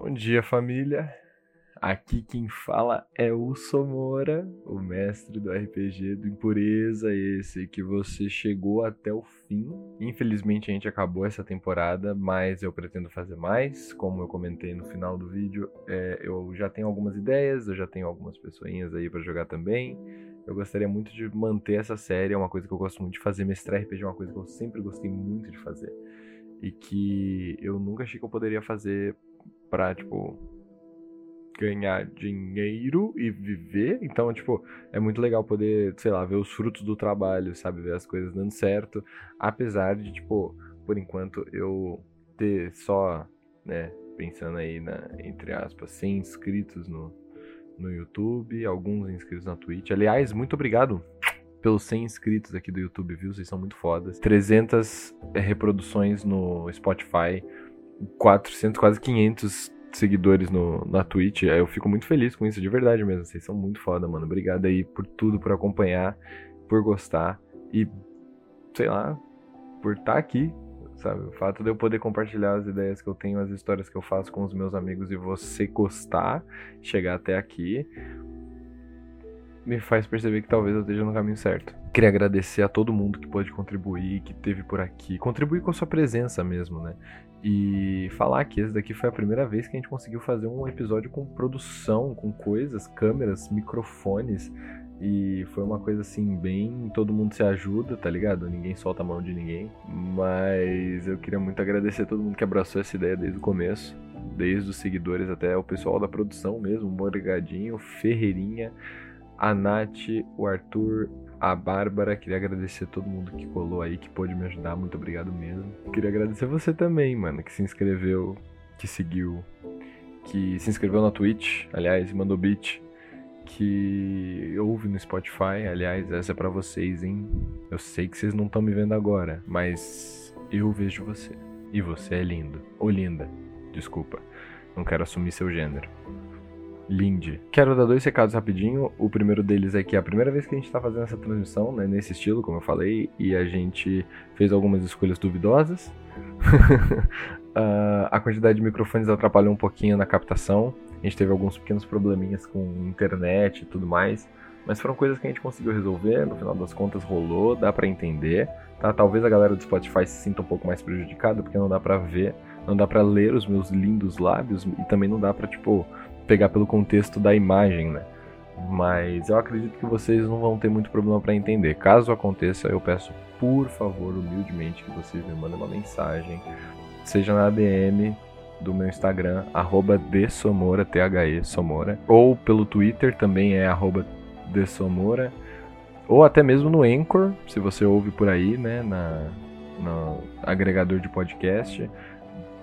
Bom dia, família. Aqui quem fala é o Somora, o mestre do RPG do Impureza, esse que você chegou até o fim. Infelizmente a gente acabou essa temporada, mas eu pretendo fazer mais. Como eu comentei no final do vídeo, é, eu já tenho algumas ideias, eu já tenho algumas pessoinhas aí para jogar também. Eu gostaria muito de manter essa série, é uma coisa que eu gosto muito de fazer. Mestrar RPG é uma coisa que eu sempre gostei muito de fazer. E que eu nunca achei que eu poderia fazer pra, tipo, ganhar dinheiro e viver. Então, tipo, é muito legal poder, sei lá, ver os frutos do trabalho, sabe? Ver as coisas dando certo. Apesar de, tipo, por enquanto eu ter só, né, pensando aí na, entre aspas, 100 inscritos no, no YouTube, alguns inscritos na Twitch. Aliás, muito obrigado pelos 100 inscritos aqui do YouTube, viu? Vocês são muito fodas. 300 é, reproduções no Spotify, 400, quase 500 seguidores no, na Twitch. Eu fico muito feliz com isso, de verdade mesmo. Vocês são muito foda, mano. Obrigado aí por tudo, por acompanhar, por gostar e, sei lá, por estar tá aqui, sabe? O fato de eu poder compartilhar as ideias que eu tenho, as histórias que eu faço com os meus amigos e você gostar, chegar até aqui, me faz perceber que talvez eu esteja no caminho certo. Queria agradecer a todo mundo que pôde contribuir, que teve por aqui, contribuir com a sua presença mesmo, né? E falar que esse daqui foi a primeira vez que a gente conseguiu fazer um episódio com produção, com coisas, câmeras, microfones. E foi uma coisa assim, bem. Todo mundo se ajuda, tá ligado? Ninguém solta a mão de ninguém. Mas eu queria muito agradecer a todo mundo que abraçou essa ideia desde o começo. Desde os seguidores até o pessoal da produção mesmo, Morgadinho, Ferreirinha, a Nath, o Arthur, a Bárbara. Queria agradecer todo mundo que colou aí, que pôde me ajudar. Muito obrigado mesmo. Queria agradecer você também, mano, que se inscreveu, que seguiu, que se inscreveu na Twitch, aliás, mandou beat, que ouve no Spotify. Aliás, essa é para vocês, hein? Eu sei que vocês não estão me vendo agora, mas eu vejo você. E você é lindo. Ou linda. Desculpa. Não quero assumir seu gênero. Lindy. Quero dar dois recados rapidinho. O primeiro deles é que é a primeira vez que a gente tá fazendo essa transmissão, né, nesse estilo, como eu falei, e a gente fez algumas escolhas duvidosas. uh, a quantidade de microfones atrapalhou um pouquinho na captação. A gente teve alguns pequenos probleminhas com internet e tudo mais. Mas foram coisas que a gente conseguiu resolver, no final das contas rolou, dá para entender. Tá? Talvez a galera do Spotify se sinta um pouco mais prejudicada, porque não dá para ver, não dá para ler os meus lindos lábios e também não dá para tipo pegar pelo contexto da imagem, né? Mas eu acredito que vocês não vão ter muito problema para entender. Caso aconteça, eu peço por favor, humildemente, que vocês me mandem uma mensagem, seja na DM do meu Instagram, T-H-E, Somora, ou pelo Twitter também é arroba ou até mesmo no Anchor, se você ouve por aí, né, na, no agregador de podcast,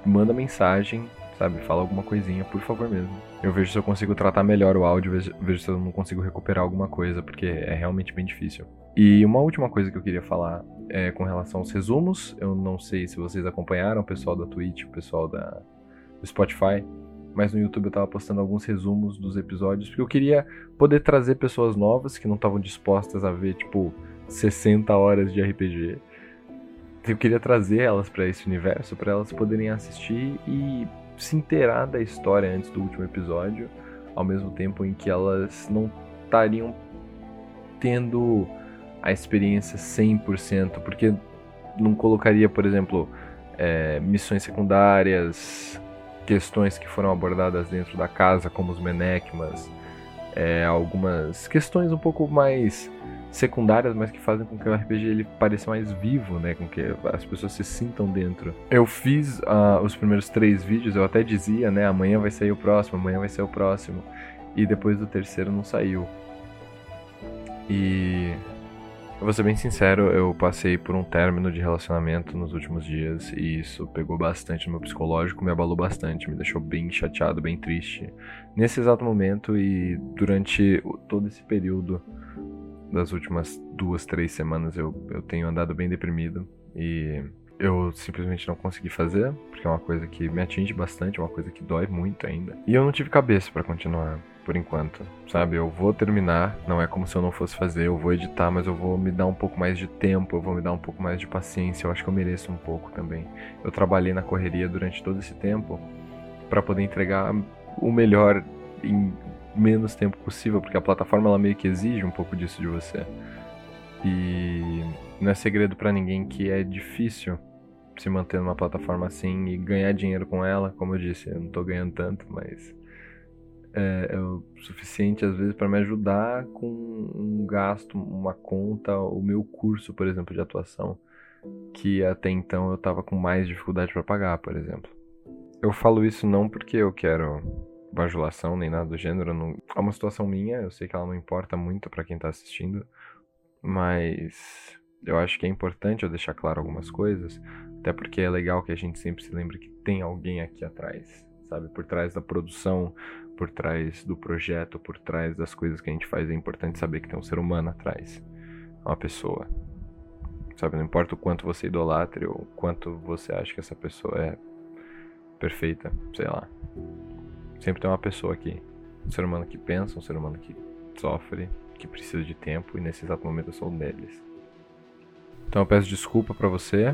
manda mensagem, sabe? Fala alguma coisinha, por favor mesmo. Eu vejo se eu consigo tratar melhor o áudio, vejo, se eu não consigo recuperar alguma coisa, porque é realmente bem difícil. E uma última coisa que eu queria falar é com relação aos resumos. Eu não sei se vocês acompanharam, o pessoal da Twitch, o pessoal da, do Spotify, mas no YouTube eu tava postando alguns resumos dos episódios, porque eu queria poder trazer pessoas novas que não estavam dispostas a ver, tipo, 60 horas de RPG. Eu queria trazer elas para esse universo, para elas poderem assistir e se inteirar da história antes do último episódio, ao mesmo tempo em que elas não estariam tendo a experiência 100%, porque não colocaria, por exemplo, é, missões secundárias, questões que foram abordadas dentro da casa, como os menecmas, é, algumas questões um pouco mais secundárias, mas que fazem com que o RPG ele pareça mais vivo, né? Com que as pessoas se sintam dentro. Eu fiz uh, os primeiros três vídeos, eu até dizia, né? Amanhã vai sair o próximo, amanhã vai ser o próximo. E depois do terceiro não saiu. E eu vou ser bem sincero, eu passei por um término de relacionamento nos últimos dias e isso pegou bastante no meu psicológico, me abalou bastante, me deixou bem chateado, bem triste. Nesse exato momento e durante todo esse período das últimas duas, três semanas eu, eu tenho andado bem deprimido e eu simplesmente não consegui fazer, porque é uma coisa que me atinge bastante, é uma coisa que dói muito ainda. E eu não tive cabeça para continuar por enquanto, sabe? Eu vou terminar, não é como se eu não fosse fazer, eu vou editar, mas eu vou me dar um pouco mais de tempo, eu vou me dar um pouco mais de paciência, eu acho que eu mereço um pouco também. Eu trabalhei na correria durante todo esse tempo para poder entregar o melhor em menos tempo possível, porque a plataforma ela meio que exige um pouco disso de você. E não é segredo para ninguém que é difícil se manter numa plataforma assim e ganhar dinheiro com ela. Como eu disse, eu não tô ganhando tanto, mas é, é o suficiente às vezes para me ajudar com um gasto, uma conta, o meu curso, por exemplo, de atuação, que até então eu tava com mais dificuldade para pagar, por exemplo. Eu falo isso não porque eu quero bajulação nem nada do gênero, não... é uma situação minha, eu sei que ela não importa muito para quem tá assistindo, mas eu acho que é importante eu deixar claro algumas coisas, até porque é legal que a gente sempre se lembre que tem alguém aqui atrás, sabe? Por trás da produção, por trás do projeto, por trás das coisas que a gente faz, é importante saber que tem um ser humano atrás, uma pessoa. Sabe, não importa o quanto você idolatre ou quanto você acha que essa pessoa é perfeita, sei lá. Sempre tem uma pessoa aqui, um ser humano que pensa, um ser humano que sofre, que precisa de tempo e nesse exato momento eu sou um deles. Então eu peço desculpa para você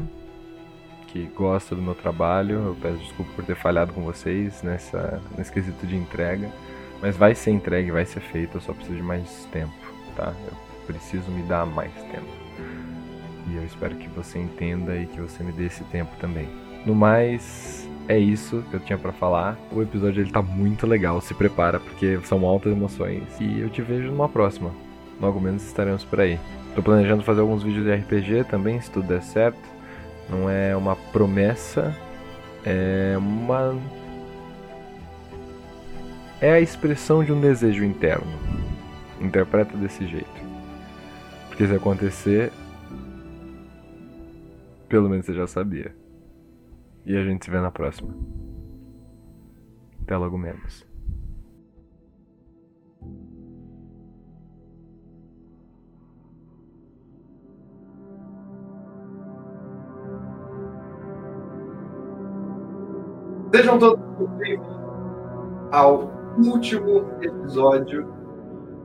que gosta do meu trabalho. Eu peço desculpa por ter falhado com vocês nessa, nesse quesito de entrega. Mas vai ser entregue, vai ser feito. Eu só preciso de mais tempo, tá? Eu preciso me dar mais tempo. E eu espero que você entenda e que você me dê esse tempo também. No mais, é isso que eu tinha para falar. O episódio ele tá muito legal, se prepara porque são altas emoções. E eu te vejo numa próxima. Logo menos estaremos por aí. Tô planejando fazer alguns vídeos de RPG também, se tudo der certo. Não é uma promessa, é uma. É a expressão de um desejo interno. Interpreta desse jeito. Porque se acontecer, pelo menos você já sabia. E a gente se vê na próxima. Até logo menos. Sejam todos bem-vindos ao último episódio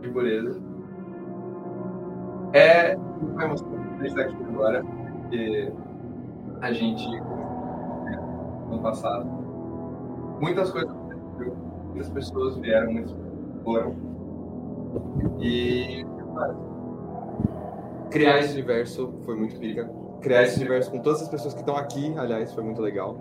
de Pureza. É uma emoção estar aqui agora, porque a gente, no passado, muitas coisas aconteceram, muitas pessoas vieram, muitas foram. E criar esse universo foi muito pica. Criar esse universo com todas as pessoas que estão aqui, aliás, foi muito legal.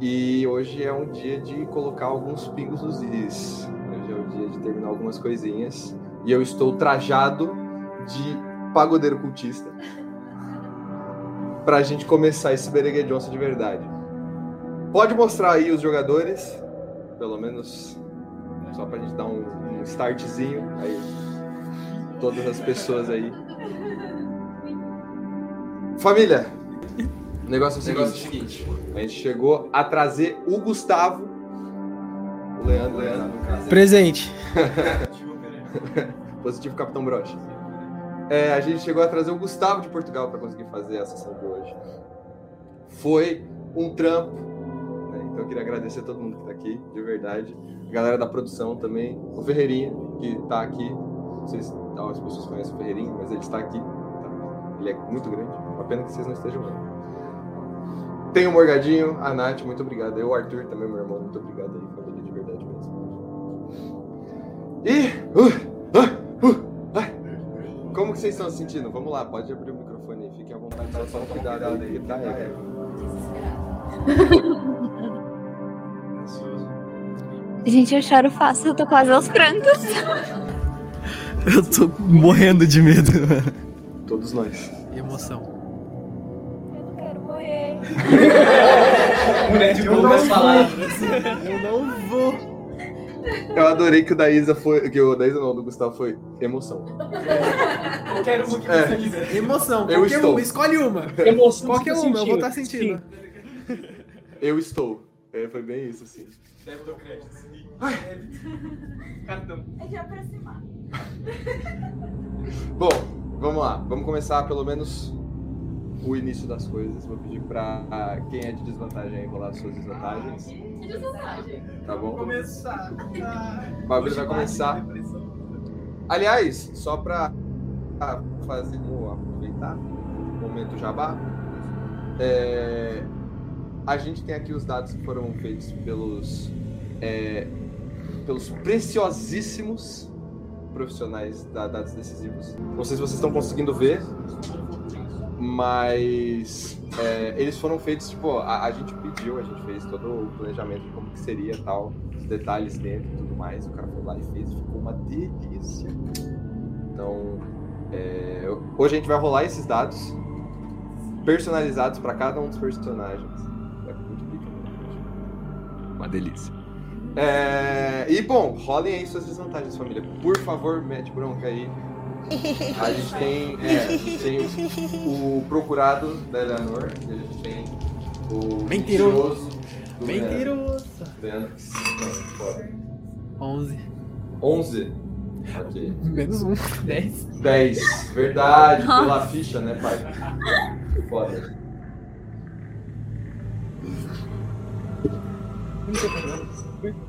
E hoje é um dia de colocar alguns pingos nos is. Hoje é o dia de terminar algumas coisinhas. E eu estou trajado de pagodeiro cultista. Pra gente começar esse Beregue Johnson de verdade. Pode mostrar aí os jogadores. Pelo menos só pra gente dar um, um startzinho. Aí. Todas as pessoas aí. Família, o negócio é o seguinte. Negócio é o seguinte. A gente chegou a trazer o Gustavo. O Leandro, Leandro no caso. Presente. Positivo Capitão Brocha. É, a gente chegou a trazer o Gustavo de Portugal para conseguir fazer a sessão de hoje. Foi um trampo. Então eu queria agradecer a todo mundo que está aqui, de verdade. A galera da produção também. O Ferreirinha, que está aqui. Não sei se as pessoas conhecem o Ferreirinha, mas ele está aqui. tá? Ele é muito grande. Uma pena que vocês não estejam vendo. Tem o Morgadinho, a Nath, muito obrigado. Eu, o Arthur, também, meu irmão, muito obrigado aí, família de verdade mesmo. E. Uh, uh, uh, ah. como que vocês estão se sentindo? Vamos lá, pode abrir o microfone aí, fiquem à vontade, só toma cuidado aí, tá? É. Gente, eu choro fácil, eu tô quase aos prantos. Eu tô morrendo de medo. Todos nós. Emoção. Eu não quero morrer. Mulher de poucas palavras. Eu não vou. Eu adorei que o da Isa foi. Que o da Isa não, do Gustavo foi emoção. Qualquer uma que você quiser. Emoção. Eu estou. uma. Escolhe uma. Emoção Qualquer que você uma, eu vou estar sentindo. Eu estou. É, foi bem isso, assim. Deve dar o crédito. Cartão. É de aproximar. Bom, vamos lá. Vamos começar pelo menos o início das coisas. Vou pedir pra quem é de desvantagem aí rolar suas desvantagens. Que desvantagem. Tá bom? Começar. O bagulho vai começar. Aliás, só pra pra fazer, vou aproveitar o momento jabá, é, a gente tem aqui os dados que foram feitos pelos, é, pelos preciosíssimos profissionais da dados decisivos. Não sei se vocês estão conseguindo ver, mas é, eles foram feitos, tipo, a, a, gente pediu, a gente fez todo o planejamento de como que seria tal, os detalhes dentro e tudo mais. O cara foi lá e fez, ficou uma delícia. Então, é, hoje a gente vai rolar esses dados personalizados para cada um dos personagens. Uma delícia. É, e bom, rolem aí suas desvantagens, família. Por favor, mete bronca aí. A gente tem, é, tem o, o, procurado da Eleanor, e a gente tem o mentiroso. Mentiroso. Não, 11. 11? Ok. Menos um. 10. 10. Verdade, pela ficha, né, pai? Foda.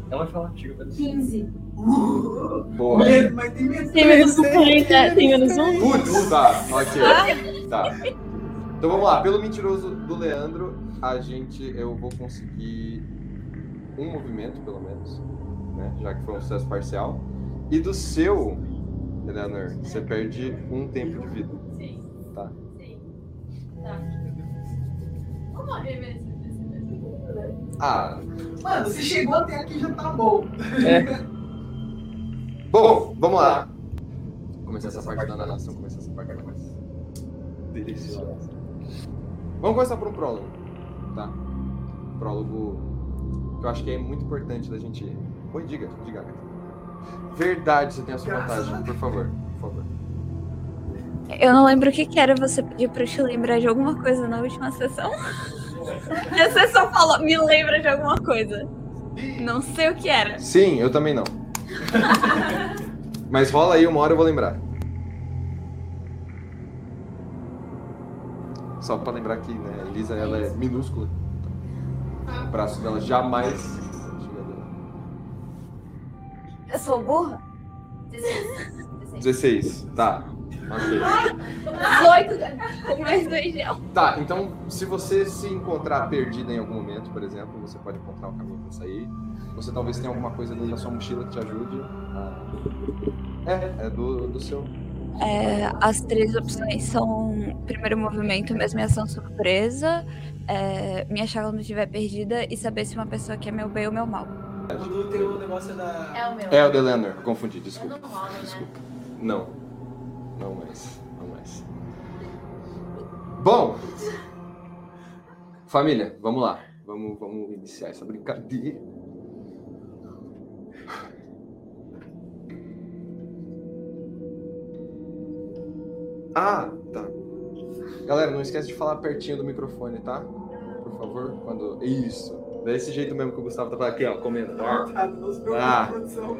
Ela vai falar contigo, velho. 15. Boa. Mas tem medo. Tem menos um 40, tem menos um? Putz, tá, ok. Tá. Então vamos lá, pelo mentiroso do Leandro, a gente. Eu vou conseguir um movimento, pelo menos. Né? Já que foi um sucesso parcial. E do seu, Eleanor, você perde um tempo de vida. Sim. Tá. Sim. Tá. Vamos morrer mesmo. Ah, Mano, você chegou até aqui já tá bom. bom, vamos lá. Começar essa parte da narração, começar essa parte mais deliciosa. Vamos começar por um prólogo, tá? Prólogo que eu acho que é muito importante da gente. Oi, diga, diga. Agatha. Verdade, você tem a sua vantagem, por favor, por favor. Eu não lembro o que, que era, você pediu pra eu te lembrar de alguma coisa na última sessão. Você só falou, me lembra de alguma coisa. Não sei o que era. Sim, eu também não. Mas rola aí, uma hora eu vou lembrar. Só pra lembrar que né, a Elisa ela é minúscula. O braço dela jamais chega dela. Eu sou burra? 16. 16, tá. Ok. 18 com mais dois gel. Tá, então se você se encontrar perdida em algum momento, por exemplo, você pode encontrar um caminho pra sair. Você talvez tenha alguma coisa dentro da sua mochila que te ajude. a- É, é do, do seu. É, as três opções são primeiro movimento, mesmo em ação surpresa, é, me achar quando estiver perdida e saber se uma pessoa quer meu bem ou meu mal. Quando tem o negócio da. É o meu. É o confundi, É desculpa. normal, né? Desculpa. Não. Não mais. Não mais. Bom! Família, vamos lá. Vamos, vamos iniciar essa brincadeira. Ah, tá. Galera, não esquece de falar pertinho do microfone, tá? Por favor, quando. Isso. Desse jeito mesmo que o Gustavo tá falando aqui, ó, comendo. Ah, Ah. produção.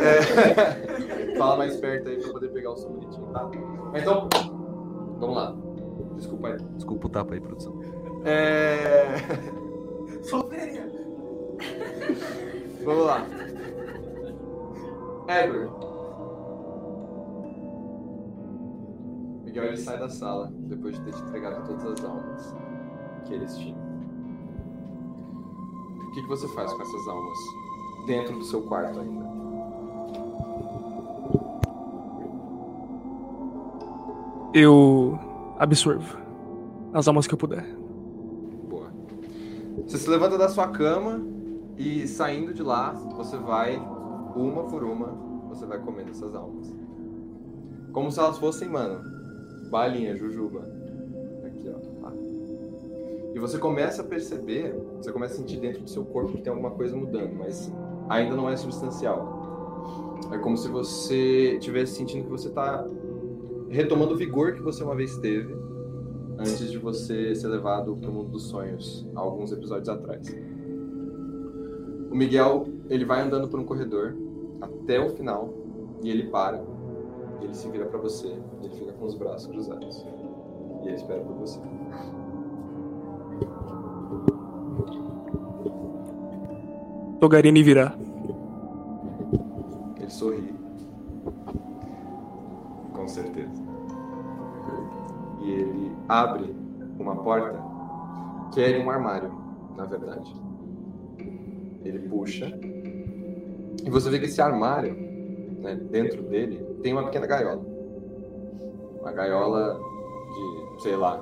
É. Fala mais perto aí pra poder pegar o som bonitinho, tá? Então, vamos lá. Desculpa aí. Desculpa o tapa aí, produção. É... Sofreria. Vamos lá. Edward. Miguel ele sai da sala depois de ter te entregado todas as almas que eles tinham. O que, que você faz com essas almas dentro do seu quarto ainda? Eu absorvo as almas que eu puder. Boa. Você se levanta da sua cama e saindo de lá, você vai, uma por uma, você vai comendo essas almas. Como se elas fossem, mano, balinha, jujuba. E você começa a perceber, você começa a sentir dentro do seu corpo que tem alguma coisa mudando, mas ainda não é substancial. É como se você estivesse sentindo que você tá retomando o vigor que você uma vez teve antes de você ser levado para o mundo dos sonhos, alguns episódios atrás. O Miguel, ele vai andando por um corredor até o final e ele para. Ele se vira para você, ele fica com os braços cruzados. E ele espera por você. Togarini virá. Ele sorri. Com certeza. E ele abre uma porta que querem um armário, na verdade. Ele puxa. E você vê que esse armário, né, dentro dele, tem uma pequena gaiola. Uma gaiola de, sei lá,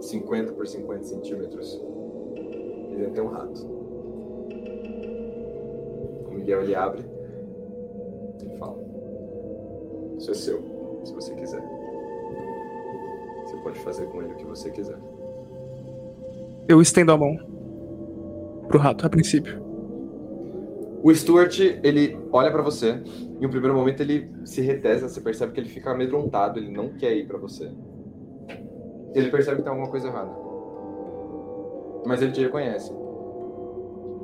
50 por 50 centímetros. E dentro tem um rato. O Miguel ele abre. Ele fala: Isso é seu, se você quiser. Você pode fazer com ele o que você quiser. Eu estendo a mão pro rato, a princípio. O Stuart, ele olha pra você. Em um primeiro momento ele se retesa, você percebe que ele fica amedrontado, ele não quer ir pra você. Ele percebe que tem alguma coisa errada. Mas ele te reconhece.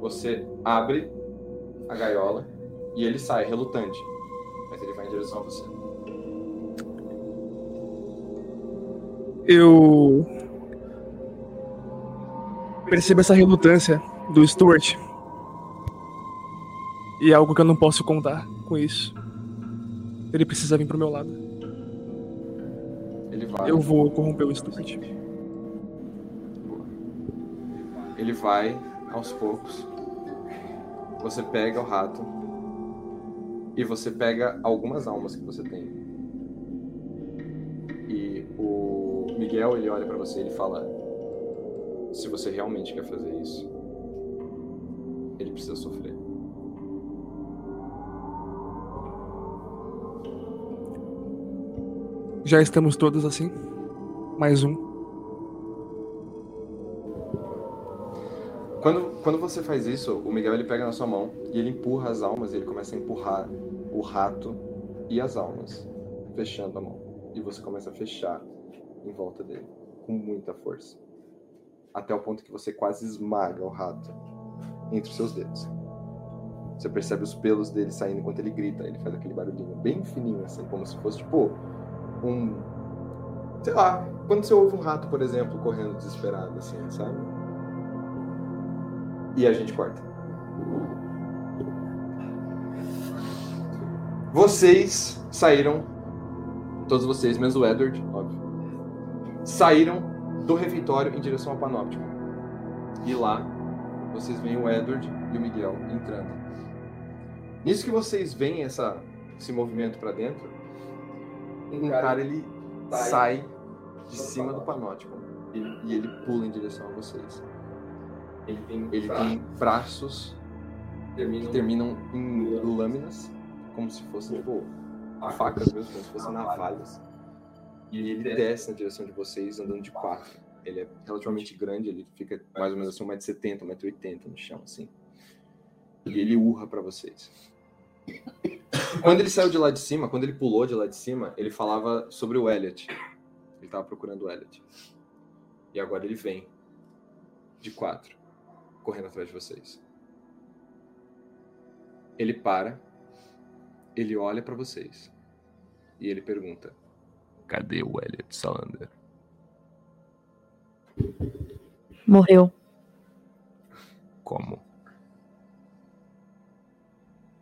Você abre a gaiola e ele sai relutante. Mas ele vai em direção a você. Eu percebo essa relutância do Stuart. E é algo que eu não posso contar com isso. Ele precisa vir pro meu lado. Ele vai. Eu vou corromper o Stuart. Ele vai aos poucos. Você pega o rato e você pega algumas almas que você tem. E o Miguel ele olha pra você e ele fala: se você realmente quer fazer isso, ele precisa sofrer. Já estamos todos assim. Mais um. Quando, quando você faz isso, o Miguel ele pega na sua mão e ele empurra as almas e ele começa a empurrar o rato e as almas, fechando a mão. E você começa a fechar em volta dele, com muita força. Até o ponto que você quase esmaga o rato entre os seus dedos. Você percebe os pelos dele saindo enquanto ele grita. Ele faz aquele barulhinho bem fininho, assim, como se fosse tipo um. Sei lá, quando você ouve um rato, por exemplo, correndo desesperado, assim, sabe? E a gente corta. Vocês saíram, todos vocês, menos o Edward, óbvio, saíram do refeitório em direção ao panóptico. E lá, vocês veem o Edward e o Miguel entrando. Nisso que vocês veem essa, esse movimento para dentro, um cara ele sai de cima do panóptico e, e ele pula em direção a vocês. Ele tem, ele tem braços que terminam em lâminas, como se fossem tipo, facas mesmo, como se fossem navalhas. E ele desce na direção de vocês andando de quatro. Ele é relativamente grande, ele fica mais ou menos assim, 1,70m, 1,80m no chão, assim. E ele urra para vocês. Quando ele saiu de lá de cima, quando ele pulou de lá de cima, ele falava sobre o Elliot. Ele tava procurando o Elliot. E agora ele vem de quatro, correndo atrás de vocês. Ele para, ele olha para vocês e ele pergunta: Cadê o Elliot Salander? Morreu. Como?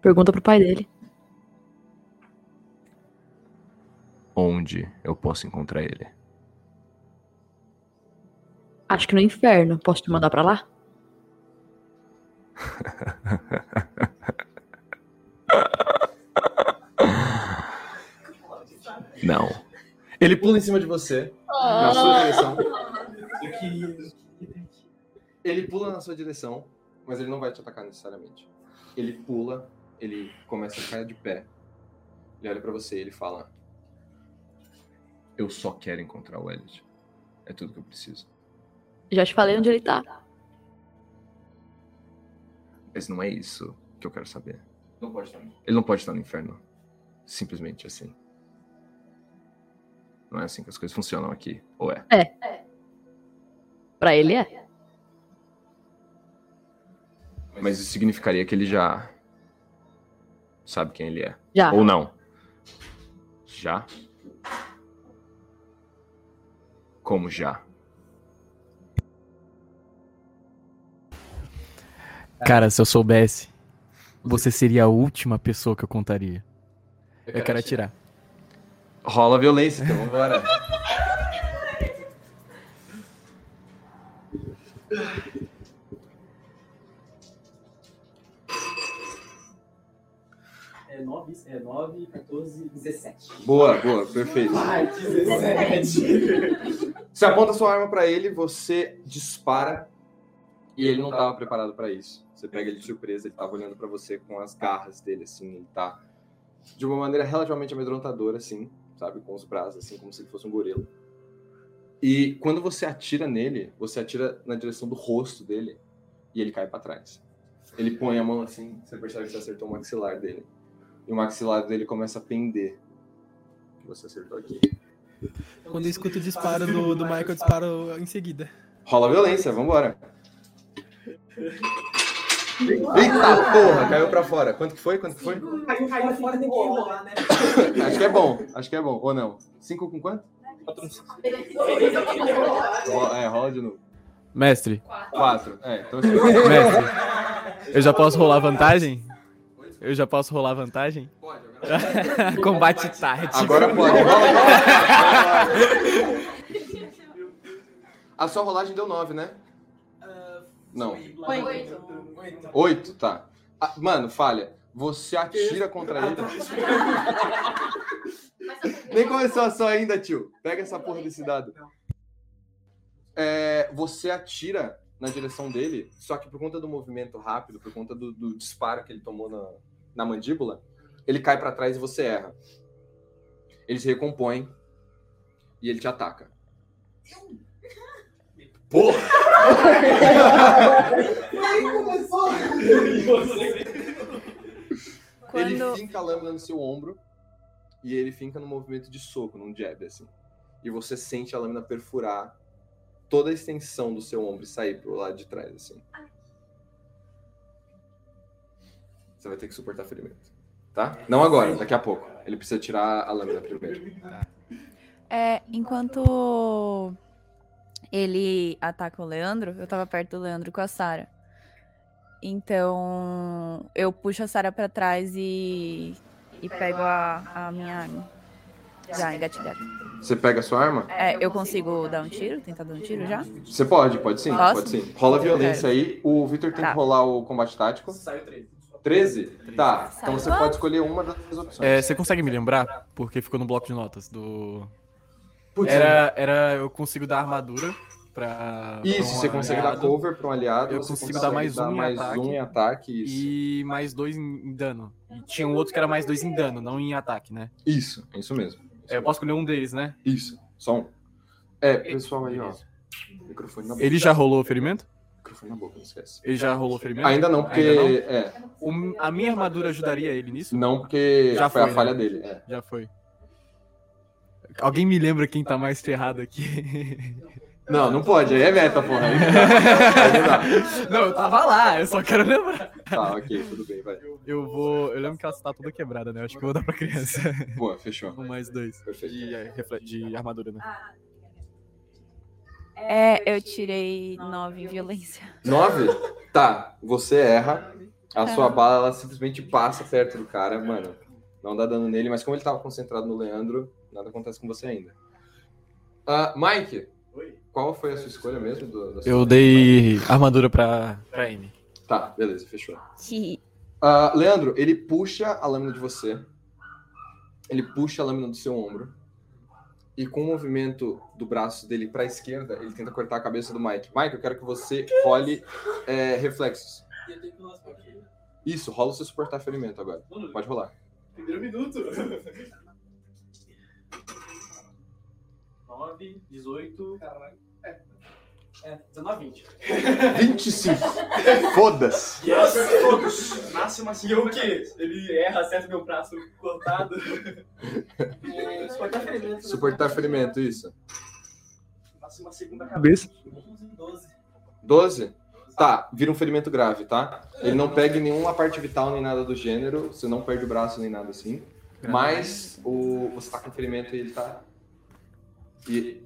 Pergunta pro pai dele. Onde eu posso encontrar ele? Acho que no inferno. Posso te mandar pra lá? Não. Ele pula em cima de você, na sua direção. Ele pula na sua direção, mas ele não vai te atacar necessariamente. Ele pula, ele começa a cair de pé. Ele olha pra você e ele fala: Eu só quero encontrar o Elliot. É tudo que eu preciso. Já te falei onde ele tá. Mas não é isso que eu quero saber. Não pode estar. Ele não pode estar no inferno. Simplesmente assim. Não é assim que as coisas funcionam aqui. Ou é? Pra ele é. Mas isso significaria que ele já sabe quem ele é. Já. Ou não? Já? Como já? Cara, se eu soubesse, você seria a última pessoa que eu contaria. Eu quero atirar. Rola violência, então vambora. 9, é 9, 14, 17. Boa, boa, perfeito. Ai, 17. Você aponta sua arma pra ele, você dispara e ele não estava preparado pra isso. Você pega ele de surpresa, ele tava olhando pra você com as garras dele assim, ele tá de uma maneira relativamente amedrontadora assim, sabe, com os braços assim como se ele fosse um gorila. E quando você atira nele, você atira na direção do rosto dele e ele cai pra trás. Ele põe a mão assim, você percebe que você acertou o maxilar dele. E o maxilar dele começa a pender. Você acertou aqui. Quando eu escuto o disparo do, do Michael, eu disparo em seguida. Rola violência, vambora. Eita porra, caiu pra fora. Quanto que foi? Quanto que foi? Caiu, caiu fora, tem que enrolar, né? Acho que é bom, acho que é bom. Ou não? Cinco com quanto? Ro- É, rola de novo. Mestre, Quatro. É, então mestre, eu já posso rolar vantagem? Eu já posso rolar vantagem? Pode, Combate tático. Agora pode. A sua rolagem deu nove, né? Não. Oito. Oito, tá. Ah, mano, falha. Você atira contra ele. Nem começou a só ainda, tio. Pega essa porra desse dado. É, você atira na direção dele, só que por conta do movimento rápido, por conta do, do disparo que ele tomou na, na mandíbula, ele cai pra trás e você erra. Ele se recompõe e ele te ataca. Porra! Aí começou. Ele finca a lâmina no seu ombro e ele finca no movimento de soco, num jab, assim. E você sente a lâmina perfurar toda a extensão do seu ombro e sair pro lado de trás, assim. Você vai ter que suportar ferimento. Tá? Não agora, daqui a pouco. Ele precisa tirar a lâmina primeiro. É, enquanto ele ataca o Leandro, eu tava perto do Leandro com a Sara. Então, eu puxo a Sara pra trás e, e pego a, a minha arma. Já engatilhado. Você pega a sua arma? É, eu consigo dar um tiro? Tentar dar um tiro já? Você pode, pode sim, Posso? pode sim. Rola violência aí. O Victor tem Tá. que rolar o combate tático. Saiu 13. 13? Tá. Então você pode escolher uma das opções. É, você consegue me lembrar? Porque ficou no bloco de notas do. Putz, Era, era eu consigo dar armadura pra. pra Isso, um você consegue dar aliado cover para um aliado. Eu você consigo dar mais um em mais ataque. um em ataque. Isso. E mais dois em dano. E tinha um outro que era mais dois em dano, não em ataque, né? Isso, é isso mesmo. É, eu posso escolher um deles, né? Isso, só um. É, pessoal aí, ó. Microfone na boca. Ele já rolou o ferimento? Microfone na boca, não esquece. Ele já rolou ferimento? Ainda não, porque. Ainda não? É, O- a minha armadura ajudaria ele nisso? não, porque Já foi, foi, a falha né? dele. É. Já foi. Alguém me lembra quem tá mais ferrado aqui? Não, não pode, aí é meta, porra. Aí não dá. Não eu tava lá, eu só quero lembrar. Tá, ok, tudo bem, vai. Eu vou. Eu lembro que ela tá toda quebrada, né? Eu acho que eu vou dar pra criança. Boa, fechou. Com mais dois. Perfeito. De, refle- de armadura, né? É, eu tirei nove em violência. Nove? Tá, você erra. A Tá. sua bala ela simplesmente passa perto do cara, mano. Não dá dano nele, mas como ele tava concentrado no Leandro, nada acontece com você ainda. Ah, Mike, qual foi a sua escolha mesmo? do- da sua- Eu dei armadura pra, pra Amy. Tá, beleza, fechou. Ah, Leandro, ele puxa a lâmina de você. Ele puxa a lâmina do seu ombro. E com o movimento do braço dele pra esquerda, ele tenta cortar a cabeça do Mike. Mike, eu quero que você role é, reflexos. Isso, rola o seu suportar ferimento agora. Pode rolar. Primeiro minuto. 9, 18. Caralho. É. É, 19, 20. 25. Foda-se. Yes! Todos! Máximo assim. E o quê? Ele erra, acerta meu braço cortado. É, Suportar ferimento. Suportar ferimento, isso. Máximo a segunda cabeça. 12. 12? Tá, vira um ferimento grave, tá? Ele não pega nenhuma parte vital nem nada do gênero. Você não perde o braço nem nada assim. Mas o, você tá com ferimento e ele tá. E,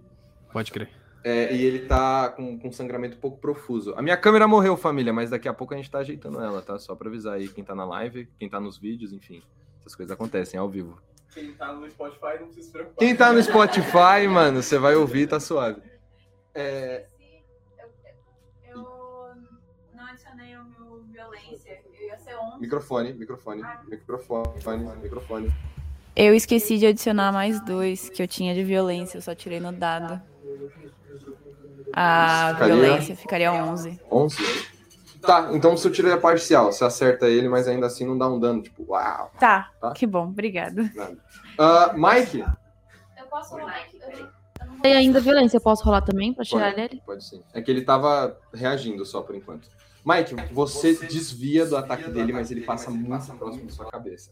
Pode crer. É, e ele tá com, com sangramento um pouco profuso. A minha câmera morreu, família, mas daqui a pouco a gente tá ajeitando ela, tá? Só pra avisar aí quem tá na live, quem tá nos vídeos, enfim. Essas coisas acontecem ao vivo. Quem tá no Spotify não precisa se preocupar. Quem tá no Spotify, mano, você vai ouvir, tá suave. É, Eu o meu violência. Eu ia ser 11. Microfone, microfone, microfone, microfone. Eu esqueci de adicionar mais dois que eu tinha de violência, eu só tirei no dado. A Ficaria- violência ficaria 11. 11? Tá, então se eu tirei a parcial, você acerta ele, mas ainda assim não dá um dano, tipo, uau. Tá, Tá. que bom, obrigada. Nada. Ah, Mike? Eu posso rolar aqui. Eu- E ainda violência, eu posso rolar também pra tirar Pode, dele? pode sim. É que ele tava reagindo só por enquanto. Mike, você desvia do ataque dele, mas ele passa muito próximo da sua cabeça.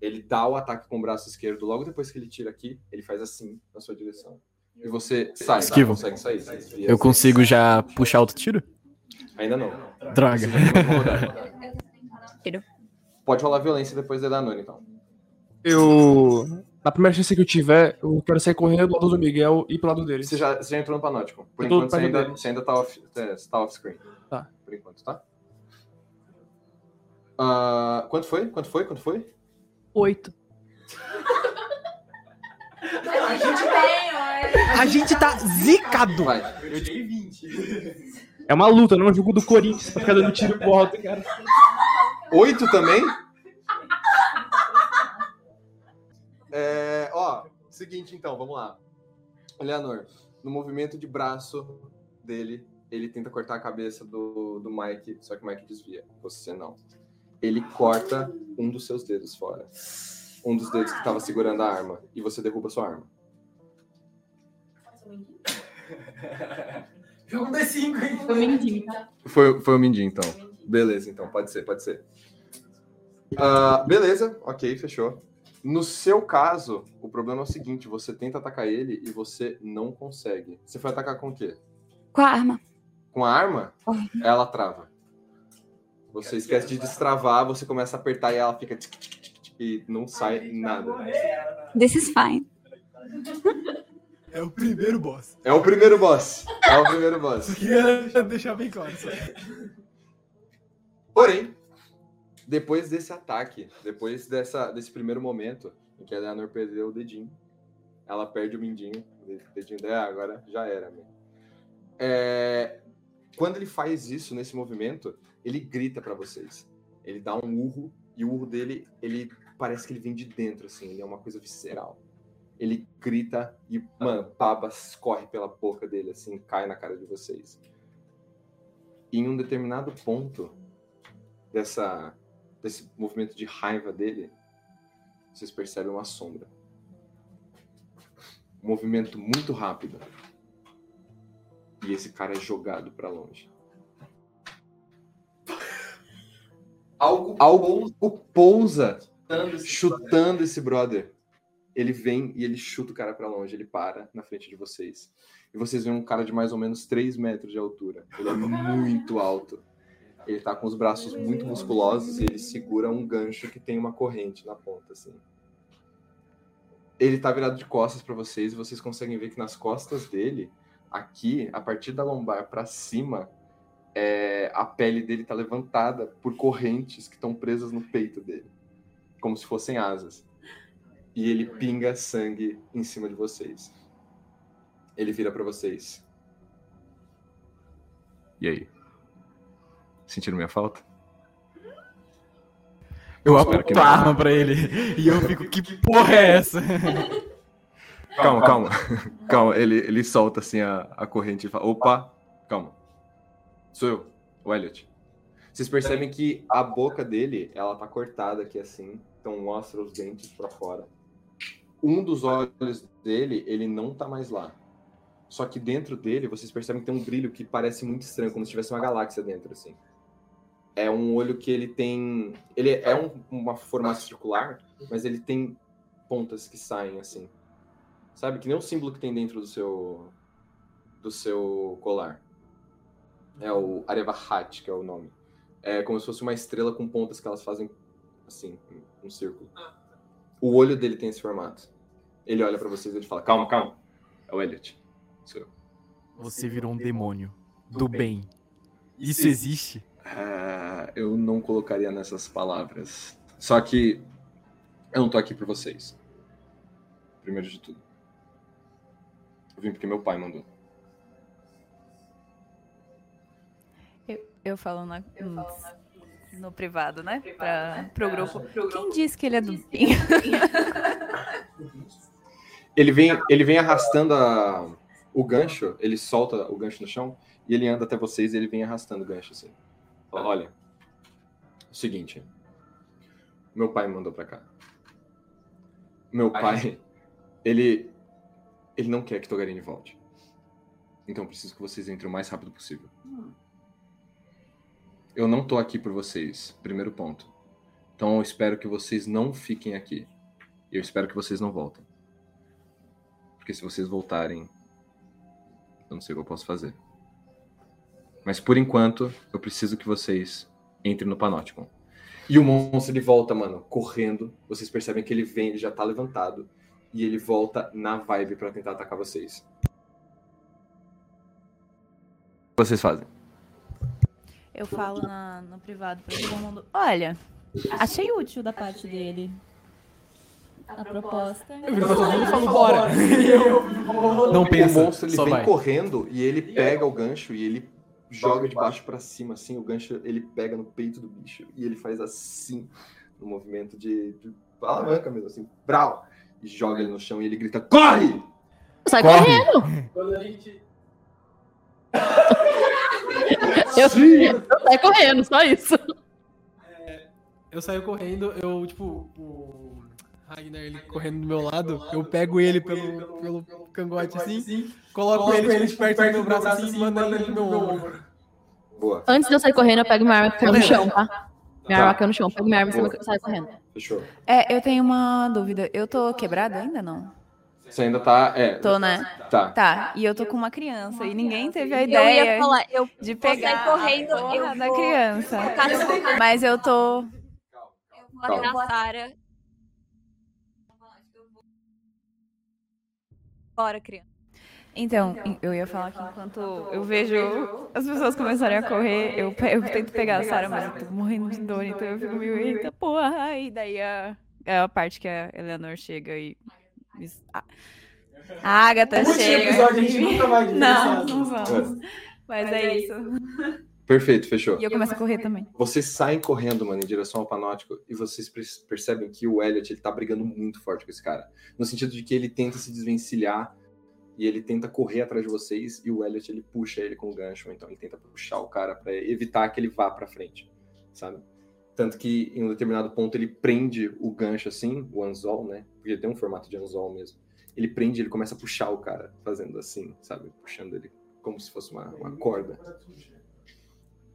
Ele dá o ataque com o braço esquerdo, logo depois que ele tira aqui, ele faz assim na sua direção. E você sai, tá? Esquivo. consegue sair. você. Eu consigo já puxar outro tiro? Ainda não. Droga. Pode rolar violência depois da Danone, então. Eu. Na primeira chance que eu tiver, eu quero sair correndo do lado do Miguel e pro lado dele. Você já, você já entrou no Panótico. Por enquanto você ainda, você ainda tá off, é, você tá off screen. Tá. Por enquanto, tá? Ah, quanto foi? Quanto foi? Quanto foi? Oito. A gente ó. A gente tá zicado. Vai. Eu tirei 20. É uma luta, não é um jogo do Corinthians pra ficar dando tiro pro alto, cara. Oito também? É, ó, seguinte então, vamos lá. Eleanor, no movimento de braço dele, ele tenta cortar a cabeça do, do Mike, só que o Mike desvia. Você não. Ele corta um dos seus dedos fora. Um dos dedos que estava segurando a arma. E você derruba sua arma. Jogo um D5, hein? Foi mindinho, tá? Foi, foi o Mindinho, então. Beleza, então, pode ser, pode ser. Ah, beleza, ok, fechou. No seu caso, o problema é o seguinte: você tenta atacar ele e você não consegue. Você foi atacar com o quê? Com a arma. Com a arma? Ela trava. Você esquece de destravar, você começa a apertar e ela fica. tic, tic, tic, tic, E não sai nada. This is fine. É o primeiro boss. É o primeiro boss. É o primeiro boss. Queria deixar bem claro isso. Porém, depois desse ataque, depois dessa, desse primeiro momento em que a Eleanor perdeu o dedinho, ela perde o mindinho, o dedinho dela, "Ah, agora já era. Né? É, quando ele faz isso nesse movimento, ele grita pra vocês. Ele dá um urro e o urro dele, ele parece que ele vem de dentro, assim, ele é uma coisa visceral. Ele grita e, mano, baba escorre pela boca dele, assim, cai na cara de vocês. E em um determinado ponto, dessa desse movimento de raiva dele, vocês percebem uma sombra. Um movimento muito rápido. E esse cara é jogado pra longe. Algo, algo pousa chutando esse brother. Ele vem e ele chuta o cara pra longe, ele para na frente de vocês. E vocês veem um cara de mais ou menos 3 metros de altura. Ele é muito alto. Ele tá com os braços muito musculosos e ele segura um gancho que tem uma corrente na ponta, assim. Ele tá virado de costas para vocês e vocês conseguem ver que nas costas dele, aqui, a partir da lombar para cima, é, a pele dele tá levantada por correntes que estão presas no peito dele, como se fossem asas. E ele pinga sangue em cima de vocês. Ele vira para vocês. E aí? Sentiram minha falta? Eu Espero que aponto a arma pra ele. E eu fico, que porra é essa? Calma, calma. calma, ele, ele solta assim a, a corrente e fala: opa, calma. Sou eu, o Elliot. Vocês percebem que a boca dele, ela tá cortada aqui assim, então mostra os dentes pra fora. Um dos olhos dele, ele não tá mais lá. Só que dentro dele, vocês percebem que tem um brilho que parece muito estranho, como se tivesse uma galáxia dentro, assim. É um olho que ele tem. Ele é um, uma formato circular, mas ele tem pontas que saem, assim. Sabe? Que nem o símbolo que tem dentro do seu. do seu colar. É o Arevahat, que é o nome. É como se fosse uma estrela com pontas que elas fazem assim, um círculo. O olho dele tem esse formato. Ele olha pra vocês e ele fala: Calma, calma. É o Elliot. Sou eu. Você virou um demônio. Do bem. Isso existe? Ah, eu não colocaria nessas palavras. Só que eu não tô aqui por vocês. Primeiro de tudo. Eu vim porque meu pai mandou. Eu falo na, no privado, né? Pra, pro grupo. Quem disse que ele é do bem? Ele vem, ele vem arrastando a- o gancho, ele solta o gancho no chão e ele anda até vocês e ele vem arrastando o gancho assim. Fala, Olha, é o seguinte, meu pai me mandou pra cá. Meu pai, ele, ele não quer que Togarini volte. Então eu preciso que vocês entrem o mais rápido possível. Eu não tô aqui por vocês, primeiro ponto. Então eu espero que vocês não fiquem aqui. Eu espero que vocês não voltem. Porque se vocês voltarem, eu não sei o que eu posso fazer. Mas por enquanto, eu preciso que vocês entrem no Panopticon. E o monstro ele volta, mano, correndo. Vocês percebem que ele vem, ele já tá levantado. E ele volta na vibe pra tentar atacar vocês. O que vocês fazem? Eu falo na- no privado pra todo mundo. Olha, achei útil da parte dele. A proposta. Eu viro pra todo mundo falo, bora. E eu- Não pensa, O monstro ele só vem vai. correndo e ele pega o gancho e ele joga de baixo pra cima, assim. O gancho ele pega no peito do bicho e ele faz assim, no movimento de, de alavanca mesmo, assim, brau! E joga ele no chão e ele grita: Corre! Sai Corre! correndo! Quando a gente. Eu, eu saio correndo, só isso. Eu saio correndo, eu, tipo, o Ragnar, ele correndo do meu lado, eu pego ele pelo, pelo cangote assim, coloco ele tipo, perto do meu braço assim e mando ele no meu ombro. Boa. Antes de eu sair correndo, eu pego minha arma que caiu no chão, tá? Minha Tá. arma caiu no chão. Pego minha arma e saio correndo. Fechou. É, eu tenho uma dúvida. Eu tô quebrada ainda, não? Você ainda tá. É. Tô, né? Tá. Tá, e eu tô com uma criança e ninguém teve a Eu ideia ia falar, eu de pegar correndo, a porra eu da vou- criança. Mas eu tô... Vou abraçar a- Bora, criança. Então, eu ia falar que enquanto eu vejo as pessoas começarem a correr, eu, pe- eu tento pegar a Sarah, mas eu tô morrendo de dor, então eu fico meio, eita porra, e daí a, é a parte que a Eleanor chega e... A, a Agatha Último chega. episódio, a gente nunca vai Não, não vamos. Mas é isso. Perfeito, fechou. E eu começo a correr também. Vocês saem correndo, mano, em direção ao Panótico e vocês perce- percebem que o Elliot ele tá brigando muito forte com esse cara. No sentido de que ele tenta se desvencilhar e ele tenta correr atrás de vocês e o Elliot ele puxa ele com o gancho, então ele tenta puxar o cara pra evitar que ele vá pra frente, sabe? Tanto que em um determinado ponto ele prende o gancho assim, o anzol, né? Porque tem um formato de anzol mesmo. Ele prende, ele começa a puxar o cara, fazendo assim, sabe? Puxando ele como se fosse uma, uma corda.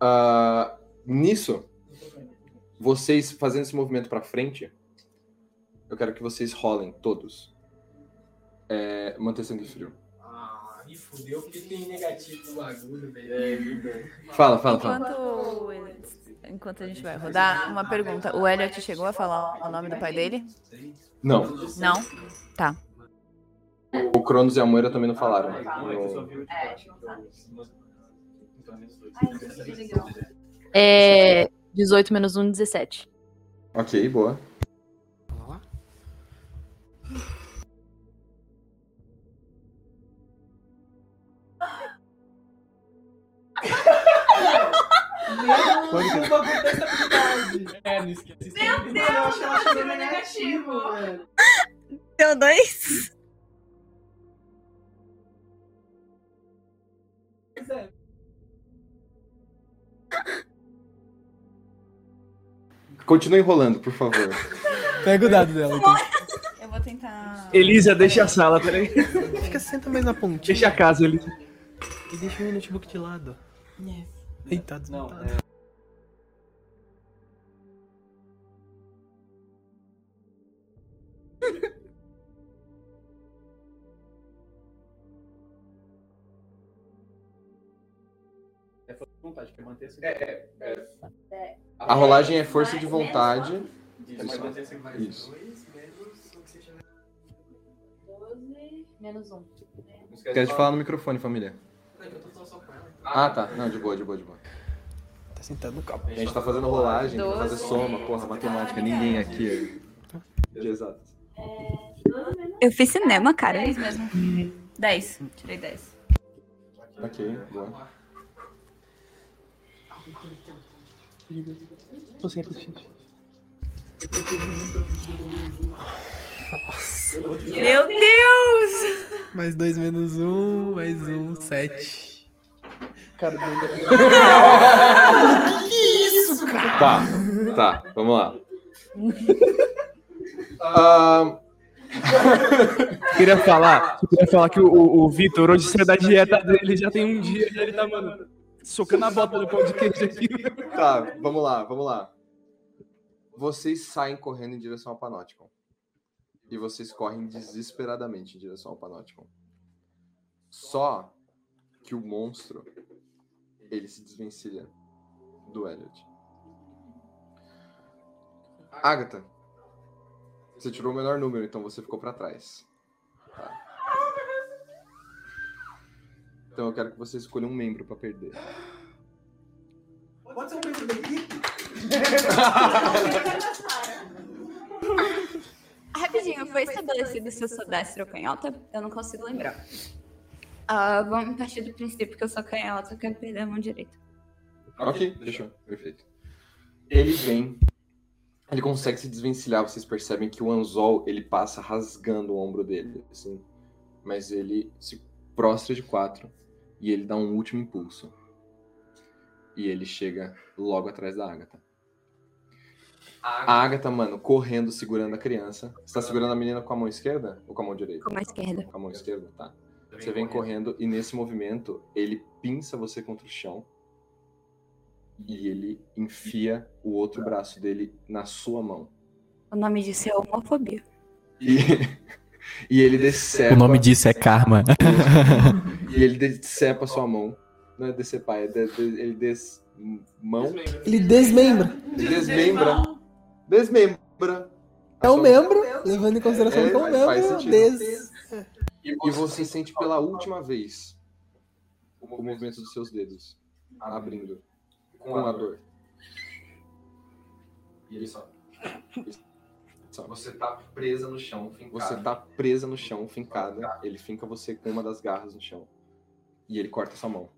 Ah, nisso, vocês fazendo esse movimento pra frente, eu quero que vocês rolem todos. É, manter sangue frio. Ah, me fudeu porque tem negativo no bagulho, velho. Fala, fala, fala. Enquanto, enquanto a gente vai rodar, uma pergunta. O Elliot chegou a falar o nome do pai dele? Não, Não? Tá. o Cronos e a Moira também não falaram. né? No- É. 18 menos 1, 17. Ok, boa. É, não esquece. Meu Deus, eu acho que é negativo. Deu dois? Continue enrolando, por favor. Pega o dado dela, então. Eu vou tentar. Elisa, deixa a sala, peraí. Fica, senta mais na pontinha. Deixa a casa, Elisa. E deixa o notebook de lado. Eita, desmontado. É, é. A rolagem é força de vontade. Isso. Menos 1. Quero te falar no microfone, família. Ah, tá. Não, de boa, de boa, de boa. Tá sentado no cabo. A gente tá fazendo rolagem, pra fazer soma, porra, matemática. Ninguém aqui é de exatas. Eu fiz cinema, cara. 10 mesmo. 10. Tirei 10. Ok, boa. Tô sem apetite. Meu Deus! Mais dois menos um, mais um, sete. Cara, Tá, tá, vamos lá. Ah, Queria falar, eu queria falar que o, o, o Vitor, hoje saiu da dieta dele, já tem um dia, já ele tá, mano, socando a bota do pão de queijo aqui. tá, vamos lá, vamos lá. Vocês saem correndo em direção ao Panopticon. E vocês correm desesperadamente em direção ao Panopticon. Só que o monstro, ele se desvencilha do Elliot. Agatha, você tirou o menor número, então você ficou pra trás. Tá. Então eu quero que você escolha um membro pra perder. Pode ser um membro da equipe? Rapidinho, foi estabelecido se eu sou destra ou canhota? Eu não consigo lembrar. Ah, vamos partir do princípio que eu sou canhota, eu quero perder a mão direita. Ok, deixou. Perfeito. Ele vem. Ele consegue se desvencilhar. Vocês percebem que o anzol ele passa rasgando o ombro dele, assim. Mas ele se prostra de quatro e ele dá um último impulso. E ele chega logo atrás da Agatha. A Agatha, mano, correndo, segurando a criança. Você tá segurando a menina com a mão esquerda ou com a mão direita? Com a esquerda. Com a mão esquerda, tá. Você vem correndo e nesse movimento ele pinça você contra o chão e ele enfia o outro braço dele na sua mão. O nome disso é homofobia. E, e ele decepa. O nome disso é karma. E ele decepa a sua mão. Não é decepar, é de, de- ele des. Mão. Ele desmembra. Ele desmembra. Desmembra. É um membro, levando em consideração É, que é um membro des... E você sente pela última vez o movimento dos seus dedos abrindo com a dor. E ele só. Só. Você tá presa no chão, fincada. Você tá presa no chão, fincada. Ele finca você com uma das garras no chão. E ele corta sua mão.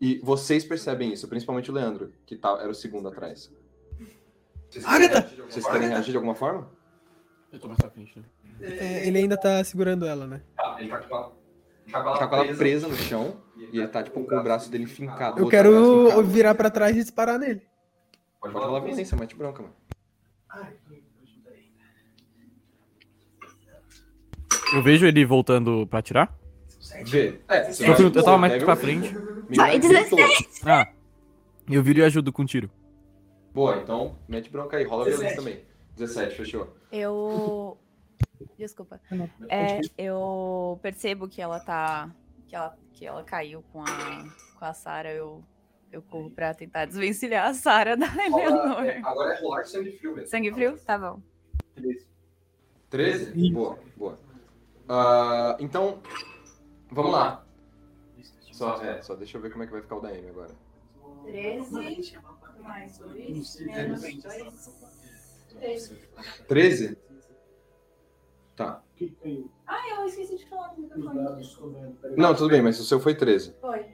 E vocês percebem isso, principalmente o Leandro, que tá, era o segundo atrás. Vocês querem Agatha! reagir de alguma Vocês querem reagir de alguma forma? Eu tô mais pra frente, né? É, ele ainda tá segurando ela, né? Ele tá com ela, tá com ela presa no chão e ele tá tipo com o braço dele fincado. Eu quero fincado. virar pra trás e disparar nele. Pode rolar violência, mete bronca, mano. Eu vejo ele voltando pra atirar? Vê. É, você Eu, vai- eu tava mais pega pra frente. Vai, 16! Ah, eu viro e ajudo com um tiro. Boa, então mete bronca aí, rola violência também. 17, fechou. Eu. Desculpa. É, eu percebo que ela tá. Que ela, que ela caiu com a, com a Sarah. Eu, eu corro pra tentar desvencilhar a Sarah da Eleanor. agora é rolar sangue frio mesmo. Sangue frio? Tá bom. 13? Boa, boa. Ah, então, vamos lá. Só, é, só deixa eu ver como é que vai ficar o da Amy agora. 13 mais 2 menos 2. 13. 13? Tá. Ah, eu esqueci de falar no microfone. Não, tudo bem, mas o seu foi 13. Foi.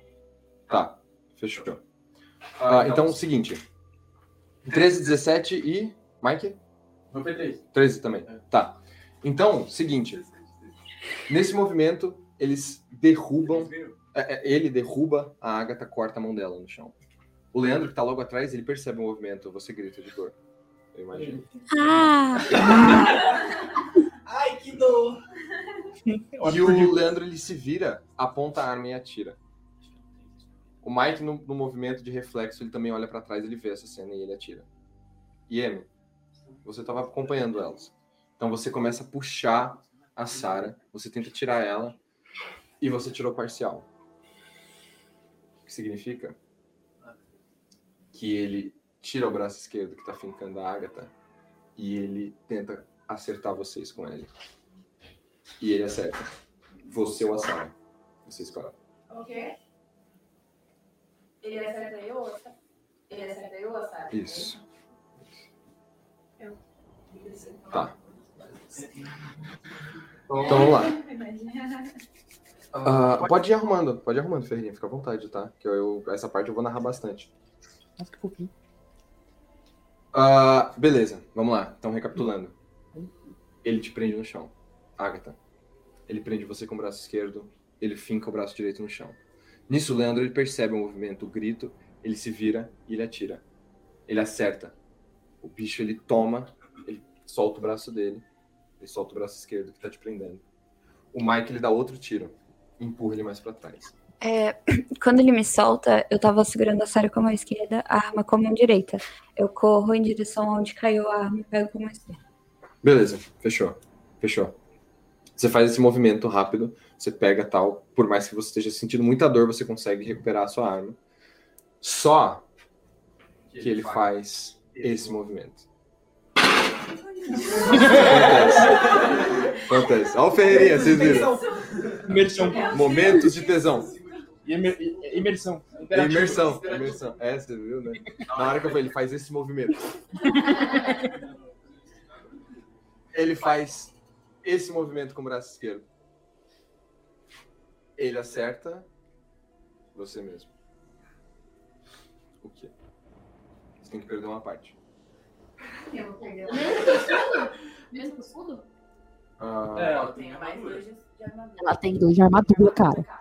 Tá, fechou. Ah, então, o seguinte. 13, 17 e... Mike? Não foi 3. 13 também. Tá. Então, seguinte. Nesse movimento, eles derrubam. é, é, Ele derruba a Agatha, corta a mão dela no chão. O Leandro, que tá logo atrás, ele percebe o movimento. Você grita de dor. Eu imagino. Ah! Ai, que dor. E o Leandro, ele se vira, aponta a arma e atira. O Mike, no, no movimento de reflexo, ele também olha pra trás, ele vê essa cena e ele atira. E Amy, você tava acompanhando elas. Então você começa a puxar a Sarah, você tenta tirar ela e você tirou parcial. O que significa? Que ele tira o braço esquerdo que tá fincando a Agatha e ele tenta acertar vocês com ele. E ele acerta. Você ou a Sarah. Você escolhe. O quê? Ele acerta eu ou Ele acerta eu ou a Sarah? Isso. Eu. Tá. Então vamos lá. Ah, pode ir arrumando, pode ir arrumando, Ferreirinha, fica à vontade, tá? Que eu, eu- essa parte eu vou narrar bastante. Nossa, que fofinho. Ah, beleza, vamos lá. Então, recapitulando. Ele te prende no chão. Agatha. Ele prende você com o braço esquerdo. Ele finca o braço direito no chão. Nisso, o Leandro ele percebe o movimento, o grito. Ele se vira e ele atira. Ele acerta. O bicho ele toma, ele solta o braço dele. Ele solta o braço esquerdo que tá te prendendo. O Mike ele dá outro tiro. Empurra ele mais pra trás. É, quando ele me solta, eu tava segurando a Sarah com a mão esquerda, a arma com a mão direita. Eu corro em direção onde caiu a arma e pego com a mão esquerda. Beleza, fechou. Fechou. Você faz esse movimento rápido, você pega tal, por mais que você esteja sentindo muita dor, você consegue recuperar a sua arma. Só que ele faz esse movimento. Acontece. Acontece. Olha o Ferreirinha, vocês viram? Imersão. Momentos de tesão. Imer- Imersão. Imersão. Imersão. É, você viu, né? Na hora que eu falei, ele faz esse movimento. Ele faz esse movimento com o braço esquerdo. Ele acerta você mesmo. O quê? Você tem que perder uma parte. Mesmo com escudo? Mesmo com escudo? Ah, Eu tenho mais dois de armadura. Ela tem dois de armadura, cara.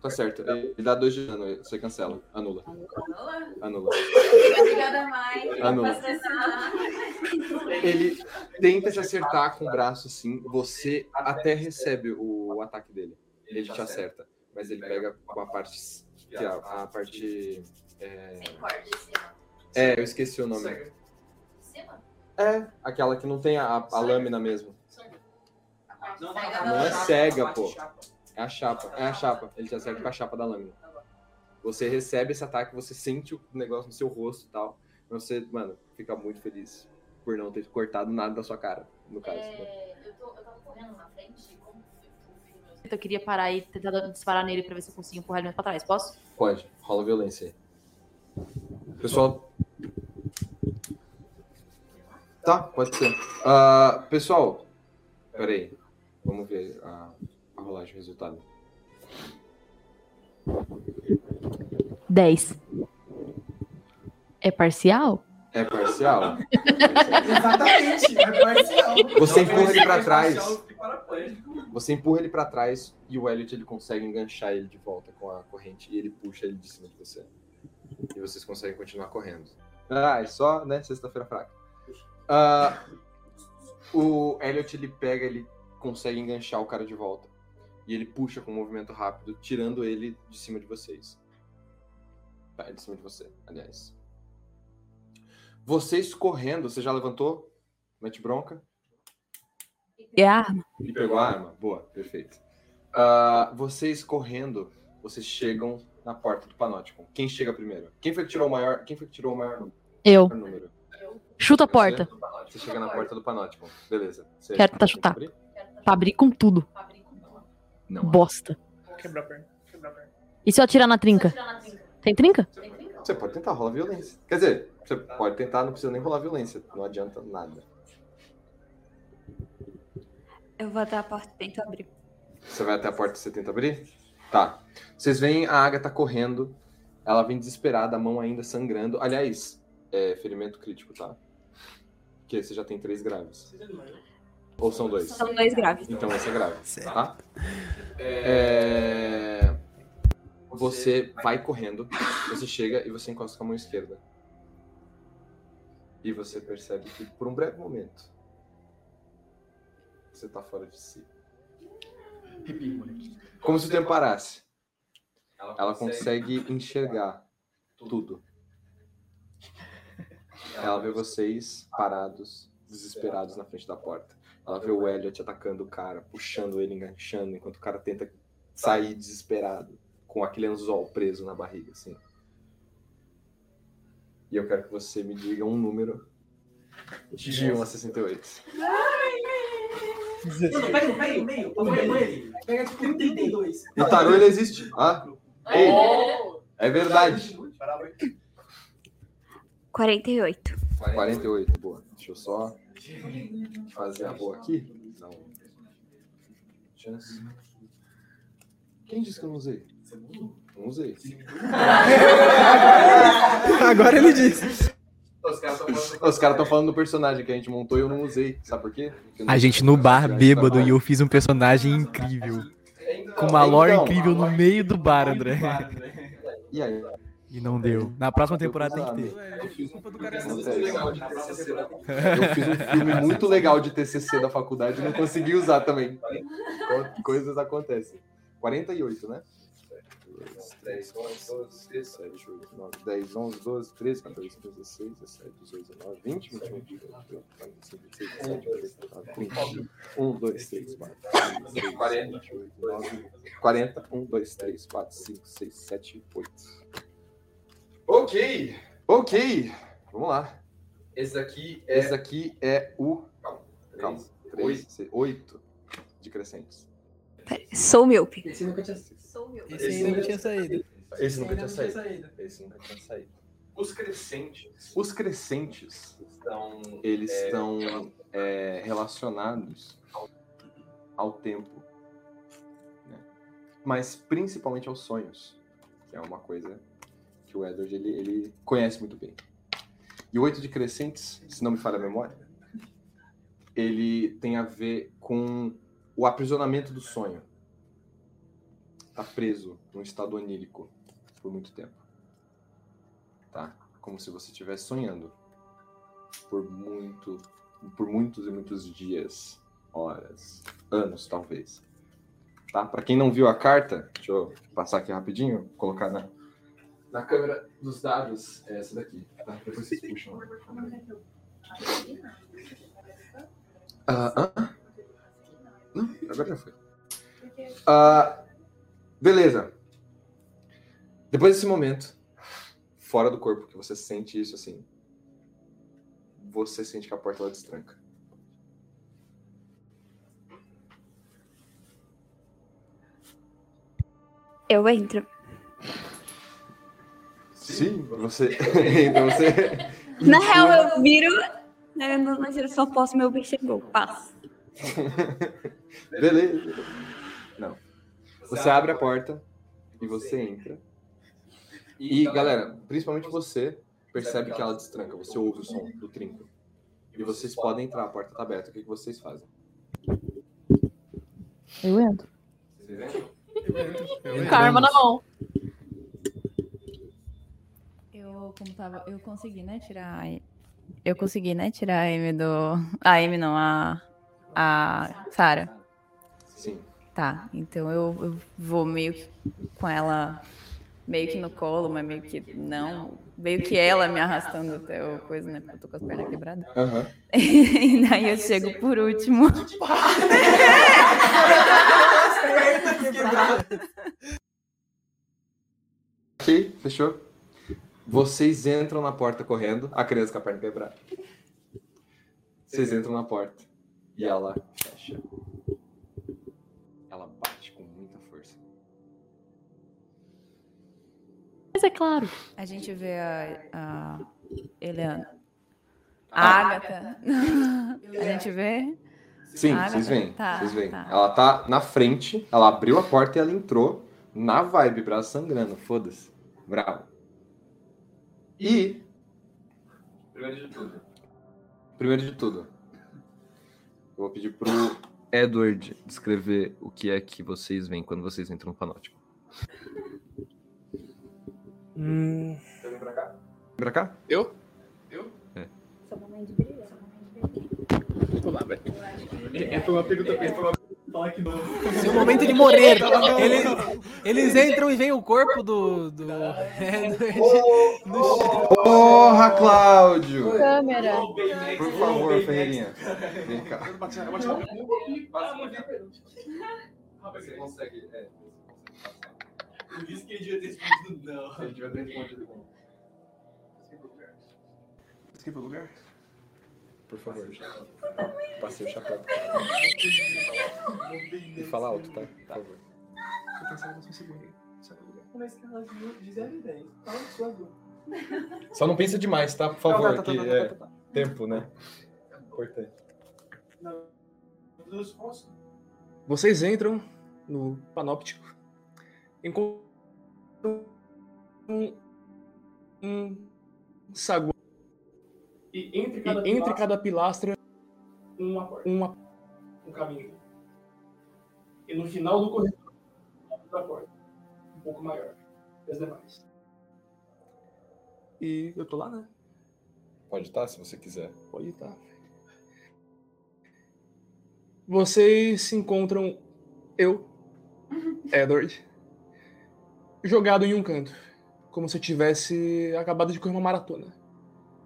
Tá certo. Ele dá dois de dano, você cancela. Anula. Anula. Anula. Obrigada, Mike. Anula. Ele tenta te acertar com o braço assim, você até recebe o ataque dele. Ele te acerta, mas ele pega com a parte que é a, a parte é... É, eu esqueci o nome. É, aquela que não tem a, a lâmina mesmo. A parte Não, é cega, pô. É a chapa, é a chapa. Ele te acerta com a chapa da lâmina. Você recebe esse ataque, você sente o negócio no seu rosto e tal. Você, mano, fica muito feliz por não ter cortado nada da sua cara, no caso. né? É, eu, tô, eu tava correndo na frente. Como eu queria parar e tentar disparar nele pra ver se eu consigo empurrar ele mais pra trás. Posso? Pode, rola violência aí. Pessoal. Tá, pode ser. Ah, pessoal, peraí. Vamos ver a, a rolagem, o resultado. 10. É parcial? É parcial? Exatamente, é parcial. Você empurra ele pra É trás. Você empurra ele pra trás e o Elliot ele consegue enganchar ele de volta com a corrente e ele puxa ele de cima de você. E vocês conseguem continuar correndo. Ah, é só, né? Sexta-feira fraca. Ah, o Elliot ele pega, ele consegue enganchar o cara de volta. E ele puxa com um movimento rápido, tirando ele de cima de vocês. Tá, de cima de você, aliás. Vocês correndo, você já levantou? Mete bronca? É a arma. E pegou a arma? Boa, perfeito. Ah, vocês correndo, vocês chegam na porta do Panótico. Quem chega primeiro? Quem foi que tirou o maior? Quem foi que tirou o maior Eu. número? Chuta a porta. Você chega na porta do Panótico. Beleza. Você Quero tentar tenta chutar. abrir? Pra abrir com tudo. Não. Bosta. Quebrar a perna. Quebrar a perna. E se eu atirar na trinca? Tem trinca? Você pode tentar rolar violência. Quer dizer, você pode tentar, não precisa nem rolar violência. Não adianta nada. Eu vou até a porta e tento abrir. Você vai até a porta e você tenta abrir? Tá. Vocês veem a Agatha correndo. Ela vem desesperada, a mão ainda sangrando. Aliás, é ferimento crítico, tá? Porque você já tem três graves. Ou são dois? São dois graves. Então esse é grave, tá? É... Você vai correndo, você chega e você encosta com a mão esquerda. E você percebe que por um breve momento você tá fora de si. Como se o tempo parasse. Ela consegue enxergar tudo. Ela vê vocês parados, desesperados na frente da porta. Ela vê o Elliot atacando o cara, puxando ele, enganchando, enquanto o cara tenta sair desesperado, com aquele anzol preso na barriga, assim. E eu quero que você me diga um número de 1 a 68. Pega, pega o meio, ele. Pega tipo 32. E o tarô, ele existe. Ah? Ei, é verdade. 48. 48, boa. Deixa eu só fazer a boa aqui. Não. Chance. Quem disse que eu não usei? Não usei. Agora ele disse. Os caras estão falando do personagem que a gente montou e eu não usei. Sabe por quê? A gente no bar bêbado e eu fiz um personagem incrível. Com uma lore Então. incrível no meio do bar, André. E aí? E não deu. Na próxima temporada tem que ter. Eu fiz um filme muito legal de TCC da faculdade e não consegui usar também. Co- Coisas acontecem. 48, né? 3, 11, 12, 13, 17, 8, 9, 10, 11, 12, 13, 14, 15, 16, 17, 18, 19, 20, 21, 22, 23, 25, 26, 27, 28, 30, 1, 2, 3, 4, 5, 6, 7, 8, 9, 40, 1, 2, 3, 4, 5, 6, 7, 8. Ok, ok, vamos lá. Esse daqui é. Esse daqui é o. Calma, 3, 8 de crescentes. Sou míope. Esse nunca tinha Esse aí nunca tinha saído. Esse nunca tinha Esse nunca tinha saído. Esse nunca tinha saído. Os crescentes Os crescentes, estão. eles é, estão é, relacionados ao tempo, né? mas principalmente aos sonhos, que é uma coisa que o Edward ele, ele conhece muito bem. E o oito de crescentes, se não me falha a memória, ele tem a ver com o aprisionamento do sonho. Tá preso num estado onírico por muito tempo. Tá? Como se você estivesse sonhando por muito, por muitos e muitos dias, horas, anos talvez. Tá? Para quem não viu a carta, deixa eu passar aqui rapidinho, colocar na, na câmera dos dados, é essa daqui. Tá? Depois vocês puxam. Ah, ah? Não, agora já foi. Ah, beleza. Depois desse momento, fora do corpo, que você sente isso assim, você sente que a porta ela destranca. Eu entro. Sim, você. então você. Na real, eu viro né, na na direção oposta, meu bem chegou. Passa. Beleza. Não. Você abre a porta e você entra. E, galera, principalmente você percebe que ela destranca. Você ouve o som do trinco. E vocês podem entrar, a porta tá aberta. O que, que vocês fazem? Eu entro. Vocês entram? Com a arma na mão. Eu, como tava, eu consegui, né, tirar. a- Eu consegui, né, tirar a M do. A M não, a. A Sarah. Sim. Tá, então eu, eu vou meio que com ela, meio que no colo, mas meio que não. Meio que ela me arrastando até o coisa, né? Porque eu tô com as pernas quebradas. Aham. e daí eu chego por último. Ok, fechou? Vocês entram na porta correndo, a criança com a perna quebrada. Vocês entram na porta e ela fecha. Ela bate com muita força. Mas é claro. A gente vê a, a Eliana. A Agatha. A gente vê. Sim, vocês veem. Tá, vocês veem. tá. Ela tá na frente, ela abriu a porta e ela entrou na vibe, braço sangrando. Foda-se. Bravo. E, Primeiro de tudo. primeiro de tudo, eu vou pedir pro Edward descrever o que é que vocês veem quando vocês entram no panótico. Hum, Vem pra cá? Vem pra cá? eu? É. Vamos lá, velho. É, foi uma pergunta pra falar que não. Seu momento de morrer. Eles, eles entram e vem o corpo do. do, no chão. Porra, Cláudio! Câmera. Por favor, Ferreirinha. Vem cá. Você consegue. É. Por isso que ele devia ter respondido não. Ele devia ter respondido bom. Esquiva o lugar? Por favor. Passei o chapéu. E fala alto, tá? Por favor. Tô pensando mais segundo. Esquiva o lugar. Mas que ela viu Gisele 10. Fala de sua dor. Só não pensa demais, tá? Por Tá, favor, tá, tá, que tá, é tá, tá, tá. tempo, né? Importante. Vocês entram no panóptico. Encontram um, um saguão. E entre E cada, entre pilastra, cada pilastra, uma porta, uma. um caminho. E no final do corredor, da porta. Um pouco maior as demais. E eu tô lá, né? Pode estar, se você quiser. Pode estar. Vocês se encontram eu, Edward, jogado em um canto, como se eu tivesse acabado de correr uma maratona,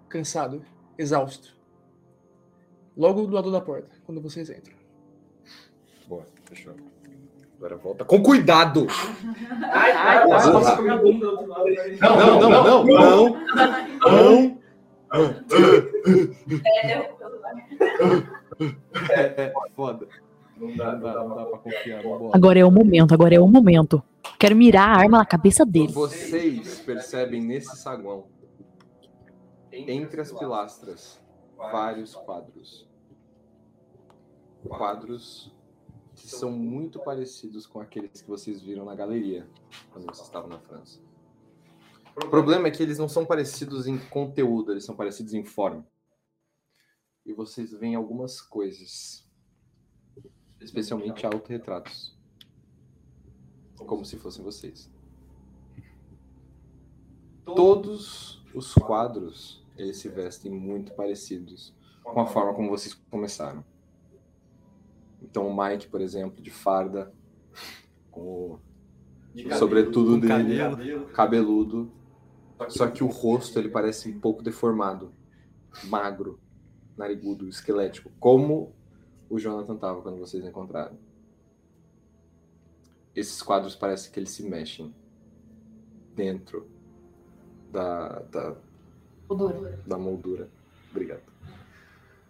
cansado, exausto. Logo do lado da porta, quando vocês entram. Boa, fechou. Agora volta com cuidado! Ai, ai, ai, posso comer a bunda do outro lado. Não, não, não, não, não, É, é foda. Não dá, não dá, não dá pra confiar. Agora é o momento, agora é o momento. Quero mirar a arma na cabeça dele. Vocês percebem nesse saguão, entre as pilastras, vários quadros. Quadros que são muito parecidos com aqueles que vocês viram na galeria quando vocês estavam na França. O problema é que eles não são parecidos em conteúdo, eles são parecidos em forma. E vocês veem algumas coisas, especialmente autorretratos, como se fossem vocês. Todos os quadros, eles se vestem muito parecidos com a forma como vocês começaram. Então o Mike, por exemplo, de farda, com o sobretudo com dele, cabelo. cabeludo. Só que o rosto ele parece um pouco deformado, magro, narigudo, esquelético, como o Jonathan tava quando vocês encontraram. Esses quadros parecem que eles se mexem dentro da, da, Moldura. da moldura. Obrigado.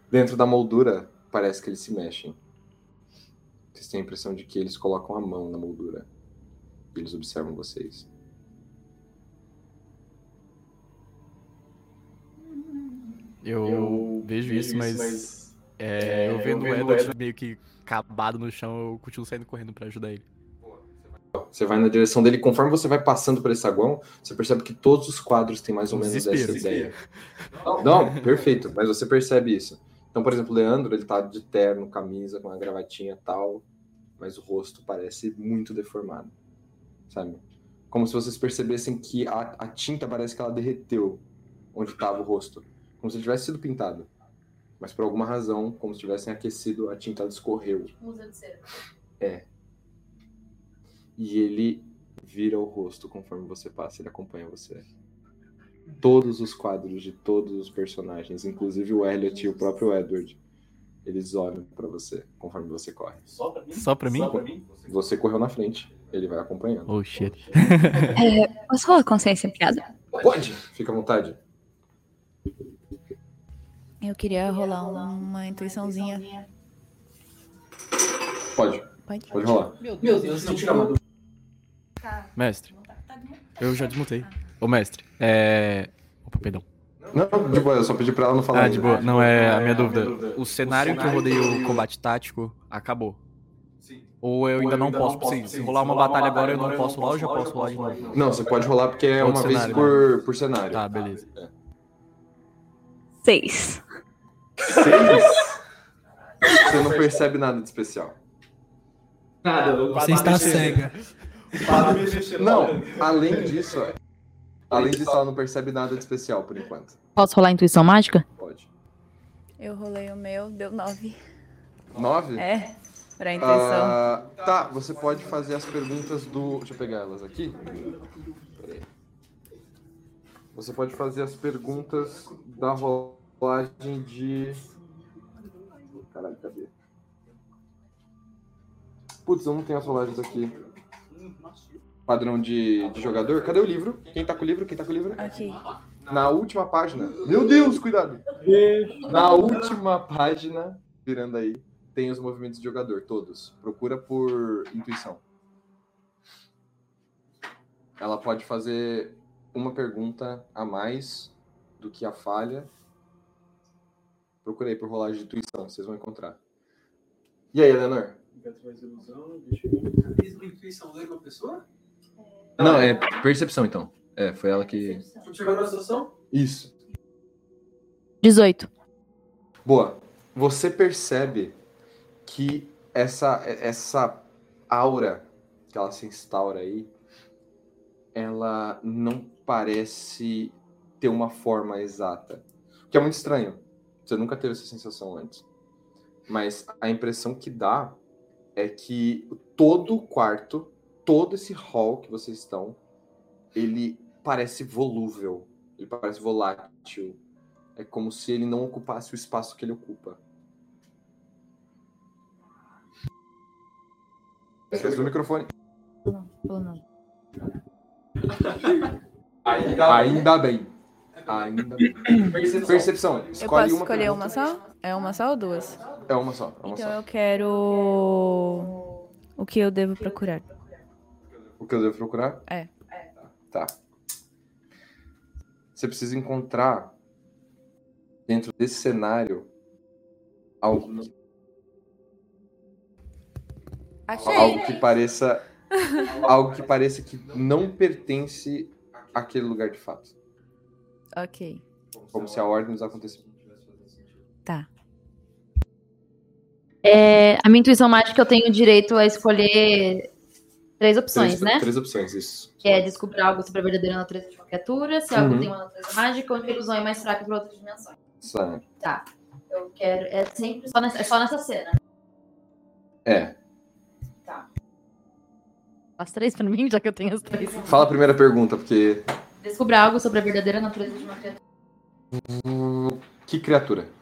Dentro da moldura, parece que eles se mexem. Vocês têm a impressão de que eles colocam a mão na moldura. E eles observam vocês. Eu, vejo isso, mas. é, eu vendo o Edward meio que acabado no chão, eu continuo saindo correndo pra ajudar ele. Você vai na direção dele, conforme você vai passando por esse saguão, você percebe que todos os quadros têm mais ou menos Desespero. essa ideia. Não, perfeito, mas você percebe isso. Então, por exemplo, o Leandro, ele tá de terno, camisa, com uma gravatinha e tal, mas o rosto parece muito deformado, sabe? Como se vocês percebessem que a, a tinta parece que ela derreteu onde estava o rosto, como se tivesse sido pintado. Mas por alguma razão, como se tivessem aquecido, a tinta ela escorreu. Museu de cera. É. E ele vira o rosto conforme você passa, ele acompanha você. Todos os quadros de todos os personagens, inclusive o Elliot e o próprio Edward, eles olham pra você conforme você corre. Só pra mim? Só pra mim? Só pra mim? Você correu na frente, ele vai acompanhando. Oh shit. É, posso falar consciência piada? Pode, fica à vontade. Eu queria rolar uma intuiçãozinha. Pode. Pode? Pode rolar. Meu Deus, não tira uma dúvida. Mestre, eu já desmutei. Ô, mestre, é. Opa, perdão. Não, de boa, eu só pedi pra ela não falar. Ah, de boa. Não, é a minha dúvida. O cenário que eu rodei o combate tático acabou. Ou eu ainda não posso, se, se rolar uma batalha agora eu não posso rolar ou já posso rolar de novo? Não, você pode rolar porque é uma vez por, por cenário. Tá, beleza. Seis. Seis? Você não percebe nada de especial. Nada, Você está cega. Não, além disso, além disso, ela não percebe nada de especial por enquanto. Posso rolar intuição mágica? Pode. Eu rolei o meu, deu nove. Nove? É, pra intuição. Ah, tá, você pode fazer as perguntas do. Deixa eu pegar elas aqui. Peraí. Você pode fazer as perguntas da rolagem de. Caralho, cadê? Putz, eu não tenho as rolagens aqui. Padrão de, de jogador. Cadê o livro? Quem tá com o livro? Quem tá com o livro? Aqui. Na última página. Meu Deus, cuidado! Na última página, virando aí, tem os movimentos de jogador, todos. Procura por intuição. Ela pode fazer uma pergunta a mais do que a falha. Procurei por rolagem de intuição, vocês vão encontrar. E aí, Eleanor? Carisma e intuição lê uma pessoa? Não, é percepção então. É, foi ela que. Chegou na situação? Isso. 18. Boa. Você percebe que essa, essa aura que ela se instaura aí, ela não parece ter uma forma exata. O que é muito estranho. Você nunca teve essa sensação antes. Mas a impressão que dá é que todo o quarto, todo esse hall que vocês estão, ele parece volúvel, ele parece volátil. É como se ele não ocupasse o espaço que ele ocupa. Esquece do microfone. Ainda, Ainda bem. Ainda bem. Percepção. Percepção. Eu Escolhe posso uma escolher pergunta. uma só? É uma só ou duas? É uma só. É uma Então só. eu quero. O que eu devo procurar? O que eu devo procurar? É. Tá. Você precisa encontrar dentro desse cenário algo que, Achei. algo que pareça algo que pareça que não pertence àquele lugar de fato, Ok. como se a ordem dos acontecimentos Tá. É, a minha intuição mágica eu tenho direito a escolher três opções, três, né? Três opções, isso. Que é descobrir algo sobre a verdadeira natureza de uma criatura, se algo Uhum. tem uma natureza mágica ou a ilusão é mais fraca para outras dimensões. Sabe? Tá. Eu quero. É sempre só nessa, é só nessa cena. É. As três pra mim, já que eu tenho as três. Fala a primeira pergunta, porque Descobrir algo sobre a verdadeira natureza de uma criatura. que criatura?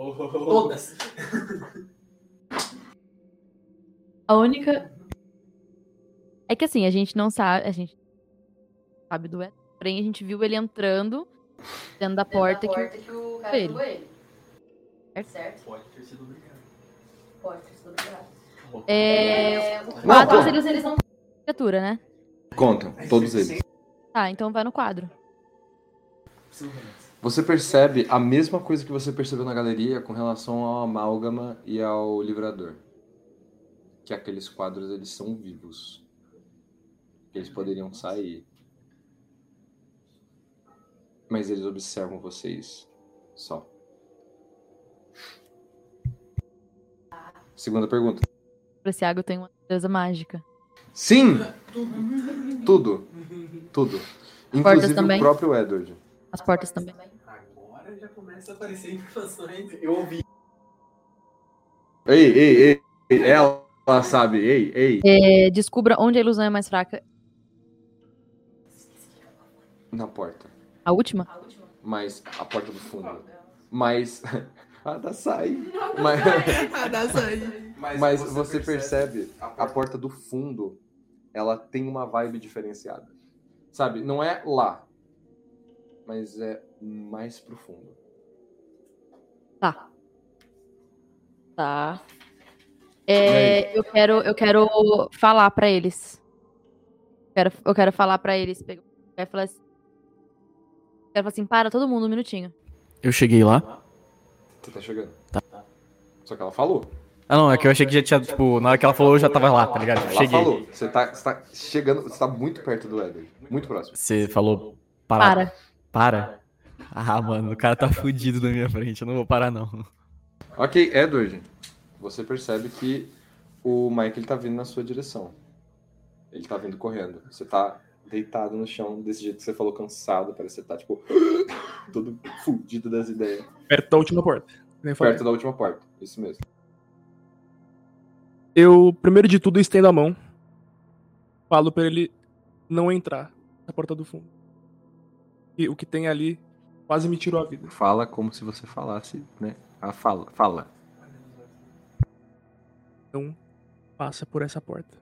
Todas. A única. É que assim, a gente não sabe. A gente sabe do Ed. Porém, a gente viu ele entrando dentro da porta, que, o cara ele. pegou ele. Certo? Pode ter sido obrigado. Pode ter sido obrigado. É. Os Não, quadros, pô. eles, eles não. Criatura, né? Conta, todos eles. Tá, então vai no quadro. Você percebe a mesma coisa que você percebeu na galeria com relação ao amálgama e ao livrador. Que aqueles quadros eles são vivos. Eles poderiam sair. Mas eles observam vocês só. Segunda pergunta. Esse água tem uma natureza mágica. Sim! Tudo. Tudo. Inclusive também? o próprio Edward. As portas também. Começa a aparecer informações. Eu ouvi. Ei, ei, ei, ei. Ela, sabe. Ei, ei. É, descubra onde a ilusão é mais fraca. Na porta. A última? Mas a porta do fundo. Mas. A da sai. Mas, A da açaí. mas você percebe a porta do fundo, ela tem uma vibe diferenciada. Sabe? Não é lá. Mas é mais profundo. Tá. Tá. É, eu quero, eu quero falar pra eles. Quero, eu quero falar pra eles. Pega- Quero falar assim. Quero falar assim, para todo mundo um minutinho. Eu cheguei lá. Você tá chegando. Tá. Só que ela falou. Ah, não, é que eu achei que já tinha, tipo, na hora que ela falou, eu já tava lá, tá ligado? Ela Cheguei. falou. Você tá, você tá chegando. Você tá muito perto do Edward. Muito próximo. Você falou parar. Para. Para. Ah, mano, o cara tá fudido na minha frente, eu não vou parar não. Ok, Edward. Você percebe que o Mike ele tá vindo na sua direção. Ele tá vindo correndo. Você tá deitado no chão, desse jeito que você falou, cansado. Parece que você tá, tipo, todo fudido das ideias. Perto da última porta. Perto da última porta. Isso mesmo. Eu, primeiro de tudo, estendo a mão. Falo pra ele não entrar na porta do fundo. E o que tem ali quase me tirou a vida. Fala como se você falasse, né? A fala, fala. Não passa por essa porta.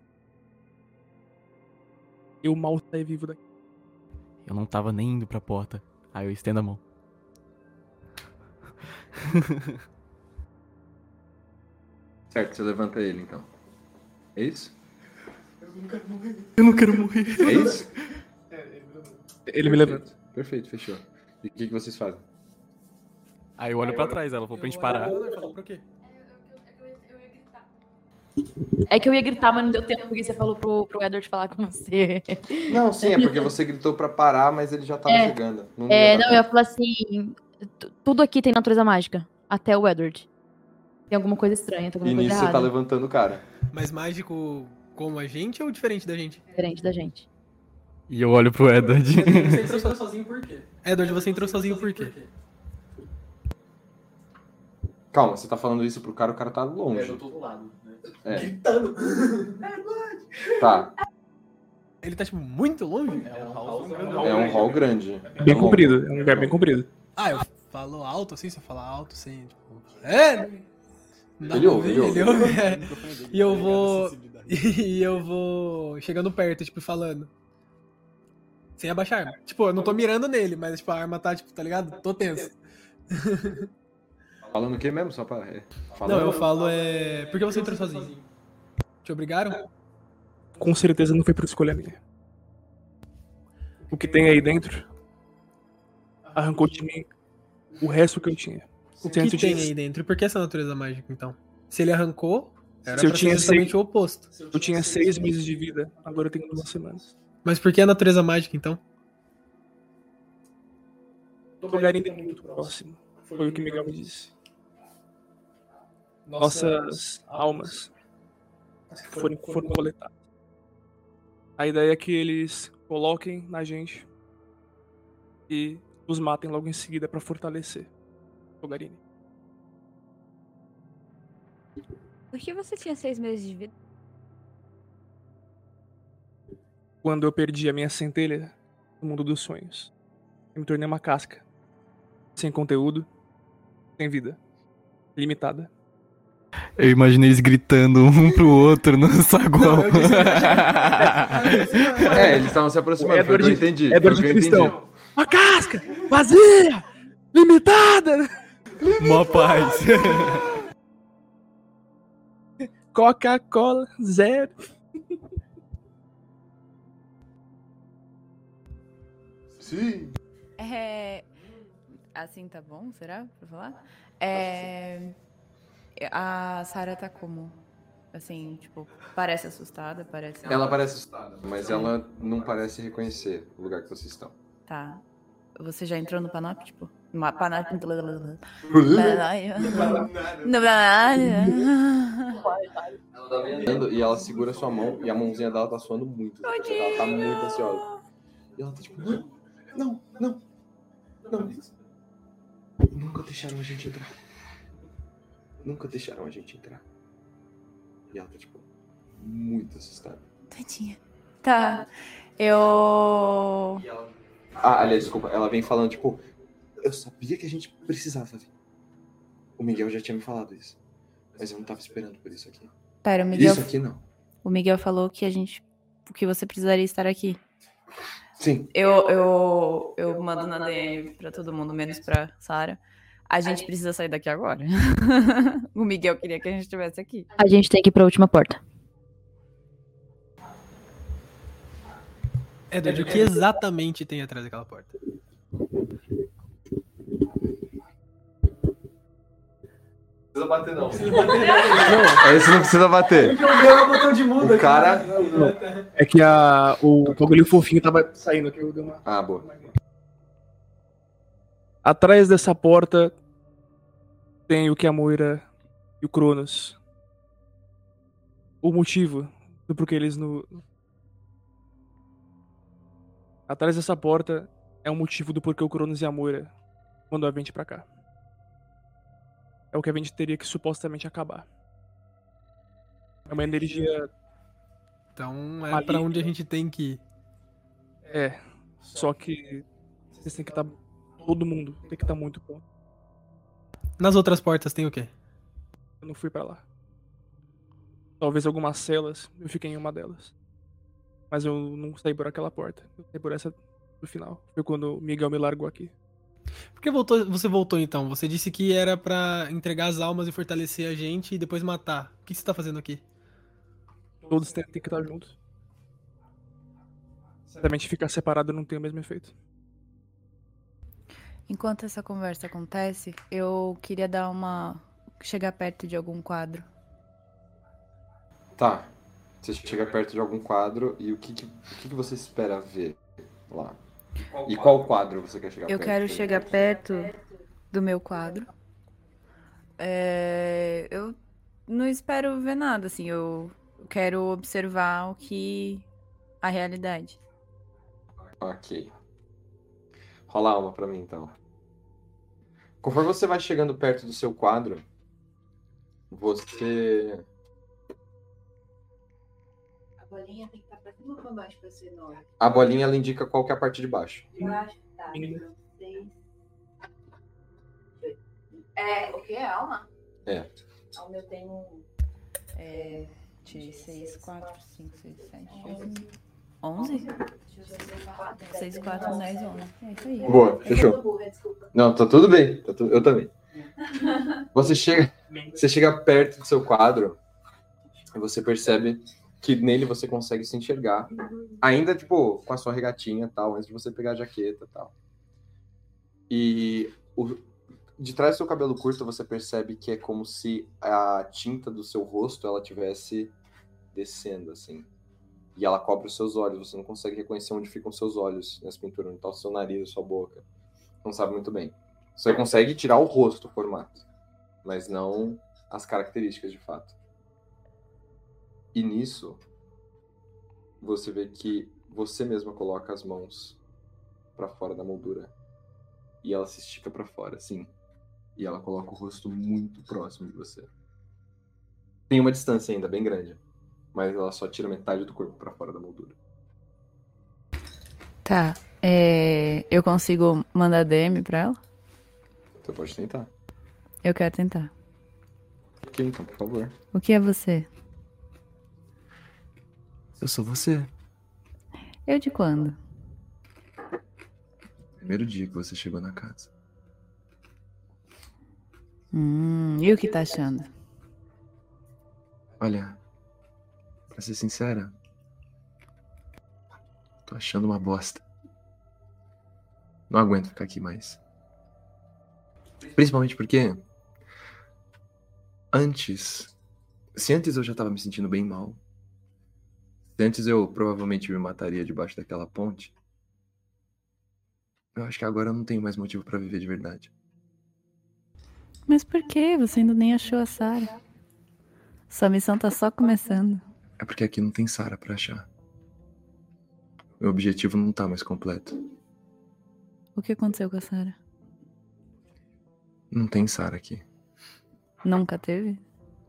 Eu mal saí vivo daqui. Eu não tava nem indo pra porta. Aí eu estendo a mão. Certo, você levanta ele então. É isso? Eu não quero morrer. É isso? Ele me levanta. Perfeito, fechou. E o que, que vocês fazem? Aí eu olho pra trás, ela falou pra gente parar. Falou pra quê? É que eu ia gritar, mas não deu tempo, porque você falou pro, pro Edward falar com você. Não, sim, é porque você gritou pra parar, mas ele já tava É. chegando. Não É, não, eu ia tempo. falar assim. tu- Tudo aqui tem natureza mágica. Até o Edward. Tem alguma coisa estranha, tem E alguma coisa nisso você tá levantando o cara. Mas mágico como a gente ou diferente da gente? Diferente da gente. E eu olho pro Edward. Você entrou sozinho por quê? Edward, você entrou sozinho por quê? Calma, você tá falando isso pro cara, o cara tá longe. É, eu tô do lado. Né? É. Gritando. Tá. Ele tá, tipo, muito longe? É um hall, É um hall grande. Bem Tá comprido, é um lugar bem comprido. Ah, eu falo alto assim, você fala alto sem, tipo... É! Não Ele ouve, ouvir, ele ouve. é. E eu vou... E eu vou chegando perto, tipo, falando. Sem abaixar a arma. Tipo, eu não tô mirando nele, mas, tipo, a arma tá, tipo, tá ligado? Tô tenso. Falando o quê mesmo? Só pra. é, Não, falando- eu falo, é... Por que você entrou sozinho? Te obrigaram? Com certeza não foi por escolha minha. O que tem aí dentro arrancou de mim o resto que eu tinha. O que tem aí dentro? E por que essa natureza mágica, então? Se ele arrancou, era Se eu pra tinha ser justamente seis- o oposto. Eu tinha seis meses de vida, agora eu tenho duas semanas. Mas por que a natureza mágica, então? O lugar ainda é muito próximo. Foi o que Miguel me disse. Nossas almas foram, foram coletadas. A ideia é que eles coloquem na gente e os matem logo em seguida pra fortalecer o Garini. Por que você tinha seis meses de vida? Quando eu perdi a minha centelha no mundo dos sonhos, eu me tornei uma casca. Sem conteúdo, sem vida. Limitada. Eu imaginei eles gritando um pro outro no saguão. É, eles estavam se aproximando. Foi o que eu entendi. Que eu entendi. Cristão. Uma casca! Vazia! Limitada! Mó paz. Coca-Cola zero. Sim. É. Assim tá bom, será? Pra falar? É. A Sarah tá como? Assim, tipo, parece assustada, parece. Ela parece assustada, mas ela não parece reconhecer o lugar que vocês estão. Tá. Você já entrou no Panop, tipo? Ma- Panop. Ela tá andando e ela segura sua mão e a mãozinha dela tá suando muito. Ela tá muito ansiosa. E ela tá tipo, não, não, não, não. Nunca deixaram a gente entrar. Nunca deixaram a gente entrar. E ela tá tipo, muito assustada. Tadinha. Tá. Eu. Ah, aliás, desculpa, ela vem falando, tipo, eu sabia que a gente precisava vir. O Miguel já tinha me falado isso. Mas eu não tava esperando por isso aqui. Pera, o Miguel. Isso aqui não. O Miguel falou que a gente. que você precisaria estar aqui. Sim. Eu, eu, eu mando na DM pra todo mundo, menos pra Sarah. A gente precisa sair daqui agora. o Miguel queria que a gente estivesse aqui. A gente tem que ir pra última porta. Edward, o que exatamente tem atrás daquela porta? Precisa bater, não. Esse não precisa bater. o botão de muda O cara. É que a, o bagulho fofinho tava saindo aqui. Eu dei uma... Ah, boa. Atrás dessa porta tem o que a Moira e o Cronos. O motivo do porquê eles no. Atrás dessa porta é o motivo do porquê o Cronos e a Moira mandou a gente pra cá. É o que a gente teria que supostamente acabar. É uma energia. Então é pra onde a gente tem que ir. É. Só que vocês têm que estar. Todo mundo tem que estar muito bom. Nas outras portas tem o quê? Eu não fui pra lá. Talvez algumas celas, eu fiquei em uma delas. Mas eu não saí por aquela porta. Eu saí por essa do final. Foi quando o Miguel me largou aqui. Por que voltou, você voltou então? Você disse que era pra entregar as almas e fortalecer a gente e depois matar. O que você tá fazendo aqui? Todos têm, têm que estar juntos. Certamente ficar separado não tem o mesmo efeito. Enquanto essa conversa acontece, eu queria dar uma. chegar perto de algum quadro. Tá. Você chega perto de algum quadro e o que, que, o que, que você espera ver lá? E qual quadro você quer chegar Eu perto? quero chegar perto do meu quadro. É, eu não espero ver nada, assim. Eu quero observar o que. a realidade. Ok. Rola uma pra mim, então. Conforme você vai chegando perto do seu quadro, você. A bolinha tem que ou pra baixo pra ser nove? A bolinha ela indica qual que é a parte de baixo. Baixo, tá. Então, seis. É, o que é alma? É. Alma eu tenho. É. De 6, 4, 5, 6, 7, 11? 6, 4, 10, 11. É isso aí. Boa, fechou. Não, tá tudo bem. tá tu- Eu também. Você chega, você chega perto do seu quadro e você percebe que nele você consegue se enxergar. Ainda, tipo, com a sua regatinha e tal, antes de você pegar a jaqueta e tal. E o- de trás do seu cabelo curto você percebe que é como se a tinta do seu rosto ela tivesse descendo, assim. E ela cobre os seus olhos. Você não consegue reconhecer onde ficam os seus olhos nessa pintura, onde tá o seu nariz, a sua boca. Não sabe muito bem. Você consegue tirar o rosto, o formato, mas não as características de fato. E nisso, você vê que você mesma coloca as mãos pra fora da moldura e ela se estica pra fora, assim. E ela coloca o rosto muito próximo de você. Tem uma distância ainda bem grande, mas ela só tira metade do corpo pra fora da moldura. Tá. É, eu consigo mandar DM pra ela? Você pode tentar. Eu quero tentar. Ok, então, por favor. O que é você? Eu sou você. Eu de quando? Primeiro dia que você chegou na casa. Hum, e o que tá achando? Olha, pra ser sincera, tô achando uma bosta. Não aguento ficar aqui mais. Principalmente porque antes, se antes eu já tava me sentindo bem mal, antes eu provavelmente me mataria debaixo daquela ponte, eu acho que agora eu não tenho mais motivo pra viver de verdade. Mas por que? Você ainda nem achou a Sarah. Sua missão tá só começando. É porque aqui não tem Sara pra achar. Meu objetivo não tá mais completo. O que aconteceu com a Sarah? Não tem Sara aqui. Nunca teve?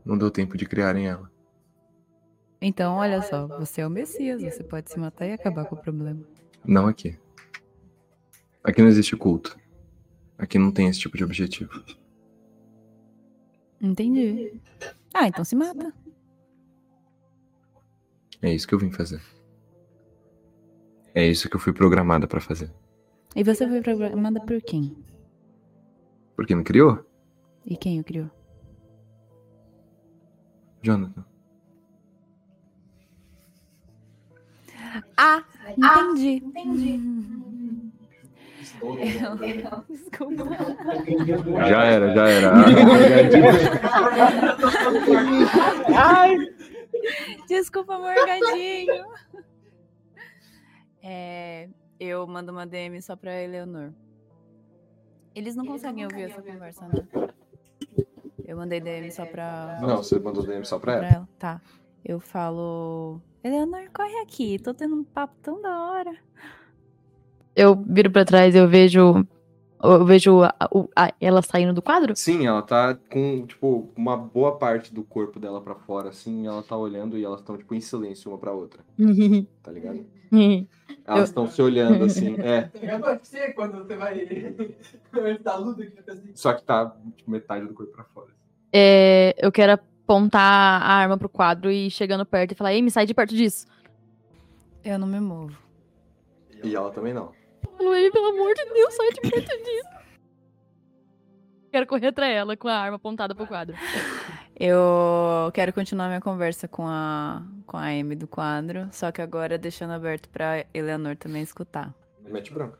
Não deu tempo de criarem ela. Então, olha só, você é o Messias, você pode se matar e acabar com o problema. Não aqui. Aqui não existe culto. Aqui não tem esse tipo de objetivo. Entendi. Ah, então se mata. É isso que eu vim fazer. É isso que eu fui programada pra fazer. E você foi programada por quem? Porque me criou? E quem o criou? Jonathan. Ah, entendi. entendi. Eu... Desculpa. Já era, já era. Ai. Desculpa, morgadinho. É, eu mando uma DM só pra Eleonor. Eles não conseguem ouvir essa conversa, né? Eu mandei DM só pra. Não, você mandou DM só pra ela. Pra ela. Tá. Eu falo. Eleonor, corre aqui. Tô tendo um papo tão da hora. Eu viro pra trás e eu vejo. Eu vejo a- a- ela saindo do quadro? Sim, ela tá com, tipo, uma boa parte do corpo dela pra fora, assim, e ela tá olhando e elas estão, tipo, em silêncio uma pra outra, tá ligado? Elas estão se olhando, assim, é. Tá ser quando você vai. Só que tá, tipo, metade do corpo pra fora. É, eu quero apontar a arma pro quadro e chegando perto e falar: Ei, me sai de perto disso. Eu não me movo. E ela também não. Luí, pelo amor de Deus, sai de perto disso. Quero correr atrás ela com a arma apontada pro quadro. Eu quero continuar minha conversa com a, com a Amy do quadro, só que agora deixando aberto pra Eleanor também escutar. Mete branco.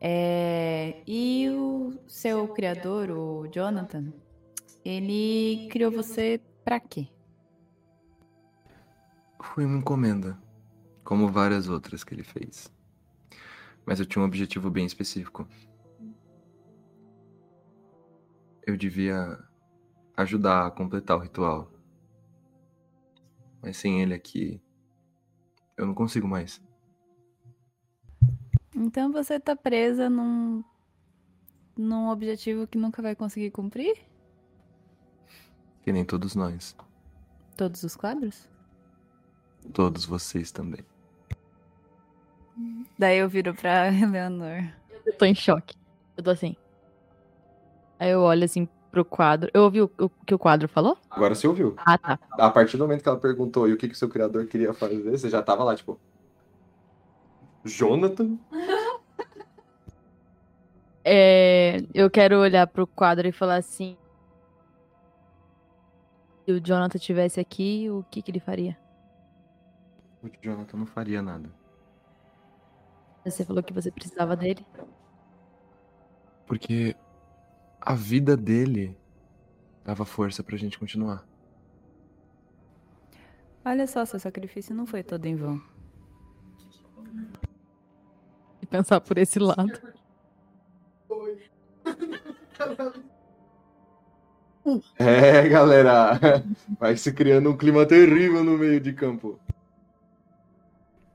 É, e o seu criador, o Jonathan, ele criou você pra quê? Foi uma encomenda, como várias outras que ele fez. Mas eu tinha um objetivo bem específico. Eu devia ajudar a completar o ritual. Mas sem ele aqui, eu não consigo mais. Então você tá presa num. num objetivo que nunca vai conseguir cumprir? Que nem todos nós. Todos os quadros? Todos vocês também. Daí eu viro pra Eleanor. Eu tô em choque. Eu tô assim. Aí eu olho assim pro quadro. Eu ouvi o, o que o quadro falou? Agora você ouviu. Ah, tá. A partir do momento que ela perguntou e o que, que o seu criador queria fazer, você já tava lá, tipo. Jonathan? É, eu quero olhar pro quadro e falar assim. Se o Jonathan tivesse aqui, o que, que ele faria? O Jonathan não faria nada. Você falou que você precisava dele. Porque a vida dele dava força pra gente continuar. Olha só, seu sacrifício não foi todo em vão. E pensar por esse lado. É, galera. Vai se criando um clima terrível no meio de campo.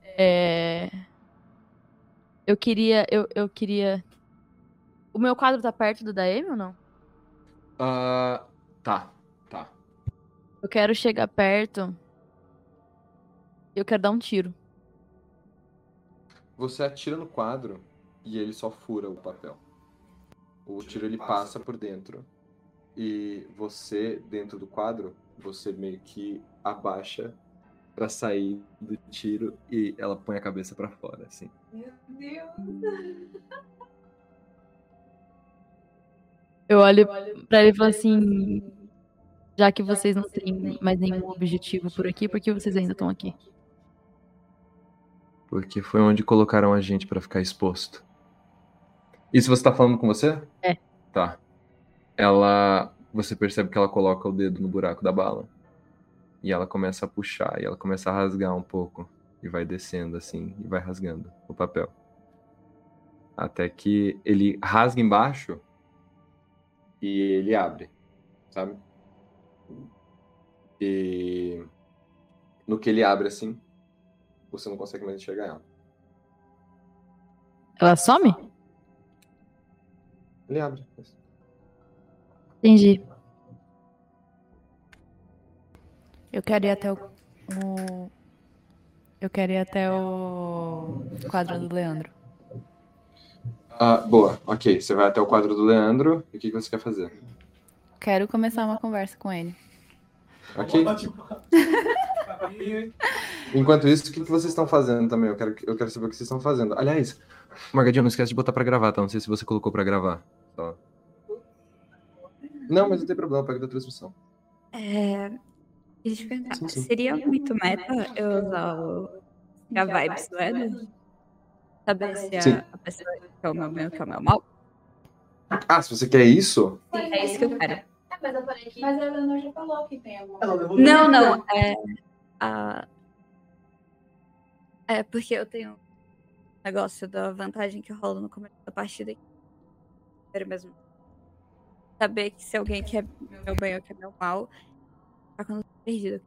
É. Eu queria. Eu, eu queria. O meu quadro tá perto do da Amy ou não? Ah, tá, tá. Eu quero chegar perto. Eu quero dar um tiro. Você atira no quadro e ele só fura o papel. O tiro ele passa por dentro. E você, dentro do quadro, você meio que abaixa pra sair do tiro e ela põe a cabeça pra fora, assim. Meu Deus. Eu olho pra ele e falo assim. Já que vocês não têm mais nenhum objetivo por aqui, por que vocês ainda estão aqui? Porque foi onde colocaram a gente pra ficar exposto. Isso você tá falando com você? É. Tá. Ela. Você percebe que ela coloca o dedo no buraco da bala. E ela começa a puxar, e ela começa a rasgar um pouco. E vai descendo assim, e vai rasgando o papel. Até que ele rasga embaixo e ele abre, sabe? E no que ele abre assim, você não consegue mais enxergar ela. Ela some? Ele abre. Entendi. Eu quero ir até o. o- Eu quero ir até o quadro do Leandro. Ah, boa, ok. Você vai até o quadro do Leandro. E o que que você quer fazer? Quero começar uma conversa com ele. Ok. Enquanto isso, o que que vocês estão fazendo também? Eu quero, eu quero saber o que vocês estão fazendo. Aliás, Margadinho, não esquece de botar pra gravar, tá? Não sei se você colocou pra gravar. Só. Não, mas não tem problema, pega da transmissão. É, deixa eu perguntar, Sim, sim. seria muito meta eu usar o, a vibes do Eder? Saber se Sim. a, a pessoa que é o meu bem ou que é o meu mal? Ah, se você quer isso, Sim, é isso que eu quero. É, mas eu falei que. Mas a Eleanor já falou que tem alguma coisa. Não, não, é... A... É porque eu tenho um negócio da vantagem que rola no começo da partida. Quero mesmo saber que se alguém quer meu bem ou quer meu mal, tá quando eu tô perdido.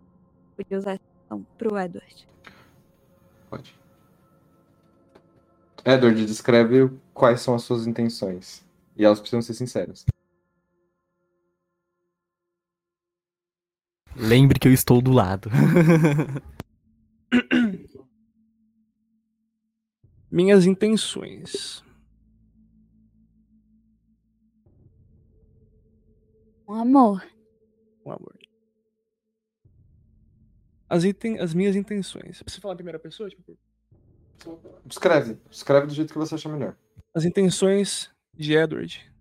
Podia usar essa ação pro Edward. pode. Edward, descreve quais são as suas intenções. E elas precisam ser sinceras. Lembre que eu estou do lado. Minhas intenções. Um amor. Um amor. As, inten- as minhas intenções. Você falar em primeira pessoa? Tipo, Descreve. Descreve do jeito que você achar melhor. as intenções de Edward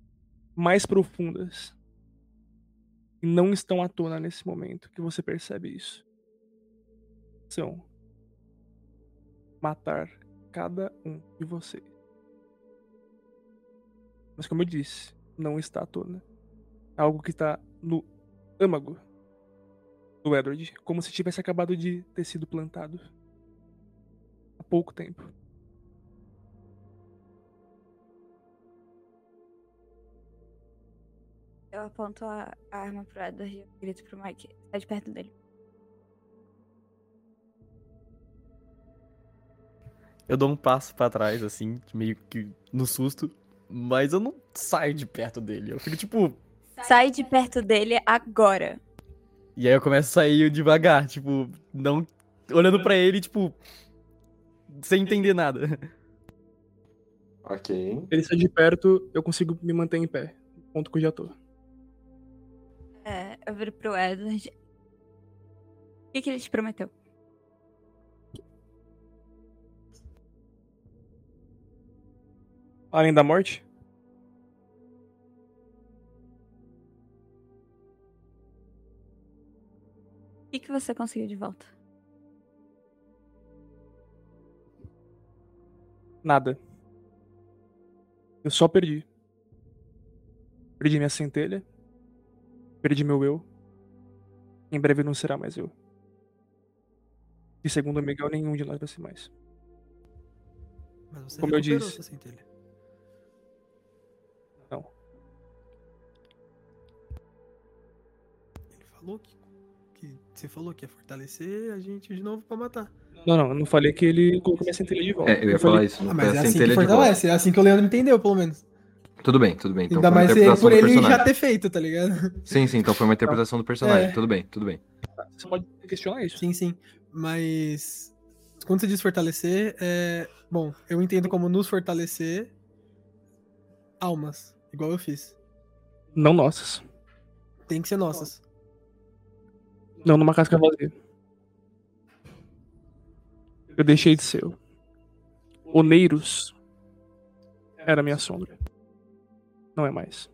mais profundas e não estão à tona nesse momento que você percebe isso. São matar cada um de vocês. Mas como eu disse, não está à tona. Algo que está no âmago do Edward, como se tivesse acabado de ter sido plantado. Há pouco tempo. Eu aponto a, arma pro Edward e grito pro Mike. Sai de perto dele. Eu dou um passo pra trás, assim, meio que no susto, mas eu não saio de perto dele. Eu fico tipo. Sai de perto dele agora. E aí eu começo a sair devagar, tipo, não. Olhando pra ele, tipo. Sem entender nada. Ok. Ele sai de perto, eu consigo me manter em pé. Ponto que eu já tô. É, eu viro pro Edward. O que, que ele te prometeu? Além da morte? Que, que você conseguiu de volta? Nada. Eu só perdi. Perdi minha centelha. Perdi meu eu. Em breve não será mais eu. E segundo o Miguel, nenhum de nós vai ser mais. Mas você Como eu disse. sua centelha. Não. Ele falou que você falou que ia fortalecer a gente de novo pra matar. Não, não, eu não falei que ele colocou minha centelha de volta. É, eu ia falei- falar isso. Ah, mas é a assim que fortalece, é assim que o Leandro entendeu, pelo menos. Tudo bem, tudo bem. Então Ainda foi uma mais interpretação por do ele personagem. já ter feito, tá ligado? Sim, sim, então foi uma interpretação do personagem. É. Tudo bem, tudo bem. Você pode questionar isso. Sim, sim. Mas quando você diz fortalecer, é. Bom, eu entendo como nos fortalecer almas, igual eu fiz. Não nossas. Tem que ser nossas. Não numa casca vazia. Eu deixei de ser. Oneiros era minha sombra. Não é mais.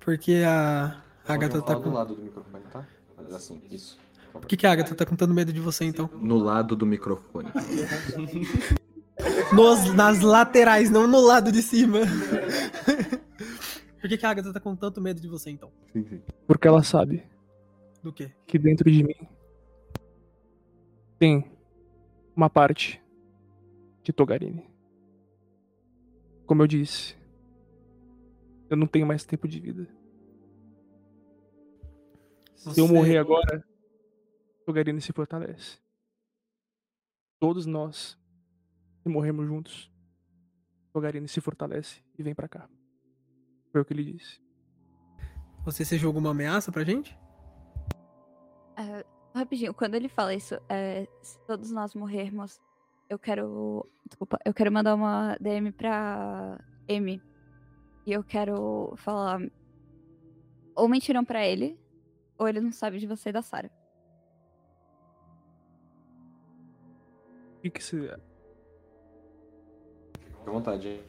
Porque a a Agatha tá do com. lado do microfone, tá? Faz assim, isso. Por que, que a Agatha tá com tanto medo de você, então? No lado do microfone. Nos, nas laterais, não no lado de cima. Por que, que a Agatha tá com tanto medo de você, então? Sim, sim. Porque ela sabe Do quê? que dentro de mim tem uma parte de Togarini. Como eu disse, eu não tenho mais tempo de vida. Se eu Você- morrer agora, Togarini se fortalece. Todos nós, se morrermos juntos, Togarini se fortalece e vem pra cá. Foi o que ele disse. Você se jogou uma ameaça pra gente? É, rapidinho, quando ele fala isso, é, se todos nós morrermos, eu quero. Desculpa, eu quero mandar uma DM pra Amy. E eu quero falar. Ou mentiram pra ele, ou ele não sabe de você e da Sarah. O que, que você. Fica à vontade?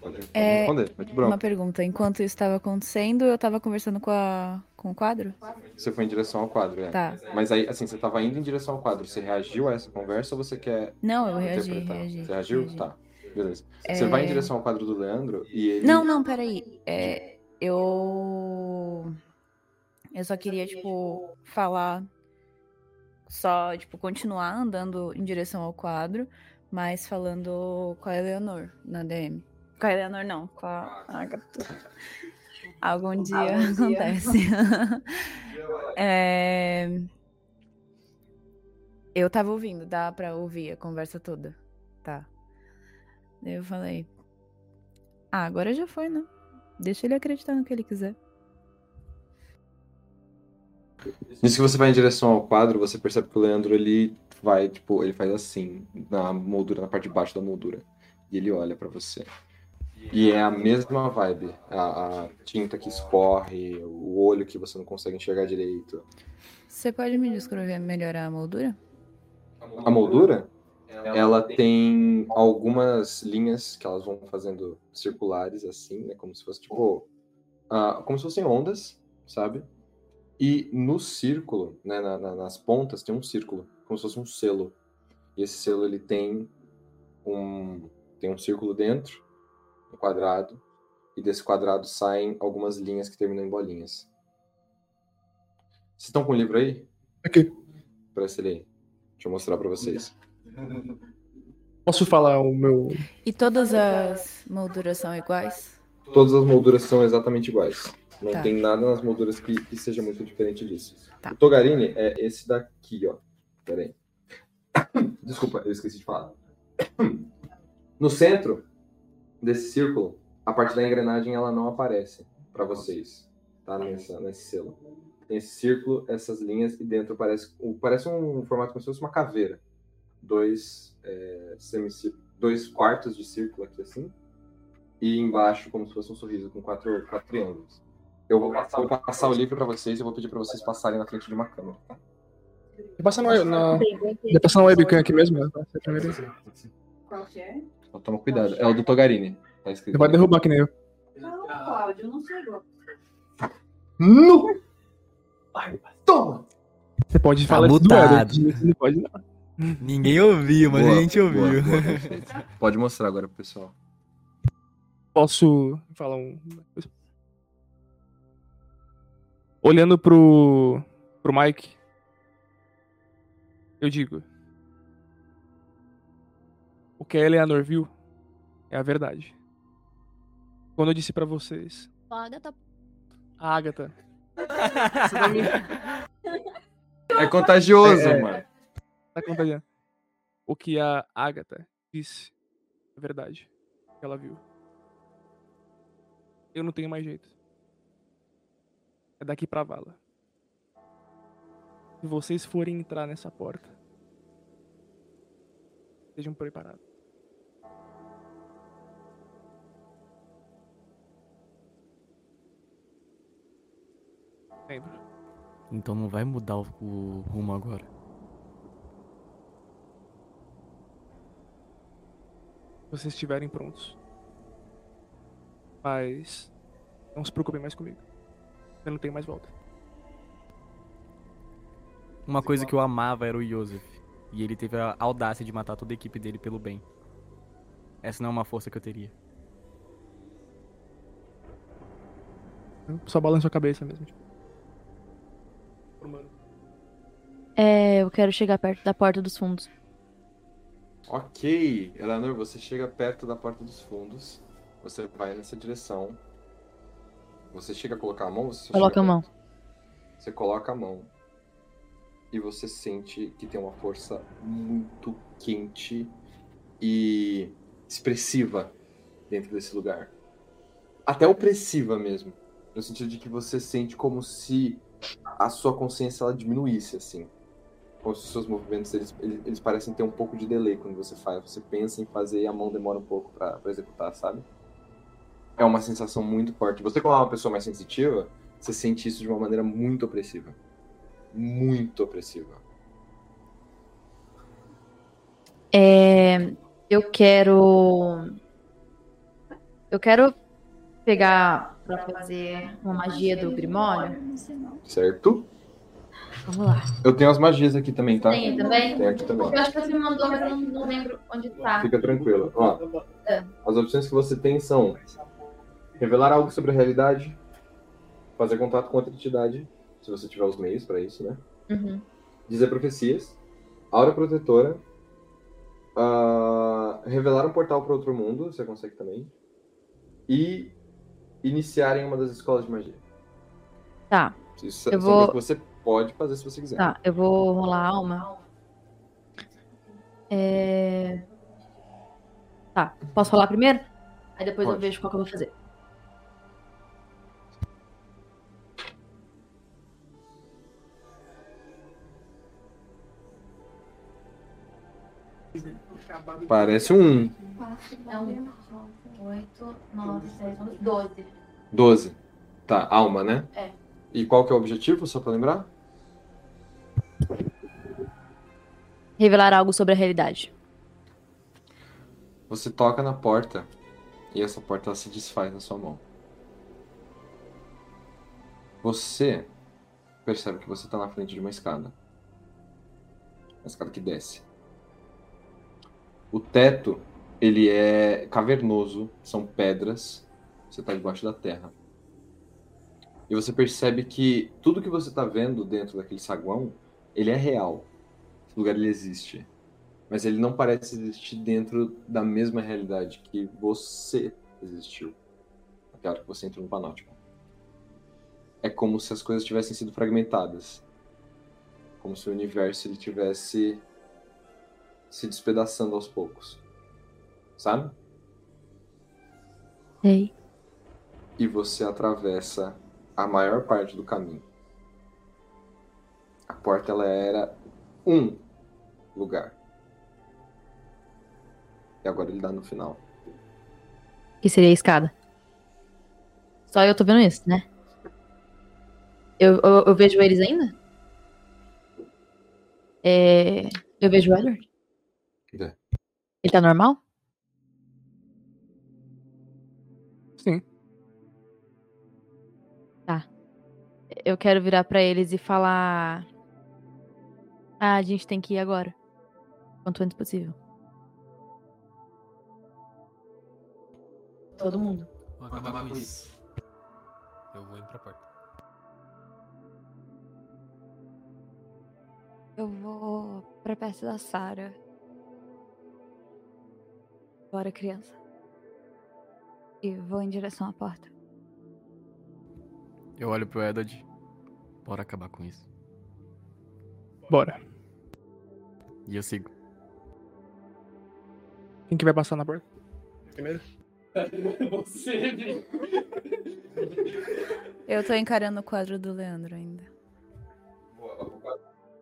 Pode, É, responder, Uma pergunta. Enquanto isso estava acontecendo, eu tava conversando com, a, com o quadro? Você foi em direção ao quadro, é. Tá. Mas aí, assim, você tava indo em direção ao quadro. Você reagiu a essa conversa ou você quer Não, eu reagi, reagi, Você reagiu? reagi. Tá. Beleza. Você vai em É. direção ao quadro do Leandro e ele. Não, não, peraí. É, eu. Eu só queria, tipo, falar. Só, tipo, continuar andando em direção ao quadro, mas falando com a Eleanor na DM. Com a Eleanor, não, com a Agatha. Algum dia Algum dia. acontece. É, Eu tava ouvindo, dá pra ouvir a conversa toda. Tá. Daí eu falei. Ah, agora já foi, né? Deixa ele acreditar no que ele quiser. Nisso que você vai em direção ao quadro, você percebe que o Leandro ele vai, tipo, ele faz assim, na moldura, na parte de baixo da moldura. E ele olha pra você. E é a mesma vibe. A, a tinta que escorre, o olho que você não consegue enxergar direito. Você pode me descrever melhor a moldura? A moldura, ela tem algumas linhas que elas vão fazendo circulares, assim, né? Como se fosse, tipo... ah, como se fossem ondas, sabe? E no círculo, né, na- na- nas pontas, tem um círculo, como se fosse um selo. E esse selo, ele tem um, tem um círculo dentro, um quadrado, e desse quadrado saem algumas linhas que terminam em bolinhas. Vocês estão com o livro aí? Aqui. Parece ele aí. Deixa eu mostrar pra vocês. Posso falar o meu. E todas as molduras são iguais? Todas as molduras são exatamente iguais. Não Tá. tem nada nas molduras que, que seja muito diferente disso. Tá. O Togarini é esse daqui, ó. Pera aí. Desculpa, eu esqueci de falar. No centro desse círculo, a parte da engrenagem ela não aparece para vocês, tá? Nessa, nesse selo. Tem esse círculo, essas linhas e dentro parece, parece um formato como se fosse uma caveira. Dois, é, dois quartos de círculo aqui assim e embaixo como se fosse um sorriso com quatro, quatro triângulos. Eu vou passar, vou passar o livro para vocês e vou pedir para vocês passarem na frente de uma câmera. Tá? Vai passar na, na... Vai passar na webcam aqui mesmo? né? Qual que é? Então toma cuidado. É o do Togarini. Tá escrito. Você vai derrubar que nem eu. Não, Cláudio, não chegou. No! Toma! Você pode Tá falar isso do mutado. Não pode não. Ninguém ouviu, mas Boa, a gente ouviu. boa, boa. Pode mostrar agora pro pessoal. Posso falar um. Olhando pro. pro Mike. Eu digo. O que a Eleanor viu é a verdade. Quando eu disse pra vocês, Agatha. a Agatha. É contagioso, É, é. mano. Tá contagiando. O que a Agatha disse é verdade. Que ela viu. Eu não tenho mais jeito. É daqui pra vala. Se vocês forem entrar nessa porta, sejam preparados. Lembro. Então não vai mudar o, o rumo agora. Vocês estiverem prontos. Mas não se preocupem mais comigo. Eu não tenho mais volta. Uma coisa que eu amava era o Joseph. E ele teve a audácia de matar toda a equipe dele pelo bem. Essa não é uma força que eu teria. Só balança a cabeça mesmo. tipo. É, eu quero chegar perto da porta dos fundos. Ok, Eleanor, você chega perto da porta dos fundos. Você vai nessa direção. Você chega a colocar a mão? Você só Coloca a mão. Você coloca a mão. E você sente que tem uma força muito quente e expressiva dentro desse lugar. Até opressiva mesmo. No sentido de que você sente como se a sua consciência ela diminuísse, assim. Como se os seus movimentos, eles, eles, eles parecem ter um pouco de delay quando você faz. Você pensa em fazer e a mão demora um pouco pra executar, sabe? É uma sensação muito forte. Você, como é uma pessoa mais sensitiva, você sente isso de uma maneira muito opressiva. Muito opressiva. É, eu quero. Eu quero pegar pra fazer uma magia do Grimório. Certo? Vamos lá. Eu tenho as magias aqui também, tá? Tem também? Tem aqui também. Eu acho que você me mandou, mas eu não, não lembro onde tá. Fica tranquilo. Ó, É. as opções que você tem são revelar algo sobre a realidade, fazer contato com outra entidade, se você tiver os meios pra isso, né? Uhum. Dizer profecias, aura protetora, ah, revelar um portal para outro mundo, você consegue também, e iniciar em uma das escolas de magia. Tá. Isso Eu vou- que você pode fazer se você quiser. Tá, eu vou rolar a alma. É... Tá, posso rolar primeiro? Aí depois eu Pode. vejo qual que eu vou fazer. Parece um É um, oito, nove, dez, onze, doze. 12. Tá, alma, né? É. E qual que é o objetivo, só pra lembrar? Revelar algo sobre a realidade. Você toca na porta e essa porta ela se desfaz na sua mão. Você percebe que você está na frente de uma escada. Uma escada que desce. O teto, ele é cavernoso, são pedras. Você está debaixo da terra. E você percebe que tudo que você está vendo dentro daquele saguão Ele é real. Esse lugar ele existe. Mas ele não parece existir dentro da mesma realidade que você existiu. Naquela hora que você entrou no Panótico. É como se as coisas tivessem sido fragmentadas. Como se o universo ele tivesse se despedaçando aos poucos. Sabe? Sei. E você atravessa a maior parte do caminho. A porta ela era um lugar. E agora ele dá no final. Que seria a escada. Só eu tô vendo isso, né? Eu, eu, eu vejo eles ainda? É, eu vejo o Edward. É. Ele tá normal? Eu quero virar pra eles e falar. Ah, a gente tem que ir agora. Quanto antes possível. Todo mundo. Vou acabar com isso. Eu vou indo pra porta. Eu vou pra perto da Sarah. Bora, criança. E vou em direção à porta. Eu olho pro Edward. Bora acabar com isso. Bora. E eu sigo. Quem que vai passar na porta? Primeiro? Você, Eu tô encarando o quadro do Leandro ainda.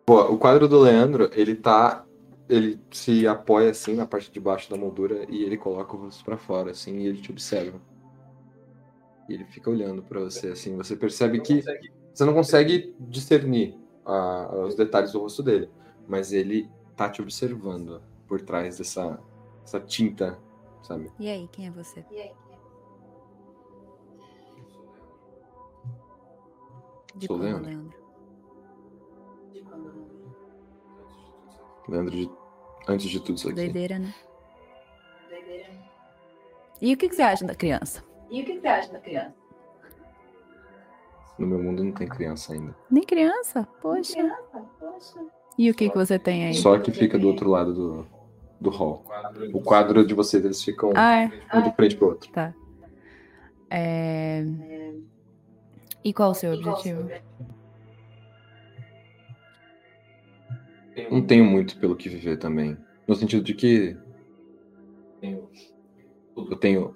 Boa, o quadro do Leandro, ele tá. Ele se apoia assim na parte de baixo da moldura e ele coloca o rosto pra fora, assim, e ele te observa. E ele fica olhando pra você, assim. Você percebe que você não consegue discernir ah, os detalhes do rosto dele, mas ele tá te observando por trás dessa, dessa tinta, sabe? E aí, quem é você? De Sou quando, Leandro. Leandro? Leandro, de- antes de tudo isso aqui. Doideira, né? E o que, que você acha da criança? E o que você acha da criança? No meu mundo não tem criança ainda. Nem criança? Poxa. Poxa. E o que, que você tem aí? Só que fica do outro lado do, do hall. O quadro de vocês, eles ficam Ah, é? um de frente pro outro. Tá. É... E qual o seu objetivo? Não tenho muito pelo que viver também. No sentido de que eu tenho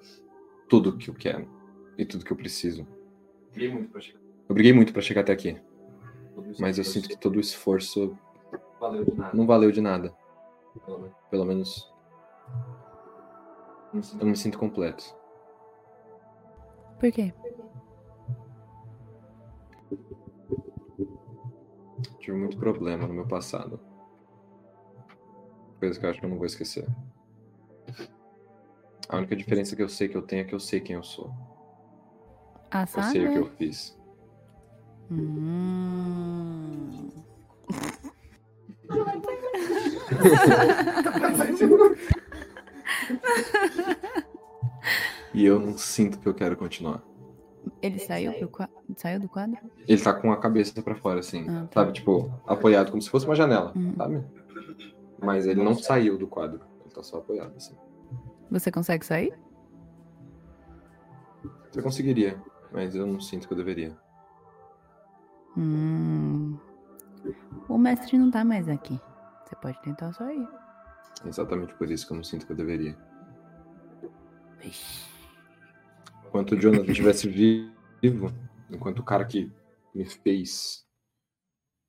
tudo que eu quero e tudo que eu preciso. Eu briguei muito pra chegar até aqui. Mas eu sinto que todo o esforço não valeu de nada. Pelo menos eu não me sinto completo. Por quê? Tive muito problema no meu passado. Coisa que eu acho que eu não vou esquecer. A única diferença que eu sei que eu tenho é que eu sei quem eu sou. A Eu sei o que eu fiz. Hum... E eu não sinto que eu quero continuar. Ele saiu, pro qua- saiu do quadro? Ele tá com a cabeça pra fora, assim. Ah, tá. Sabe, tipo, apoiado como se fosse uma janela, Uhum. sabe? Mas ele não saiu do quadro. Ele tá só apoiado, assim. Você consegue sair? Eu conseguiria, mas eu não sinto que eu deveria. Hum... O mestre não tá mais aqui. Você pode tentar sair. Exatamente por isso que eu não sinto que eu deveria. Enquanto o Jonathan estivesse vivo, enquanto o cara que me fez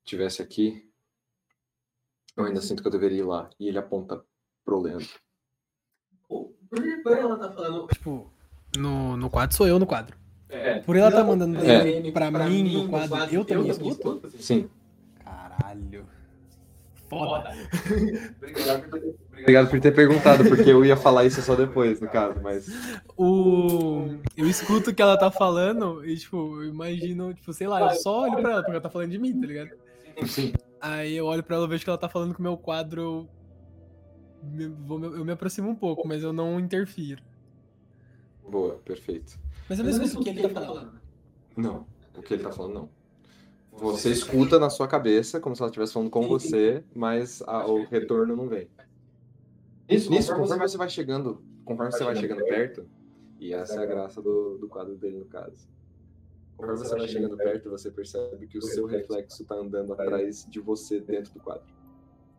estivesse aqui, eu ainda sinto que eu deveria ir lá. E ele aponta pro Leandro. Por que ela tá falando, tipo, no, no quadro sou eu no quadro. É. Por ela tá mandando É. DM pra, mim no quadro, eu também escuto? Sim. Caralho. Foda. Obrigado por ter perguntado, porque eu ia falar isso só depois, no caso, mas. O... Eu escuto o que ela tá falando e, tipo, eu imagino, tipo, sei lá, eu só olho pra ela, porque ela tá falando de mim, tá ligado? Sim. Aí eu olho pra ela, eu vejo que ela tá falando com o meu quadro, eu me aproximo um pouco, mas eu não interfiro. Boa, perfeito. Mas eu não escuto o que ele tá falando. Não, o que ele tá falando, não. Você escuta na sua cabeça, como se ela estivesse falando com você, mas a- o retorno não vem. Nisso, nisso, conforme você vai chegando, conforme você vai chegando perto, e essa é a graça do, do quadro dele no caso. Conforme você vai chegando perto, você percebe que o seu reflexo está andando atrás de você dentro do quadro.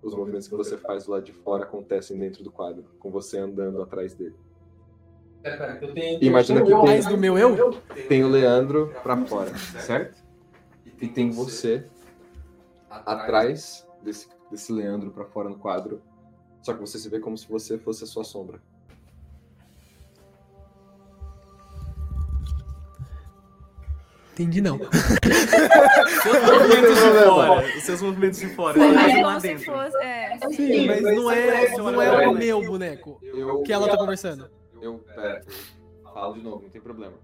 Os movimentos que você faz do lado de fora acontecem dentro do quadro, com você andando atrás dele. Imagina que tem, do meu eu? tem o Leandro pra fora, certo? E tem você atrás desse, desse Leandro pra fora no quadro. Só que você se vê como se você fosse a sua sombra. Entendi não. Seus movimentos de fora. Os seus movimentos de fora. Mais fazem lá como se dentro. fosse. É. Sim, mas não é, não é o meu boneco. Eu, Que ela tá conversando. Eu, pera, eu falo de novo, não tem problema.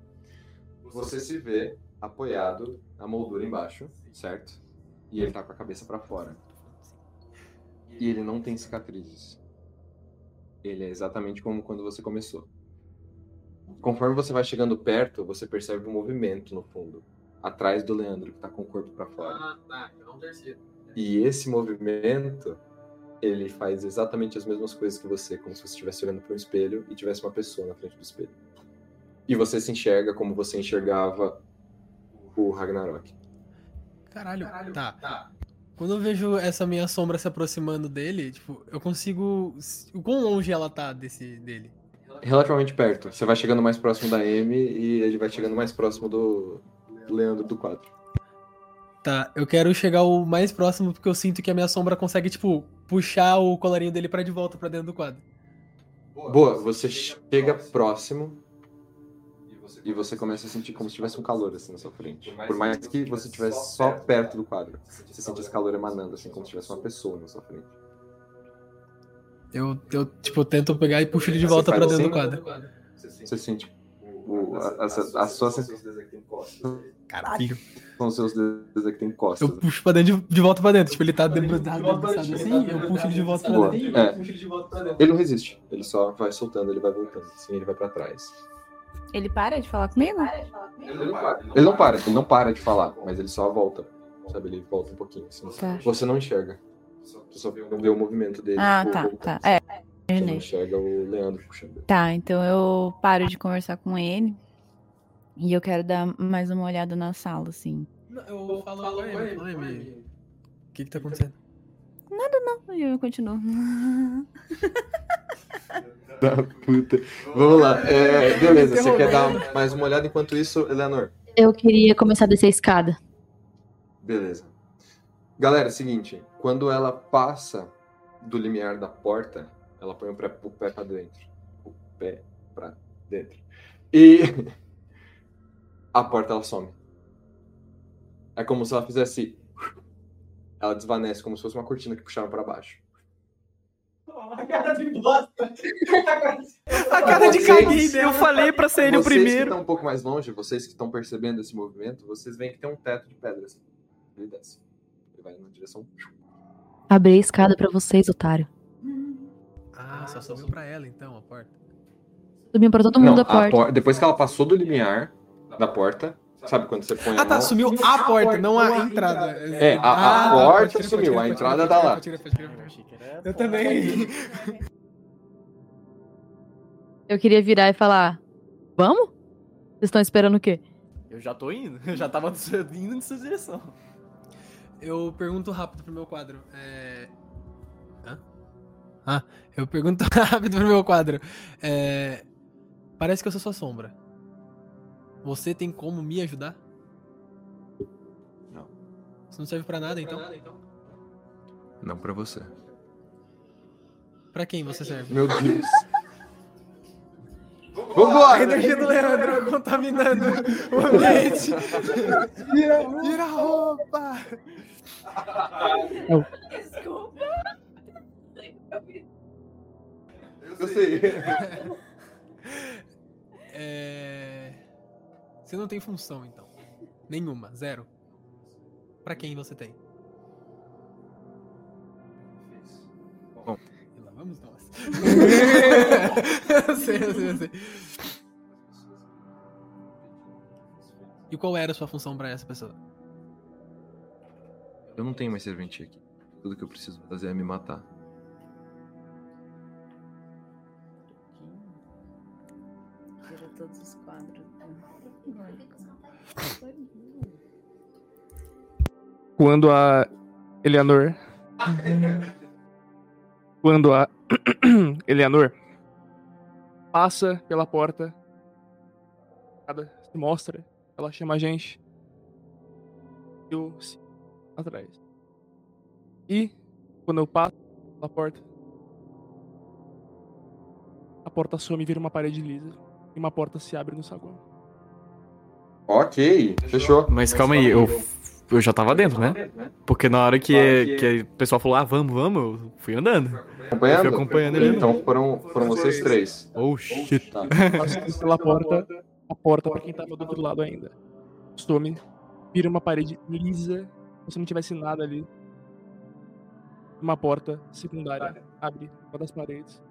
Você se vê apoiado na moldura embaixo, certo? E ele tá com a cabeça pra fora. E ele não tem cicatrizes. Ele é exatamente como quando você começou. Conforme você vai chegando perto, você percebe um movimento no fundo, atrás do Leandro, que tá com o corpo pra fora. Ah, tá. É um terceiro. E esse movimento, ele faz exatamente as mesmas coisas que você, como se você estivesse olhando para um espelho e tivesse uma pessoa na frente do espelho. E você se enxerga como você enxergava o Ragnarok. Caralho. Tá. Quando eu vejo essa minha sombra se aproximando dele, tipo, eu consigo. O quão longe ela tá desse dele? Relativamente perto. Você vai chegando mais próximo da Amy e ele vai chegando mais próximo do Leandro do quadro. Tá, eu quero chegar o mais próximo porque eu sinto que a minha sombra consegue, tipo, puxar o colarinho dele pra de volta pra dentro do quadro. Boa, você chega próximo e você começa a sentir como se tivesse um calor assim na sua frente. Por mais que você estivesse só perto do quadro, você sente esse calor emanando assim como se tivesse uma pessoa na sua frente. Eu, eu tipo, tento pegar e puxo ele de Você volta faz pra dentro do quadro. Você sente o, a, a, a sua sensação. Caralho. Com os seus dedos aqui tem costas. Eu puxo pra dentro de, de volta pra dentro. Tipo, ele tá debruçado, assim, eu puxo ele de volta pra dentro. É. Ele não resiste. Ele só vai soltando, ele vai voltando. Assim, ele vai pra trás. Ele para de falar comigo? Ele não para. Ele não para, ele não para de falar, mas ele só volta. Sabe, ele volta um pouquinho. Assim. Tá. Você não enxerga. Você só vê o movimento dele. Ah, tá, voltando. tá. É, Você não enxerga o Leandro puxando. Tá, então eu paro de conversar com ele. E eu quero dar mais uma olhada na sala, assim. Não, Eu falo, oi, oi, oi, oi. O que que tá acontecendo? Nada não, eu continuo. Da puta. Vamos lá. É, beleza, você quer dar mais uma olhada enquanto isso, Eleanor? Eu queria começar a descer a escada. Beleza. Galera, é o seguinte, quando ela passa do limiar da porta, ela põe o pé, o pé pra dentro. O pé pra dentro. E a porta ela some. É como se ela fizesse. Ela desvanece, como se fosse uma cortina que puxava pra baixo. A cara de bosta. A cara de caguei dele. Eu falei pra ser ele o Vocês que primeiro. estão um pouco mais longe, vocês que estão percebendo esse movimento, vocês veem que tem um teto de pedras. Ele desce. Ele vai na direção. Abri a escada pra vocês, otário. Ah, só subiu pra ela então a porta. Subiu pra todo mundo Não, da a porta. por- Depois que ela passou do limiar da porta, sabe quando você põe a Ah, tá, mão? sumiu a porta, não a entrada. É, a, a Ah, tá, porta sumiu, a entrada tá lá. Eu também. Eu queria virar e falar: Vamos? Vocês estão esperando o quê? Eu já tô indo. Eu já tava indo nessa direção. Eu pergunto rápido pro meu quadro. É... Ah, eu pergunto rápido pro meu quadro. É... Parece que eu sou sua sombra. Você tem como me ajudar? Não. Isso não serve pra nada, então? Não pra você. Pra quem você serve? Meu Deus. A Vambora! energia do Leandro contaminando o ambiente. Tira, tira a roupa! Desculpa. Eu sei. É... Você não tem função, então. Nenhuma, zero. Pra quem você tem? Bom. E lá vamos nós. eu sei, eu sei, eu sei. E qual era a sua função pra essa pessoa? Eu não tenho mais serventia aqui. Tudo que eu preciso fazer é me matar. Todos os quadros. Quando a Eleanor. Quando a Eleanor passa pela porta, ela se mostra, ela chama a gente. Eu atrás. E quando eu passo pela porta, a porta some e vira uma parede lisa. E uma porta se abre no saguão. Ok, fechou. Mas calma aí, eu, eu já tava dentro, né? Porque na hora que, que o pessoal falou, ah, vamos, vamos, eu fui andando. Acompanhando? Eu fui acompanhando ele. Então foram, foram vocês três. Oh, shit. Tá. Passando pela porta, a porta pra quem tava do outro lado ainda. Some, vira uma parede lisa, como se não tivesse nada ali. Uma porta secundária abre uma das paredes.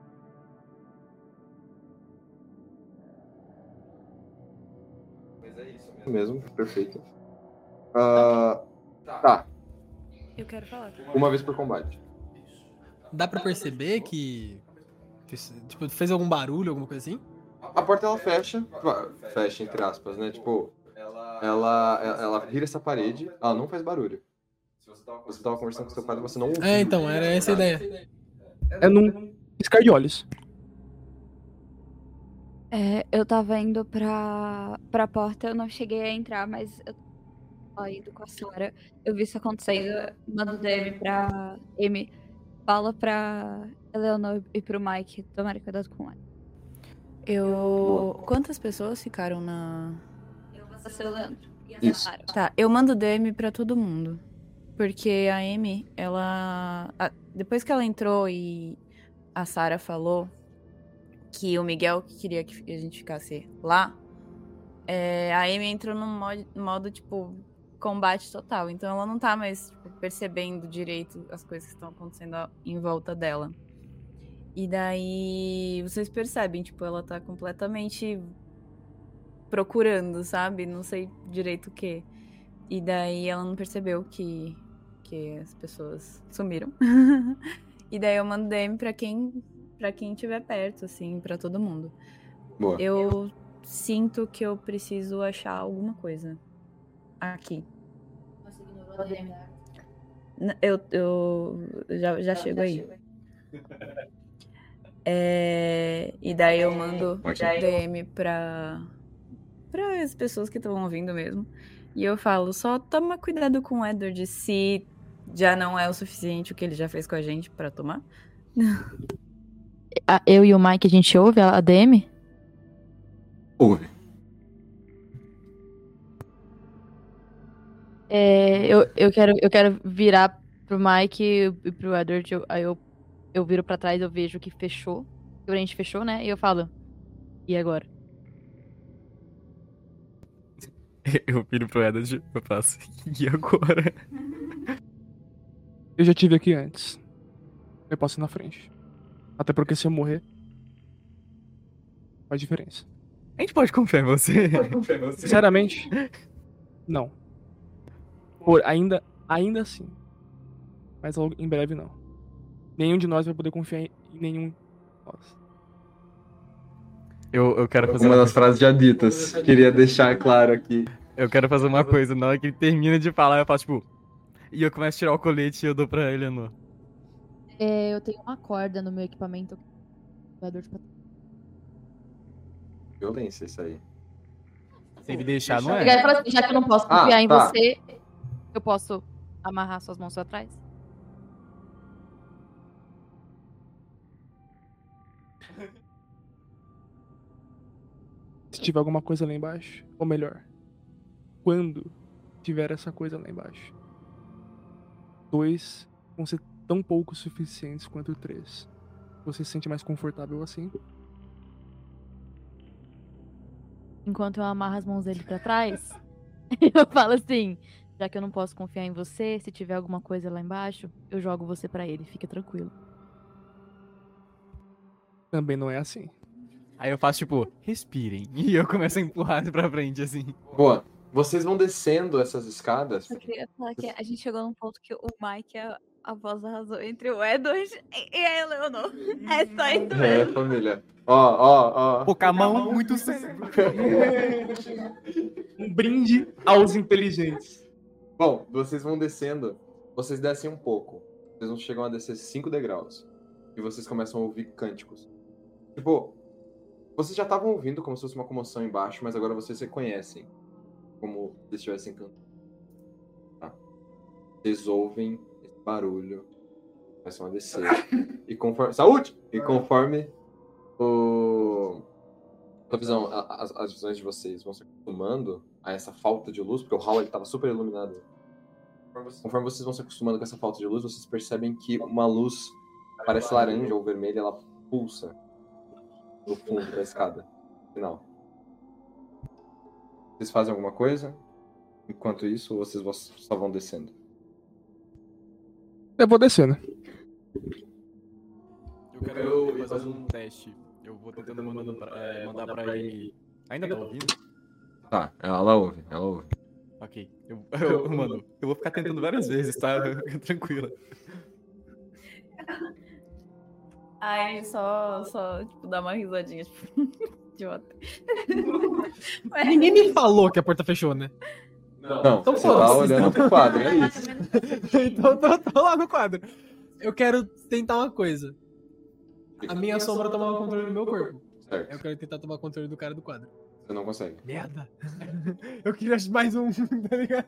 Mesmo, perfeito. Ah, tá, Eu quero falar. uma vez por combate. Dá pra perceber que. tipo, fez algum barulho, alguma coisa assim? A porta ela fecha, fecha entre aspas, né? Tipo, ela, ela, ela vira essa parede, ela não faz barulho. Você tava conversando com seu pai, você não ouviu. É, então, era essa a ideia. É num piscar de olhos. É, eu tava indo pra, pra porta, eu não cheguei a entrar, mas eu tava indo com a Sarah. Eu vi isso acontecendo, mando DM pra Amy. Fala pra Eleanor e pro Mike tomarem cuidado com ela. Eu. Quantas pessoas ficaram na. Eu vou ser o Leandro e a. Tá, eu mando DM pra todo mundo. Porque a Amy, ela. a- Depois que ela entrou e a Sarah falou que o Miguel queria que a gente ficasse lá, é, a Amy entrou num modo, modo, tipo, combate total. Então ela não tá mais tipo, percebendo direito as coisas que estão acontecendo em volta dela. E daí vocês percebem, tipo, ela tá completamente procurando, sabe? Não sei direito o que. E daí ela não percebeu que, que as pessoas sumiram. e daí eu mando DM pra quem para quem estiver perto, assim, pra todo mundo. Boa. Eu sinto que eu preciso achar alguma coisa aqui. N- Eu, eu já, já chego aí. É, e daí eu mando DM pra, pra as pessoas que estão ouvindo mesmo. E eu falo, só toma cuidado com o Edward se já não é o suficiente o que ele já fez com a gente pra tomar. Eu e o Mike, a gente ouve a a DM? Ouve. É, eu, eu, quero, eu quero virar pro Mike e pro Edward. eu- aí eu, eu viro pra trás, eu vejo que fechou. Que a gente fechou, né? E eu falo. E agora? Eu viro pro Edward eu faço. E agora? Eu já tive aqui antes. Eu posso ir na frente. Até porque se eu morrer. Faz diferença. A gente pode confiar em você. Sinceramente, não. Por ainda, ainda assim. Mas logo- em breve não. Nenhum de nós vai poder confiar em nenhum de nós. Eu, eu quero fazer Uma das frases já ditas. Queria deixar claro aqui. Eu quero fazer uma coisa. Na hora que ele termina de falar, eu faço tipo. E eu começo a tirar o colete e eu dou pra Eleanor. É, eu tenho uma corda no meu equipamento. De Violência isso aí. Se ele deixar, não é. assim, já que eu não posso Ah, confiar em tá. você, eu posso amarrar suas mãos atrás? Se tiver alguma coisa lá embaixo, ou melhor, quando tiver essa coisa lá embaixo, dois vão ser tão pouco suficientes quanto três. Você se sente mais confortável assim? Enquanto eu amarro as mãos dele pra trás, eu falo assim: já que eu não posso confiar em você, se tiver alguma coisa lá embaixo, eu jogo você pra ele, fica tranquilo. Também não é assim. Aí eu faço tipo, respirem. E eu começo a empurrar pra frente assim. Boa. Vocês vão descendo essas escadas. Eu queria falar que a gente chegou num ponto que o Mike é a voz da razão entre o Edward e a Eleanor. É só isso É, mesmo. família. Ó, ó, ó. Pokémon, muito cérebro. Um brinde aos inteligentes. Bom, vocês vão descendo. Vocês descem um pouco. Vocês vão chegam a descer 5 degraus. E vocês começam a ouvir cânticos. Tipo, vocês já estavam ouvindo como se fosse uma comoção embaixo, mas agora vocês reconhecem como se estivessem cantando. Tá? Vocês ouvem barulho, começam a descer. E conforme. Saúde! E conforme o. A visão, a- a- as, visões de vocês vão se acostumando a essa falta de luz, porque o hall estava super iluminado. Conforme vocês vão se acostumando com essa falta de luz, vocês percebem que uma luz parece laranja ou vermelha, ela pulsa no fundo da escada final. Vocês fazem alguma coisa? Enquanto isso, vocês só vão descendo? Eu vou descendo. Eu quero fazer um teste. Eu vou tentando mandando pra, é, mandar pra ele. Ainda tá ouvindo? Tá, ela ouve, ela ouve. Ok. Eu, eu, mano, eu vou ficar tentando várias vezes, tá? Tranquila. Aí só, só, tipo, dá uma risadinha, tipo, idiota. Ué, Ninguém me falou que a porta fechou, né? Não, Então você tá olhando pro quadro, é isso. então tô, tô lá no quadro. Eu quero tentar uma coisa. A minha sombra tomava controle do meu corpo. Certo. Eu quero tentar tomar controle do cara do quadro. Você não consegue. Merda. Eu queria mais um, tá ligado?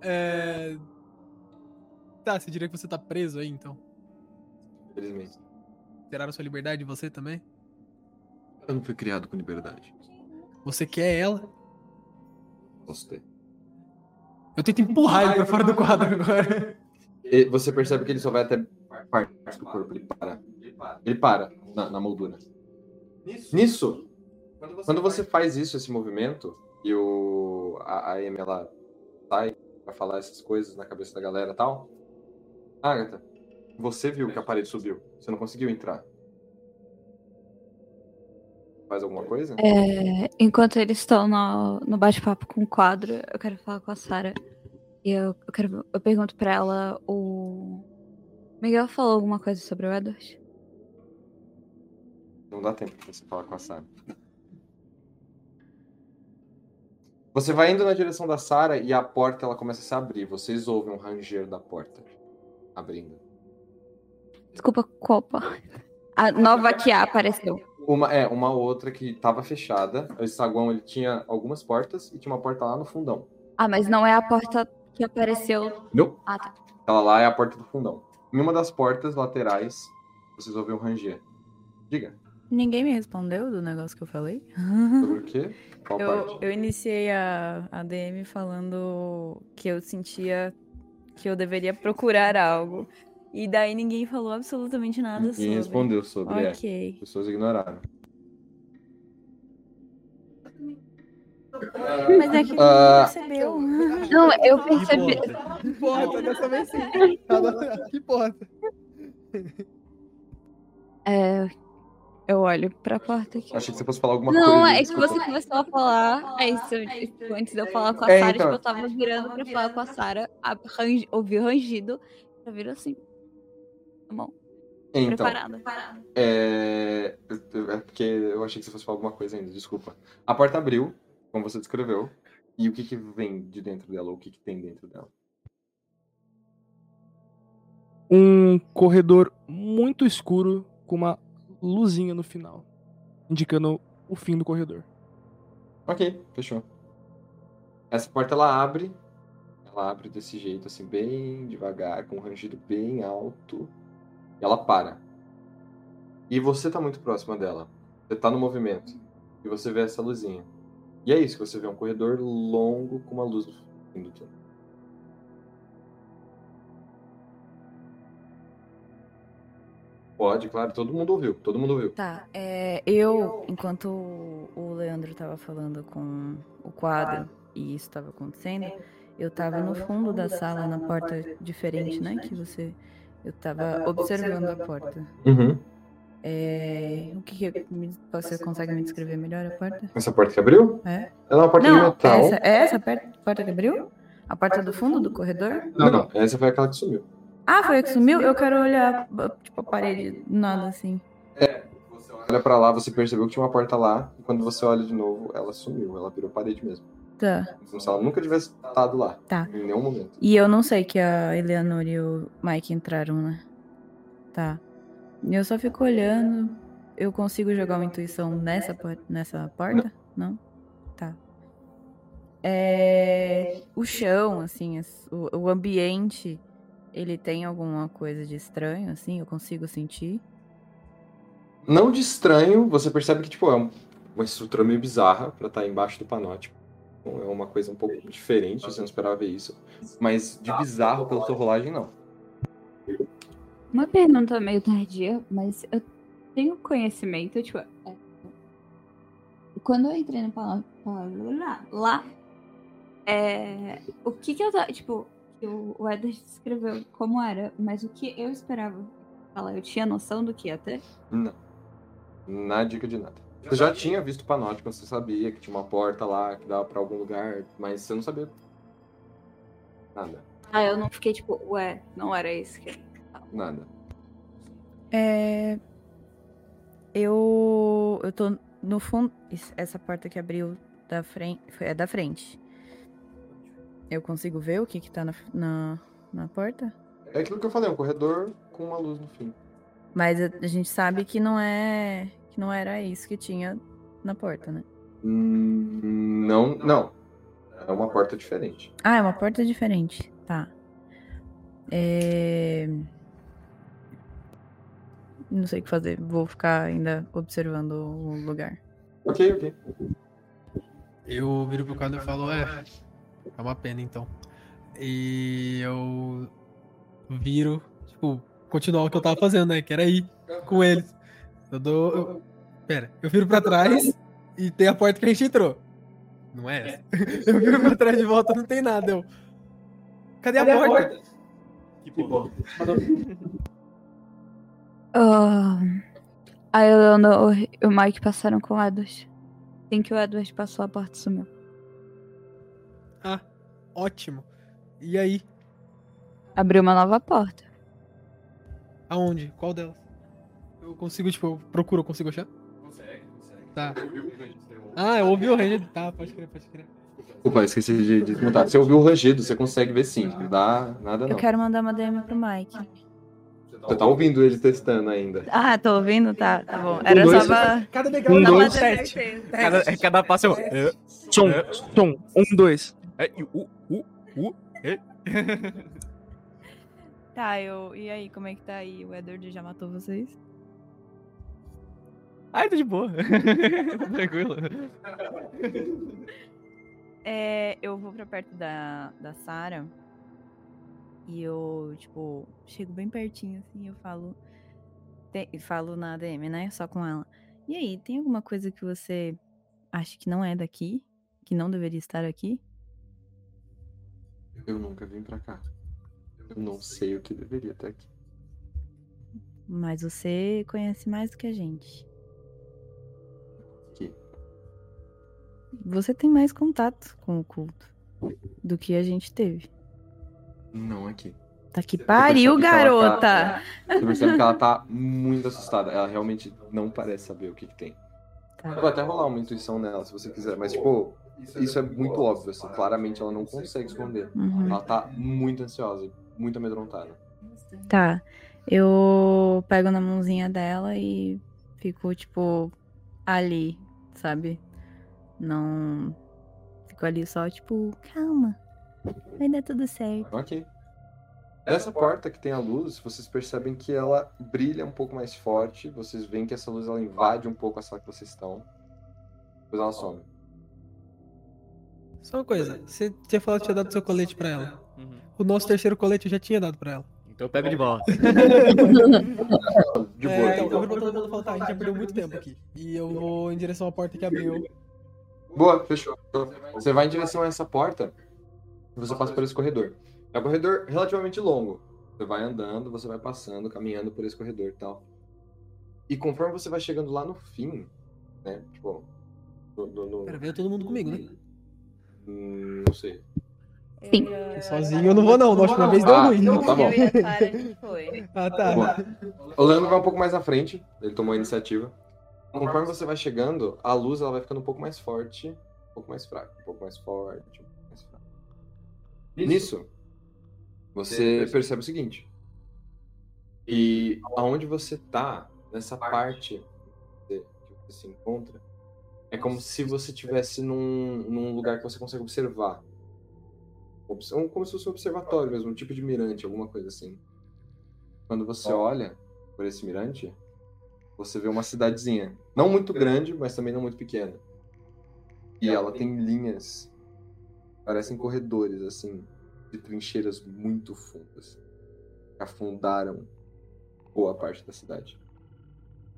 É... Tá, você diria que você tá preso aí, então? Infelizmente. Tiraram sua liberdade de você também? Eu não fui criado com liberdade. Você quer ela? Posso ter. Eu tento empurrar ele pra fora do quadro agora. E você percebe que ele só vai até partes do corpo, ele para. Ele para na, na moldura. Nisso, quando você faz isso, esse movimento, e o, a, a Amy, ela sai pra falar essas coisas na cabeça da galera e tal. Agatha, você viu que a parede subiu. Você não conseguiu entrar. Faz alguma coisa? É, enquanto eles estão no, no bate-papo com o quadro, eu quero falar com a Sarah. E eu, eu, quero, eu pergunto pra ela o. Miguel falou alguma coisa sobre o Edward? Não dá tempo pra você falar com a Sarah. Você vai indo na direção da Sarah e a porta ela começa a se abrir. Vocês ouvem um ranger da porta abrindo. Desculpa, porta? A nova que apareceu. Uma, é, uma outra que tava fechada. O saguão ele tinha algumas portas e tinha uma porta lá no fundão. Ah, mas não é a porta que apareceu. Não? Ah, tá. Aquela lá é a porta do fundão. Em uma das portas laterais, vocês ouvem um ranger. Diga. Ninguém me respondeu do negócio que eu falei? Sobre o quê? Qual Eu, parte? eu iniciei a, a DM falando que eu sentia que eu deveria procurar algo. E daí ninguém falou absolutamente nada sobre. Ninguém respondeu sobre. é. Ok. As pessoas ignoraram. Mas é que ninguém Ah. percebeu. Não, eu percebi. Que importa, dessa vez sim. Que importa. É, eu olho pra porta aqui. Achei que você fosse falar alguma não, coisa. é que você começou a falar. É isso, tipo, antes de eu falar com a É, Sarah, então. tipo, eu tava virando pra falar com a Sarah, a rangi- ouvi o rangido, já virou assim. Tá bom. Então, Preparada. É... é porque eu achei que você fosse falar alguma coisa ainda, desculpa. A porta abriu, como você descreveu. E o que, que vem de dentro dela? ou O que, que tem dentro dela? Um corredor muito escuro com uma luzinha no final, indicando o fim do corredor. Ok, fechou. Essa porta ela abre. Ela abre desse jeito, assim, bem devagar, com um rangido bem alto. Ela para. E você tá muito próxima dela. Você tá no movimento. E você vê essa luzinha. E é isso que você vê, um corredor longo com uma luz no fim do túnel. Pode, claro, todo mundo ouviu, todo mundo ouviu. Tá, é, eu, enquanto o Leandro tava falando com o quadro e isso tava acontecendo, eu tava no fundo da sala, na porta diferente, né? Que você. Eu tava observando a porta. Uhum. É... O que, que me- você consegue me descrever melhor a porta? Essa porta que abriu? É? Ela é uma porta de Não, metal. essa, é essa porta que abriu? A porta do fundo do corredor? Não, não. Essa foi aquela que sumiu. Ah, foi a que sumiu? Eu quero olhar, tipo, a parede, nada assim. Olha pra lá, você percebeu que tinha uma porta lá. E quando você olha de novo, ela sumiu. Ela virou parede mesmo. Tá. Como se ela nunca tivesse estado lá. Tá. Em nenhum momento. E eu não sei que a Eleanor e o Mike entraram, né? Tá. Eu só fico olhando. Eu consigo jogar uma intuição nessa, nessa porta? Não? Tá. É... O chão, assim, as- o, o ambiente, ele tem alguma coisa de estranho, assim? Eu consigo sentir? Não de estranho, você percebe que, tipo, é um- uma estrutura meio bizarra pra estar embaixo do panótipo. É uma coisa um pouco diferente, você não esperava ver isso. Mas de bizarro pela sua rolagem, não. Uma pergunta meio tardia, mas eu tenho conhecimento, tipo. é, Quando eu entrei no palácio lá, lá é, o que que eu tava. Tipo, que o o Edward descreveu como era, mas o que eu esperava falar, eu tinha noção do que ia ter? Não. Na dica de nada. Você já tinha visto o panótipo, você sabia que tinha uma porta lá que dava pra algum lugar, mas você não sabia nada. Ah, eu não fiquei tipo, ué, não era isso que. Nada. É. Eu. Eu tô no fundo. Essa porta que abriu da frente. É da frente. Eu consigo ver o que que tá na, na, na porta? É aquilo que eu falei, um corredor com uma luz no fim. Mas a, a gente sabe que não é. Que não era isso que tinha na porta, né? Hum, Não, não. É uma porta diferente. Ah, é uma porta diferente. Tá. É. Não sei o que fazer. Vou ficar ainda observando o lugar. Ok, ok. Eu viro pro quadro e falo, é, é uma pena então. E eu viro, tipo, continuar o que eu tava fazendo, né? Que era ir com eles. Eu dou. eu- Pera, eu viro pra trás e tem a porta que a gente entrou. Não é essa? Eu viro pra trás de volta, não tem nada. Eu. Cadê a porta? Que bom. Ah, a Eleanor e o Mike passaram com o Edward. Assim que o Edward passou, a porta sumiu. Ah, ótimo. E aí? Abriu uma nova porta. Aonde? Qual delas? Eu consigo, tipo, eu procuro, eu consigo achar? Consegue, consegue. Tá. Ah, eu ouvi o range. Tá, pode crer, pode crer. Opa, esqueci de, desmontar. Você ouviu o rangido, você consegue ver sim. Não dá nada não. Eu quero mandar uma DM pro Mike. Você tá ouvindo ele testando ainda. Ah, tô ouvindo? Tá, tá bom. Era dois, só pra. Cada degrau Um, dois, sete. Cada, cada passo eu. É, Som, é, som. Um, dois. é, e, uh, uh, uh, é. Tá, eu. E aí, como é que tá aí? O Edward já matou vocês? Ai, tá de boa. Tranquilo. É, eu vou pra perto da, da Sarah e eu, tipo, chego bem pertinho assim eu falo. te- e falo na DM, né? Só com ela. E aí, tem alguma coisa que você acha que não é daqui? Que não deveria estar aqui? Eu nunca vim pra cá. Eu não sei o que deveria estar aqui. Mas você conhece mais do que a gente. Você tem mais contato com o culto do que a gente teve. Não aqui. Tá que pariu, que ela garota! tá- Você percebe que ela tá muito assustada. Ela realmente não parece saber o que, que tem. Tá. Eu vou até rolar uma intuição nela, se você quiser. Mas, tipo, isso é muito óbvio, assim. Claramente ela não consegue esconder. Uhum. Ela tá muito ansiosa, muito amedrontada. Tá. Eu pego na mãozinha dela e fico, tipo, ali, sabe? Não. Fico ali só, tipo, calma. Vai dar tudo certo. Ok. Essa porta que tem a luz, vocês percebem que ela brilha um pouco mais forte. Vocês veem que essa luz ela invade um pouco a sala que vocês estão. Depois ela some. Só uma coisa, você tinha falado que tinha dado seu colete pra ela. Uhum. O nosso terceiro colete eu já tinha dado pra ela. Então eu pego de volta. De boa, É, então, eu falo, tá, a gente já perdeu muito tempo aqui. E eu vou em direção à porta que abriu. Boa, fechou. Você vai em direção a essa porta e você passa por esse corredor. É um corredor relativamente longo. Você vai andando, você vai passando, caminhando por esse corredor e tal. E conforme você vai chegando lá no fim, né? Tipo, no. no, no- Pera, veio todo mundo comigo, né? Hum, não sei. Sim. Sozinho eu não vou, não. Da última vez deu Ah, ruim. então tá bom. Ah, tá. Bom, o Leandro vai um pouco mais à frente, ele tomou a iniciativa. Conforme você vai chegando, a luz ela vai ficando um pouco mais forte, um pouco mais fraca, um pouco mais forte, um pouco mais fraca. Nisso, você percebe o seguinte. E aonde você tá, nessa parte que você se encontra, é como se você estivesse num, num lugar que você consegue observar. Obs- Como se fosse um observatório mesmo, um tipo de mirante, alguma coisa assim. Quando você olha por esse mirante, você vê uma cidadezinha. Não muito grande, mas também não muito pequena. E ela tem linhas, parecem corredores, assim, de trincheiras muito fundas. Que afundaram boa parte da cidade.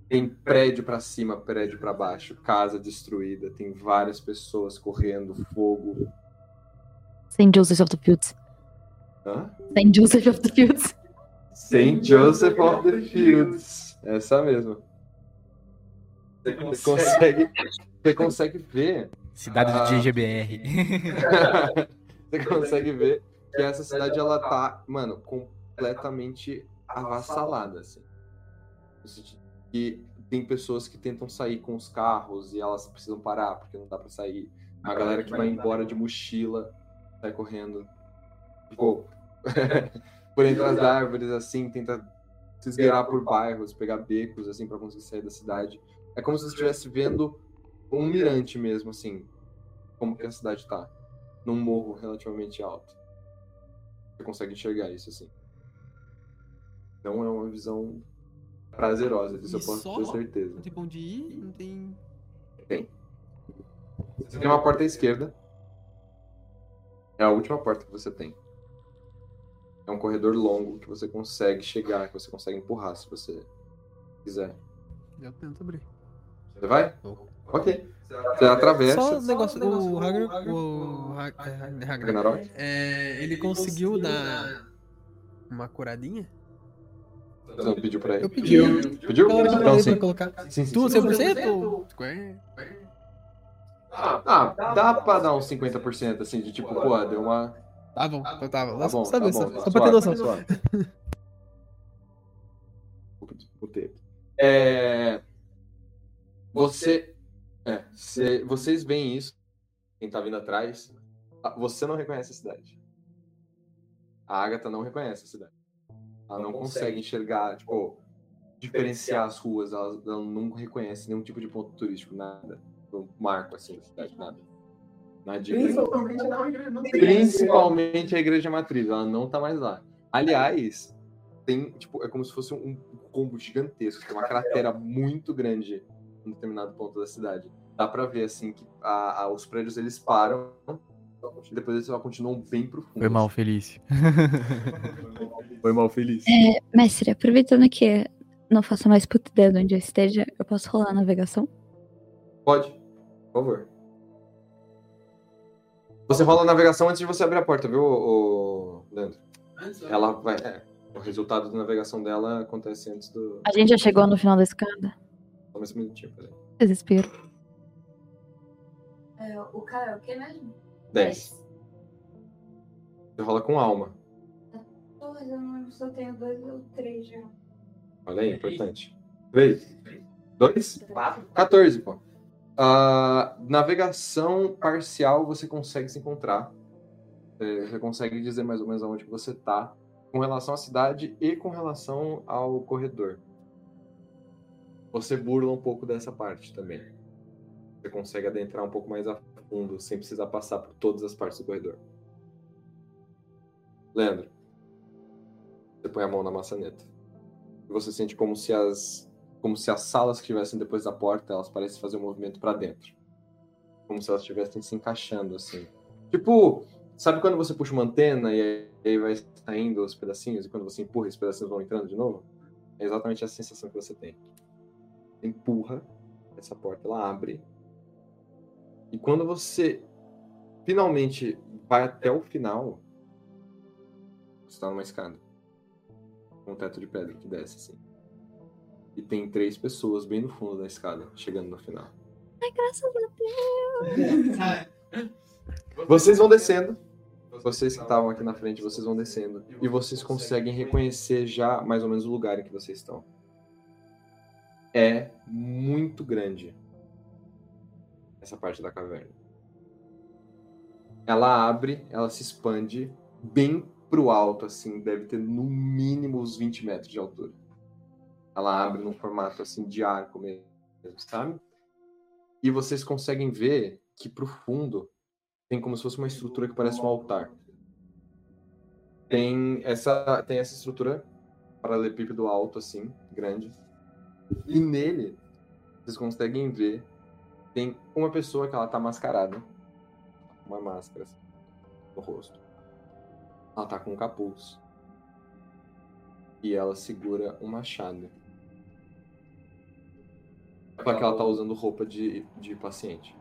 Tem prédio pra cima, prédio pra baixo, casa destruída, tem várias pessoas correndo, fogo. Saint Joseph of the Fields. Hã? Saint Joseph of the Fields. Saint Joseph of the Fields. Essa mesmo. Você consegue, você consegue ver. Cidade ah, de GBR. você consegue ver que essa cidade ela tá, mano, completamente avassalada, assim. No sentido que tem pessoas que tentam sair com os carros e elas precisam parar porque não dá pra sair. A galera que vai embora de mochila sai correndo. Tipo, por entre as árvores, assim, tenta se esgueirar por bairros, pegar becos, assim, pra conseguir sair da cidade. É como se você estivesse vendo um mirante mesmo, assim, como que a cidade tá. Num morro relativamente alto. Você consegue enxergar isso, assim. Não é uma visão prazerosa, disso eu E posso só? ter certeza. Não tem pra onde ir, não tem. Tem. Você tem uma porta à esquerda. É a última porta que você tem. É um corredor longo que você consegue chegar, que você consegue empurrar se você quiser. Eu tento abrir. Você vai? Ok. Você atravessa. Só o negócio. O Ragnar. O é, Ragnar. Ragnarok? É, ele conseguiu dar uma curadinha? Você não pediu pra ele? Eu pedi. Pediu? Pra Então ele sim. colocar. Sim, sim, Tu, sim. 100%? Ah, dá pra dar uns 50% assim, de tipo, pô, deu uma. Tá bom, então tá bom. Tá bom, tá só, bom, só pra ter noção. suave. É... Você. É, cê- vocês veem isso, quem tá vindo atrás, você não reconhece a cidade. A Agatha não reconhece a cidade. Ela não consegue enxergar, tipo, diferenciar as ruas, ela, ela não reconhece nenhum tipo de ponto turístico, nada. Um marco assim da cidade, nada. Nadinha. Principalmente igreja matriz. Principalmente a igreja matriz, ela não tá mais lá. Aliás, tem, tipo, é como se fosse um combo gigantesco, tem uma cratera muito grande em determinado ponto da cidade. Dá pra ver, assim, que a- a- os prédios eles param e depois eles só continuam bem profundos. Foi mal, Felício. Foi mal, feliz. É, mestre, aproveitando que não faço mais puta ideia de onde eu esteja, eu posso rolar a navegação? Pode, por favor. Você rola a navegação antes de você abrir a porta, viu, ô, Leandro? Ela vai. É, o resultado da navegação dela acontece antes do. A gente já chegou no final da escada. Um minutinho, peraí. Desespero. É, o cara é o quê mesmo? 10. Você rola com alma. Dois, eu não lembro se eu tenho dois ou três já. Olha aí, importante. 3. 2? 14, pô. Ah, navegação parcial você consegue se encontrar. É, Você consegue dizer mais ou menos aonde que você tá com relação à cidade e com relação ao corredor. Você burla um pouco dessa parte também. Você consegue adentrar um pouco mais a fundo sem precisar passar por todas as partes do corredor. Leandro, você põe a mão na maçaneta. E você sente como se as como se as salas que estivessem depois da porta, elas parecem fazer um movimento para dentro. Como se elas estivessem se encaixando assim. Tipo, sabe quando você puxa uma antena e aí vai saindo os pedacinhos e quando você empurra, os pedacinhos vão entrando de novo? É exatamente essa sensação que você tem. Empurra essa porta, ela abre. E quando você finalmente vai até o final, você está numa escada. Com um teto de pedra que desce assim. E tem três pessoas bem no fundo da escada, chegando no final. Ai, graças a Deus. Vocês vão descendo. Vocês que estavam aqui na frente, vocês vão descendo. E vocês conseguem reconhecer já mais ou menos o lugar em que vocês estão. É muito grande essa parte da caverna. Ela abre, ela se expande bem pro alto, assim, deve ter no mínimo uns 20 metros de altura. Ela abre num formato assim de arco mesmo, sabe? E vocês conseguem ver que pro fundo tem como se fosse uma estrutura que parece um altar. Tem essa, tem essa estrutura paralelepípedo alto, assim, grande. E nele, vocês conseguem ver, tem uma pessoa que ela tá mascarada. Uma máscara, assim, no rosto. Ela tá com um capuz. E ela segura um machado. Só que ela tá usando roupa de, de paciente.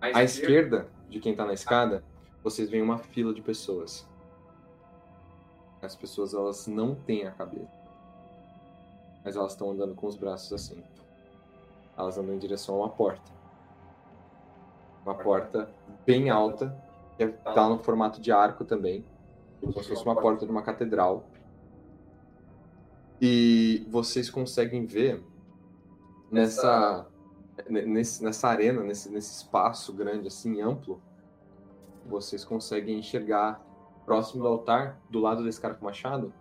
À esquerda de quem tá na escada, vocês veem uma fila de pessoas. As pessoas elas não têm a cabeça. Mas elas estão andando com os braços assim. Elas andam em direção a uma porta. Uma porta bem alta, que tá no formato de arco também. Como se fosse uma porta de uma catedral. E vocês conseguem ver nessa nesse, nessa arena, nesse, nesse espaço grande, assim, amplo, vocês conseguem enxergar próximo do altar, do lado desse cara com machado,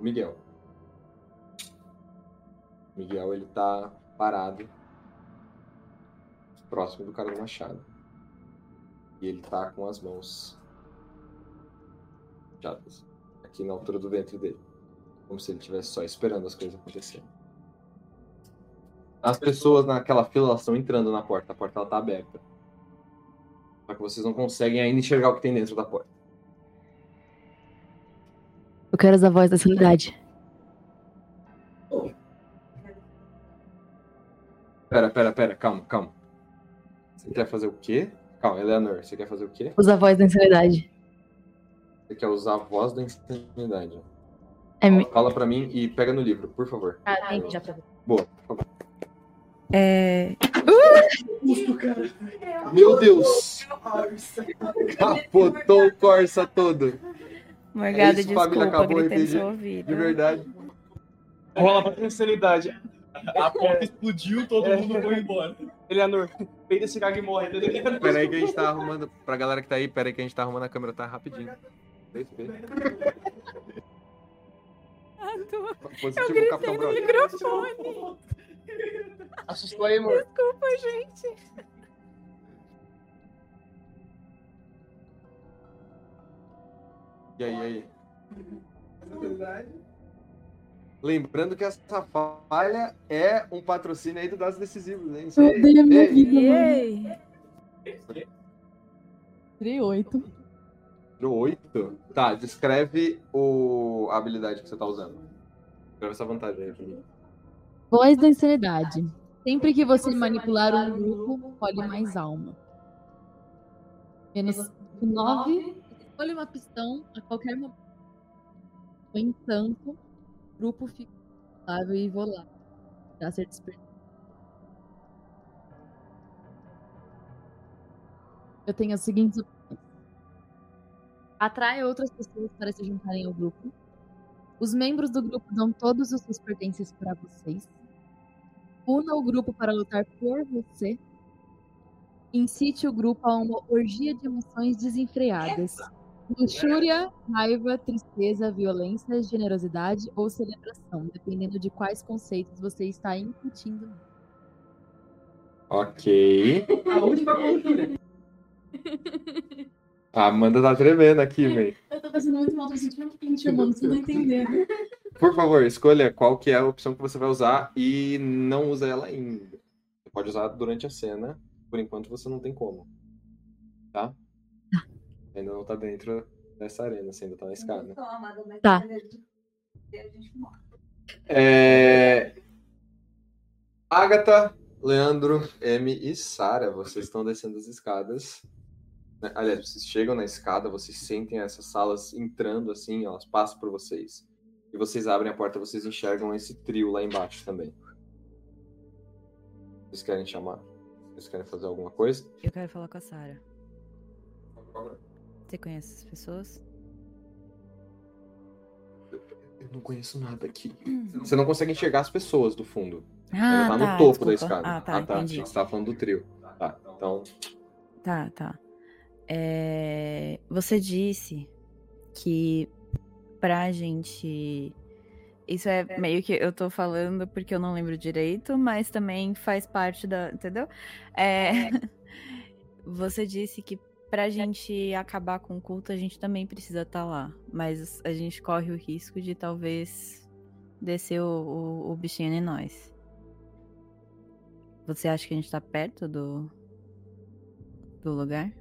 Miguel. Miguel, ele tá parado próximo do cara do machado. E ele tá com as mãos fechadas aqui na altura do ventre dele. Como se ele estivesse só esperando as coisas acontecerem. As pessoas naquela fila elas estão entrando na porta, a porta ela tá aberta. Só que vocês não conseguem ainda enxergar o que tem dentro da porta. Eu quero a voz da sanidade. Pera, pera, pera, calma, calma. Você quer fazer o quê? Calma, Eleanor, você quer fazer o quê? Usa a voz da insanidade. Você quer usar a voz da insanidade. É mi- Fala pra mim e pega no livro, por favor. Ah, tem já pra. Boa, por favor. É. Meu Deus! Capotou o Corsa todo. Morgada, é isso, família, desculpa, acabou gritei no RPG. seu ouvido. De verdade. Rola pra sinceridade. A porta explodiu, todo mundo foi embora. Eleanor, peida esse caga e morre. entendeu? Pera aí que a gente tá arrumando. Pra galera que tá aí, pera aí que a gente tá arrumando a câmera, tá rapidinho. Positivo, Eu Capitão gritei no microfone. Assustou aí, amor. Desculpa, gente. E aí, e aí? Lembrando que essa falha é um patrocínio aí do Dados Decisivos, hein? Isso Eu aí. odeio a minha vida, mano. Tirei oito. Tirou 8? Tá, descreve o... a habilidade que você tá usando. Descreve essa vantagem aí mim. Voz da insanidade. Sempre que você manipular um grupo, role mais alma. Menos 9. Escolha uma pistão a qualquer momento. No entanto, grupo fica estável e volátil. Pra ser despertado. Eu tenho as seguintes opções. Atrai outras pessoas para se juntarem ao grupo. Os membros do grupo dão todos os seus pertences para vocês. Una o grupo para lutar por você. Incite o grupo a uma orgia de emoções desenfreadas. Luxúria, raiva, tristeza, violência, generosidade ou celebração, dependendo de quais conceitos você está incutindo. Ok. A última cultura. A Amanda tá tremendo aqui, velho. Eu tô fazendo muito mal, tô sentindo um pinch, mano, você não entendendo. Por favor, escolha qual que é a opção que você vai usar e não usa ela ainda. Você pode usar durante a cena, por enquanto você não tem como. Tá? Ainda não tá dentro dessa arena, você ainda tá na escada. Tá. É... Agatha, Leandro, M e Sara, vocês estão descendo as escadas. né? Aliás, vocês chegam na escada, vocês sentem essas salas entrando assim, ó, elas passam por vocês. E vocês abrem a porta, vocês enxergam esse trio lá embaixo também. Vocês querem chamar? Vocês querem fazer alguma coisa? Eu quero falar com a Sarah. Você conhece as pessoas? Eu não conheço nada aqui. Você não consegue enxergar as pessoas do fundo. Ah, Ela tá no tá, topo da desculpa. escada. Ah, tá, entendi. Achei que Você tava falando do trio. Tá, então. Tá, tá. É, Você disse que pra gente. Isso é meio que eu tô falando porque eu não lembro direito, mas também faz parte da. Entendeu? É, Você disse que pra gente acabar com o culto, a gente também precisa estar lá. Mas a gente corre o risco de talvez descer o, o, o bichinho em nós. Você acha que a gente tá perto do. do lugar?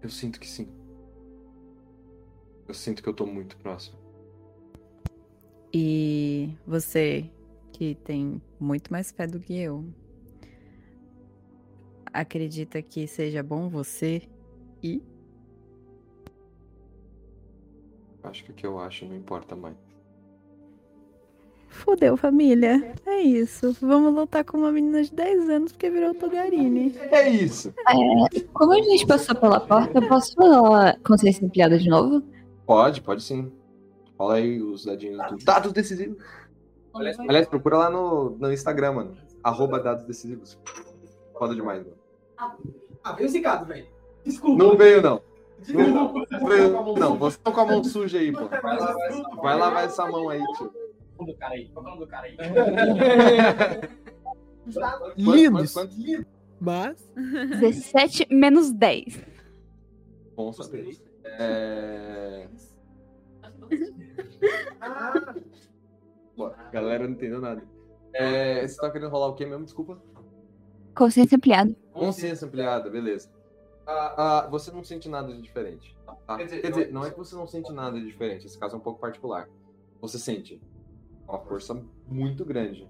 Eu sinto que sim. Eu sinto que eu tô muito próximo. E você, que tem muito mais fé do que eu, acredita que seja bom você ir? Acho que o que eu acho não importa mais. Fudeu, família. É isso. Vamos lutar com uma menina de 10 anos porque virou Togarine. É isso. É, como a gente passou pela porta, eu posso falar consciência ampliada de novo? Pode, pode sim. Rola aí os dadinhos do Dados Decisivos. Aliás, aliás, procura lá no, no Instagram, mano. Arroba Dados Decisivos. Foda demais, mano. Ah, veio zicado, velho. Desculpa. Não veio, não. Desculpa. Não, veio, não, você tá com a mão suja aí, pô. Vai lavar essa mão aí, tio. Qual o nome do cara aí? Qual o nome do cara aí? Lindos. Mas. 17 menos 10. Bom saber. É... Pô, a galera não entendeu nada. É, você tá querendo rolar o quê mesmo? Desculpa. Consciência ampliada. Consciência ampliada, beleza. Ah, ah, você não sente nada de diferente. tá? Quer dizer, não é que você não sente nada de diferente, esse caso é um pouco particular. Você sente uma força muito grande.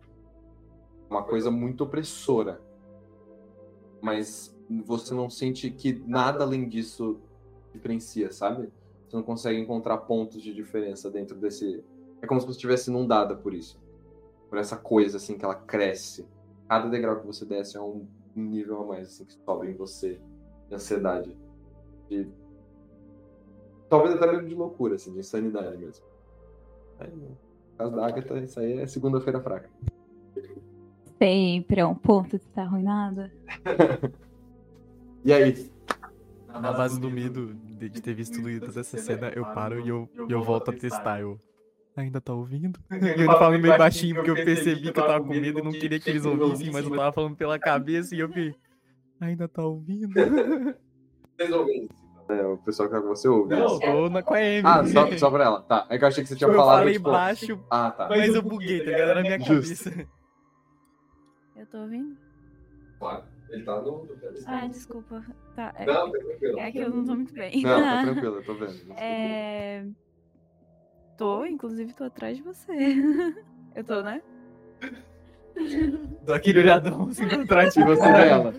Uma coisa muito opressora. Mas você não sente que nada além disso diferencia, sabe? Você não consegue encontrar pontos de diferença dentro desse. É como se você estivesse inundada por isso. Por essa coisa, assim, que ela cresce. Cada degrau que você desce é um nível a mais, assim, que sobe em você. De ansiedade. De. Talvez até mesmo de loucura, assim, de insanidade mesmo. Aí, no caso da Agatha, isso aí é segunda-feira fraca. Sempre é um ponto que tá arruinado. E aí? Na base do medo de, de ter visto toda essa cena, eu paro e eu, e eu volto a testar. Eu. Ainda tá ouvindo? Eu falando meio baixinho porque eu percebi que eu tava com medo e não queria que eles ouvissem, mas eu tava falando pela cabeça e eu vi. Ainda tá ouvindo? Vocês ouvem? É, o pessoal que tá com você ouve. Não, tô na, com a Amy. Ah, só, só pra ela. Tá. É que eu achei que você tinha Eu falado. falei tipo... baixo, Ah, tá. mas eu buguei, tá ligado? Na minha Justo. cabeça. Eu tô ouvindo? Claro. Ele tá no. Ah, desculpa. Tá, é, Não, tá tranquilo. é que eu não tô muito bem. Não, tá tranquilo, eu tô vendo. É... Tô, inclusive tô atrás de você. Eu tô, né? Dá aquele olhadão assim pra trás de você dela. ela.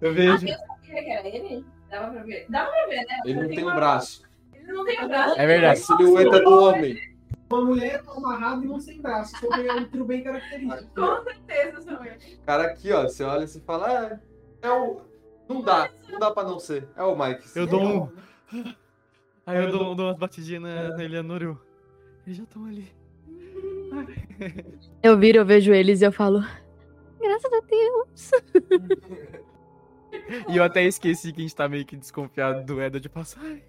Eu vejo. Eu sabia que era ele? Dava pra ver? Dava pra ver, né? Ele não tem um braço. Ele não tem um braço. É verdade. A silhueta do homem. Uma mulher amarrada e não sem braço. Foi um trio bem característico. Com certeza eles. Cara, aqui, ó, você olha e você fala, ah, é o. Não dá, não dá pra não ser. É o Mike. Eu dou um. Aí eu dou, dou umas batidinhas na, na Eleanor e eu. Eles já estão ali. Eu viro, eu vejo eles e eu falo. Graças a Deus. E eu até esqueci que a gente tá meio que desconfiado do Edward de passar. Ai,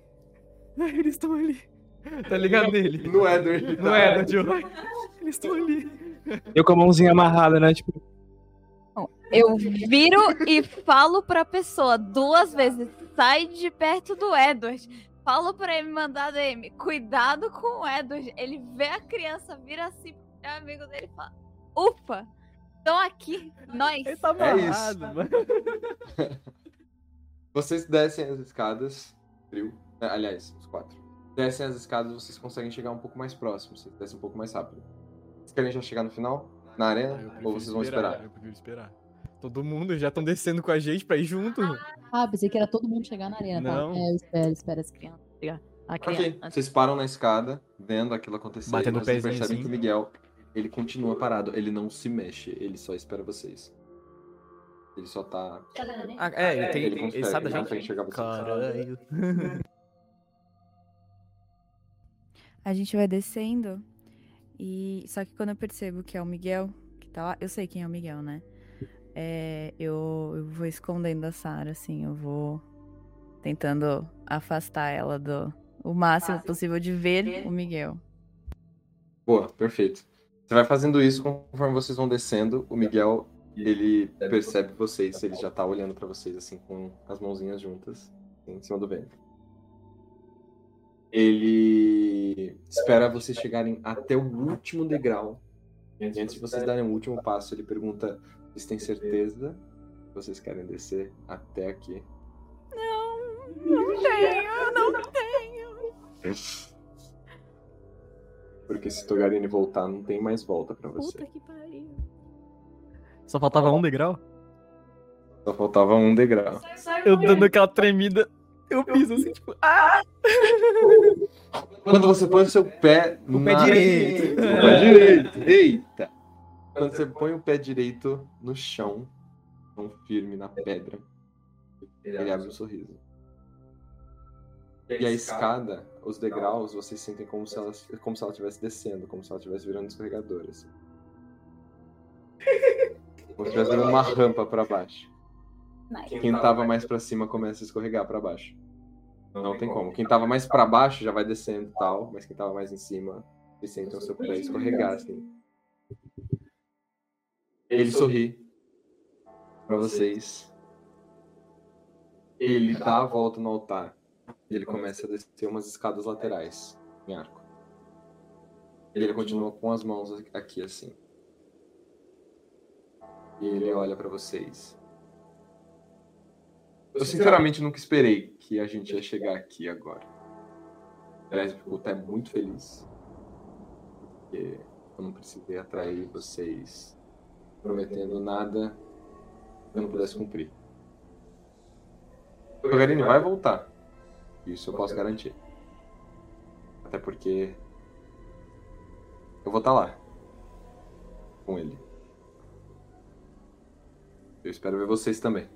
ai, eles estão ali. Tá ligado nele? No Edward. No Edward, eu, ai, eles estão ali. Eu com a mãozinha amarrada, né? Tipo, Eu viro e falo pra pessoa duas vezes: sai de perto do Edward. Falo pra ele mandar DM: cuidado com o Edward. Ele vê a criança, vira assim, é amigo dele e fala: ufa, estão aqui, nós. Ele tá É isso. amarrado, mano. Vocês descem as escadas, trio. né, Aliás, os quatro. Descem as escadas, vocês conseguem chegar um pouco mais próximo. Vocês descem um pouco mais rápido. Vocês querem já chegar no final? Na Ah, arena? prefiro Ou vocês vão esperar? Eu prefiro esperar. Todo mundo já estão descendo com a gente pra ir junto. Ah, pensei que era todo mundo chegar na arena, tá? Não. É, eu espero, espero as crianças chegar. A Ok, vocês param na escada, vendo aquilo acontecer. Batendo o vocês percebem assim. que o Miguel, ele continua parado. Ele não se mexe, ele só espera vocês. Ele só tá... Ah, é, ele tem. Ele Ele, consegue, sabe da ele gente. consegue enxergar vocês. Caralho. A gente vai descendo. E só que quando eu percebo que é o Miguel que tá lá, eu sei quem é o Miguel, né? É, eu, eu vou escondendo a Sarah, assim, eu vou tentando afastar ela do o máximo possível de ver o Miguel. Boa, perfeito. Você vai fazendo isso conforme vocês vão descendo. O Miguel, ele percebe vocês. Ele já tá olhando pra vocês, assim, com as mãozinhas juntas, assim, em cima do vento. Ele espera vocês chegarem até o último degrau. E antes de vocês darem o último passo, ele pergunta: Vocês têm certeza que vocês querem descer até aqui? Não tenho, não tenho. Porque se Togarini voltar, não tem mais volta pra você. Puta que pariu. Só faltava um degrau? Só faltava um degrau. Eu dando aquela tremida. Eu piso assim, tipo. Ah! Quando você põe o seu pé O pé direito. O pé direito. Eita! Quando você põe o pé direito no chão, tão firme na pedra, ele abre um sorriso. E a escada, os degraus, vocês sentem como se ela como se ela estivesse descendo, como se ela estivesse virando escorregador, assim. Como se estivesse virando uma rampa pra baixo. Quem tava mais pra cima começa a escorregar pra baixo. Não tem como. Quem tava mais pra baixo já vai descendo e tal, mas quem tava mais em cima, vocês sentem o seu pé escorregar, assim. Ele sorri pra vocês. Ele dá a volta no altar. Ele começa a descer umas escadas laterais em arco. Ele continua com as mãos aqui assim. E ele olha pra vocês. Eu sinceramente nunca esperei que a gente ia chegar aqui agora. Fico até muito feliz. Porque eu não precisei atrair vocês prometendo nada que eu não pudesse cumprir. O Garini vai voltar. Isso eu posso garantir. Até porque eu vou estar lá com ele. Eu espero ver vocês também.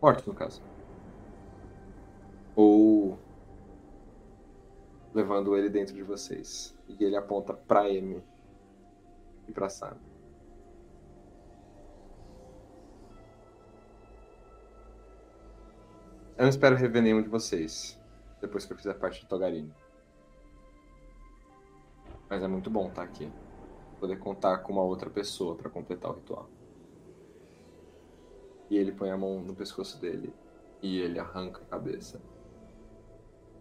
Mortos, no caso. Ou levando ele dentro de vocês. E ele aponta pra Amy e pra Sam. Eu não espero rever nenhum de vocês depois que eu fizer parte do Togarini. Mas é muito bom estar aqui. Poder contar com uma outra pessoa pra completar o ritual. E ele põe a mão no pescoço dele. E ele arranca a cabeça.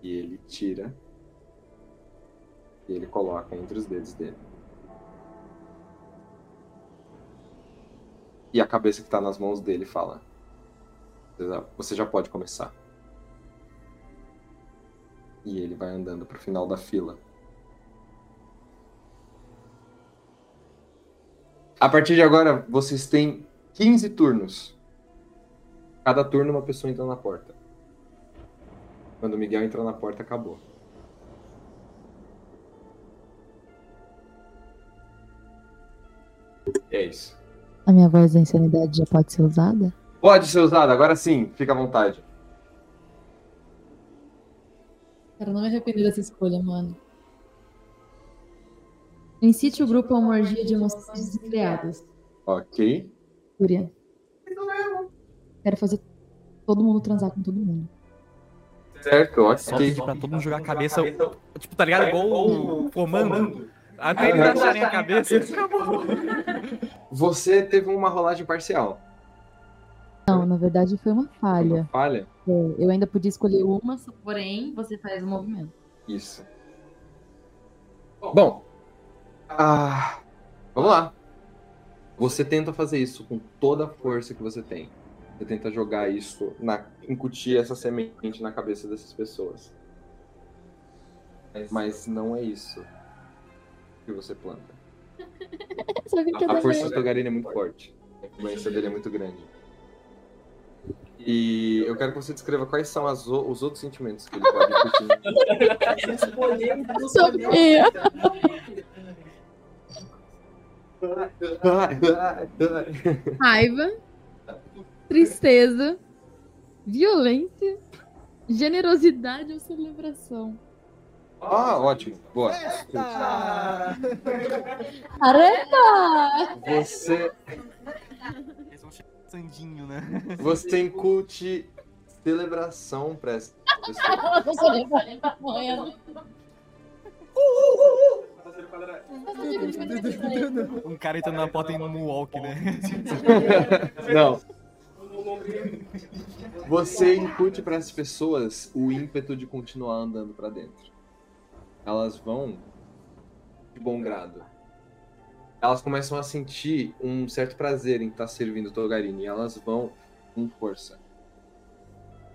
E ele tira. E ele coloca entre os dedos dele. E a cabeça que tá nas mãos dele fala: "Você já- pode começar. E ele vai andando pro final da fila. A partir de agora, vocês têm 15 turnos. Cada turno uma pessoa entra na porta. Quando o Miguel entrou na porta, acabou. É isso. A minha voz da insanidade já pode ser usada? Pode ser usado, agora sim, fica à vontade. Cara, não me arrependo dessa escolha, mano. Incite o grupo a uma orgia de emoções desenfreadas. Ok. Fúria. Quero fazer todo mundo transar com todo mundo. Certo, Só ok. pedir pra todo mundo jogar a cabeça. Tipo, tá ligado? Igual o comando. Até eles acharem a cabeça. Acabou. Você teve uma rolagem parcial. Não, na verdade foi uma falha. Falha? É, eu ainda podia escolher uma, porém você faz o movimento. Isso. Bom. Ah, vamos lá. Você tenta fazer isso com toda a força que você tem. Você tenta jogar isso, na, incutir essa semente na cabeça dessas pessoas. Mas não é isso que você planta. A, força do merda. Togarina é muito forte. A influência dele é muito grande. E eu quero que você descreva quais são as o- os outros sentimentos que ele pode curtir. Sofia. Raiva, tristeza, violência, generosidade ou celebração. Ah, ótimo. Boa. Caramba! Você, Sandinho, né? você incute celebração pra essa pessoa. Um cara entrando na porta em um moonwalk, né? Não. Você incute para as pessoas o ímpeto de continuar andando para dentro. Elas vão de bom grado. Elas começam a sentir um certo prazer em estar servindo o Togarini. E elas vão com força.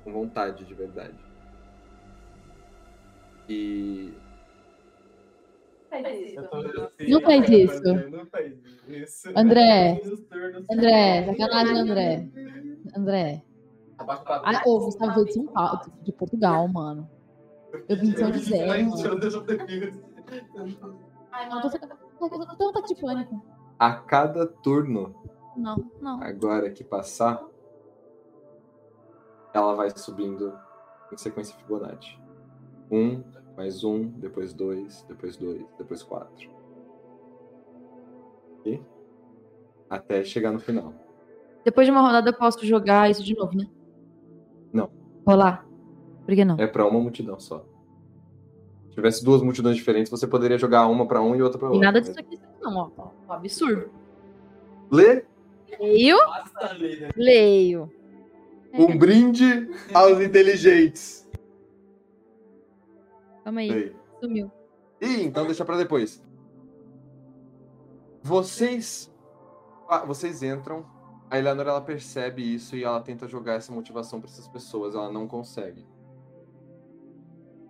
Com vontade de verdade. E. Não faz isso. André. André, sacanagem, André. André. Ah, ô, Gustavo veio de São Paulo, de Portugal, mano. Eu vim de São José, mano. Ai, não, tô tô um ataque de pânico. A cada turno Não, não. agora que passar, ela vai subindo em sequência Fibonacci. Um, mais um, depois dois, depois dois, depois quatro. E até chegar no final. Depois de uma rodada eu posso jogar isso de novo, né? Não. Rolar. Por que não? É pra uma multidão só. Se tivesse duas multidões diferentes, você poderia jogar uma pra um e outra pra E outra. nada disso aqui não, ó. ó, absurdo. Lê Leio. Leio. um brinde aos inteligentes. Calma aí. Lê. Sumiu. Ih, então deixa pra depois. Vocês. ah, vocês entram. A Eleanor ela percebe isso e ela tenta jogar essa motivação pra essas pessoas. Ela não consegue.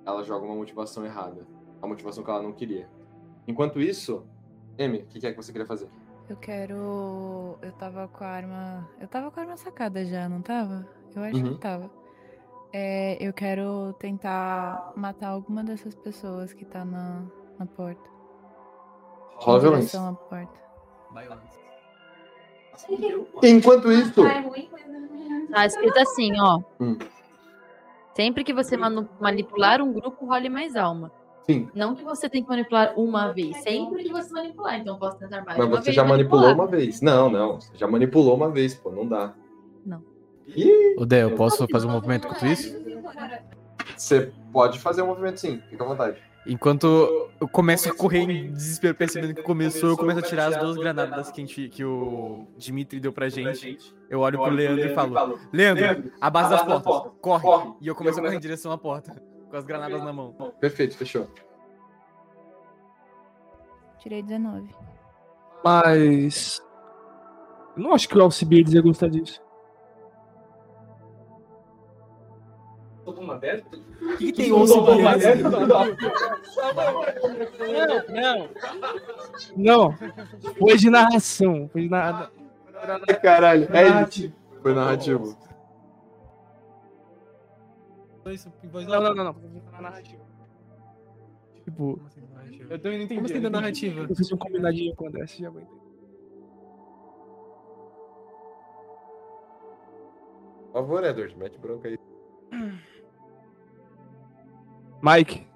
Ela joga uma motivação errada. A motivação que ela não queria. Enquanto isso, Amy, o que, que é que você queria fazer? Eu quero. Eu tava com a arma. Eu tava com a arma sacada já, não tava? Eu acho Uhum. que tava. É, eu quero tentar matar alguma dessas pessoas que tá na, na porta. Rola violência. à porta. Enquanto isso. Tá escrito assim, ó. Hum. Sempre que você manipular um grupo, role mais alma. Sim. Não que você tem que manipular uma vez. Sempre que você manipular. Então eu posso tentar mais Mas uma você vez já e manipulou manipular. uma vez. Não, não. Você já manipulou uma vez, pô. Não dá. Não. Ih, Ô, Dé, eu posso fazer um movimento enquanto isso? você pode fazer um movimento sim. Fica à vontade. Enquanto eu começo a correr em desespero, percebendo que começou, eu começo a tirar as duas granadas que, a gente, que o Dimitri deu pra gente. Eu olho pro Leandro e falo: Leandro, a base das portas, corre! E eu começo a correr em direção à porta, com as granadas na mão. Perfeito, fechou. Tirei 19. Mas. Eu não acho que o Alcibiades ia gostar disso. Uma dessa? O que, tem Uma Alcibiades? dessa? Não, não. Não. Foi de narração. Foi de narração. Caralho, é Narrativo. Foi narrativo. Não, não, não, não. Foi narrativa. Tipo. Eu também não entendi. Como assim da narrativa? Eu fiz um combinadinho com o André, você já vai entender. Por favor, Edward, mete bronca aí. Mike.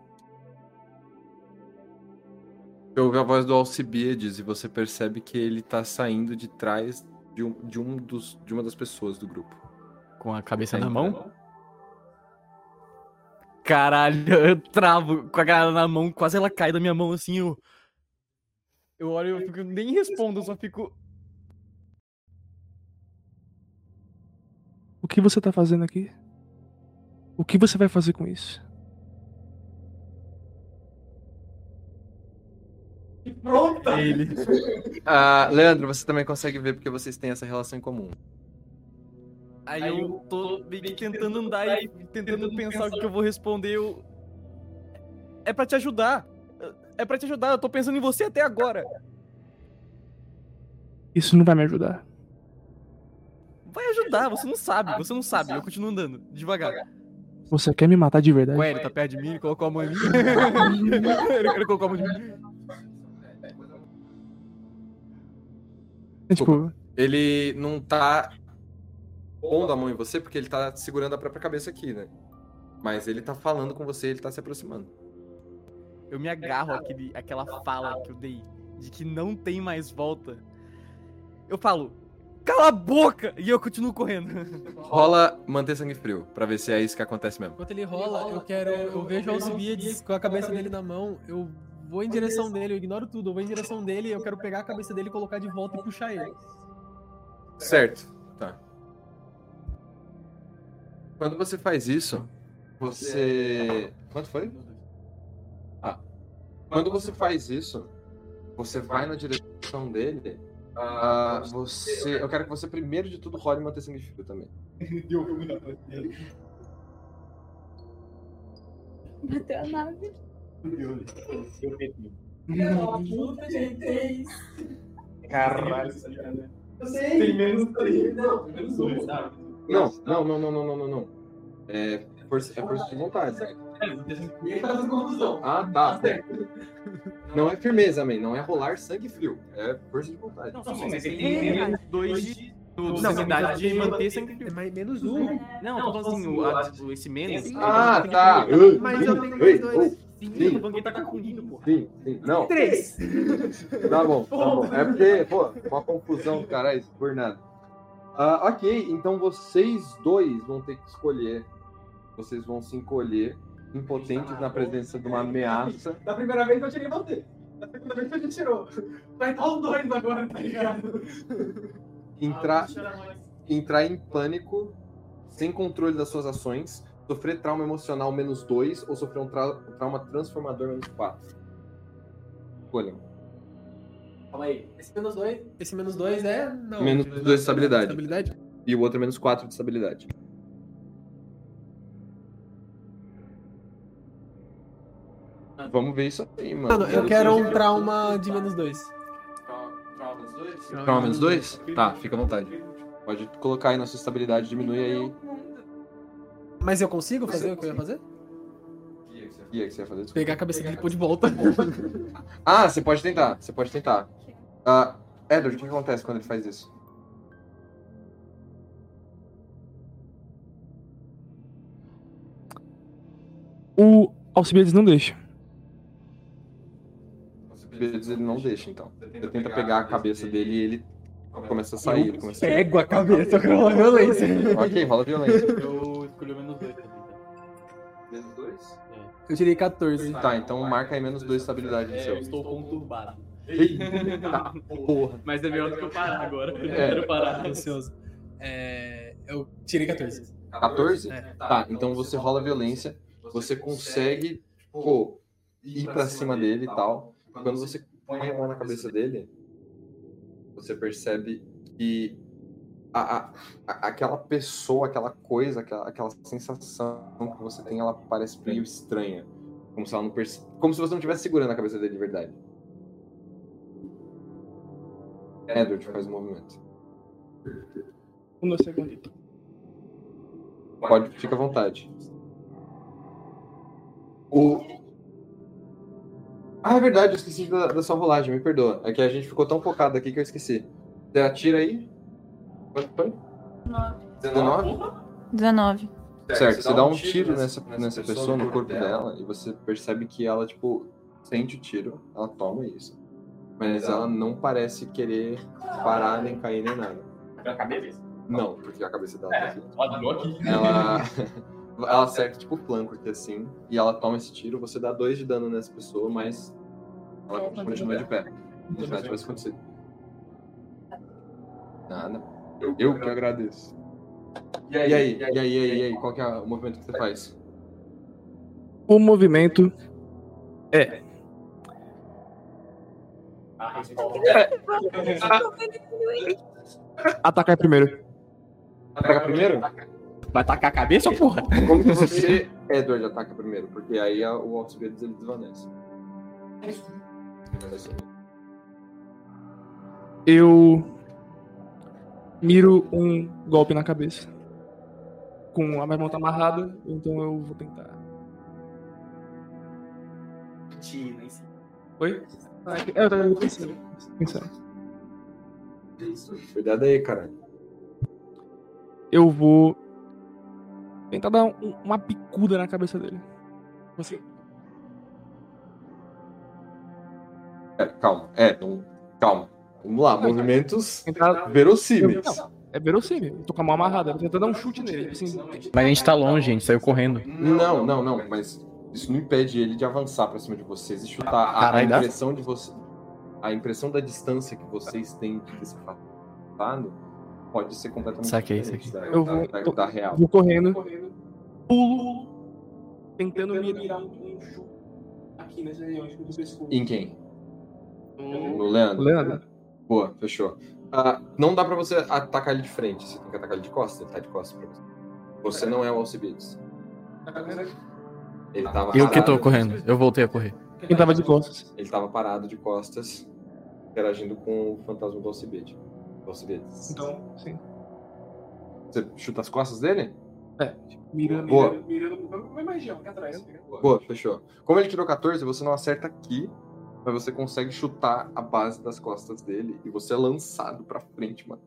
Você ouve a voz do Alcibiades e você percebe que ele tá saindo de trás de, um, de, um dos, de uma das pessoas do grupo. Com a cabeça Tá na entrando. mão? Caralho, eu travo com a granada na mão, quase ela cai da minha mão assim, eu. Eu olho e eu fico, nem respondo, eu só fico. O que você tá fazendo aqui? O que você vai fazer com isso? Pronta! Ele. Ah, Leandro, você também consegue ver porque vocês têm essa relação em comum. Aí eu tô meio que tentando andar e tentando pensar o que eu vou responder. Eu... É pra te ajudar. É pra te ajudar. Eu tô pensando em você até agora. Isso não vai me ajudar. Vai ajudar, você não sabe, você não sabe. Eu continuo andando, devagar. Você quer me matar de verdade? Ué, ele tá perto de mim, ele colocou a mão em mim. ele, ele colocou a mão em mim. Tipo, Ele não tá pondo a mão em você porque ele tá segurando a própria cabeça aqui, né? Mas ele tá falando com você, ele tá se aproximando. Eu me agarro àquele, àquela fala que eu dei de que não tem mais volta. Eu falo, cala a boca! E eu continuo correndo. Rola manter sangue frio, pra ver se é isso que acontece mesmo. Enquanto ele rola, eu quero. Eu vejo o Alcibiades com a cabeça dele na mão, eu vou em direção dele, eu ignoro tudo, eu vou em direção dele, eu quero pegar a cabeça dele, colocar de volta e puxar ele. Certo, tá. Quando você faz isso, você. Quanto foi? Ah. Quando você faz isso, você vai na direção dele. ah, você. Eu quero que você primeiro de tudo role manter sangue frio também. Bateu a nave. Puta, gente. Caralho. Tem menos três. Não, menos dois, sabe? Não, não, não, não, não, não, não, não. É força, é força de vontade. E aí tá fazendo confusão. Ah, tá. Não é firmeza, man. Não é rolar sangue frio. É força de vontade. Não, sim, mas ele tem menos dois de. do- da habilidade de manter sangue frio. É menos um. Não, eu tô falando assim, o, a- tipo, esse menos. Ah, tá. Mas eu tenho mais dois. Sim, Sim. o banquete tá confundindo, pô. Sim, sim. Não. Três. Tá bom, tá bom. É porque, pô, uma confusão, caralho, por nada. Ah, ok, então vocês dois vão ter que escolher. Vocês vão se encolher, impotentes na presença de uma ameaça. Da primeira vez eu tirei você. Da segunda vez a gente tirou. Vai estar os dois agora, tá ligado? Entrar, entrar em pânico, sem controle das suas ações, sofrer trauma emocional menos 2 ou sofrer um trau- trauma transformador menos 4. Escolham. Calma aí. Esse menos dois. Esse menos dois é. Não. Menos 2 de estabilidade. Estabilidade? E o outro é menos 4 de estabilidade. Vamos ver isso aí, mano. Mano, eu quero um trauma de menos dois. Trauma menos 2? Tá, fica à vontade. Pode colocar aí na sua estabilidade, diminui aí. Mas eu consigo fazer o que eu ia fazer? E aí, o que você vai fazer? Desculpa. Pegar a cabeça dele e pôr de volta. Ah, você pode tentar, você pode tentar. Ah, Edward, o que acontece quando ele faz isso? o Alcibiades não deixa. Ele não deixa, então. Você tenta pegar a cabeça dele e ele começa a sair. Ele começa a... Pego a cabeça, eu rolar violência. Ok, rola violência. Eu Eu tirei 14. Tá, então marca aí menos 2 de estabilidade no É, seu. eu estou conturbado. Eita, porra. Mas é melhor do que eu parar agora. Eu É. quero parar. Ansioso. É, eu tirei 14. 14? É. Tá, então você rola violência, você consegue, pô, ir pra cima dele e tal. Quando você põe a mão na cabeça dele, você percebe que a, a- aquela pessoa, aquela coisa, aquela, aquela sensação que você tem, ela parece meio estranha. Como se, ela não perce... como se você não estivesse segurando a cabeça dele de verdade. Edward faz um movimento. Um segundo. Pode, fica à vontade. O... Ah, é verdade, eu esqueci da, da sua rolagem, me perdoa. É que a gente ficou tão focado aqui que eu esqueci. Você atira aí? Quanto foi? 19? 19. Certo, você dá um tiro nessa, nessa pessoa, no corpo dela, e você percebe que ela, tipo, sente o tiro, ela toma isso. Mas ela não parece querer parar, nem cair, nem nada. Pela cabeça? Não, porque a cabeça dela tá aqui. Ó, virou aqui. Ela, ela acerta tipo o flanco aqui assim, e ela toma esse tiro, você dá dois de dano nessa pessoa, mas ela continua de pé. Como se nada tivesse acontecido. Nada. Eu que agradeço. E aí, e aí, e aí, e aí, qual que é o movimento que você faz? O movimento é. Atacar primeiro. Ataca primeiro? Vai tacar a cabeça, porra? Como que você, Edward, ataca primeiro? Porque aí o Alcibiades ele desvanece. Eu. Miro um golpe na cabeça. Com a minha mão tá amarrada, então eu vou tentar. Tina, em si. Oi? Ah, é eu tava pensando. pensando. Cuidado aí, cara. Eu vou tentar dar um- uma picuda na cabeça dele. Assim. É, calma. É, não- calma. Vamos lá, movimentos Tentar- verossímeis. Não, é verossímil. Eu tô com a mão amarrada. Tô tentando dar um chute nele. Assim, Mas a gente tá longe, a gente saiu correndo. Não, não, não, mas isso não impede ele de avançar pra cima de vocês e chutar a, a impressão de você. A impressão da distância que vocês têm de se afastado pode ser completamente Saquei, diferente saquei. Da, Eu vou, da, da- da real. vou correndo, pulo, tentando mirar um, um chute aqui nessa região, acho que do pescoço. Em quem? No Leandro? Leandro. Boa, fechou. Ah, não dá pra você atacar ele de frente, você tem que atacar ele de costas, ele tá de costas pra você. Você não é o Alcibiades. Ele tava Eu que tô correndo, eu voltei a correr. Quem tava de costas? Ele tava parado de costas, interagindo com o fantasma do Alcibiades. Então, sim. Você chuta as costas dele? É, mirando, Boa. mirando, mirando, mesma região, aqui atrás. Boa, fechou. Como ele tirou 14, você não acerta aqui, mas você consegue chutar a base das costas dele e você é lançado pra frente, mano.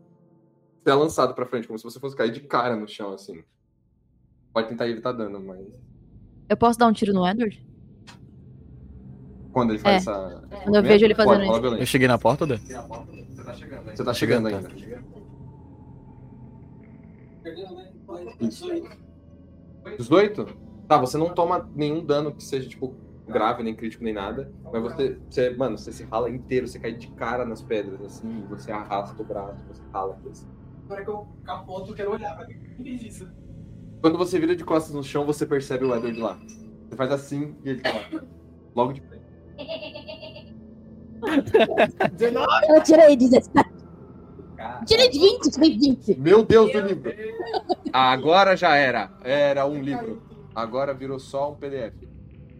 Você é lançado pra frente, como se você fosse cair de cara no chão, assim. Pode tentar evitar dano, mas. Eu posso dar um tiro no Edward? Quando ele faz É. essa. esse Quando eu vejo ele fazendo pode isso. Eu cheguei na porta, Dan? Você tá chegando Chegando, ainda. Isso. 18? Tá, você não toma nenhum dano que seja, tipo, grave, nem crítico, nem nada. Mas você, você, mano, você se rala inteiro, você cai de cara nas pedras, assim, você arrasta o braço, você rala. Assim. Agora que eu capoto, eu quero olhar pra ver o que é isso. Quando você vira de costas no chão, você percebe o Edward lá. Você faz assim e ele tá lá. Logo de frente. Eu tirei 17. Tirei de 20, tirei 20. Meu Deus do livro! Agora já era. Era um livro. Agora virou só um PDF.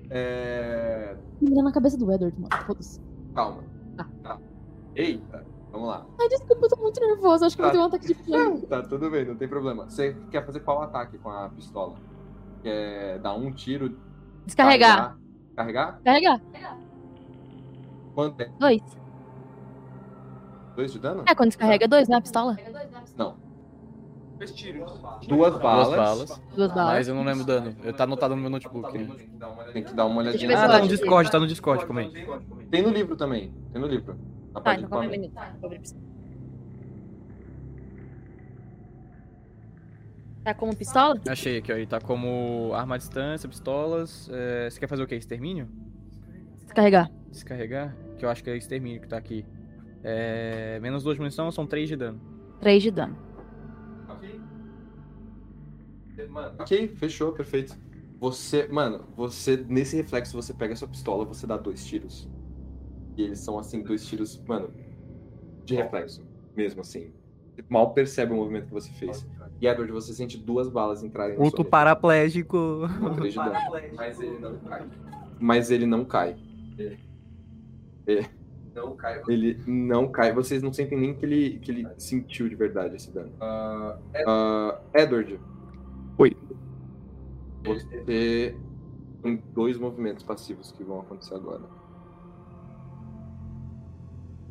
É... Mirando na cabeça do Edward, mano. Foda-se. Calma. Tá. Eita, vamos lá. Ai, desculpa, eu tô muito nervosa. Acho que eu vou ter um ataque de pânico. Tá, tudo bem, não tem problema. Você quer fazer qual ataque com a pistola? Quer dar um tiro? Descarregar. Carregar? Carregar. Quanto é? Dois. Dois de dano? É, quando descarrega dois, né? A pistola? Não. Duas balas. Duas balas. Duas balas. Mas eu não lembro o dano. Eu- Tá anotado no meu notebook. Tem que dar uma olhadinha. Ah, tá no Discord, tá no Discord, calma aí. Tem no livro também. Tem no livro. Na Tá, de então calma. Tá como pistola? Achei aqui, ó. Ele tá como arma à distância, pistolas. é, Você quer fazer o quê? Extermínio? Descarregar. Descarregar? Que eu acho que é extermínio que tá aqui. É... Menos duas de munição, são três de dano. Três de dano. Ok, fechou, perfeito. Você, mano, você, nesse reflexo, você pega a sua pistola, você dá dois tiros. E eles são, assim, dois tiros, mano, de reflexo, mesmo assim. Você mal percebe o movimento que você fez. E, Edward, você sente duas balas entrarem na Outro paraplégico. Mas ele não cai. Mas ele não cai. É. Não cai. Ele não cai. Vocês não sentem nem que ele, que ele sentiu de verdade esse dano. Ah, Edward. Oi. Você tem dois movimentos passivos que vão acontecer agora.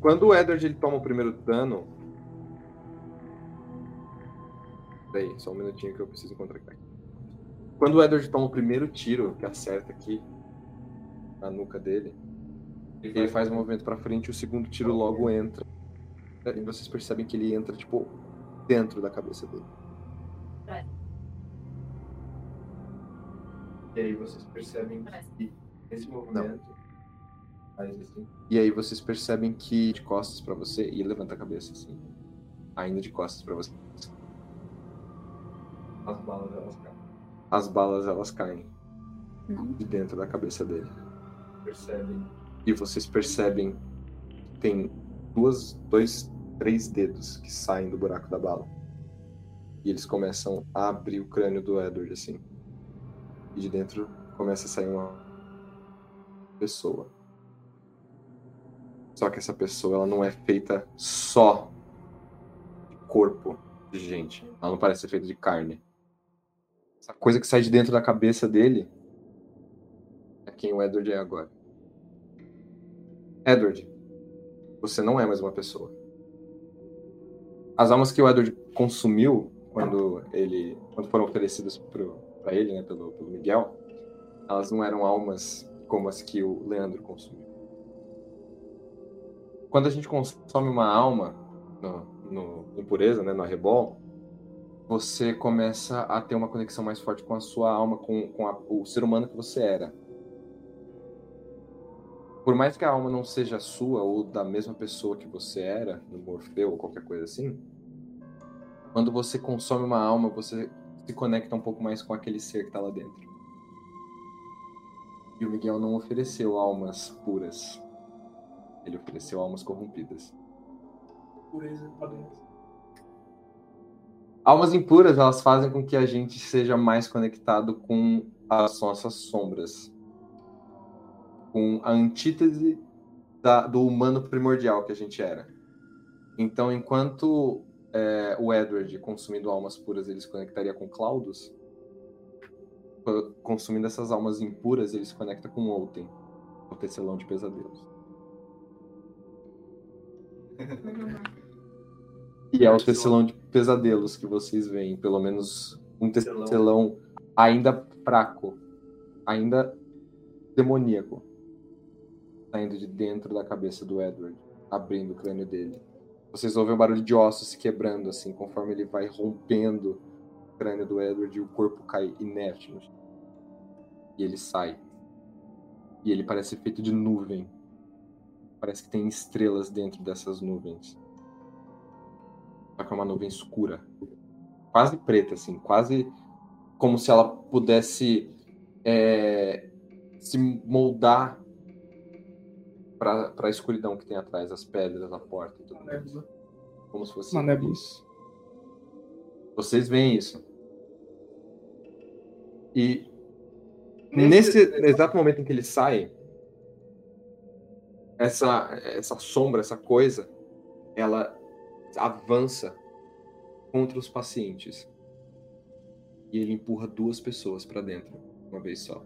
Quando o Edward ele toma o primeiro dano. Peraí, só um minutinho que eu preciso encontrar aqui. Quando o Edward toma o primeiro tiro, que acerta aqui na nuca dele, ele faz um movimento pra frente e o segundo tiro logo entra. E vocês percebem que ele entra, tipo, dentro da cabeça dele. E aí vocês percebem que esse movimento. faz assim. E aí vocês percebem que de costas pra você e levanta a cabeça assim. Ainda de costas pra você. As balas elas caem. As balas elas caem de dentro da cabeça dele. Percebem. E vocês percebem que tem duas, dois, três dedos que saem do buraco da bala. E eles começam a abrir o crânio do Edward assim. E de dentro começa a sair uma pessoa. Só que essa pessoa ela não é feita só de corpo de gente. Ela não parece ser feita de carne. Essa coisa que sai de dentro da cabeça dele é quem o Edward é agora. Edward, você não é mais uma pessoa. As almas que o Edward consumiu quando ele, quando foram oferecidas para ele, né, pelo, pelo Miguel, elas não eram almas como as que o Leandro consumiu. Quando a gente consome uma alma no, no impureza, né, no arrebol, você começa a ter uma conexão mais forte com a sua alma, com, com a, o ser humano que você era. Por mais que a alma não seja sua ou da mesma pessoa que você era, no Morfeu ou qualquer coisa assim, quando você consome uma alma, você se conecta um pouco mais com aquele ser que está lá dentro. E o Miguel não ofereceu almas puras. Ele ofereceu almas corrompidas. Pureza, padrão. Almas impuras, elas fazem com que a gente seja mais conectado com as nossas sombras. Com a antítese da- do humano primordial que a gente era. Então, enquanto é, o Edward, consumindo almas puras, ele se conectaria com Claudos, co- consumindo essas almas impuras, ele se conecta com Outen, o tecelão de pesadelos. E é o tecelão de pesadelos que vocês veem, pelo menos um tecelão ainda fraco, ainda demoníaco, saindo de dentro da cabeça do Edward, abrindo o crânio dele. Vocês ouvem o barulho de ossos se quebrando, assim, conforme ele vai rompendo o crânio do Edward e o corpo cai inerte no. E ele sai. E ele parece feito de nuvem. Parece que tem estrelas dentro dessas nuvens. Só que é uma nuvem escura. Quase preta, assim. Quase como se ela pudesse é, se moldar para a escuridão que tem atrás, as pedras, a porta e tudo mais. Como se fosse Uma nébula. isso. Vocês veem isso. E nesse exato momento em que ele sai, essa, essa sombra, essa coisa, ela avança contra os pacientes. E ele empurra duas pessoas pra dentro, uma vez só.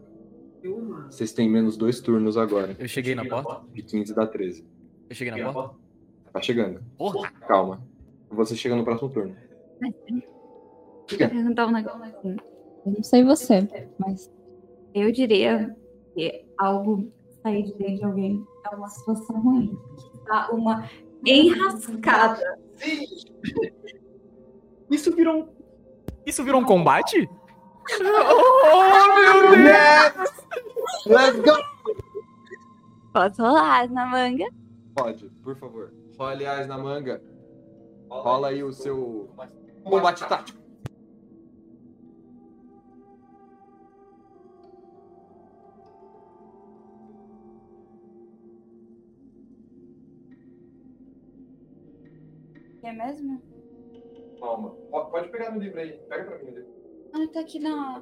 Vocês têm menos dois turnos agora. Eu cheguei na porta? De 15 dá 13. Eu cheguei na porta? Tá chegando. Porra! Calma. Você chega no próximo turno. Eu ia perguntar um negócio. Eu não sei você, mas Eu diria que algo sair de dentro de alguém é uma situação ruim. Tá uma enrascada. Isso virou um. Isso virou um combate? Oh, meu Deus! Let's go! Posso rolar na manga? Pode, por favor. Role as na manga. Rola aí o seu combate tático. É mesmo? Calma. Po- Pode pegar no livro aí. Pega pra mim o livro. Ah, tá aqui na,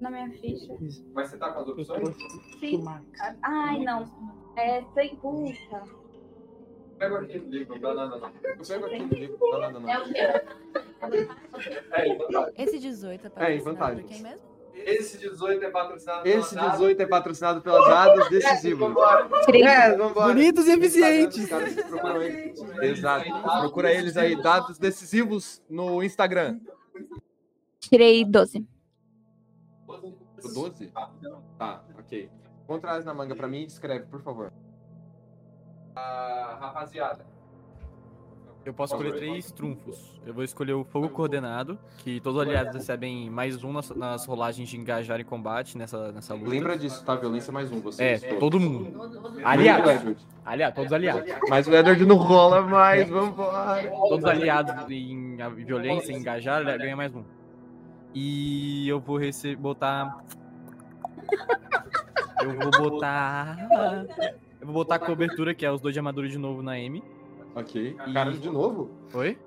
na minha ficha. Mas você tá com as opções? Sim. Ai, não. É sem culpa. Pega aqui no livro. Não, não, não. Eu pego aqui no livro. Não, não. É o quê? É, em vantagem. Esse 18 é É, em vantagem. quem mesmo? Esse 18 é patrocinado Esse 18 é patrocinado pela Dados Decisivos. É, vambora. Bonitos e eficientes. Procuram ele. Exato. Procura eles aí, Dados Decisivos no Instagram. Tirei 12. O 12? Tá, ok. Contra as na manga pra mim, escreve, por favor. Ah, rapaziada. Eu posso escolher três trunfos. Eu vou escolher o fogo coordenado, que todos os aliados recebem mais um nas, nas rolagens de engajar em combate nessa, nessa luta. Lembra disso, tá? Violência mais um, É, vocês. todos. todo mundo. Menos Aliados. o Edward. Aliados, todos aliados. Mas o Edward não rola mais, vambora. Todos aliados em violência, em engajar, ganha mais um. E eu vou receber, botar... Eu vou botar... Eu vou botar a cobertura, que é os dois de armadura de novo na M. Ok. Cara, de novo? Oi?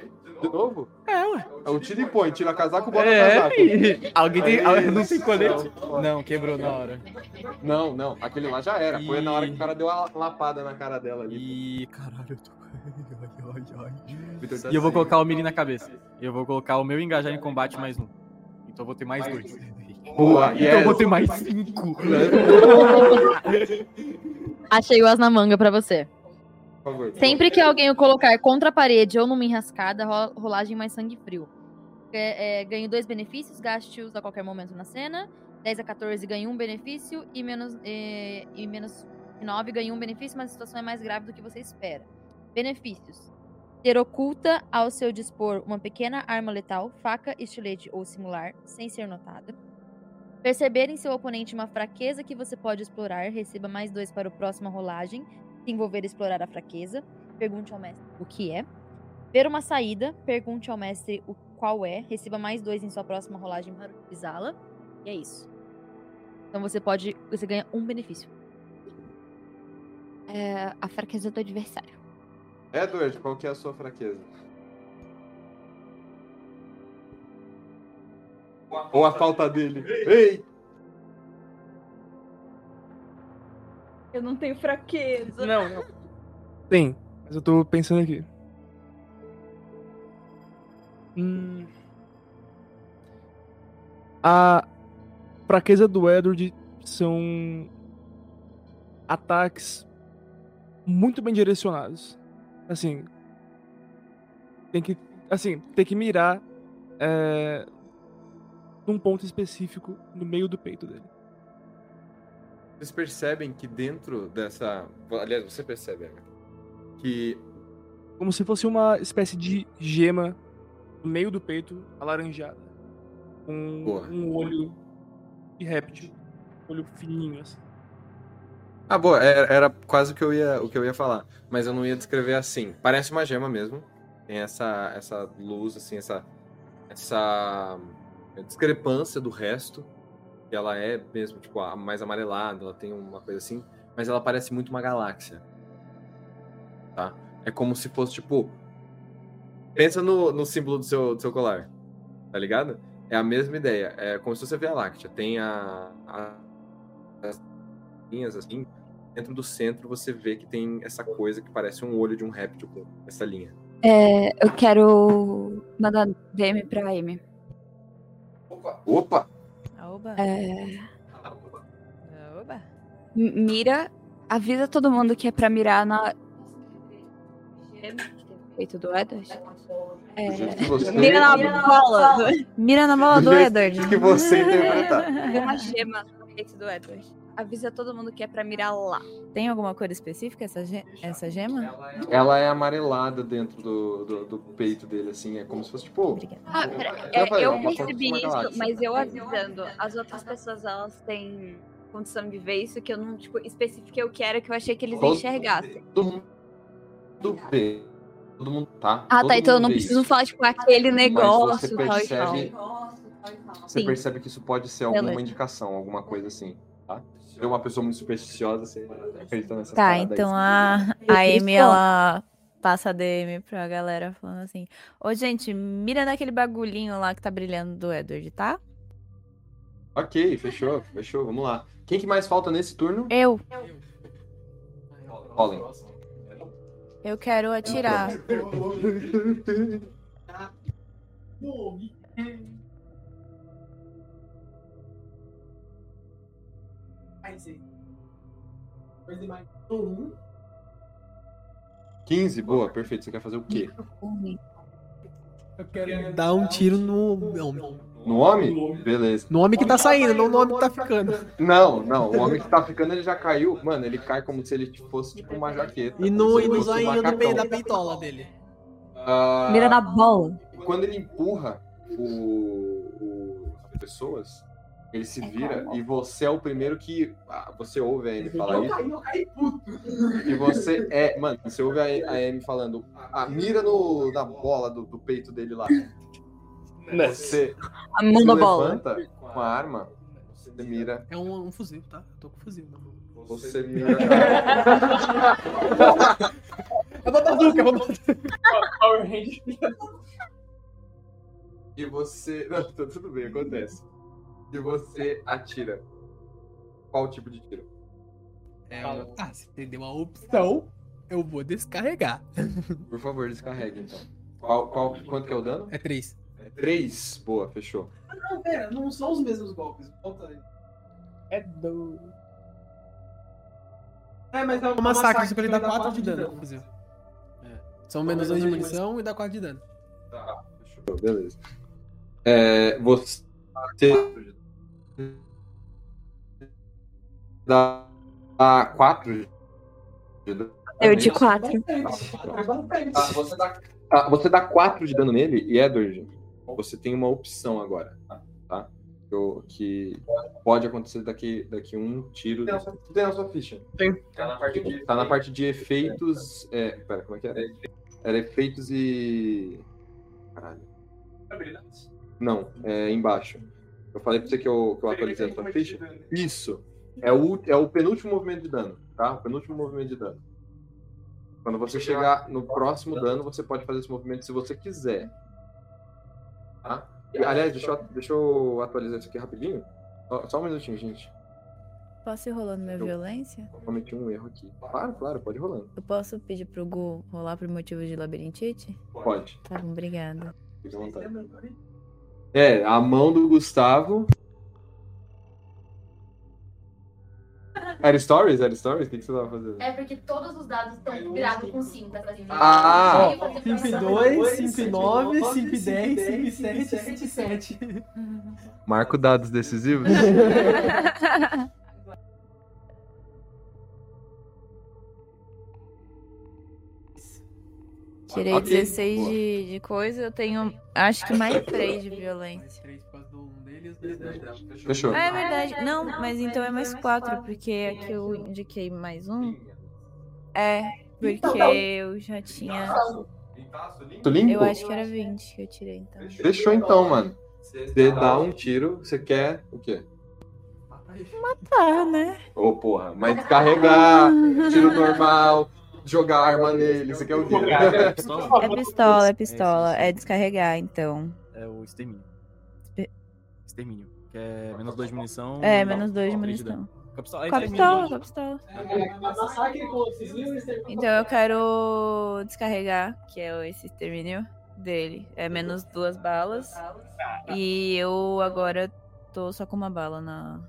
De novo? É, ué. É o tira e põe, tira casaco, bota É, casaco. fi. Alguém tem- Aí, não tem colete? não, Não, quebrou na hora. Não, não, aquele lá já era. Foi na hora que o cara deu a lapada na cara dela ali. E caralho, eu tô Vitor tá E eu vou sem. colocar o Miri na cabeça. E eu vou colocar o meu engajar em combate mais um. Então eu vou ter mais dois. Boa, Então eu vou ter mais cinco. Achei o as na manga pra você. Por favor. Sempre que alguém o colocar contra a parede ou numa enrascada, ro- rolagem mais sangue frio. É, é, ganho dois benefícios, gaste-os a qualquer momento na cena. 10 a 14 ganha um benefício e menos, é, e menos 9 ganha um benefício, mas a situação é mais grave do que você espera. Benefícios. Ter oculta ao seu dispor uma pequena arma letal, faca, estilete ou simular, sem ser notada. Perceber em seu oponente uma fraqueza que você pode explorar, receba mais dois para a próxima rolagem. Se envolver explorar a fraqueza, pergunte ao mestre o que é. Ver uma saída, pergunte ao mestre o qual é, receba mais dois em sua próxima rolagem para utilizá-la. E é isso. Então você pode. Você ganha um benefício. É, a fraqueza do adversário. Edward, qual que é a sua fraqueza? Ou a falta dele? Ei! Eu não tenho fraqueza. Não, não. Tem, mas eu tô pensando aqui. Hum. A fraqueza do Edward são ataques muito bem direcionados. Assim, tem que, assim, tem que mirar é, num ponto específico no meio do peito dele. Vocês percebem que dentro dessa. Aliás, você percebe, Eva, que Como se fosse uma espécie de gema no meio do peito, alaranjada. Com Boa. um olho de réptil. Olho fininho, assim. Ah, boa, era, era quase o que, eu ia, o que eu ia falar. Mas eu não ia descrever assim. Parece uma gema mesmo. Tem essa, essa luz, assim, essa, essa discrepância do resto. Ela é mesmo, tipo, a mais amarelada, ela tem uma coisa assim. Mas ela parece muito uma galáxia. Tá? É como se fosse, tipo. Pensa no, no símbolo do seu, do seu colar. Tá ligado? É a mesma ideia. É como se fosse a Via Láctea. Tem a, a linhas assim, dentro do centro você vê que tem essa coisa que parece um olho de um réptil com essa linha. É, eu quero mandar DM pra Amy. Opa! Oba. É, Oba. m- mira, avisa todo mundo que é pra mirar na. Feito do Edward. É, você- Mira na bola. Mira na bola Do Edward. que você interpretar. Tem uma gema no peito do Edward. Avisa todo mundo que é pra mirar lá. Tem alguma cor específica essa, ge- essa gema? Ela é amarelada dentro do, do, do peito dele, assim, é como se fosse tipo. Ah, pera, Já é, falei, eu percebi isso, galáxia. mas eu avisando. As outras pessoas, elas têm condição de ver isso, que eu não, tipo, especifiquei o que era, que eu achei que eles Todo- enxergassem. Todo mundo vê. Todo mundo tá. Ah, tá, então eu não preciso isso. falar, tipo, aquele Mas negócio, você tal e tal. percebe, você Sim. percebe que isso pode ser alguma Beleza. indicação, alguma coisa assim, tá? Se é uma pessoa muito supersticiosa, você acredita nessas Tá, então a, a Amy, ela passa a DM pra galera falando assim: Ô, gente, mira naquele bagulhinho lá que tá brilhando do Edward, tá? Ok, fechou, fechou, vamos lá. Quem que mais falta nesse turno? Eu. Colin. Eu quero atirar. Coisa mais um. 15, boa, perfeito. Você quer fazer o quê? Eu quero dar um tiro no homem. No homem? Beleza. No homem que tá saindo, não no homem que tá ficando. Não, não, o homem que tá ficando, ele já caiu. Mano, ele cai como se ele fosse tipo uma jaqueta. E no, e no um da peitola dele. Ah, Mira na bola. Quando ele empurra o, o- as pessoas, ele se vira e você é o primeiro que. ah, você ouve a Amy falar Eu isso. caí, eu caí, puto. E você é. Mano, você ouve a, a Amy falando. Ah, mira no, na bola do, do peito dele lá. Você A mão da bola. levanta com a arma, você mira. É um, um fuzil, tá? Eu tô com fuzil. na mão. Você mira. É uma bazuca, é uma bazuca. Power Ranger. E você. Não, tá tudo bem, acontece. E você atira. Qual tipo de tiro? É, ah, se você deu uma opção, Eu vou descarregar. Por favor, descarregue então. Qual, qual, quanto que é o dano? É 3. É 3? Boa, fechou. Não, pera, não são os mesmos golpes. Volta aí. É do. É, mas é O massacre, só que ele dá 4 de dano com o fuzil. É. São menos 2 de munição e dá 4 de dano. Tá, fechou, beleza. É, você dá 4 de dano. Eu de quatro. Ah, você dá Ah, você dá 4 de dano nele e Edward, você tem uma opção agora, tá? Que, que pode acontecer daqui, daqui um tiro. Tem na sua ficha. Tem. Tá na parte de, tá na parte de efeitos. É, pera, como é que era? Era efeitos e. Caralho. Não, é embaixo. Eu falei pra você que eu, que eu atualizei a sua ficha. Isso. É o, é o penúltimo movimento de dano, tá? O penúltimo movimento de dano. Quando você chegar no próximo dano, você pode fazer esse movimento se você quiser. Tá? E, aliás, deixa eu, deixa eu atualizar isso aqui rapidinho. Só, só um minutinho, gente. Posso ir rolando minha violência? Eu cometi um erro aqui. Claro, claro, pode ir rolando. Eu posso pedir pro Gu rolar por motivo de labirintite? Pode. Tá bom, obrigada. Fique à vontade. É, a mão do Gustavo. Era Stories? Era Stories? O que, que você tava fazendo? É porque todos os dados estão virados com 5, tá fazendo Ah! 5 e 2, 5 e 9, 5 e 10, 5 e 7, 5 e 7. Marco dados decisivos. Tirei Ok, 16 boa. de, de coisa, eu tenho acho que mais 3 de violência. Fechou. Ah, é verdade. Não, mas então é mais 4, porque aqui eu indiquei mais um. É, porque eu já tinha. Tu limpo? Eu acho que era 20 que eu tirei, então. Fechou então, mano. Você dá um tiro, você quer o quê? Matar, né? Ô, porra, mas descarregar, tiro normal, jogar arma nele, você quer o quê? É pistola, é pistola. É descarregar, então. É o extermínio. Extermínio. Que é menos 2 de munição. É, menos 2 de munição. Com a pistola, aí Com a termina pistola, dois. com a pistola. Massacre com o fuzil e extermínio. Então eu quero descarregar, que é esse extermínio dele. É menos duas balas. E eu agora tô só com uma bala na.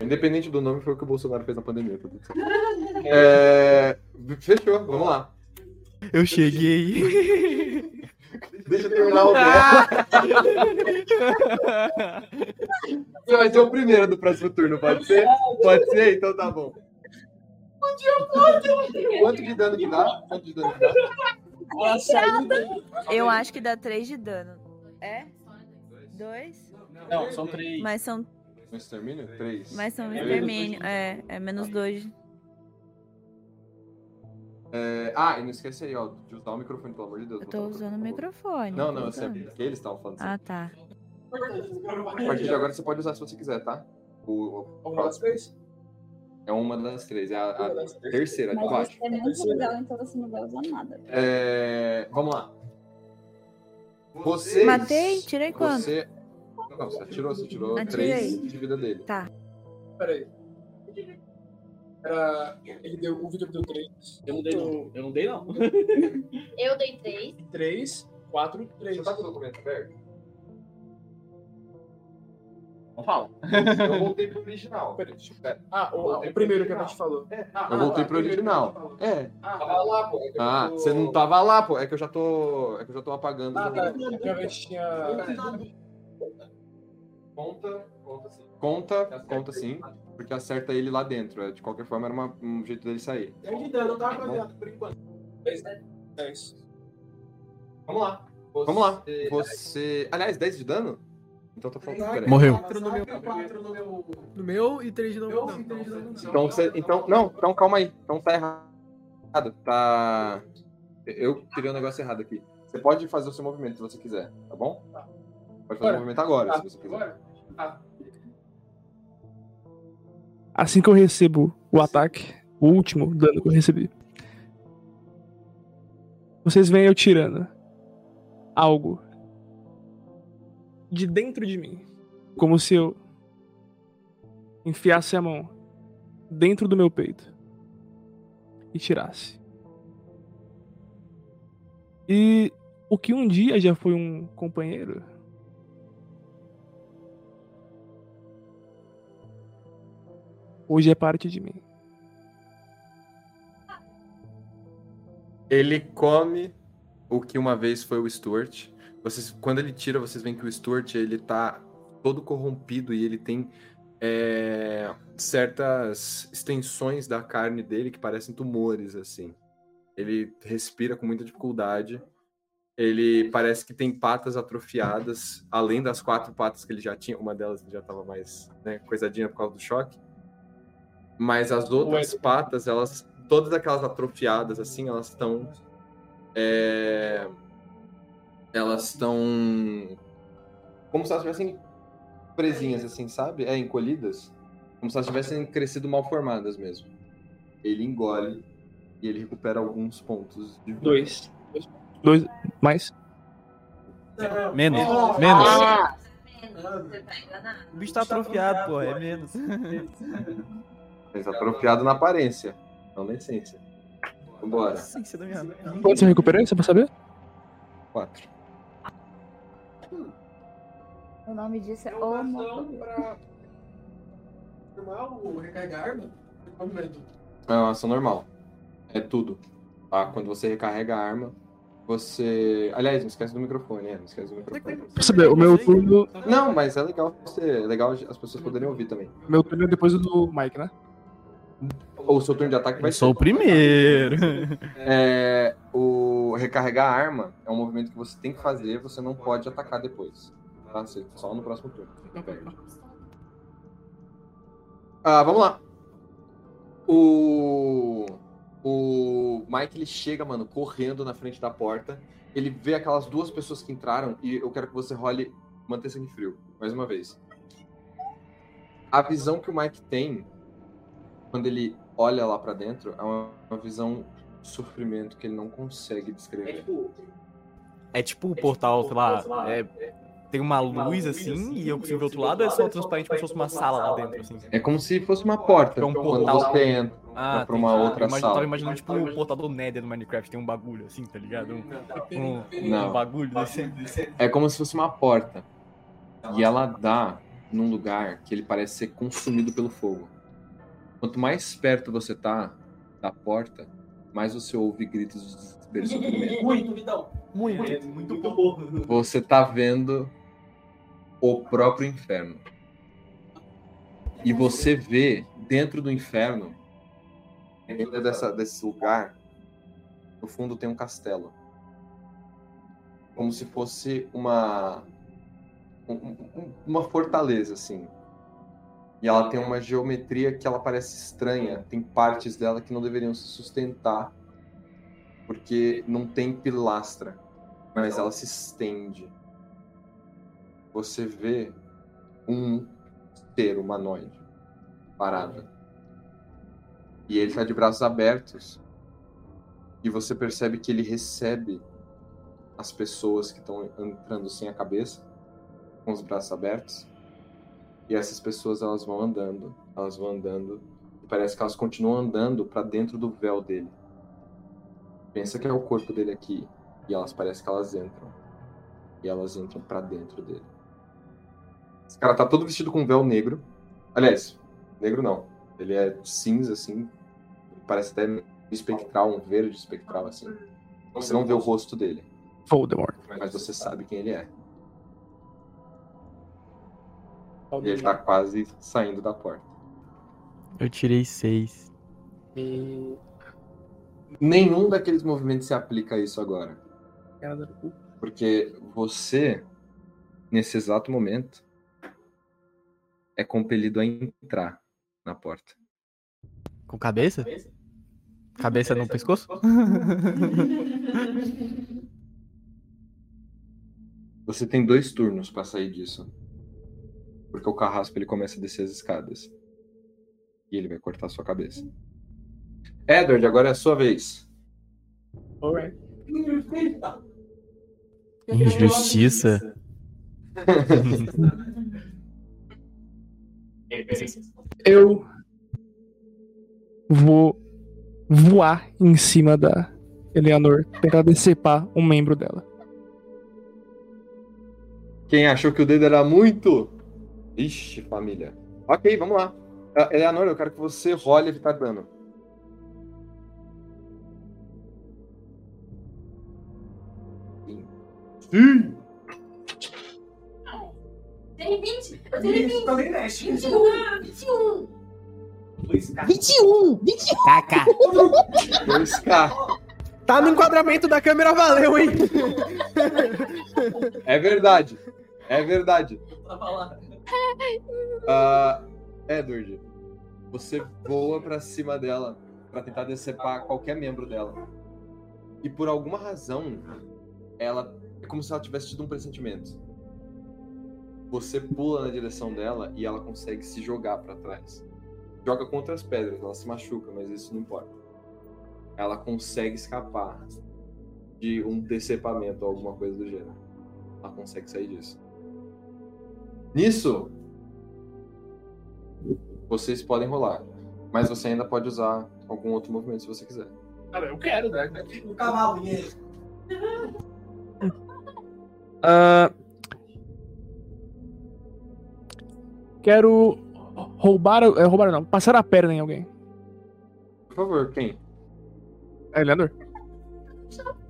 Independente do nome, foi o que o Bolsonaro fez na pandemia. Tá. É... Fechou, vamos lá. Eu cheguei. Deixa eu terminar o Você vai ser o primeiro do próximo turno, pode ser? Pode ser? Então tá bom. Quanto de dano que dá? Quanto de dano que dá? Eu acho que dá 3 de dano. É? Dois? Não, são três. Mas são, Um extermínio? Três. mas são Três. extermínio. É, é menos dois. É, Ah, e não esquece aí, ó, de usar o microfone, pelo amor de Deus. Eu tô usando o microfone. Não, não, eu usando. porque eles estavam falando. Ah, tá. A partir de agora você pode usar se você quiser, tá? O, o, Uma das três? É uma das três, é a, a terceira de Mas baixo. você é muito legal, então você não vai usar nada. É, Vamos lá. Vocês... Matei? Tirei quanto? Você... Não, você tirou, você tirou Atirei. três de vida dele. Tá. Peraí. Era. Ele deu. O Victor deu 3. Eu não dei, não. Eu não dei, não. Eu dei 3. 3, 4, 3. Você tá com o documento aberto? Não fala. Eu voltei pro original. Peraí, deixa eu... Ah, o, o primeiro que a gente falou. Eu voltei pro original. É. Ah, tava lá, pô. Ah, você não tava lá, pô. É que eu já tô. É que eu já tô apagando. Ah, tá. documentos. Eu a gente tinha. Conta, conta sim. Conta, conta sim. Porque acerta ele lá dentro. É, De qualquer forma, era uma- um jeito dele sair. 10 de dano, tá, rapaziada? Por enquanto. 10. Vamos lá. Vamos lá. Você. Aliás, 10 de dano? Então tá falando. peraí. Morreu. 4 no meu. 4 no meu. No meu e 3 de novo. Não. Então você. Então. Não, então calma aí. Então tá errado. Tá. Eu tirei um negócio errado aqui. Você pode fazer o seu movimento se você quiser, tá bom? Pode fazer o movimento agora, Tá. se você quiser. Agora? Ah. Assim que eu recebo o ataque, o último dano que eu recebi, vocês veem eu tirando algo de dentro de mim, como se eu enfiasse a mão dentro do meu peito e tirasse. E o que um dia já foi um companheiro. Hoje é parte de mim. Ele come o que uma vez foi o Stuart. Vocês, quando ele tira, vocês veem que o Stuart ele tá todo corrompido e ele tem é, certas extensões da carne dele que parecem tumores assim. Ele respira com muita dificuldade. Ele parece que tem patas atrofiadas, além das quatro patas que ele já tinha. Uma delas já estava mais né, coisadinha por causa do choque. Mas as outras patas, elas, todas aquelas atrofiadas, assim, elas estão. é, elas estão. Como se elas estivessem presinhas, assim, sabe? É, encolhidas. Como se elas tivessem crescido mal formadas mesmo. Ele engole e ele recupera alguns pontos de vida. Dois. Dois. Mais? Menos. Oh, Menos. ah. O bicho tá atrofiado, pô. É menos. Mas atrofiado na aparência, não na essência. Vambora. Essência da minha Quanto você recuperou? Você pra saber? Quatro. O nome disso é Homo. pra normal, recarregar arma. Movimento. É uma ação normal. É tudo. Tá? Quando você recarrega a arma, você. Aliás, não esquece do microfone, é, não esquece do microfone. Saber, o meu turno. Não, mas é legal você. É legal as pessoas poderem ouvir também. Meu turno é depois do Mike, né? O seu turno de ataque vai Eu sou o primeiro. É, o recarregar a arma é um movimento que você tem que fazer, você não pode atacar depois. Tá? Você- Só no próximo turno. Ah, vamos lá. O. O Mike ele chega, mano, correndo na frente da porta. Ele vê aquelas duas pessoas que entraram e eu quero que você role manter sangue frio, mais uma vez. A visão que o Mike tem quando ele olha lá pra dentro é uma, uma visão de sofrimento que ele não consegue descrever. É tipo o portal, sei lá, é, tem uma luz assim e eu consigo ver o outro lado, é só transparente como se fosse uma sala lá dentro, assim. É como se fosse uma porta É um quando portal. você entra Ah, pra uma outra eu imagino, sala. Tava imaginando tipo o portal do Nether do Minecraft, tem um bagulho assim, tá ligado? Um, um, um bagulho desse. É como se fosse uma porta. E ela dá num lugar que ele parece ser consumido pelo fogo. Quanto mais perto você tá da porta, mais você ouve gritos de desespero e sofrimento. Muito, Vidal. Muito, muito bom. Você tá vendo o próprio inferno. E você vê dentro do inferno, dentro dessa, desse lugar, no fundo tem um castelo. Como se fosse uma um- um- uma fortaleza assim. E ela tem uma geometria que ela parece estranha, tem partes dela que não deveriam se sustentar porque não tem pilastra, mas ela se estende. Você vê um ser humanoide parado. E ele está de braços abertos. E você percebe que ele recebe as pessoas que estão entrando sem a cabeça, com os braços abertos. E essas pessoas elas vão andando, elas vão andando. E parece que elas continuam andando para dentro do véu dele. Pensa que é o corpo dele aqui. E elas parecem que elas entram. E elas entram para dentro dele. Esse cara tá todo vestido com véu negro. Aliás, negro não. Ele é cinza, assim. Parece até espectral, um verde espectral, assim. Você não vê o rosto dele. Voldemort. Mas você sabe quem ele é. Ele tá quase saindo da porta. Eu tirei seis. Nenhum daqueles movimentos se aplica a isso agora. Porque você, nesse exato momento, é compelido a entrar na porta. Com cabeça? Cabeça no pescoço? Você tem dois turnos pra sair disso. Porque o carrasco ele começa a descer as escadas. E ele vai cortar sua cabeça. Edward, agora é a sua vez. Alright. Injustiça. Eu vou voar em cima da Eleanor tentar decepar um membro dela. Quem achou que o dedo era muito? Ixi, família. Ok, vamos lá. Ah, Eleanor, eu quero que você role evitar dano. Sim! Tem 20. Eu tenho 20. Também mexe. 21. 21. 21! 21! Caca. 2K. Tá no enquadramento da câmera, valeu, hein? É verdade. É verdade. Ah, Edward, você voa pra cima dela pra tentar decepar qualquer membro dela. E por alguma razão, ela é como se ela tivesse tido um pressentimento. Você pula na direção dela e ela consegue se jogar pra trás. Joga contra as pedras, ela se machuca, mas isso não importa. Ela consegue escapar de um decepamento ou alguma coisa do gênero. Ela consegue sair disso. Nisso, vocês podem rolar. Mas você ainda pode usar algum outro movimento se você quiser. Cara, eu quero, né? O cavalo, ele. Ah, quero roubar. É, roubar não, passar a perna em alguém. Por favor, quem? É, Leandro?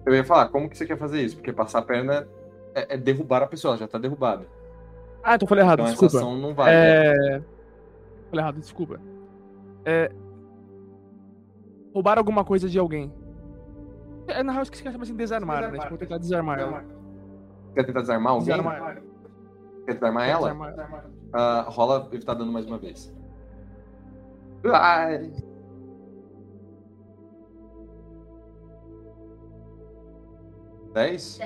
Eu ia falar, como que você quer fazer isso? Porque passar a perna é, é derrubar a pessoa, ela já tá derrubada. Ah, então falei errado, Então essa desculpa. ação não vale, É... Falei errado, desculpa. É... Roubar alguma coisa de alguém. É, na real, eu esqueci que chama assim desarmar, né? Tipo, tentar desarmar ela. Quer tentar desarmar alguém? Desarmar. Quer desarmar ela? Desarmar. Ah, rola evitar dano mais uma vez. Ai. Dez?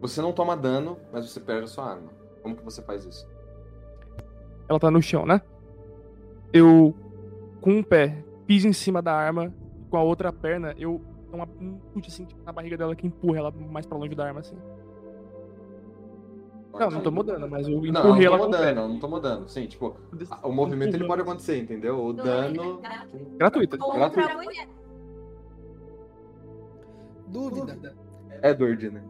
Você não toma dano, mas você perde a sua arma. Como que você faz isso? Ela tá no chão, né? Eu, com um pé, piso em cima da arma, com a outra perna, eu dou uma, um chute assim tipo, na barriga dela que empurra ela mais pra longe da arma, assim. Não, não tomou dano, mas eu Não, empurrei não ela tomou com o pé. dano, não tomou dano. Sim, tipo, o movimento ele pode acontecer, entendeu? O dano. Gratuito. Gratuito. Dúvida. Edward, né?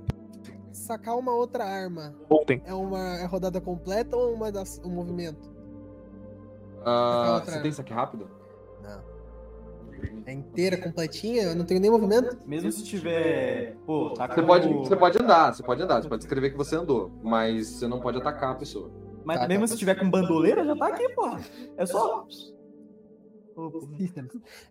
Sacar uma outra arma. Ontem. É uma é rodada completa ou uma das, um movimento? Ah, você arma. tem saque rápido? É inteira, completinha? Eu não tenho nem movimento? Mesmo se tiver. Pô, tá Você com- pode, você pode andar, você pode andar, você pode escrever que você andou, mas você não pode atacar a pessoa. Mas Tá, mesmo tá. se tiver com bandoleira, já tá aqui, porra. É só.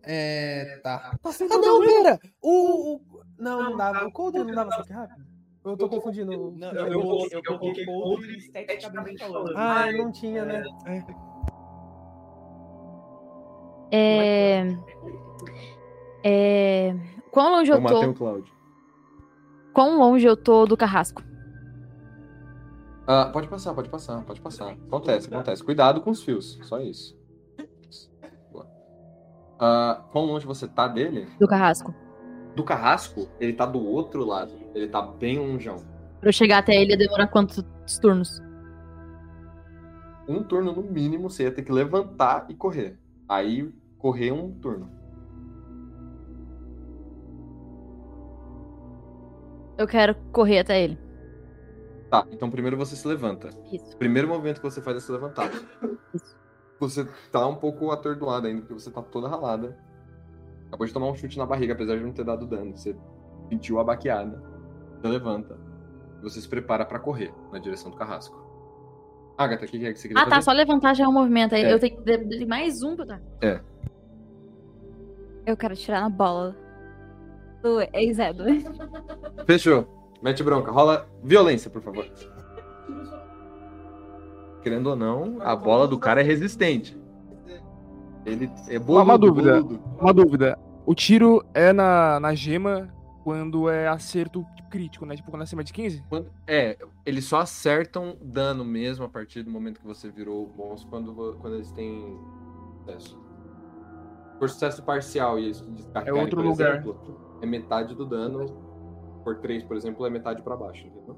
É. Tá. Tá Ah, não, bandoleira. pera! O. o- Não, não dava. O não dava saque rápido? Eu tô confundindo. Não, eu, eu, coloquei- eu coloquei coldre esteticamente falando. Ah, não tinha, né? É... É... Quão longe eu Eu matei o tô? Cloud. Quão longe eu tô do carrasco? Ah, pode passar, pode passar, pode passar. Acontece, acontece. Cuidado com os fios, só isso. Boa. Ah, quão longe você tá dele? Do carrasco. Do carrasco, ele tá do outro lado. Ele tá bem longeão. Pra eu chegar até ele, demora quantos turnos? Um turno no mínimo, você ia ter que levantar e correr. Aí, correr um turno. Eu quero correr até ele. Tá, então primeiro você se levanta. Isso. O primeiro movimento que você faz é se levantar. Você tá um pouco atordoada ainda, porque você tá toda ralada. Acabou de tomar um chute na barriga, apesar de não ter dado dano. Você sentiu a baqueada. Você levanta. Você se prepara pra correr na direção do carrasco. Agatha, o que que é que você queria Ah, tá. fazer? Só levantar já é um movimento. Aí É. eu tenho que mais um pra tá. É. Eu quero tirar na bola do ex-Edward. Fechou. Mete bronca. Rola violência, por favor. Querendo ou não, a bola do cara é resistente. Ele é Uma, boludo, uma dúvida. boludo. Uma dúvida. O tiro é na, na gema quando é acerto crítico, né? Tipo, quando é acima de 15? Quando- é, eles só acertam dano mesmo a partir do momento que você virou o monstro quando, quando eles têm sucesso. Por sucesso parcial e eles descarregarem, É outro por lugar. exemplo, é metade do dano. Por 3, por exemplo, é metade pra baixo, entendeu?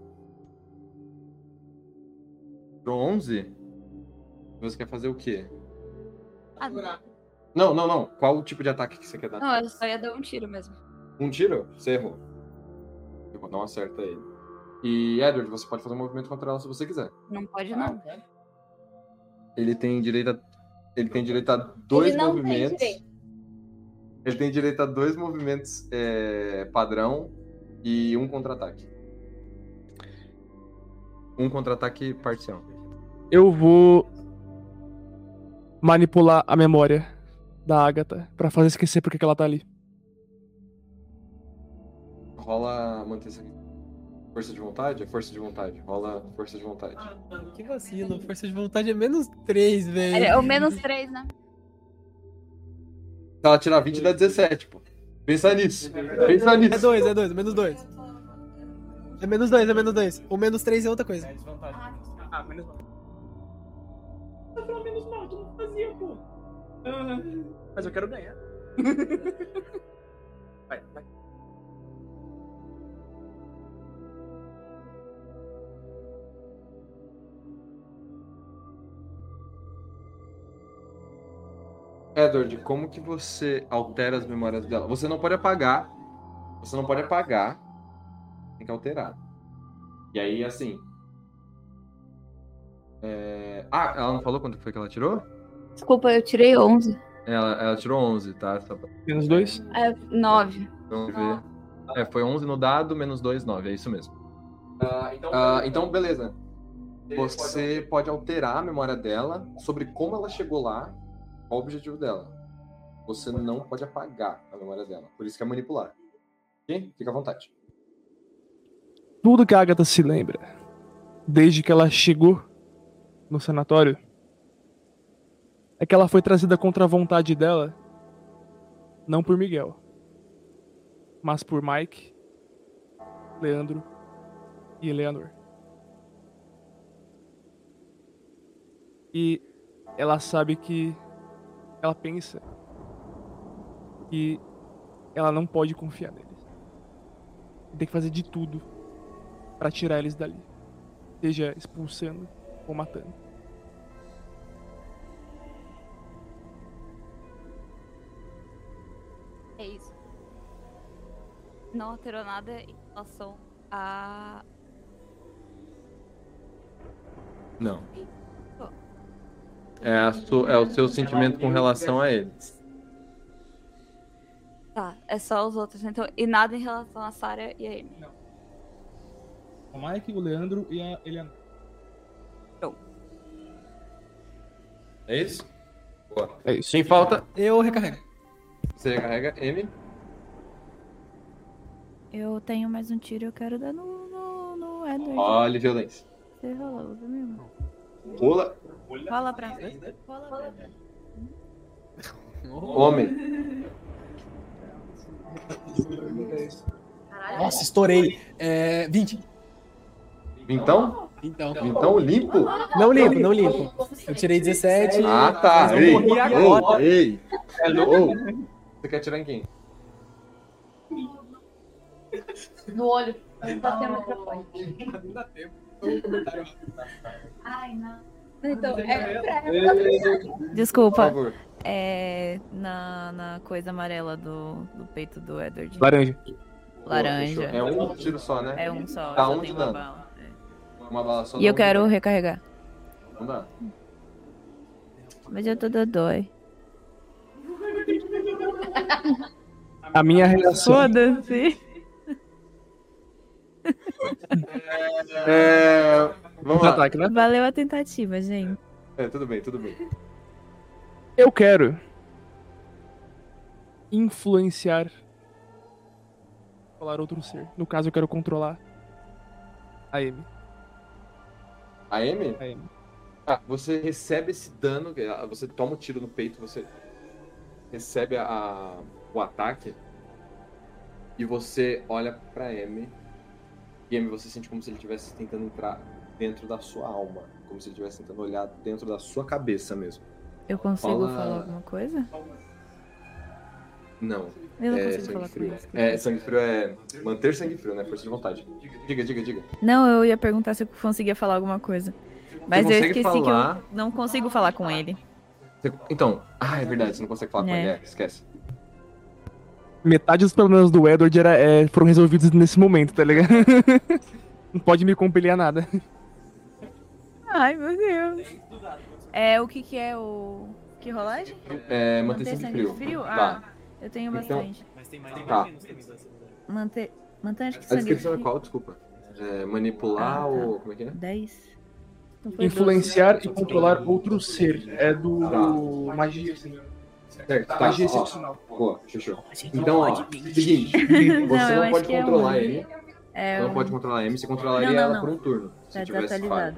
Pro 11, você quer fazer o quê? Ah, Não, não, não. Qual o tipo de ataque que você quer dar? não, eu só ia dar um tiro mesmo. Um tiro? Você errou. Eu não acerta ele. E Edward, você pode fazer um movimento contra ela se você quiser. Não pode, não. Ele tem direito a, ele tem direito a dois Ele não tem movimentos. direito. Ele tem direito a dois movimentos é, padrão e um contra-ataque. Um contra-ataque parcial. Eu vou manipular a memória da Agatha para fazer esquecer porque que ela tá ali. Rola manter essa força de vontade? É força de vontade. Rola força de vontade. Que vacilo. Força de vontade é menos 3, velho. É, é, o menos 3, né? Se ela tirar 20, dá 17, pô. Pensa nisso. Pensa é nisso. É 2, é 2, menos 2. É menos 2, é menos 2. O menos 3 é outra coisa. É ah, menos 1 pô. Ah, Mas eu quero ganhar. Vai, vai. Edward, como que você altera as memórias dela? Você não pode apagar. Você não pode apagar. Tem que alterar. E aí, assim. é, Ah, ela não falou quanto foi que ela tirou? Desculpa, eu tirei 11. Ela, ela tirou 11, tá? Menos 2? É, 9. Vamos ver. É, foi 11 no dado, menos 2, 9. É isso mesmo. Ah, então, beleza. Você pode alterar a memória dela sobre como ela chegou lá, qual o objetivo dela. Você não pode apagar a memória dela. Por isso que é manipular. Ok? Fica à vontade. Tudo que a Agatha se lembra, desde que ela chegou no sanatório, é que ela foi trazida contra a vontade dela, não por Miguel, mas por Mike, Leandro e Eleanor. E ela sabe que ela pensa que ela não pode confiar neles. Tem que fazer de tudo pra tirar eles dali, seja expulsando ou matando. É isso. Não alterou nada em relação a. Não. É, a su- é o seu sentimento com relação a eles. Tá, é só os outros, então. E nada em relação a Sarah e a Amy. O Mike, o Leandro e a Eleanor. É isso? Boa. É isso. Quem falta? Eu recarrego. Você recarrega M. Eu tenho mais um tiro, eu quero dar no, no, no Edward. Olha violência. Você rolou, viu, meu irmão? Rola. Rola pra Rola pra Homem. Nossa, estourei. É, 20. Então? Então. Então limpo? Não limpo, não limpo. Eu tirei 17. Ah, tá. mas eu Ei, morri agora. ei, ei. É louco? Ô, Você quer atirar em quem? No olho. Tá. Não dá tempo. Ai, não. Então, é pra Desculpa. Por favor. É. Na, na coisa amarela do, do peito do Edward. Laranja. Laranja. É um tiro só, né? É um só. Um tem de uma dano. Uma bala só E eu quero recarregar. Não dá. Mas eu tô dodói. A minha reação. Foda-se. É. Vamos lá. Ataque, né? Valeu a tentativa, gente. É, tudo bem, tudo bem. Eu quero influenciar falar outro ser. No caso, eu quero controlar a Amy. A M? A Amy. Ah, você recebe esse dano, ah, você toma um tiro no peito, você recebe a, a- o ataque e você olha pra M e M você sente como se ele estivesse tentando entrar dentro da sua alma, como se ele estivesse tentando olhar dentro da sua cabeça mesmo. Eu consigo Fala- falar alguma coisa? Não. Eu não é consigo sangue falar com frio. eles. É, sangue frio é manter sangue frio, né? Força de vontade. Diga, diga, diga. Não, eu ia perguntar se eu conseguia falar alguma coisa. Mas eu esqueci falar? que eu não consigo falar com ele. Você- Então, ah, é verdade, você não consegue falar com É. ele, é, esquece. Metade dos problemas do Edward era, é, foram resolvidos nesse momento, tá ligado? Não pode me compelir a nada. Ai, meu Deus. É, o que que é o... Que rolagem? É, manter sangue sangue frio. Ah, Tá. Eu tenho Então- bastante. Mas tem mais Tá. Manter... Manter acho que A descrição é qual? Desculpa. É, manipular Ah, tá. ou. Como é que é? 10. Então foi Influenciar e controlar outro ser. É do, Tá. magia, assim. Certo, tá. Magia ó. excepcional. Boa, fechou. Então, ó, seguinte, Não, você não pode que é controlar um. ele. É Não um- pode controlar a M, você controlaria Não, não, ela não. por um turno. Se Tá tivesse.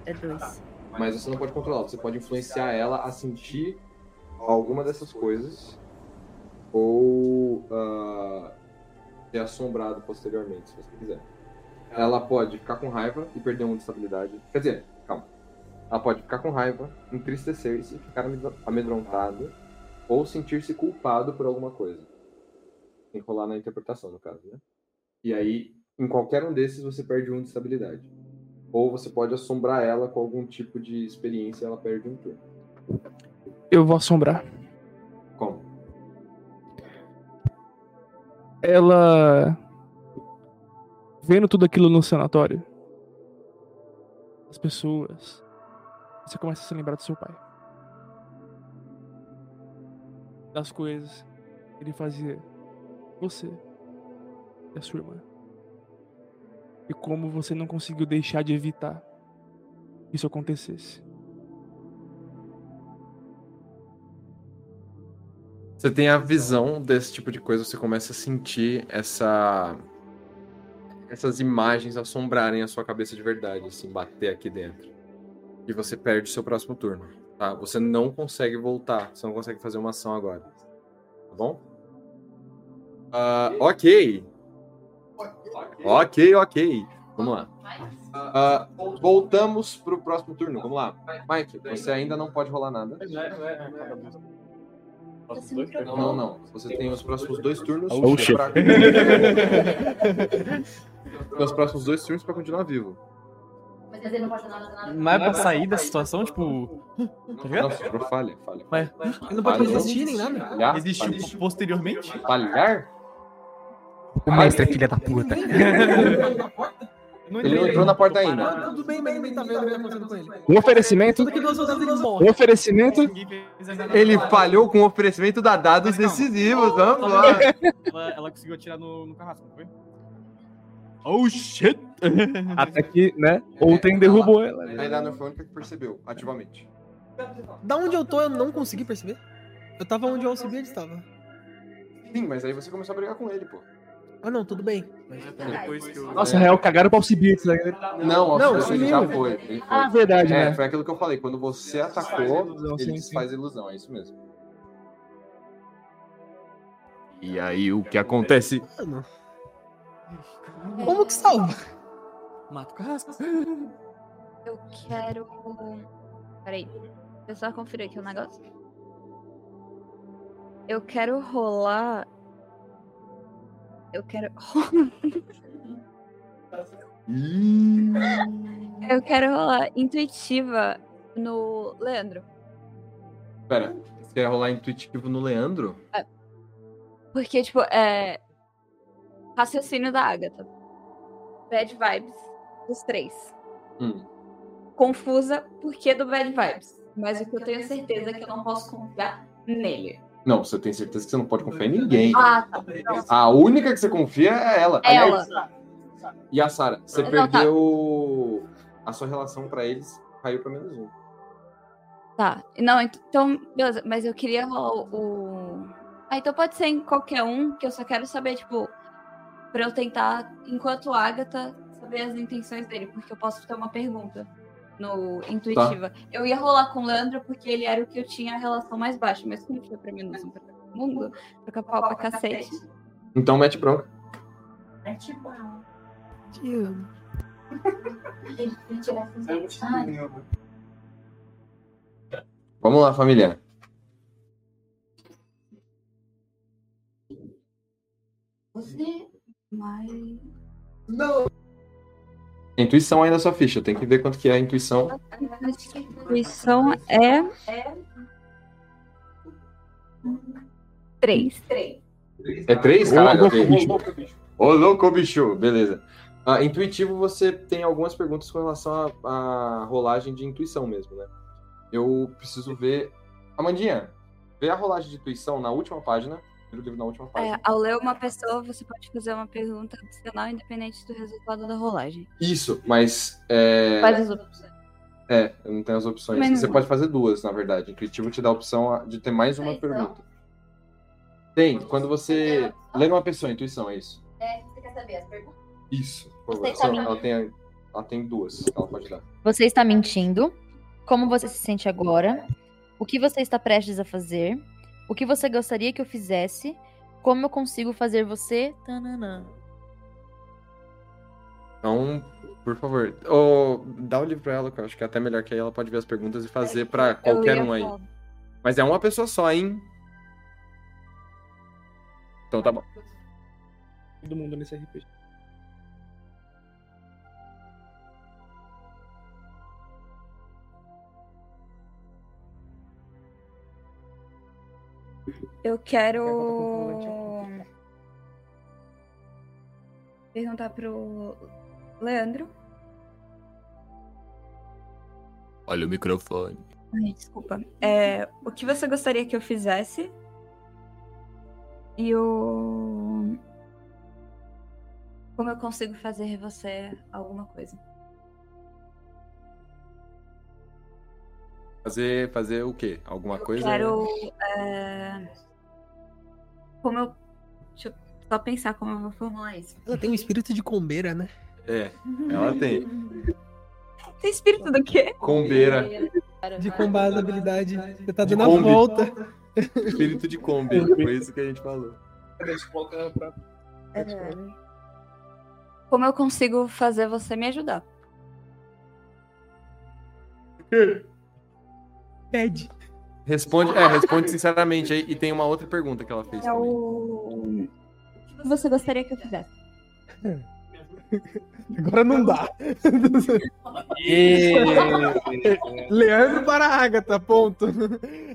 É 2. Mas você não pode controlar, você pode influenciar ela a sentir alguma dessas coisas ou ah, ser assombrado posteriormente, se você quiser. Ela pode ficar com raiva e perder um de estabilidade. Quer dizer, calma. Ela pode ficar com raiva, entristecer-se, ficar amedro- amedrontada ou sentir-se culpado por alguma coisa. Tem que rolar na interpretação, no caso, né? E aí, em qualquer um desses, você perde um de estabilidade. Ou você pode assombrar ela com algum tipo de experiência e ela perde um turno. Eu vou assombrar. Ela. Vendo tudo aquilo no sanatório. As pessoas. Você começa a se lembrar do seu pai. Das coisas que ele fazia. Você. E a sua irmã. E como você não conseguiu deixar de evitar que isso acontecesse. Você tem a visão desse tipo de coisa, você começa a sentir essa essas imagens assombrarem a sua cabeça de verdade, assim, bater aqui dentro. E você perde o seu próximo turno, tá? Você não consegue voltar, você não consegue fazer uma ação agora. Tá bom? Ah, ok. Ok, ok. Vamos lá. Ah, voltamos pro próximo turno. Vamos lá. Mike, você ainda não pode rolar nada. Não, não, não. Você tem os próximos dois turnos Oh, shit. pra... os próximos dois turnos pra continuar vivo. Mas ele não pode fazer nada. Mas é pra sair da situação, tipo. Tá ligado? Não, sobrou falha, falha. Mas ele não pode resistir nem nada. Falhar? Existe Falhar. tipo, posteriormente? Falhar? O mestre é filha da puta. Ele não entrou na porta ainda. Ah, tudo bem, mas ninguém tá vendo o que tá acontecendo com ele. Um oferecimento. Um oferecimento. Ele falhou com o oferecimento da dados decisivos. Vamos lá. Ela, ela conseguiu atirar no, no carrasco, não foi? Oh shit! Até que, né? Outrem derrubou ela. Ainda não foi a única que percebeu, ativamente. Da onde eu tô, eu não consegui perceber. Eu tava onde o Alcibiades estava. Sim, mas aí você começou a brigar com ele, pô. Ah, não, tudo bem. Depois que eu... Nossa, real, cagaram pra Alcibiades. Né? Não, Não, não ele já foi. Ele foi. Ah, verdade, é, né? Foi aquilo que eu falei. Quando você atacou, ilusão, ele sim, desfaz a ilusão. É isso mesmo. E aí, o que acontece? Mano. Como que salva? Mata o carrasco. Eu quero. Peraí. Deixa eu só conferir aqui o negócio. Eu quero rolar. Eu quero. Eu quero rolar intuitiva no Leandro. Pera, você quer rolar intuitivo no Leandro? Porque, tipo, é. Raciocínio da Agatha. Bad vibes dos três. Hum. Confusa porque do bad vibes. Mas o que eu tenho certeza é que eu não posso confiar nele. Não, você tem certeza que você não pode confiar em ninguém. Ah, tá. Não. A única que você confia é ela. Ela. Aliás, E a Sarah, você Não, tá. perdeu a sua relação pra eles, caiu pra menos um. Tá. Não, ent- então, beleza. Mas eu queria rolar o. Ah, então pode ser em qualquer um, que eu só quero saber, tipo, pra eu tentar, enquanto Agatha, saber as intenções dele, porque eu posso ter uma pergunta no intuitiva. Eu ia rolar com o Leandro porque ele era o que eu tinha a relação mais baixa, mas como foi pra mim não pra todo mundo, troca pau pra cacete. Então mete bronca. É tipo. Tio. Vamos lá, família. Você. Mas. Não. Intuição ainda é sua ficha, tem que ver quanto que é a intuição. Intuição é. Três. É três? Ô, Caralho, louco, ok. bicho. Ô, louco, bicho. Beleza. Ah, intuitivo, você tem algumas perguntas com relação à à rolagem de intuição mesmo, né? Eu preciso ver. Amandinha, vê a rolagem de intuição na última página. Vira o livro na última página. É, ao ler uma pessoa, você pode fazer uma pergunta adicional independente do resultado da rolagem. Isso, mas. É... Quais as opções? É, eu não tenho as opções. Mas não- Você pode fazer duas, na verdade. Intuitivo te dá a opção de ter mais uma pergunta. Tem, quando você lê uma pessoa, intuição, é isso? É, você quer saber as perguntas? Isso, por Você favor. Só- ela, tem, ela tem duas que ela pode dar. Você está mentindo? Como você se sente agora? O que você está prestes a fazer? O que você gostaria que eu fizesse? Como eu consigo fazer você? Tananã. Então, por favor, ô, dá o livro pra ela, que eu acho que é até melhor, que aí ela pode ver as perguntas e fazer pra qualquer ia um aí. falar. Mas é uma pessoa só, hein? Então tá bom. Todo mundo nesse RPG. Eu quero perguntar pro Leandro. Olha o microfone. Ai, desculpa. É, o que você gostaria que eu fizesse? E o. Como eu consigo fazer você alguma coisa? Fazer, fazer o quê? Alguma coisa? Quero. é, Como eu. Deixa eu só pensar como eu vou formular isso. Ela tem um espírito de combeira, né? É, ela tem. Tem espírito do quê? Combeira. De combar a habilidade. Você tá dando a volta. Espírito de Kombi. Foi isso que a gente falou. É, Como eu consigo fazer você me ajudar? Pede. Responde, é, responde sinceramente aí. E tem uma outra pergunta que ela fez. É o. O que você gostaria que eu fizesse? Agora não dá. Leandro para a Agatha, ponto.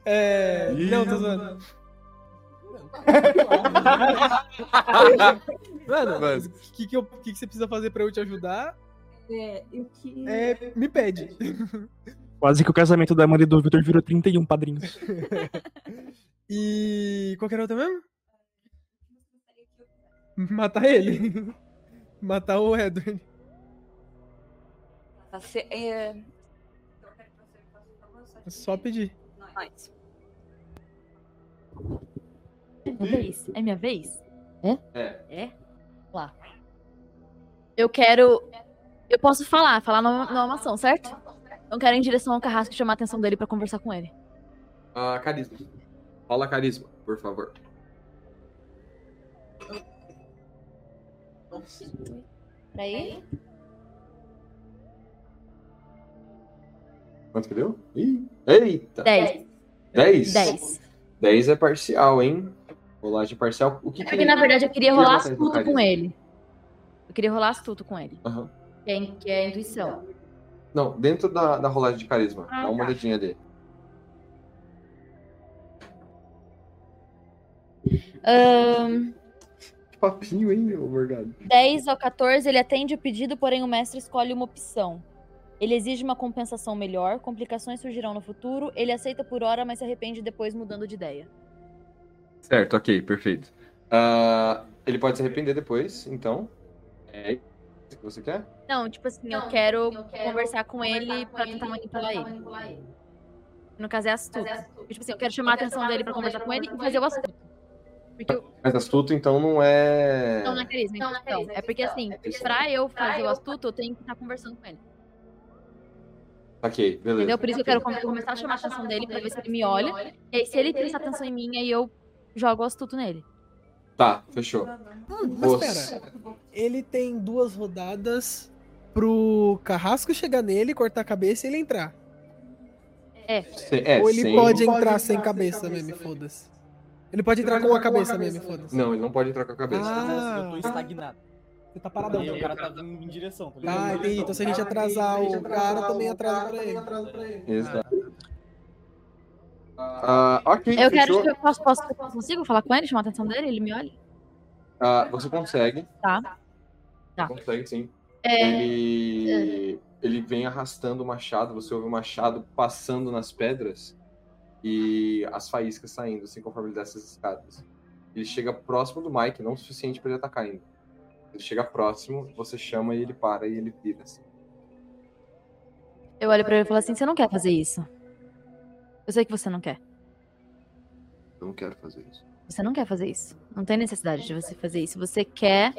É... Não, tô zoando. Mano, o que, que, eu- que, que você precisa fazer pra eu te ajudar? É, o que. É, me pede. Quase que o casamento da Amanda e do Vitor virou 31 padrinhos. E qual que era outra mesmo? Matar ele. Matar o Edward. Você, é... É só pedir. Nós. É minha vez? É minha vez? É? É. É? Lá. Eu quero. Eu posso falar, falar numa, numa ação, certo? Eu quero ir em direção ao carrasco e chamar a atenção dele pra conversar com ele. Ah, carisma. Rola carisma, por favor. Peraí. Quanto que deu? Ih, Eita! Dez. 10? Dez. 10 é parcial, hein? Rolagem parcial. O que É que porque, na verdade, eu queria que rolar astuto com ele. Eu queria rolar astuto com ele. Aham. Que é, que é a intuição. Não, dentro da, da rolagem de carisma. Ah, dá uma tá. olhadinha ali. Ahn, Que papinho, hein, ô Morgado? 10 ao 14, ele atende o pedido, porém o mestre escolhe uma opção. Ele exige uma compensação melhor, complicações surgirão no futuro, ele aceita por hora, mas se arrepende depois mudando de ideia. Certo, ok, perfeito. Ah, ele pode se arrepender depois, então. É isso que você quer? Não, tipo assim, eu quero conversar com ele pra tentar manipular ele. No caso é astuto. Tipo assim, eu quero chamar a atenção dele pra conversar com ele e fazer o astuto. Porque eu... Mas astuto, então, não é. Não, não é carisma, então. É porque assim, pra eu fazer o astuto, eu tenho que estar conversando com ele. Ok, beleza. Entendeu? Por isso que eu quero come- começar a chamar a atenção dele pra ver se ele me olha. E aí, se ele prestar atenção em mim, aí eu jogo o astuto nele. Tá, fechou. Mas Você- espera. Ele tem duas rodadas pro carrasco chegar nele, cortar a cabeça e ele entrar. É. Se- é, Ou ele sem- pode entrar sem cabeça mesmo, foda-se. Ele pode entrar com a cabeça mesmo, foda-se. Não, ele não pode entrar com a cabeça. Ah, Eu tô estagnado. Você tá paradão. E o cara tá vindo em direção, tá ligado? Ah, entendi. Então se a gente atrasar o cara, também atrasa pra ele. Exato. Ah, ok, Eu quero. fechou. Eu posso, posso, consigo falar com ele, chamar a atenção dele? Ele me olha? Ah, você consegue. Tá. Tá. Consegue, sim. É, Ele, ele vem arrastando o machado, você ouve o machado passando nas pedras e as faíscas saindo, assim, conforme ele desce as escadas. Ele chega próximo do Mike, não o suficiente para ele atacar ainda. Ele chega próximo, você chama e ele para e ele vira, assim. Eu olho pra ele e falo assim: você não quer fazer isso. Eu sei que você não quer. Eu não quero fazer isso. Você não quer fazer isso. Não tem necessidade de você fazer isso. Você quer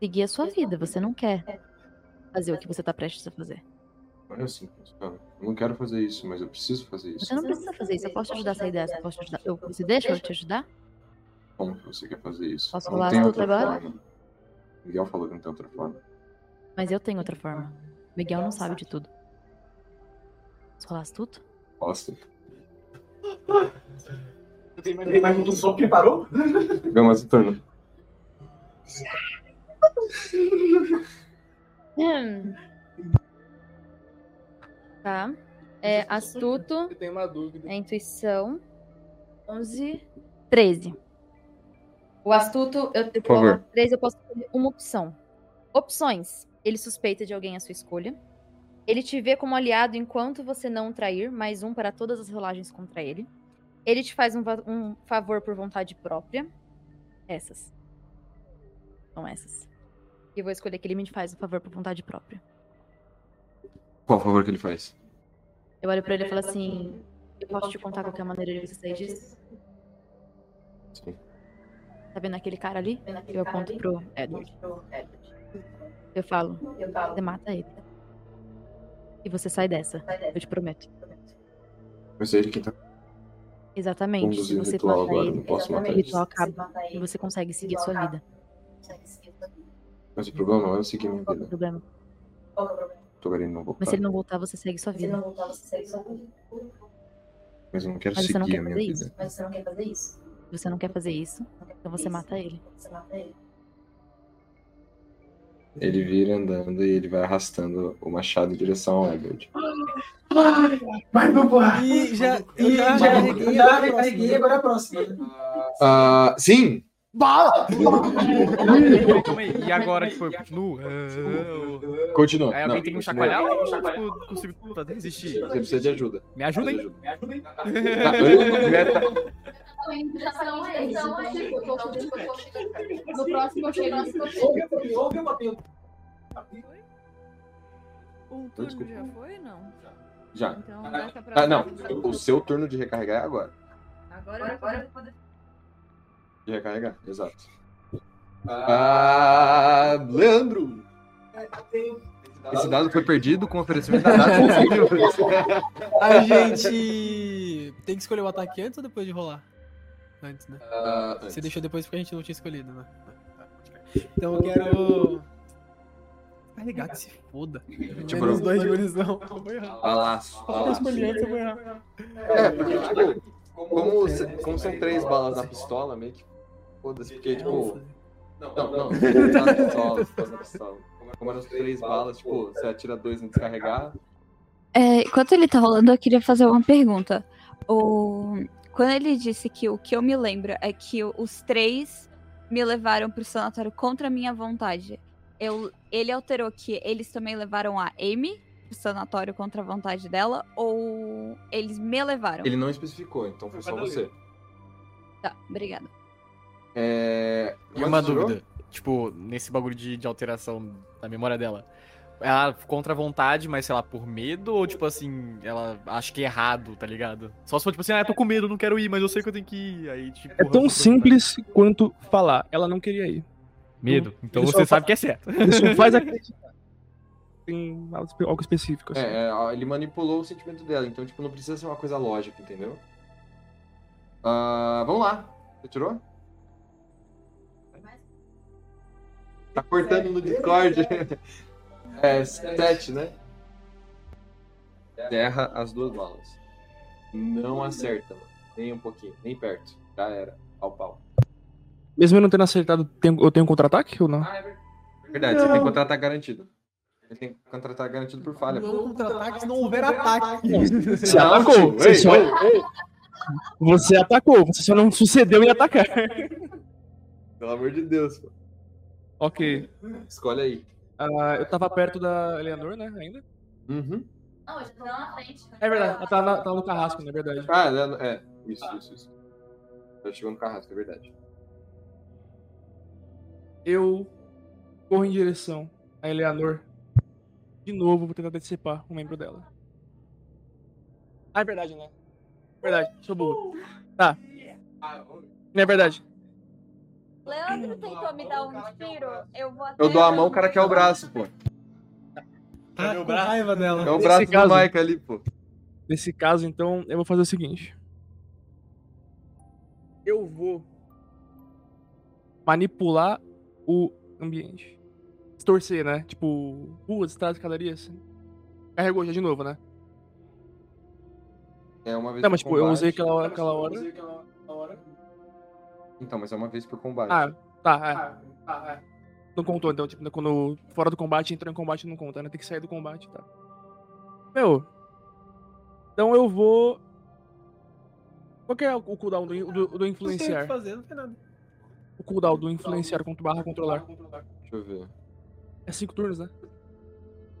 seguir a sua vida. Você não quer fazer o que você tá prestes a fazer. Não é simples, cara. Eu não quero fazer isso, mas eu preciso fazer isso. Você não precisa fazer isso. Eu posso te ajudar a sair dessa. Eu posso te ajudar. Eu, você deixa eu te ajudar? Como que você quer fazer isso? Posso não tem astuto outra agora? forma. Miguel falou que não tem outra forma. Mas eu tenho outra forma. Miguel não sabe de tudo. Posso rolar astuto? Posso. Eu tenho mais, um do som que parou? Gama esse turno. Hum. Tá. É astuto. Eu tenho uma dúvida. É intuição. 11. 13. O astuto, eu Por favor. 13 eu posso escolher uma opção. Opções. Ele suspeita de alguém à sua escolha. Ele te vê como aliado enquanto você não o trair, mais um para todas as rolagens contra ele. Ele te faz um, um favor por vontade própria. Essas. São essas. E vou escolher que ele me faz um favor por vontade própria. Qual favor que ele faz? Eu olho pra ele e falo assim: Eu posso te contar qualquer maneira de você sair disso? Sim. Tá vendo aquele cara ali? Eu aponto pro Edward. Eu falo: Você mata ele. E você sai dessa. Eu te prometo. Vai ser ele quem tá. Exatamente. Se o você ritual matar agora, ele, não posso matar o ele. ritual acaba. E você consegue seguir a sua vida. Mas o problema não é eu seguir minha Qual que é o vida. problema? Tô querendo não voltar. Mas se ele não voltar, você segue sua vida. Mas eu não quero Mas você não seguir quer a minha vida. isso. Mas você não quer fazer isso. Você não quer fazer isso, então você mata ele. Ele vira andando e ele vai arrastando o machado em direção ao Edward. Vai, dupla! E já, E e já, já, recarreguei, já agora é a recarreguei, próxima. agora é a próxima. Ah, sim! Bala! Calma aí. E agora, tipo, eu continuo? Continua. Aí Não, alguém tem que me continua. chacoalhar ou tipo, consigo resistir? Você precisa de ajuda. Me ajuda, hein? Tá, eu- meta- Então é. Então é isso. No próximo eu chego. No próximo eu. O turno já foi, não? Já. Então Ah, não. O seu turno de recarregar é agora. Agora, agora De recarregar, exato. Ah, Leandro! Esse dado foi perdido com oferecimento da data. A gente tem que escolher o ataque antes ou depois de rolar? Antes, né? Ah, Você antes. deixou depois porque a gente não tinha escolhido, né? Então eu quero. Carregar que se foda. Tipo, Menos dois de munição. Eu vou errar. Balaço, balaço. eu vou errar. É, porque, tipo, como, como são três balas na pistola, meio que. Foda-se, porque, tipo. Não, não, não. Na pistola, na pistola. Como eram três balas, tipo, você atira dois no descarregar. É, enquanto ele tá rolando, eu queria fazer uma pergunta. O... Quando ele disse que o que eu me lembro é que os três me levaram pro sanatório contra a minha vontade, eu... ele alterou que eles também levaram a Amy pro sanatório contra a vontade dela, ou eles me levaram? Ele não especificou, então foi só você. Tá, obrigada. É. E uma dúvida, tipo, nesse bagulho de, de alteração da memória dela. Ela contra a vontade, mas sei lá, por medo, ou tipo assim, ela acha que é errado, tá ligado? Só se for tipo assim, ah, eu tô com medo, não quero ir, mas eu sei que eu tenho que ir. Aí, tipo, É tão simples quanto falar. Ela não queria ir. Medo. Então Ele você sabe fa- que é certo. Só faz acreditar. Tem algo espe- algo específico. Assim. É, é, ele manipulou o sentimento dela, então, tipo, não precisa ser uma coisa lógica, entendeu? Ah, vamos lá. Você tirou? Tá cortando no Discord. É, sete, né? Terra as duas balas. Não acerta, mano. Nem um pouquinho, nem perto. Já era. Pau, pau. Mesmo eu não tendo acertado, eu tenho um contra-ataque ou não? Verdade, você tem contra-ataque garantido. Ele tem contra-ataque garantido por falha. Não contra-ataque se não houver ataque. Você atacou. Você, só... você atacou. Você só não sucedeu em atacar. Pelo amor de Deus. pô. Ok. Escolhe aí. Ah, eu tava perto da Eleanor, né? Ainda. Uhum. Não, já tá lá na frente. É verdade. Ela tá, na- tá no carrasco, na verdade. Ah, ela- é. Isso, isso, isso. Já chegou no carrasco, é verdade. Eu corro em direção a Eleanor. De novo, vou tentar decepar um membro dela. Ah, é verdade, né? Verdade, sou burro. Tá. Não é verdade. Leandro tentou me dar um tiro, eu vou até... Eu dou a mão, o cara quer o braço, pô. Tá com raiva dela. É o Nesse braço do caso- Mike ali, pô. Nesse caso, então, eu vou fazer o seguinte. Eu vou manipular o ambiente. Distorcer, né? Tipo, ruas, estradas, escadarias. Carregou já de novo, né? É uma vez Não, mas tipo, eu combate. usei aquela hora. Aquela hora. Então, mas é uma vez por combate. Ah, tá, é. Não contou, então, tipo, quando fora do combate, entrou em combate, não conta, né? Tem que sair do combate, tá? Meu. Então eu vou. Qual que é o cooldown do, do, do Não sei o influenciar? que fazer, não tem nada. O cooldown do influenciar contra barra controlar. Deixa eu ver. É cinco turnos, né?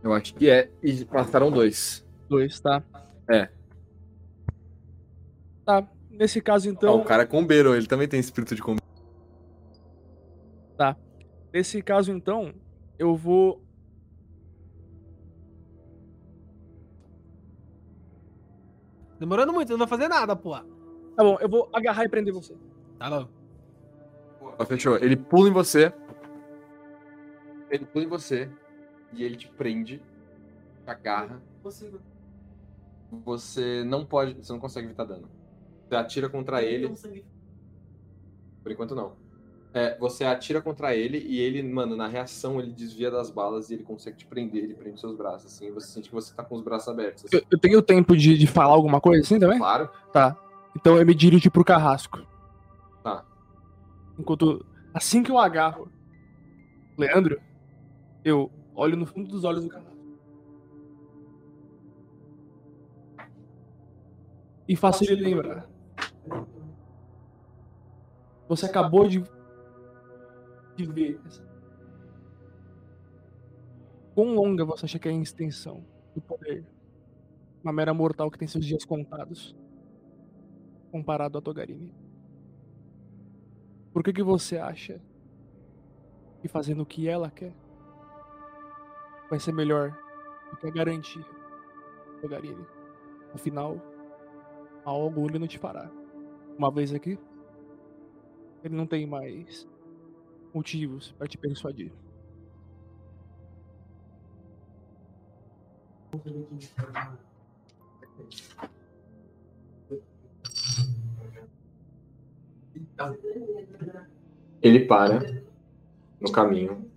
Eu acho que é. E passaram dois. Dois, tá? É. Tá. Nesse caso, Ah, então. o cara é combeiro, ele também tem espírito de combeiro. Tá. Nesse caso, então, eu vou. Demorando muito, não vai fazer nada, pô. Tá bom, eu vou agarrar e prender você. Tá bom. Ó, fechou. Ele pula em você. Ele pula em você. E ele te prende. Te agarra. Você não pode. Você não consegue evitar dano. Você atira contra ele. Por enquanto não. É, você atira contra ele e ele, mano, na reação ele desvia das balas e ele consegue te prender, ele prende seus braços, assim, e você sente que você tá com os braços abertos. assim. Eu, eu tenho tempo de, de falar alguma coisa assim também? Claro. Tá. Então eu me dirijo pro carrasco. Tá. Enquanto. Assim que eu agarro Leandro, eu olho no fundo dos olhos do carrasco. E faço ele lembrar. Você acabou de, de ver. Quão longa você acha que é a extensão do poder? Uma mera mortal que tem seus dias contados. Comparado a Togarini. Por que, que você acha que fazendo o que ela quer vai ser melhor do que a garantia Togarini? Afinal, algo ele não te fará. Uma vez aqui, ele não tem mais motivos para te persuadir. Ele para no caminho.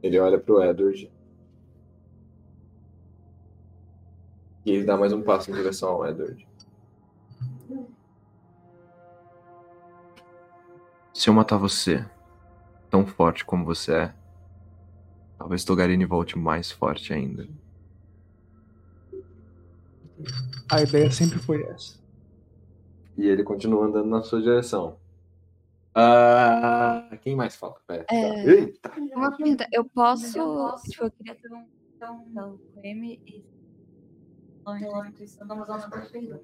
Ele olha pro Edward. E ele dá mais um passo em direção ao Edward. Se eu matar você, tão forte como você é, talvez Togarini volte mais forte ainda. A ideia sempre foi essa. E ele continua andando na sua direção. Ah, quem mais fala? Pera. É, Eita. Uma pergunta, eu posso. Tipo, eu queria ter um. M e. Intuição, uma pergunta.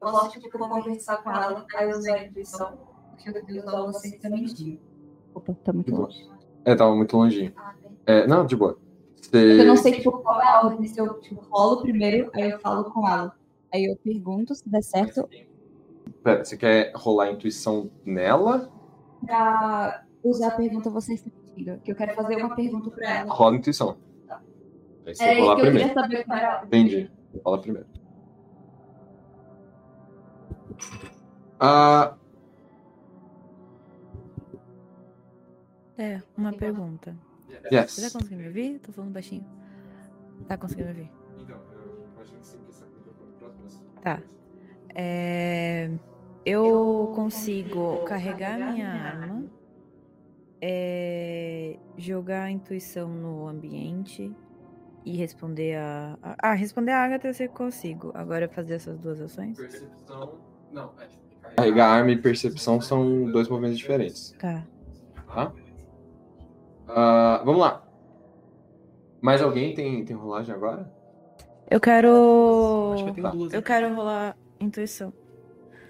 Eu posso, tipo, conversar com ela, aí eu usar a intuição, porque eu queria usar você também. Opa, tá muito longe. É, tava muito longinho. É, não, de boa. Você... Eu não sei, tipo, qual é a ordem. Se eu tipo, rolo primeiro, aí eu falo com ela. Aí eu pergunto se der certo Pera, você quer rolar a intuição nela? pra usar a pergunta você está pedindo. Que eu quero fazer uma pergunta pra ela. Rola a intuição. Aí você É isso rolar que eu primeiro. queria saber qual era a ordem. Entendi. Rola primeiro. Ah, É, uma pergunta. Yes. Você tá conseguindo me ouvir? Tô falando baixinho. Tá conseguindo me ouvir? Tá. É, eu consigo carregar minha arma é jogar a intuição no ambiente e responder a. Ah, responder a Agatha eu que consigo. Agora fazer essas duas ações? Percepção. Não, é. Carregar arma e percepção são dois movimentos diferentes. Tá. Tá? Ah, vamos lá. Mais alguém tem, tem rolagem agora? Eu quero. Acho que eu tenho duas Eu quero rolar intuição.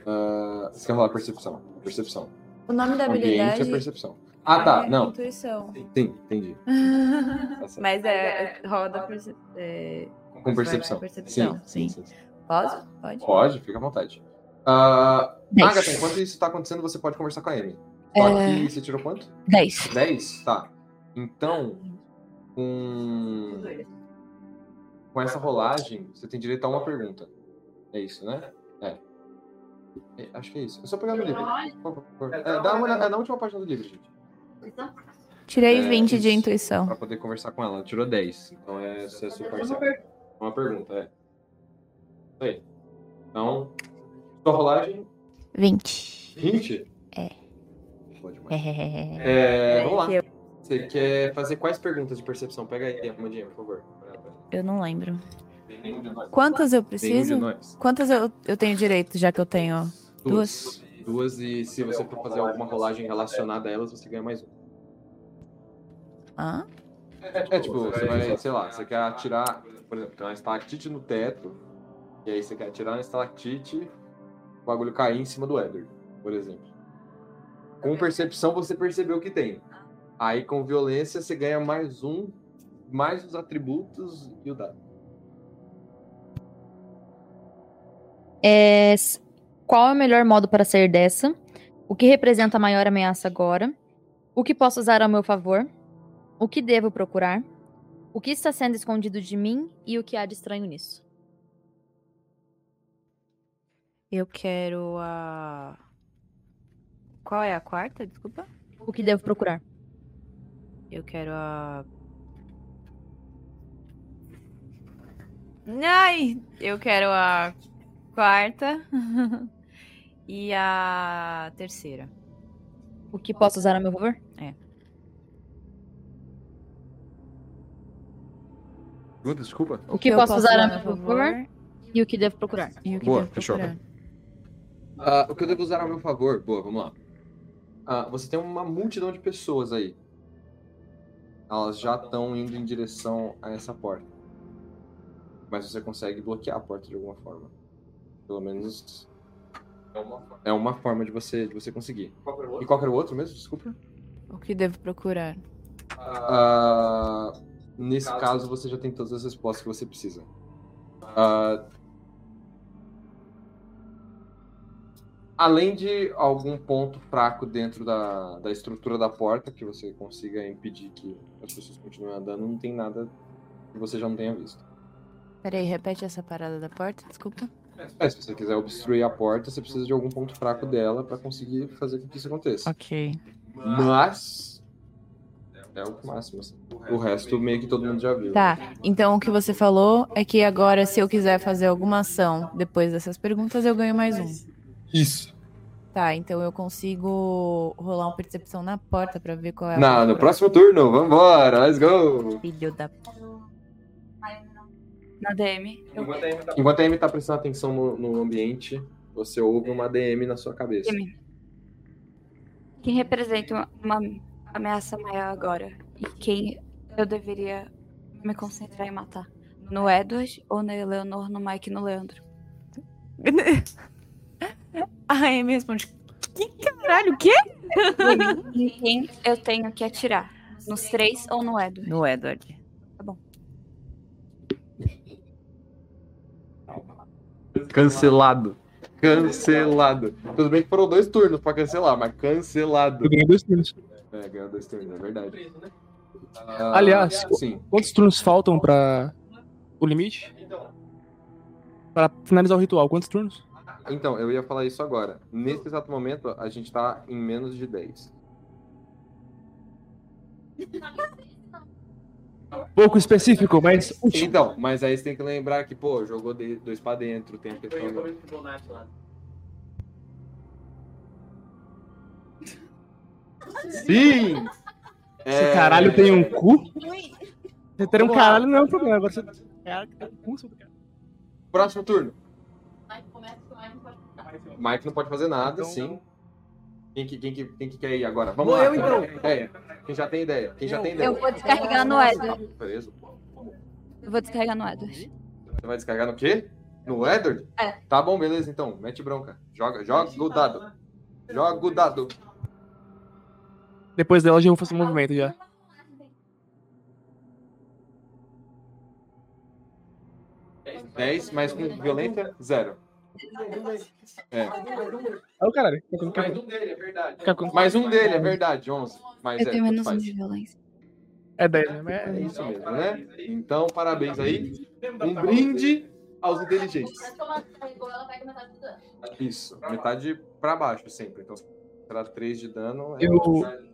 Ah, você quer rolar percepção? Percepção. O nome da Ambiente habilidade. é percepção. Ah, tá. é Não. Intuição. Sim, entendi. certo. Mas é. Roda perce... é... Com percepção. percepção. Sim, Sim. sim. Pode? Pode. Pode, fica à vontade. Dez. Agatha, enquanto isso está acontecendo, você pode conversar com a Amy. É. Só que você tirou quanto? Dez. 10? Tá. Então, com... com essa rolagem, você tem direito a uma pergunta. É isso, né? É. É, acho que é isso. É só pegar no livro. Por favor. É, dá uma olhada- é na última página do livro, gente. Tirei É, 20 de intuição. Pra poder conversar com ela. Ela tirou 10. Então é, essa é a sua parcial. Uma pergunta, é. Isso aí. Então, sua rolagem, 20. 20? É. Boa demais. É, É, vamos lá. Você quer fazer quais perguntas de percepção? Pega aí, Amandinha, por favor. Eu não lembro. Nenhum de nós. Quantas eu preciso? Quantas eu, eu tenho direito, já que eu tenho duas? Duas, e se você for fazer alguma rolagem relacionada a elas, você ganha mais um. Hã? É, é, tipo, você vai, sei lá, você quer atirar, por exemplo, tem uma estalactite no teto, e aí você quer atirar na estalactite, o bagulho cair em cima do Edward, por exemplo. Com percepção você percebeu que tem. Aí com violência você ganha mais um, mais os atributos e o dado. É, qual é o melhor modo para sair dessa? O que representa a maior ameaça agora? O que posso usar ao meu favor? O que devo procurar? O que está sendo escondido de mim e o que há de estranho nisso? Eu quero a. Qual é a quarta? Desculpa. O que devo procurar? Eu quero a. Ai! Eu quero a quarta e a terceira. O que posso usar ao meu favor? É. Pergunta, desculpa. O que posso usar ao meu favor e o que devo procurar? E o Boa, fechou. Ah, o que eu devo usar ao meu favor? Boa, vamos lá. Ah, você tem uma multidão de pessoas aí. Elas já estão indo em direção a essa porta. Mas você consegue bloquear a porta de alguma forma. Pelo menos é uma forma de você, de você conseguir. E qual era o outro mesmo? Desculpa. O que devo procurar? Ah, nesse caso, você já tem todas as respostas que você precisa. Ah, além de algum ponto fraco dentro da, da estrutura da porta, que você consiga impedir que as pessoas continuem andando, não tem nada que você já não tenha visto. Peraí, repete essa parada da porta, desculpa. É, se você quiser obstruir a porta, você precisa de algum ponto fraco dela para conseguir fazer com que isso aconteça. Ok. Mas. É o máximo. assim. O resto, meio que todo mundo já viu. Tá, então o que você falou é que agora, se eu quiser fazer alguma ação depois dessas perguntas, eu ganho mais um. Isso. Tá, então eu consigo rolar uma percepção na porta pra ver qual é a. Na, no próximo turno, vambora, let's go! Filho da. Na DM. Eu... Enquanto a Amy tá prestando atenção no, no ambiente, você ouve uma DM na sua cabeça. DM. Quem representa uma ameaça maior agora? E quem eu deveria me concentrar em matar? No Edward ou na Eleanor, no Mike e no Leandro? A Amy responde: Que caralho, o quê? Em quem eu tenho que atirar? Nos três ou no Edward? No Edward. Tá bom. Cancelado. Cancelado. Tudo bem que foram dois turnos pra cancelar, mas cancelado. Eu ganhei dois turnos. É, ganhou dois turnos, é verdade. Ah, Aliás, sim. quantos turnos faltam pra o limite? Pra finalizar o ritual, quantos turnos? Então, eu ia falar isso agora. Nesse exato momento, a gente tá em menos de 10. Pouco específico, mas útil. Então, mas aí você tem que lembrar que, pô, jogou de- dois pra dentro, tem a questão do... Sim! Se caralho tem um cu, você ter um caralho não é um problema. Agora você caralho que tem um cu, seu cara. Próximo turno. Mike não pode fazer nada, sim. Quem que, quem, que, quem que quer ir agora? Vamos Vou lá. eu, quem então. já tem ideia? Quem já tem ideia? Quem já tem ideia? Eu vou descarregar no Edward. Beleza. Eu vou descarregar no Edward. Você vai descarregar no quê? No Edward? É. Tá bom, beleza então. Mete bronca. Joga, joga o dado. Joga o dado. Depois dela já vou fazer um movimento já. Dez, mas com violência, zero. É. Olha o caralho. Mais um dele, é verdade. Mais um dele, é verdade, 11. Mas Eu é, tenho menos um de violência. É 10, né? É isso mesmo, né? Então, parabéns aí. Um brinde aos inteligentes. Dano. Isso, metade pra baixo sempre. Então, será 3 de dano. é- Eu-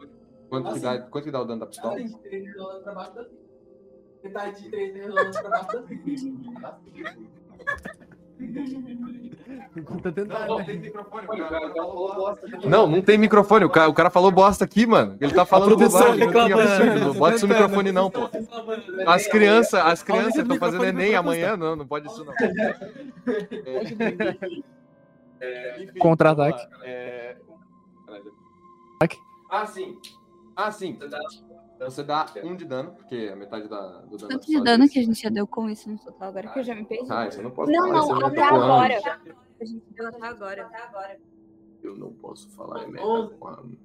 Quanto, que dá, quanto que dá o dano da pistola? Metade de três rolando pra baixo da Tá tentando. Não, não tem microfone. O cara, o cara falou bosta aqui, mano. Ele tá falando bobagem. Não bota isso no microfone, não, pô. As crianças, as crianças estão fazendo Enem amanhã. Não, não pode isso, não. É, Contra-ataque. É... Ah, sim. Ah, sim. Você dá um de dano, porque é metade da, do dano. da Quanto de dano é que a gente já deu com isso no total agora? Que eu já me perdi. Ah, isso eu não posso Não, falar, não, eu até agora. A gente deu até agora, até agora. Eu não posso falar em meta com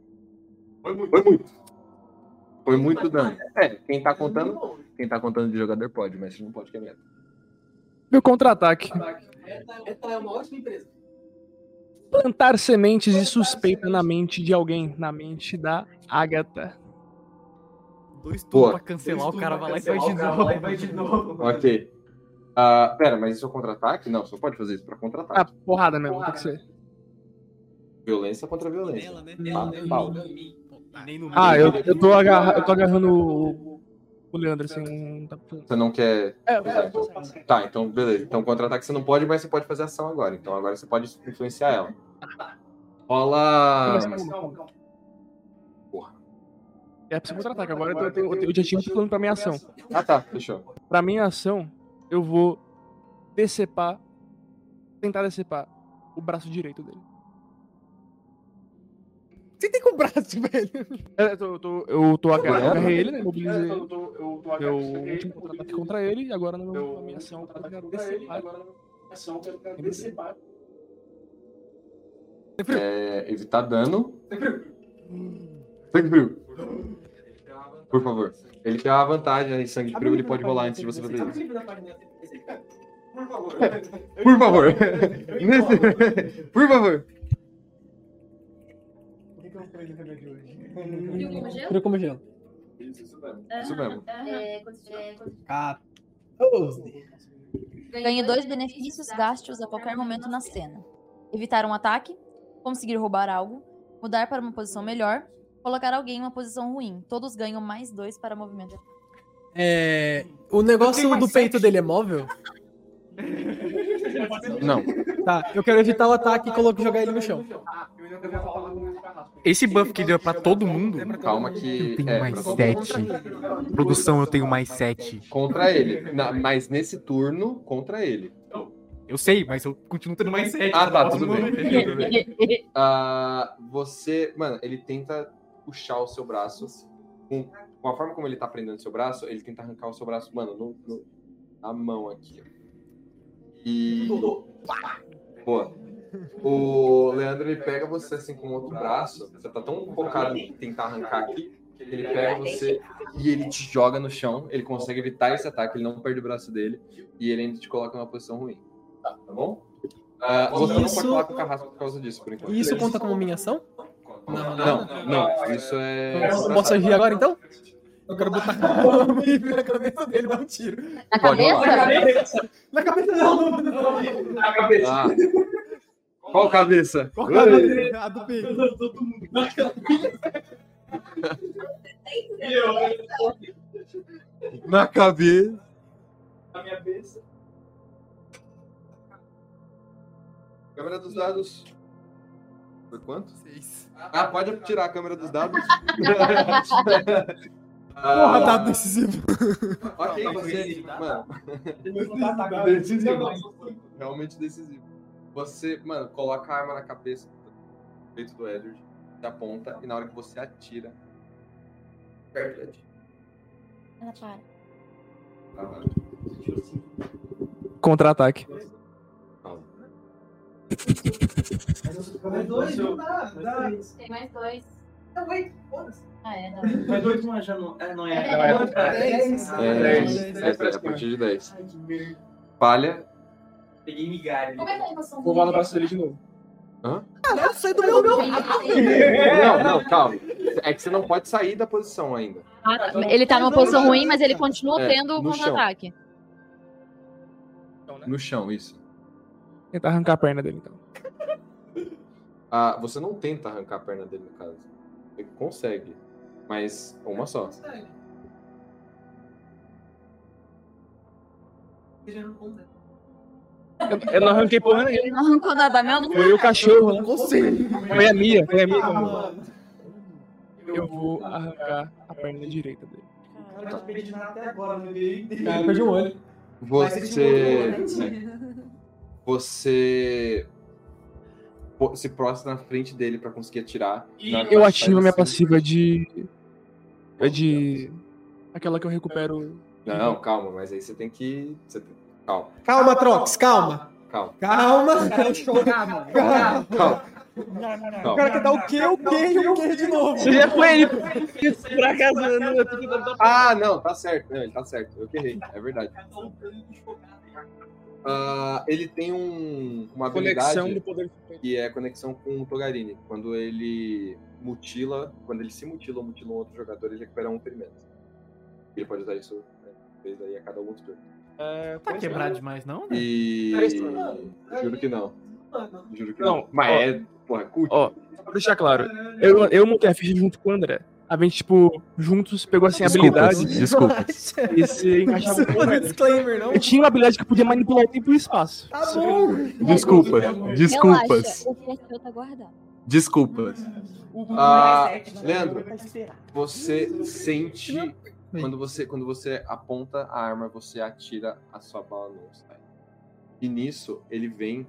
Foi muito. Foi muito. Foi muito dano. É, quem tá contando, quem tá contando de jogador pode, mas você não pode que é meta. Meu contra-ataque. Ela é uma ótima empresa. Plantar sementes de suspeita na mente de alguém. Na mente da Agatha. Dois Boa. turnos pra cancelar, o cara vai lá e Cancelar, faz o de cara novo. vai lá e faz de novo. Ok. Ah, pera, mas isso é contra-ataque? Não, você não pode fazer isso pra Ah, contra-ataque. porrada mesmo, tem que ser. Violência contra violência. né? Pau, pau. Ah, eu, eu, tô, agarra, eu tô agarrando o, o Leandro assim. Tá... Você não quer. É, eu vou- Tá, então beleza. Então contra-ataque você não pode, mas você pode fazer ação agora. Então agora você pode influenciar ela. Rola. É pra contra-ataque. Agora eu, tô- eu, tenho- eu, já tinha um plano pra minha ação. Ah tá, fechou. Pra minha ação, eu vou decepar. Tentar decepar o braço direito dele. Você tem com o braço, velho. É, Eu tô, eu tô, eu tô agarrei ele, né? Mobilizei ele. Deu o último contra-ataque contra ele. E agora na minha ação, eu quero decepar. Decepar. É, evitar dano. Sangue frio. Por favor. Ele tem uma vantagem aí, sangue frio, ele pode rolar antes de você fazer isso. Por favor. Por favor. Nesse- Por favor. Frio como gelo? Frio como gelo. Isso mesmo. É, quanto de- é, quanto de- 14. Ganhe dois benefícios, gaste-os a qualquer momento na cena. Evitar um ataque, conseguir roubar algo, mudar para uma posição melhor, colocar alguém em uma posição ruim. Todos ganham mais dois para movimento. É. O negócio do peito dele é móvel? Não. Tá, eu quero evitar o ataque e coloco jogar ele no chão. Esse buff que deu pra todo mundo. Calma que. Eu tenho é, mais pra todo sete. mundo. Produção, eu tenho mais sete. Contra ele. Na- mas nesse turno, contra ele. Eu sei, mas eu continuo tendo mais sete. Ah, tá, tudo bem. Tudo bem. Ah, você. Mano, ele tenta puxar o seu braço. Com, com a forma como ele tá prendendo seu braço, ele tenta arrancar o seu braço, mano, no, no- na mão aqui. ó. E. Boa. O Leandro ele pega você assim com o outro braço. Você tá tão focado em tentar arrancar aqui. que Ele pega você e ele te joga no chão. Ele consegue evitar esse ataque, ele não perde o braço dele. E ele ainda te coloca numa posição ruim. Tá, tá bom? Ah, você não Isso- pode falar com o carrasco por causa disso, por enquanto. E isso conta como minha ação? Não, não, isso é. Eu posso agir agora então? Eu quero botar a mão na cabeça dele e dar um tiro. Na Pode rolar. cabeça? Na cabeça não! Na cabeça. Ah. Qual cabeça? Qual cabeça? A do peito. Na cabeça. Na minha cabeça. Câmera dos dados. Foi quanto? Seis. Ah, pode tirar a câmera dos dados. Porra, dado decisivo. Ok, Não, você. decisivo, tá? Mano. Decisivo. decisivo. Realmente decisivo. Você, mano, coloca a arma na cabeça do peito do Edward, se aponta, e na hora que você atira. Perto de ti. Ela para. Tá, mano. Contra-ataque. Mais dois, não dá, não dá. Tem mais dois. Não, foda-se. Ah, é, não. Mas dois não é, já não é. Não é. É, é, é, dez. Ah, É, dez. é, Dez é, a partir de 10. Ai, que merda. Falha. Peguei migalha. Como é que é a emoção Vou no braço dele de novo. Hã? Caralho, sai do meu meu. Não, não, calma. É que você não pode sair da posição ainda. Ah, tá. Ele tá numa posição ruim, mas ele continua É, tendo o no chão. contra-ataque. No chão, isso. Tentar arrancar a perna dele, então. Ah, você não tenta arrancar a perna dele, no caso. Você consegue. Mas uma só. Eu, eu não arranquei porra nenhuma. Ele não arrancou nada mesmo? Foi o cachorro. Não consigo. Foi a Mia, foi a Mia. que arrancou. Eu vou arrancar a perna direita dele. Cara, eu tô pedindo até agora, não veio. Cara, perdi um olho. Você. Você. Se prostra na frente dele pra conseguir atirar. Que Eu ativo a minha assim- passiva de. É de. Aquela que eu recupero. Não, calma, mas aí você tem que. Você tem... Calma, Calma, Trox, calma. calma. Calma. Calma. Calma. O cara quer dar o quê, o quê e o quê de novo? Você já foi ele. Tentando- Ah, não, tá certo. Não, ele tá certo. Eu que errei, é verdade. Ah, ele tem um, uma Conexão habilidade do poder que é conexão com o Togarini. Quando ele mutila, quando ele se mutila ou mutila um outro jogador, ele recupera um ferimento. Ele pode usar isso né, aí a cada alguns turnos. É, Tá quebrado demais, não, né? E. Três Juro que não. Juro que Não, não. Mas ó. é. Porra, cult. Ó, pra deixar claro, eu, eu montei a ficha junto com o André. A gente, tipo, juntos pegou assim a Desculpas, habilidade. desculpas. E se encaixava com fazer disclaimer, não? Eu tinha uma habilidade que podia manipular o tempo e o espaço. Tá bom. Desculpas. Desculpas. Tá guardado. Desculpas. Ah, Leandro, você sente quando você quando você aponta a arma, você atira a sua bala no. E nisso ele vem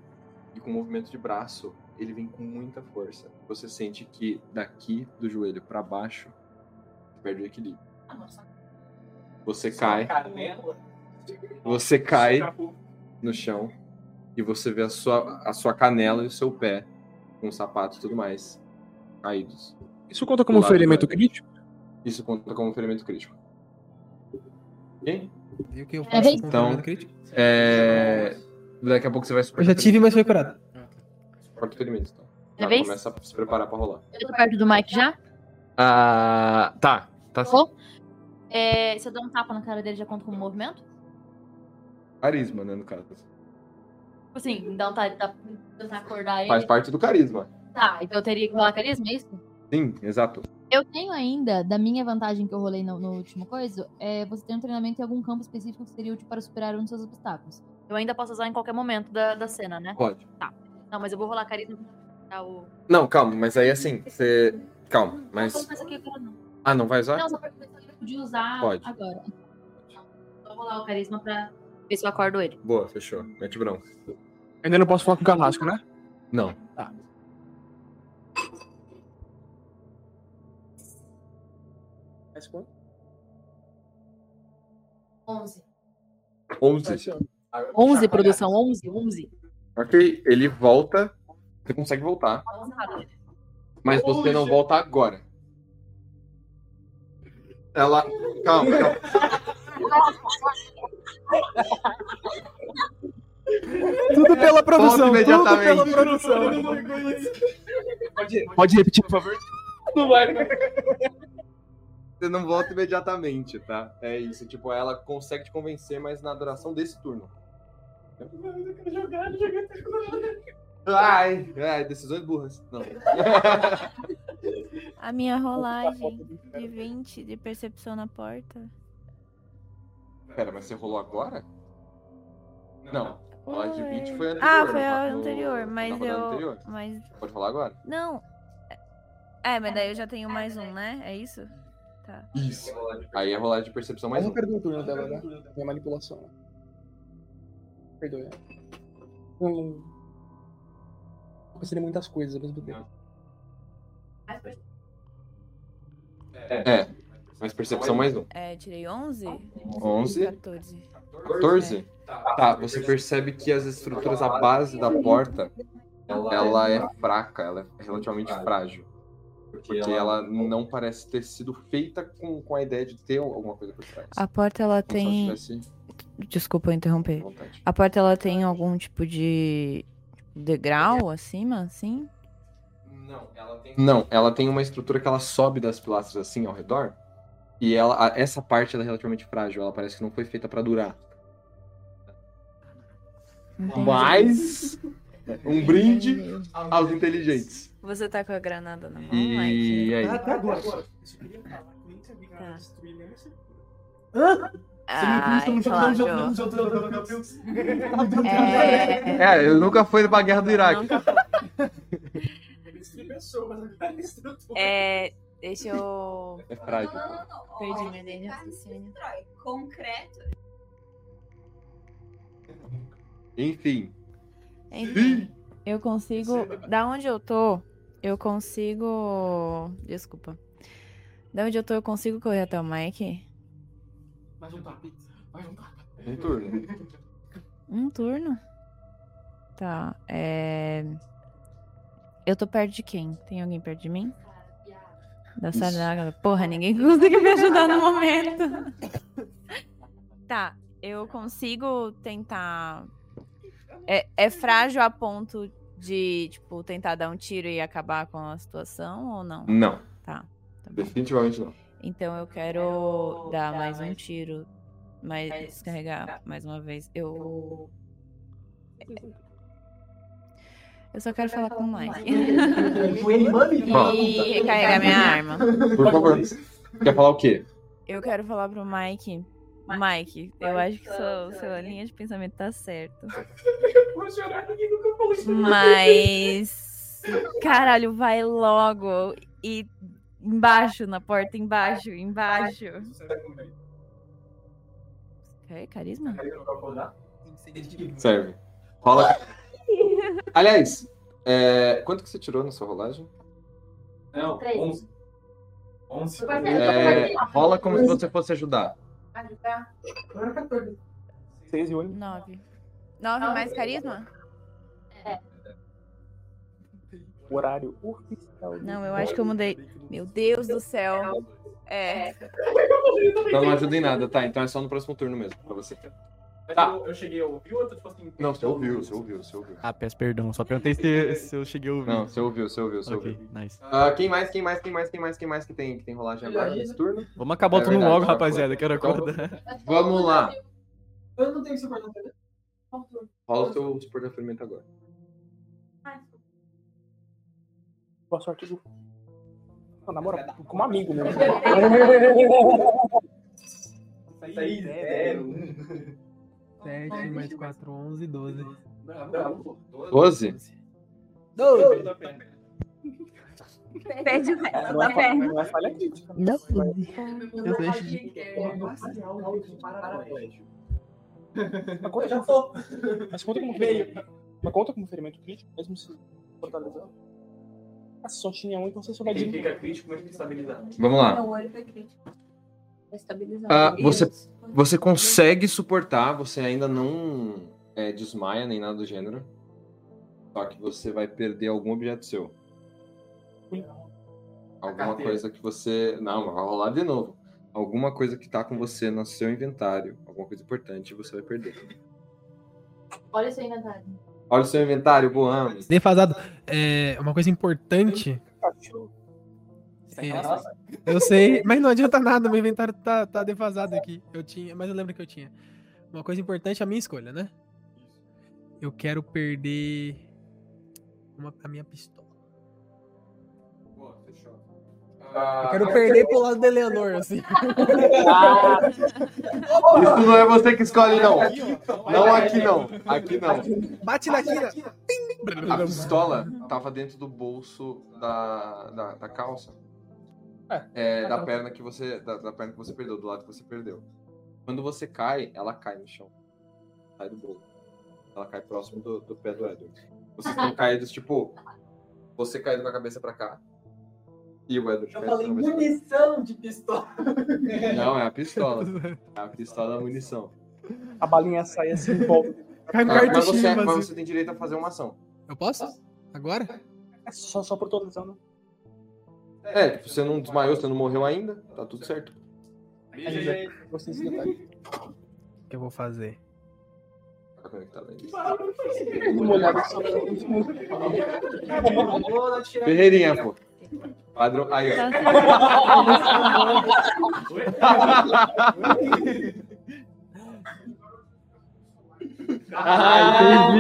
e com movimento de braço, ele vem com muita força. Você sente que daqui do joelho para baixo perde o equilíbrio. Você cai, você cai no chão e você vê a sua a sua canela e o seu pé com os sapatos e tudo mais caídos. Isso conta como lado ferimento crítico? Isso conta como ferimento crítico. Ok? E o que eu É, faço vem. com Então, ferimento crítico? é... daqui a pouco você vai Eu já tive, mas foi curado. Suporta ferimento, então. É Já vez? começa a se preparar pra rolar. Eu tô perto do Mike já? Ah, tá. Tá sim. É, se eu der um tapa na cara dele, já conta como movimento? Carisma, né, no caso. Tipo assim, dar um tapa, tá, tentar acordar ele. Faz parte do carisma. Tá, então eu teria que rolar carisma, é isso? Sim, exato. Eu tenho ainda, da minha vantagem que eu rolei no, no último coisa, é você ter um treinamento em algum campo específico que seria útil para superar um dos seus obstáculos. Eu ainda posso usar em qualquer momento da, da cena, né? Pode. Tá. Não, mas eu vou rolar carisma pra o. Não, calma, mas aí assim, você. Calma, mas. Quero não. Ah, não vai usar? Não, só pra podia usar Pode. agora. Vou rolar o carisma pra ver se eu acordo ele. Boa, fechou. Mete bronca. Ainda não posso falar com o Carrasco, né? Não. Tá. Mais quanto? 11. 11. 11, produção, 11, 11. Ok, ele volta. Você consegue voltar. Mas você não volta agora. Ela. Calma, calma. Tudo pela produção, Volta tudo imediatamente. pela produção. Pode, pode repetir, por favor? Não vai, né? Você não volta imediatamente, tá? É isso. Tipo, ela consegue te convencer, mas na duração desse turno. Ai, ai, decisões burras. Não. A minha rolagem de 20 de percepção na porta. Pera, mas você rolou agora? Não. A rolagem de 20 foi anterior. Ah, foi no- a no- anterior, na mas rodada eu. anterior. Mas. Pode falar agora? Não. É, mas daí eu já tenho mais um, né? É isso? Tá. Isso. Aí é rolar de percepção mais Mas um. não perdeu o turno dela, né? Tem a manipulação. né? Perdoe. Não, não... Não pensei em muitas coisas ao mesmo tempo. É. Mais percepção mais um. É, tirei 11? 11. 14. 14? Tá, você percebe que as estruturas, a base da porta, ela é fraca, ela é relativamente frágil. Porque ela não parece ter sido feita com, com a ideia de ter alguma coisa por trás. A porta ela Como se ela tem. Desculpa eu interromper. A porta ela tem algum tipo de degrau acima, assim? Não, ela tem uma estrutura que ela sobe das pilastras assim ao redor. E ela, essa parte ela é relativamente frágil, ela parece que não foi feita pra durar. Entendi. Mas um brinde aos inteligentes. Você tá com a granada na mão, E Mike? aí? Até agora. Ai, É, eu nunca fui pra guerra do Iraque. É. Deixa eu. É frágil. Perdi minha linha de raciocínio. Concreto. Enfim. Enfim, eu consigo. Da onde eu tô, eu consigo. Desculpa. Da onde eu tô, eu consigo correr até o Mike? Vai juntar pizza. Vai juntar. Um turno. Um turno? Tá. É. Eu tô perto de quem? Tem alguém perto de mim? Da Saraga. Porra, ninguém conseguiu me ajudar no momento. Tá, eu consigo tentar. É, é frágil a ponto de, tipo, tentar dar um tiro e acabar com a situação ou não? Não. Tá. Definitivamente não. Então eu quero dar mais um tiro, mas descarregar mais uma vez. Eu. Eu só quero falar com o Mike. e recarregar minha arma. Por favor. Quer falar o quê? Eu quero falar pro Mike. Mike, eu acho que sua, sua linha de pensamento tá certa. Vou chorar, ninguém nunca falou isso. Mas. Caralho, vai logo. E embaixo, na porta, embaixo, embaixo. Ok, carisma? Serve. Rola. Aliás, é, quanto que você tirou na sua rolagem? Não, Três. 11. 11. É, rola como se você fosse ajudar. Agora 14. 6 e 8. Nove. Nove mais carisma? O horário oficial. Não, eu acho que eu mudei. Meu Deus do céu. É. Então não ajuda em nada, tá? Então é só no próximo turno mesmo, pra você. Tá. Eu, eu cheguei a ouvir ou eu tô tipo assim. Não, você ouviu, você ouviu, você ouviu. Ah, peço perdão, só perguntei se, se eu cheguei a ouvir. Não, você ouviu, você ouviu, você Ok, ouviu. nice. Ah, quem mais, quem mais, quem mais, quem mais, quem mais que tem, que tem rolagem agora nesse turno? Vamos acabar o É turno verdade, logo, rapaziada, quero Então, acordar. Vamos lá. Eu não tenho suporte na TV. Rola o seu suporte da fermenta agora. Boa sorte, Ju. Não, na moral, como amigo mesmo. Isso aí, zero. 7 mais 4, 11, 12. Bravo, pô. 12? 12. Perde o resto é da perna. não é falha crítica. Não. Eu deixo. Ferimento. Mas conta como ferimento crítico, mesmo se fortalecendo. Você só tinha um, então você só vai Ele fica crítico, mas fica estabilizado. Vamos lá. Não, o olho foi crítico. Estabilizado. Ah, você, você consegue suportar, você ainda não é, desmaia nem nada do gênero. Só que você vai perder algum objeto seu. Alguma coisa que você. Não, vai rolar de novo. Alguma coisa que tá com você no seu inventário. Alguma coisa importante você vai perder. Olha aí, Natália. Olha o seu inventário, Boames. Defasado. É uma coisa importante. É, eu sei, mas não adianta nada, meu inventário tá, tá defasado aqui. Eu tinha, mas eu lembro que eu tinha. Uma coisa importante é a minha escolha, né? Eu quero perder uma, a minha pistola. Eu quero perder pro lado da Eleanor, assim. Isso não é você que escolhe, não. Não aqui, não. Aqui, não. Bate na quina. A pistola tava dentro do bolso da, da, da calça. É, da perna que você. Da, da perna que você perdeu, do lado que você perdeu. Quando você cai, ela cai no chão. Sai do bolo. Ela cai próximo do, do pé do Edward. Vocês estão caídos, tipo. Você caído com a cabeça pra cá. E o Edward Eu falei munição de pistola. Não, é a pistola. É a pistola da munição. A balinha sai assim volta. Cai no Ah, mas, você, mas vazio. você tem direito a fazer uma ação. Eu posso? Agora? É só, só proteção, né? É, tipo, você não desmaiou, você não morreu ainda, tá tudo certo. Gostei desse detalhe. O que eu vou fazer? Tá Ferreirinha, pô. Padrão. Aí, ó. Ah,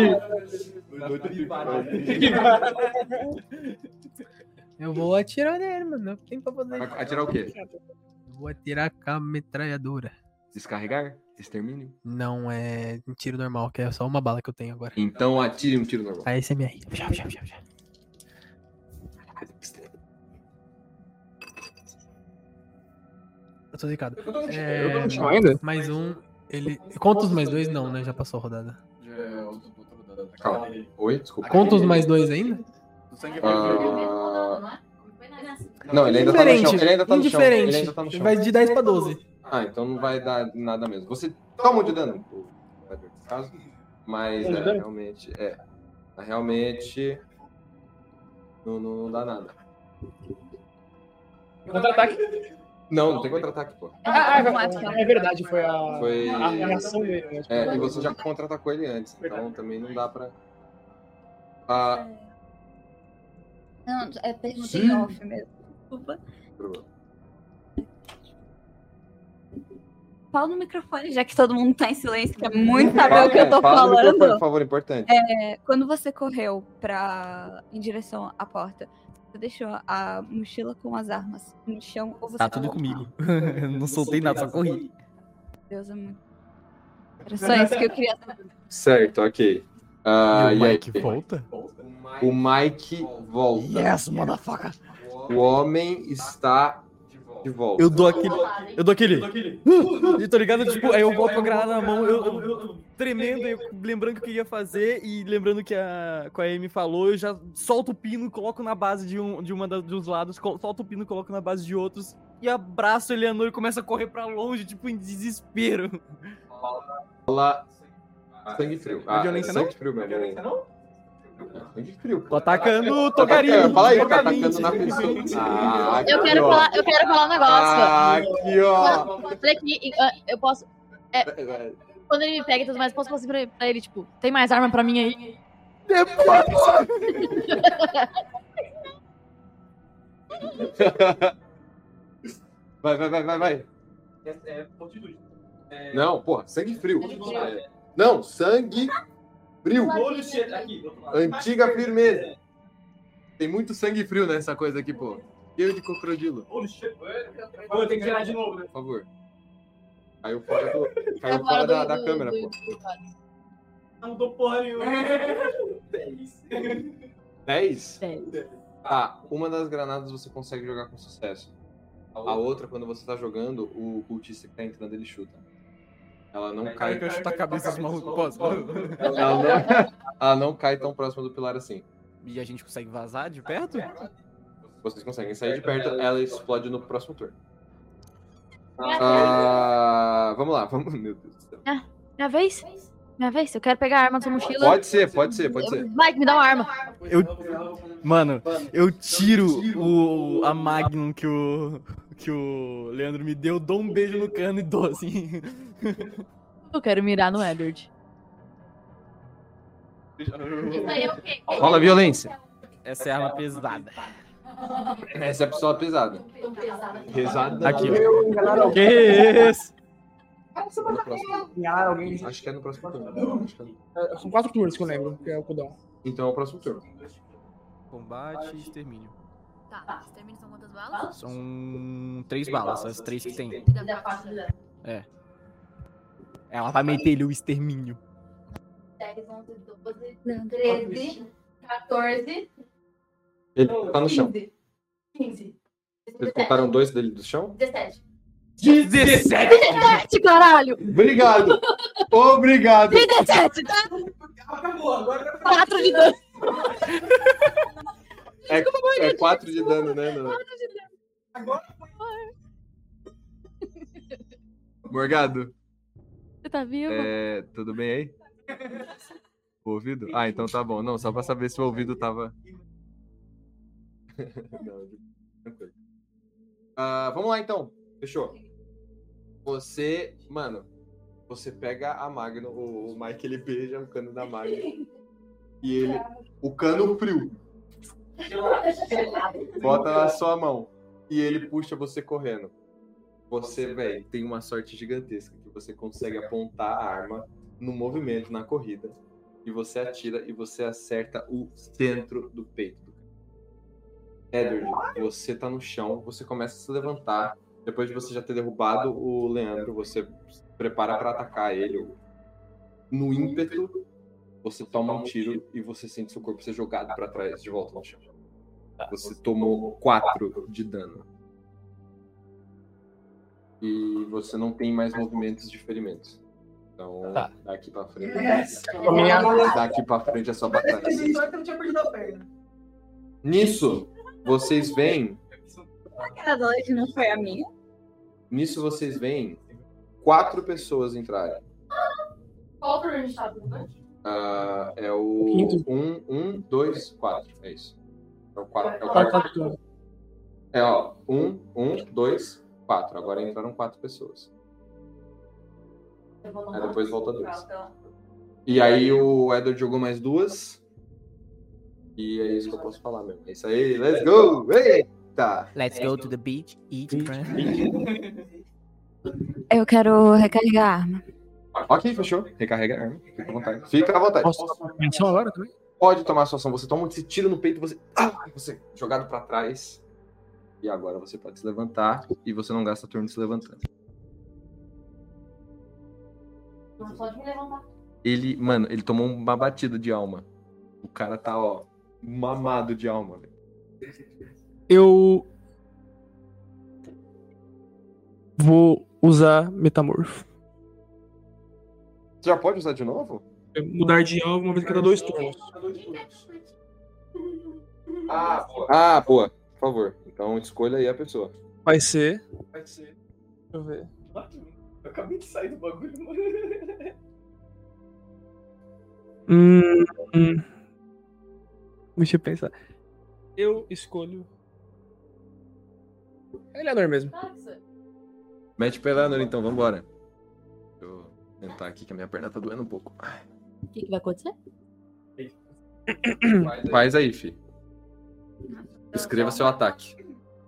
Eu vou atirar nele, mano. Não tem pra fazer. Atirar o quê? Eu vou atirar com a metralhadora. Descarregar? Extermínio? Não é um tiro normal, que é só uma bala que eu tenho agora. Então atire um tiro normal. A SMR. Já, já, já, já. Tô zicado. Eu tô no chão- É, eu tô no chão ainda? Mais um. Ele. Conta os mais dois? Não, né? Já passou a rodada. Calma. Oi, desculpa. Conta os mais dois ainda? Ah, Não, ele ainda tá no chão. Ele ainda tá no chão. indiferente. Ele ainda tá no chão. Vai de 10 pra 12. Ah, então não vai dar nada mesmo. Você toma um de dano, caso. Mas é, realmente. É. Realmente. Não, não, não dá nada. Contra-ataque. Não, não tem contra-ataque, pô. Ah, é, é verdade, foi a, Foi. a reação dele. né? É, e você já contra-atacou ele antes, então também não dá pra. Ah, Não, é pergunta em off mesmo. Desculpa. Fala no microfone, já que todo mundo tá em silêncio, quer muito saber fala- o que eu tô é, falando. por favor, importante. É, quando você correu pra, em direção à porta, você deixou a mochila com as armas no chão ou você Tá tudo comigo. Eu não soltei nada, só corri. Deus é muito. Era só isso que eu queria saber. Certo, ok. Ah, E o e aí? Mike volta? O Mike volta. Yes, motherfucker. O homem está de volta. Eu dou aquele. Eu dou aquele. E tô ligado? Tipo, aí eu volto com a granada na mão, eu, eu- tremendo, eu lembrando o que eu ia fazer e lembrando que a, que a Amy falou, eu já solto o pino, coloco na base de, um, de uma da- dos lados, solto o pino, coloco na base de outros e abraço a Eleanor e começa a correr pra longe, tipo, em desespero. Fala sangue frio. Não é violência, sangue não? frio, meu irmão. Sangue frio. Tô atacando, tô Atacando, carinho. Fala aí, tá atacando na pessoa. Ah, Eu quero, ó. falar, eu quero falar um negócio. Ah, aqui, ó. Olha aqui, ah, eu posso. é, quando ele me pega e tudo mais, posso falar assim pra ele, pra ele, tipo, tem mais arma pra mim aí? Vai, vai, vai, vai, vai. É, é. É... Não, porra, sangue frio. Não, sangue frio. Antiga firmeza. Tem muito sangue frio nessa coisa aqui, pô. Eu de crocodilo. Eu tenho que tirar de novo, né? por favor. Caiu fora, do, caiu fora da, da câmera, pô. Não mudou porra nenhuma. 10. 10? Tá, uma das granadas você consegue jogar com sucesso. A outra, quando você tá jogando, o cultista que tá entrando, ele chuta. Ela não cai. que eu chuto a cabeça dos malucos, posso? Ela não, ela não cai tão próxima do pilar assim. E a gente consegue vazar de perto? Vocês conseguem sair de perto, ela explode no próximo turno. Ah, vamos lá, vamos. Meu Deus do céu. Ah, minha vez? Minha vez? Eu quero pegar a arma da sua mochila. Pode ser, pode ser, pode ser. Mike, me dá uma arma. Eu. Mano, eu tiro o, a Magnum que o. que o Leandro me deu, dou um beijo no cano e dou assim. Eu quero mirar no Edward. Rola violência. Essa é a arma pesada. Essa é a pistola pesada. Pesada. Aqui, ó. Que isso? Acho que é no próximo turno. Que é É, São quatro turnos que eu lembro, que é o cooldown. Então é o próximo turno. Combate e extermínio. Tá, extermínio são quantas balas? São três balas, as três que tem. E da parte da- É. Ela vai meter ele o extermínio. 10, 11, 12, 13, 14, Ele tá no chão. 15. 15. Vocês contaram dois dele do chão? 17. 17! 17, caralho! Obrigado! Obrigado! 17, tá? Acabou, agora 4 de dano. É, é 4 de dano, né? Não. Morgado, Você tá vivo? é, tudo bem aí? O ouvido? Ah, então tá bom. Não, só pra saber se o ouvido tava. Não, tranquilo. Ah, vamos lá então. Fechou. Você, mano, você pega a Magno, o, o Mike ele beija o cano da Magno. E ele. O cano frio. Bota na sua mão. E ele puxa você correndo. Você, velho, tem uma sorte gigantesca que você consegue apontar a arma no movimento, na corrida. E você atira e você acerta o centro do peito do. Edward, você tá no chão, você começa a se levantar. Depois de você já ter derrubado o Leandro, você se prepara pra atacar ele. No ímpeto, você toma um tiro e você sente seu corpo ser jogado pra trás, de volta no chão. Você tomou 4 de dano. E você não tem mais movimentos de ferimentos. Então, Tá. daqui pra frente. Minha- Daqui pra frente é só batalha. Nisso, vocês veem. Aquela noite não foi a minha. Nisso vocês veem quatro pessoas entrarem. Qual gente tá né? Ah, é o Quinto. um, um, dois, quatro. É isso. É o quatro. É, o Quarto quarto. é ó, um, um, dois, quatro. Agora entraram quatro pessoas. Aí depois volta dois. E aí o Edward jogou mais duas. E é isso que eu posso falar mesmo. É isso aí, let's go! Eita! Let's go to the beach, eat, friend. Eu quero recarregar a arma. Ok, fechou. Recarrega a arma. Fica à vontade. Fica à vontade. Posso agora também? Pode tomar a sua ação. Você toma esse tiro no peito, você. Ah! Você jogado pra trás. E agora você pode se levantar e você não gasta turno se levantando. Não pode me levantar. Ele, mano, ele tomou uma batida de alma. O cara tá, ó, mamado de alma, velho. Eu. Vou usar metamorfo. Você já pode usar de novo? É Mudar de alvo uma vez a cada dois turnos. Ah, boa. Ah, boa. Por favor. Então escolha aí a pessoa. Vai ser. Vai ser. Deixa eu ver. Eu acabei de sair do bagulho, mano. Hum, hum. Deixa eu pensar. Eu escolho. É Eleanor mesmo. Mete pra Eleanor então, vambora. Deixa eu tentar aqui que a minha perna tá doendo um pouco. Ai. O que, que vai acontecer? Faz aí, fi. Escreva seu ataque.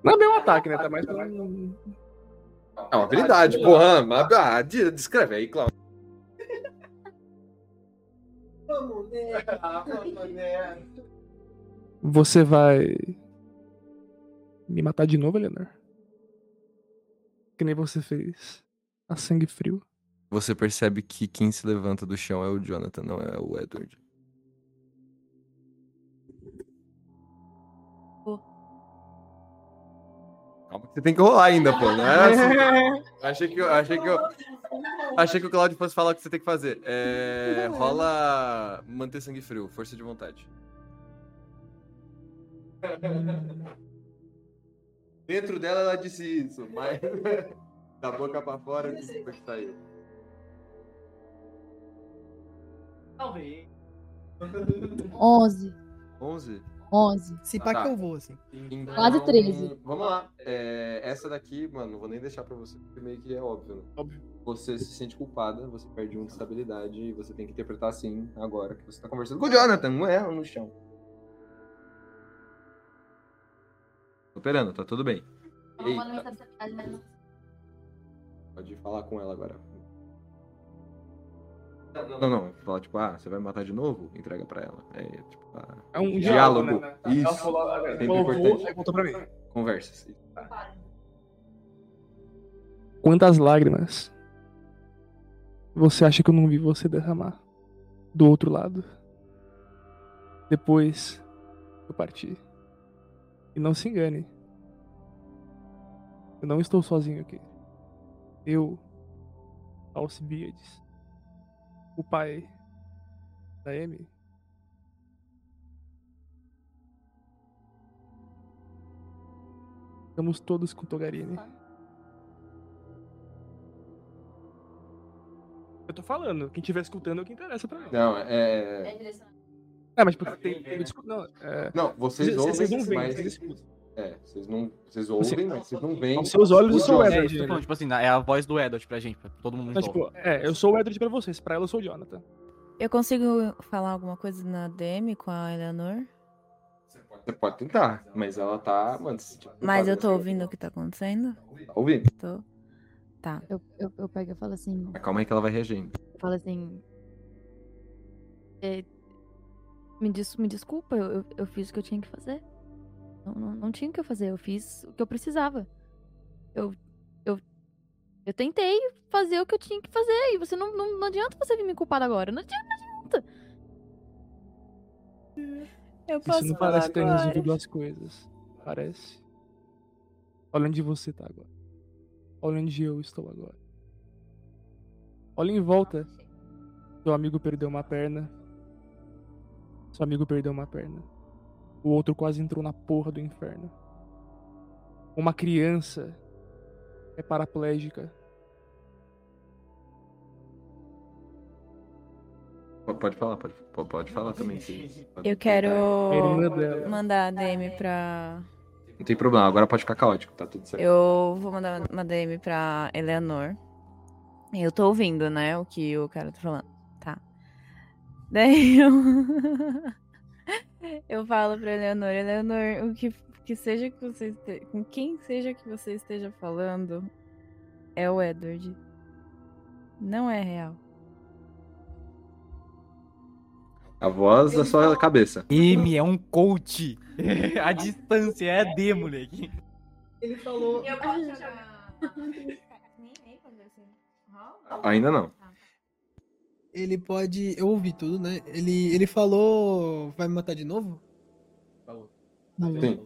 Não é bem um ataque, né? Tá mais pra. É uma habilidade, porra. Mas, ah, de- descreve aí, Cláudio. Vamos, né? Ah, vamos, né? Você vai. Me matar de novo, Eleanor? Que nem você fez. A sangue frio. Você percebe que quem se levanta do chão é o Jonathan, não é o Edward. Calma que você tem que rolar ainda, pô. Não é assim. Achei que eu. Achei que eu. Achei que o Claudio fosse falar o que você tem que fazer. É, rola manter sangue frio, força de vontade. Dentro dela ela disse isso, mas da boca pra fora isso foi que saiu. Talvez. 11. 11? 11. Se pá Tá. que eu vou, assim. Então, Quase 13. Vamos lá. É, essa daqui, mano, não vou nem deixar pra você, porque meio que é óbvio, né? Óbvio. Você se sente culpada, você perde um de estabilidade e você tem que interpretar assim agora que você tá conversando com o Jonathan, não é no chão. Tô operando, tá tudo bem. Eita, pode falar com ela agora. Não, não, fala tipo, ah, você vai me matar de novo? Entrega pra ela. É, tipo, ah, É um diálogo. diálogo, né? Ela Isso. falou, ela Sempre falou, aí voltou pra mim. Conversas. Quantas lágrimas você acha que eu não vi você derramar do outro lado? Depois eu parti. E não se engane. Eu não estou sozinho aqui. Eu, Alcibiades, o pai da Amy, estamos todos com Togarini. Eu tô falando, quem estiver escutando é o que interessa pra mim. Não, é. É, mas tipo, tem, tem discu- não, é... Não, vocês Vocês- ouvem, vocês não veem, mas... vocês escutam. É, vocês não. Vocês ouvem, mas vocês não veem. Aos seus olhos, eu sou o. Edward. É, tipo assim, é a voz do Edward pra gente, pra todo mundo Mas, tipo, é, eu sou o Edward pra vocês, pra ela eu sou o Jonathan. Eu consigo falar alguma coisa na DM com a Eleanor? Você pode tentar, mas ela tá. Mano, tipo, Mas eu tô ouvindo o que tá acontecendo? Tá ouvindo? Tô. Tá. Eu, eu, eu pego e falo assim. Mas Calma aí que ela vai reagindo. Eu falo assim. é, me, des, me desculpa, eu, eu, eu fiz o que eu tinha que fazer. Não, não, não tinha o que eu fazer, eu fiz o que eu precisava. Eu, eu, eu tentei fazer o que eu tinha que fazer. E você não, não, não adianta você vir me culpar agora. Não adianta, não adianta. Eu Isso não parece ter resolvido as coisas. Parece. Olha onde você tá agora. Olha onde eu estou agora. Olha em volta. Seu amigo perdeu uma perna. Seu amigo perdeu uma perna. O outro quase entrou na porra do inferno. Uma criança é paraplégica. Pode falar, pode, pode- falar também. sim. Eu quero dela. mandar a DM pra. Não tem problema, agora pode ficar caótico, tá tudo certo. Eu vou mandar uma DM pra Eleanor. Eu tô ouvindo, né, o que o cara tá falando. Tá. Daí eu. eu falo pra Eleanor, Eleanor, o que, que seja que você esteja. Com quem seja que você esteja falando é o Edward. Não é real. A voz da sua cabeça. M é um coach. a distância é AD, moleque. Ele falou. Eu posso jogar. Ainda não. Ele pode. Eu ouvi tudo, né? Ele, ele falou. Vai me matar de novo? Falou. Sim.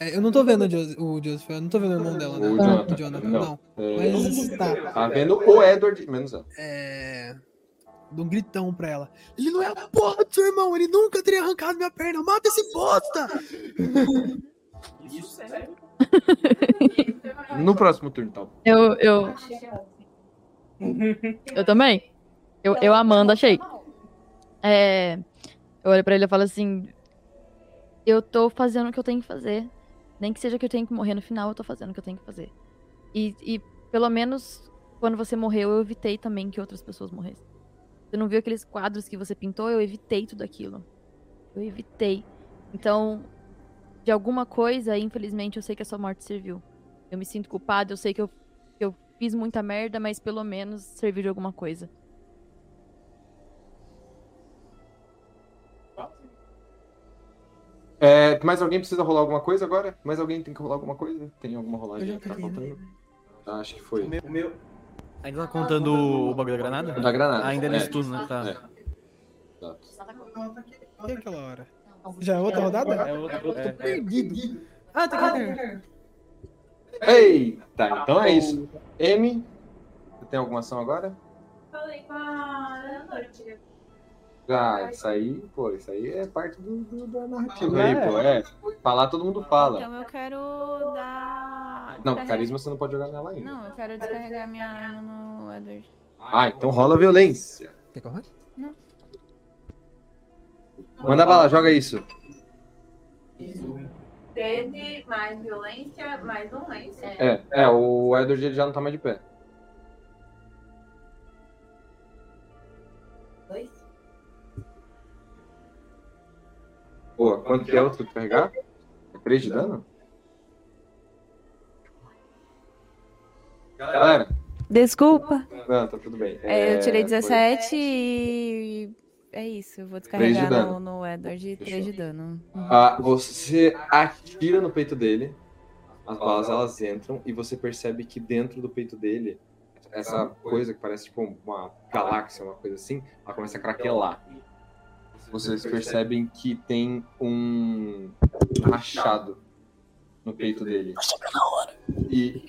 É, eu não tô vendo o, Jos- o Joseph, eu não tô vendo o irmão dela, né? O Jonathan. O Jonathan, Não. não. É, Mas tá. Tá vendo o Edward, menos ela. É. Dou um gritão pra ela. Ele não é a porra do seu irmão, ele nunca teria arrancado minha perna. Mata esse bosta! Isso, sério? No próximo turno, então. Eu, eu, eu também. Eu, eu Amanda, achei. É, eu olho pra ele e falo assim: Eu tô fazendo o que eu tenho que fazer. Nem que seja que eu tenho que morrer no final, eu tô fazendo o que eu tenho que fazer. E, e pelo menos quando você morreu, eu evitei também que outras pessoas morressem. Você não viu aqueles quadros que você pintou? Eu evitei tudo aquilo. Eu evitei. Então, de alguma coisa, infelizmente, eu sei que a sua morte serviu. Eu me sinto culpada, eu sei que eu, que eu fiz muita merda, mas pelo menos serviu de alguma coisa. É, mais alguém precisa rolar alguma coisa agora? Mais alguém tem que rolar alguma coisa? Tem alguma rolagem que tá faltando? Ah, acho que foi. O meu. Ainda tá contando o bagulho da granada? Da granada. Ainda é É. nesse turno, né? Tá. É. Exato. E aquela hora? Já é outra rodada? É outra- Eu tô é. perdido. Ah, tá aqui. Eita, então é isso. M, você tem alguma ação agora? Falei com a Leonor, eu. Ah, isso aí, pô, isso aí é parte do, do- da narrativa Ah, aí, é? pô. É. Falar todo mundo fala. Então eu quero dar. Não, carisma você não pode jogar nela ainda. Não, eu quero descarregar minha arma no Edward. Ah, então rola violência. Quer correr? Não. Manda bala, joga isso. 13 mais violência, mais um lance. É, é, o Edward ele já não tá mais de pé. Boa, quanto que é o tu carregar? É 3 de dano? Galera. Desculpa. Não, tá tudo bem. É, eu tirei foi- 17 e. É isso, eu vou descarregar no, no Edward e 3 de dano. Ah, você atira no peito dele, as balas elas entram e você percebe que dentro do peito dele, essa coisa que parece tipo uma galáxia, uma coisa assim, ela começa a craquelar. Vocês percebem que tem um machado no peito dele. E.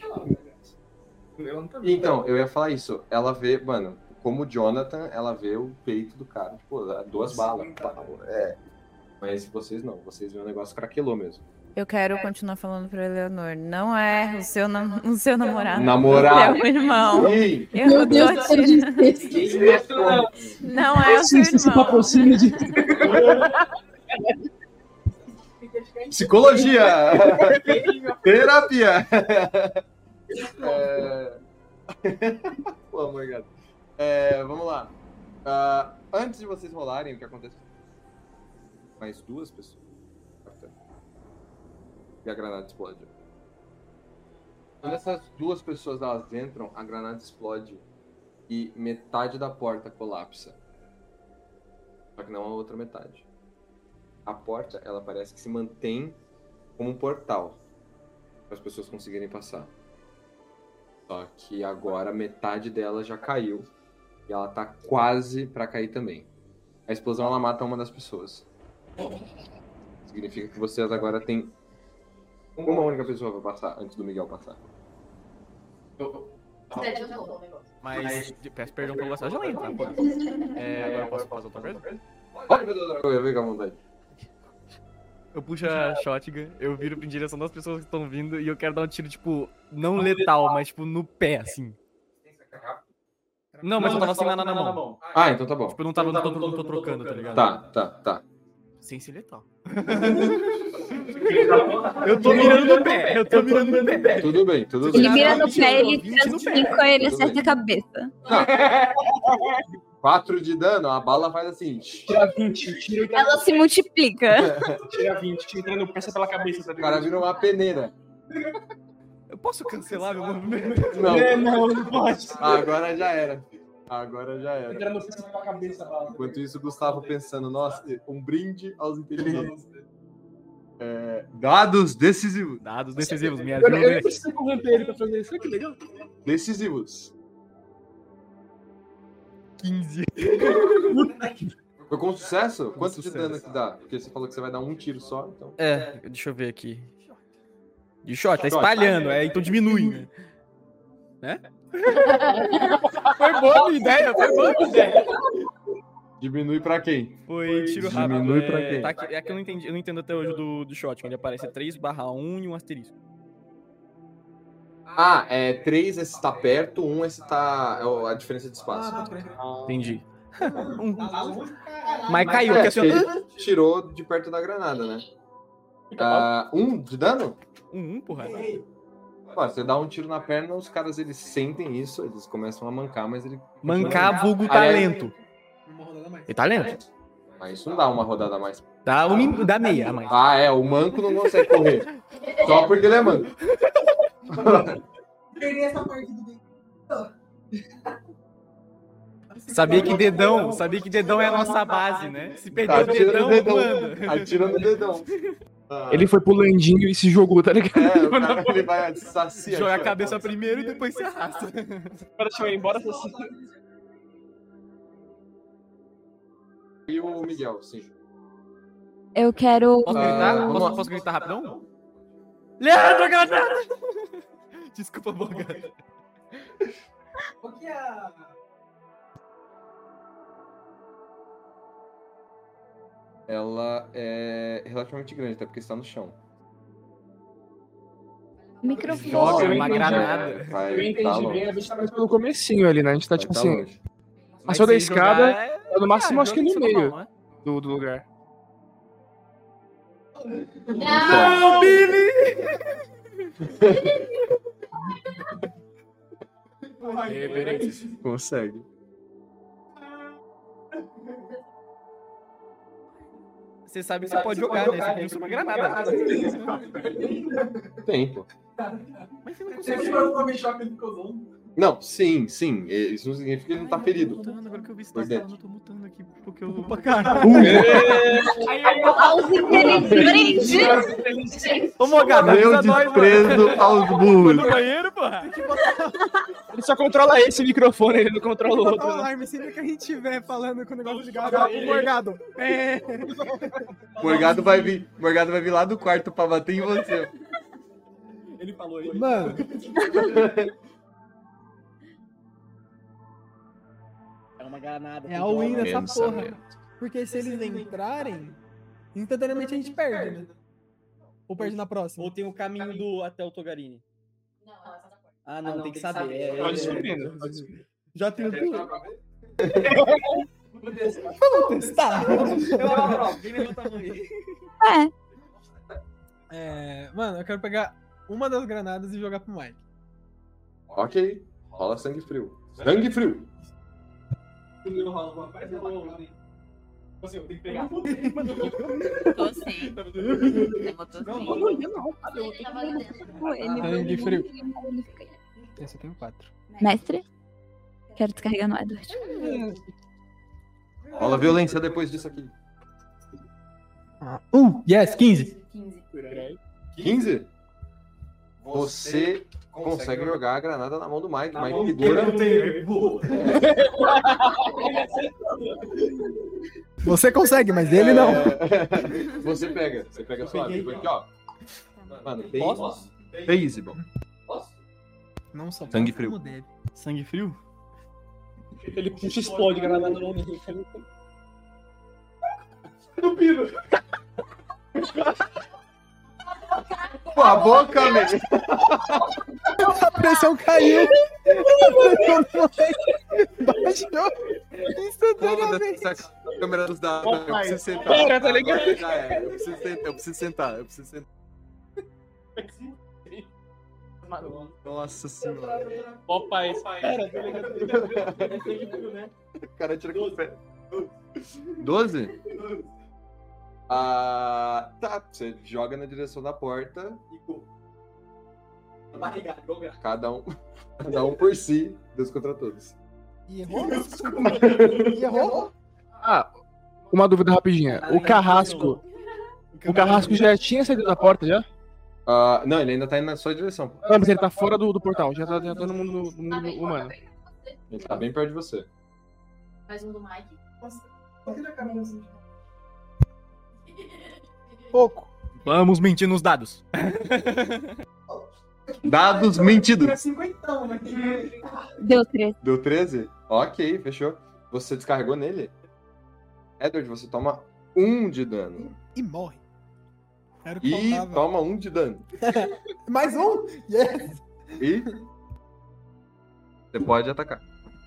Tá Então, eu ia falar isso. Ela vê, mano, como o Jonathan, ela vê o peito do cara, tipo, duas balas. pau, É. Mas vocês não, vocês vêem o negócio craquelou mesmo. Eu quero continuar falando pra Eleonor. Não é o seu, nam- o seu namorado. Namorado. É o irmão. Sim. Eu Meu Deus, te-. Não é o seu irmão. patrocínio de. Psicologia! Terapia! É... Pô, Morgado. É, vamos lá. Ah, antes de vocês rolarem, o que aconteceu? Mais duas pessoas. E a granada explode. Quando essas duas pessoas elas entram, a granada explode e metade da porta colapsa. Só que não a outra metade. A porta, ela parece que se mantém como um portal para as pessoas conseguirem passar. Só que agora metade dela já caiu e ela tá quase para cair também. A explosão ela mata uma das pessoas. Significa que vocês agora têm uma única pessoa para passar antes do Miguel passar. Negócio. Mas peço perdão pelo vacilo de lenta, tá? É, agora eu posso fazer outra coisa? Olha, meu Deus, eu fico à vontade. Eu puxo a shotgun, eu viro em direção das pessoas que estão vindo e eu quero dar um tiro, tipo, não letal, mas tipo no pé, assim. Não, mas eu tava sem nada na mão. Ah, então tá bom. Tipo, eu não tava, não tô, não tô trocando, tá ligado? Tá, tá, tá. Sem ser letal. Eu tô mirando no pé, eu tô mirando no pé. Tudo bem, tudo bem. Ele mira no pé, ele 20 no pé. transpica, ele acerta a cabeça. 4 de dano, a bala faz assim. Tira 20, tira Ela se multiplica. Tira 20, tira no peça pela cabeça. Tá O cara vira uma peneira. Eu posso cancelar meu movimento? Não. É, não, não pode. Agora já era. Agora já era. Tira no peça pela cabeça, bala. Enquanto isso, o Gustavo pensando, nossa, um brinde aos inteligentes. É, dados decisivos. Dados decisivos, minha Eu, eu preciso corromper ele pra fazer isso. Olha que legal. Decisivos. 15. Foi com sucesso? Quanto de dano que dá? Porque você falou que você vai dar um tiro só, então. É, deixa eu ver aqui. De shot, tá espalhando, é, então diminui, né? Né? foi boa a minha ideia, foi boa a minha ideia. Diminui pra quem? Foi tiro rápido. Diminui é, pra quem? tá aqui- é que eu não entendi, eu não entendo até hoje do, do shot, onde aparece 3 barra 1 e um asterisco. Ah, é 3 esse tá perto, 1 esse tá. É a diferença de espaço. Entendi. Um. Mas caiu, É, porque assim, ele tirou de perto da granada, né? Ah, um de dano? Um, um, porra. Ó, você dá um tiro na perna, os caras eles sentem isso, eles começam a mancar, mas ele. Mancar vulgo Aí é- talento. E talento? Mas isso não dá uma rodada a mais. Dá, um, dá meia a mais. Ah, é, o manco não consegue correr. Só porque ele é manco. Perdi essa parte do Sabia que dedão, sabia que dedão é a nossa base, né? Se perder o Atira dedão, no dedão. manda. Atira no dedão. Ah, Ele foi pro landinho e se jogou, tá ligado? É, o cara ele vai saciar. Joga a cabeça primeiro e depois se arrasta. Eu ir embora. E o Miguel, sim. Eu quero. Posso gritar? vamos Posso, posso gritar rapidão? Leandro Granada! Desculpa, Morgana. Qual que é. Ela é relativamente grande, até porque está no chão. Microfone. Joga Eu uma granada. Vai, Eu entendi tá bem, a gente tá mais pelo comecinho ali, né? A gente tá Vai tipo tá assim. longe. Mas Passou da escada, é- tá no máximo Ah, acho que no meio né? do, do lugar. Não, Billy! Reverência. Consegue. Você sabe que você pode jogar, né? Você tem uma granada. Tem, pô. Mas você não Você consegue. viu o Tommy Shock ele ficou zonzo? Não, sim, sim. Isso não significa que ele não tá ferido. Agora que eu vi Por tá falando, eu tô mutando aqui porque eu vou pra cara. Aos inteligentes. Ô, Mogada, Meu nós, desprezo aos Foi burros. no banheiro, porra? Ele só controla esse microfone, ele não controla o outro. né? alarme sempre que a gente estiver falando com o negócio ligado. O Morgado. É. Morgado vai vir, Morgado vai vir lá do quarto pra bater em você. Ele falou isso. Mano. uma granada. É all-in nessa porra. Pensamento. Porque se eles entrarem, instantaneamente a gente perde, né? Ou perde na próxima. Ou tem o caminho do até o Togarini. Ah, não, tem que saber. É, Pode é, descobrir, é. pode descobrir. Já tem o Vamos testar. Vamos testar. Eu aprovo. Quem levanta a mão aí? É. É, mano, eu quero pegar uma das granadas e jogar pro Mike. Ok. Rola sangue frio. Sangue frio. Não rola alguma coisa, eu vou- Assim, eu tenho que pegar. Tô sim. Eu tô Não, sim. não, Pô, ele frio. ele. Esse eu tenho quatro. Mestre, quero descarregar no Edward. Rola violência depois disso aqui. Uh, yes, 15. 15? Você consegue jogar a granada na mão do Mike. Na Mike não tem, boa. Você consegue, mas ele não. É, Você pega. Você pega suave. peguei. Aqui, ó. Mano, bem, Posso? easy, bom. Não só Sangue posso frio. Sangue frio? Ele puxa e explode granada no nome dele. Do pino. Pô, a boca, meu. A pressão caiu. A pressão baixou instantaneamente. dessa câmera dos dados. Eu preciso sentar. Tá ligado? Agora já é. Eu preciso sentar. Eu preciso sentar. Eu preciso sentar. Nossa senhora. Espera, tá ligado? O cara tira com o pé. 12? Ah, tá. Você joga na direção da porta. Igual gato. Cada um, cada um por si. Deus contra todos. E errou? E errou? Ah, uma dúvida rapidinha. O carrasco. O carrasco já tinha saído da porta já? Ah, não, ele ainda tá indo na sua direção. Não, mas ele tá fora do, do portal. Já tá, já tá no mundo, no mundo humano. Ele tá bem perto de você. Mais um do Mike. Pouco. Vamos mentir nos dados. Dados mentidos. Deu três. Deu 13? Ok, fechou. Você descarregou nele? Edward, você toma um de dano. E morre. Era o que E toma um de dano. Mais um? Yes. E. Você pode atacar.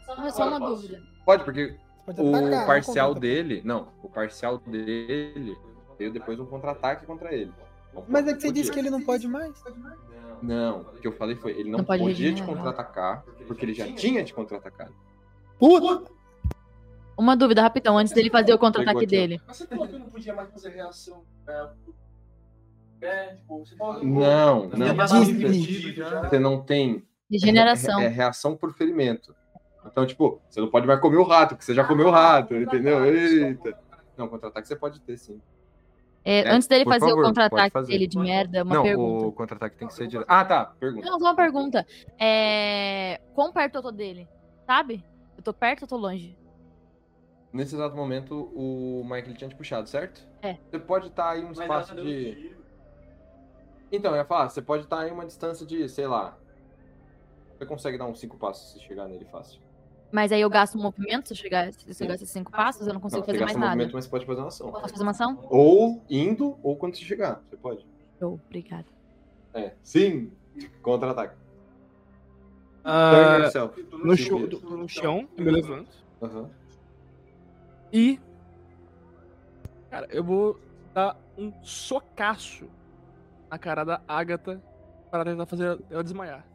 Só, só uma dúvida. Pode, porque Pode o atacar, não parcial dele. Não, o parcial dele veio depois um contra-ataque contra ele. Então, Mas é que você podia. disse que ele não pode mais. Não, o que eu falei foi, ele não, Não pode podia te contra-atacar, porque ele já tinha te contra-atacado. Puta! Uma dúvida, rapidão, antes dele fazer o contra-ataque dele. Mas você falou que eu não podia mais fazer reação. É, é tipo, você falou. Não, não. Você não tem. Regeneração. É, é reação por ferimento. Então, tipo, você não pode mais comer o rato, porque você já comeu o rato, entendeu? Eita. Não, contra-ataque você pode ter, sim. É, É, antes dele fazer favor, o contra-ataque dele de merda, uma não, pergunta. o contra-ataque tem que ser direto. Ah, tá. Pergunta. Não, só uma pergunta. É... Quão perto eu tô dele? Sabe? Eu tô perto ou tô longe? Nesse exato momento, o Mike ele tinha te puxado, certo? É. Você pode estar em um Mas espaço deu de. Então, eu ia falar, você pode estar em uma distância de, sei lá. Você consegue dar uns cinco passos se chegar nele fácil. Mas aí eu gasto um movimento, se eu chegar, se eu gastar cinco passos, eu não consigo Não, fazer mais gasta nada. movimento, mas você pode fazer uma ação. Posso fazer uma ação? Ou indo, ou quando você chegar. Você pode. Show, obrigada. É. Sim. Contra-ataque. Ah, no, chão, no chão, eu me levanto. Aham. E. Cara, eu vou dar um socaço na cara da Agatha para tentar fazer ela desmaiar.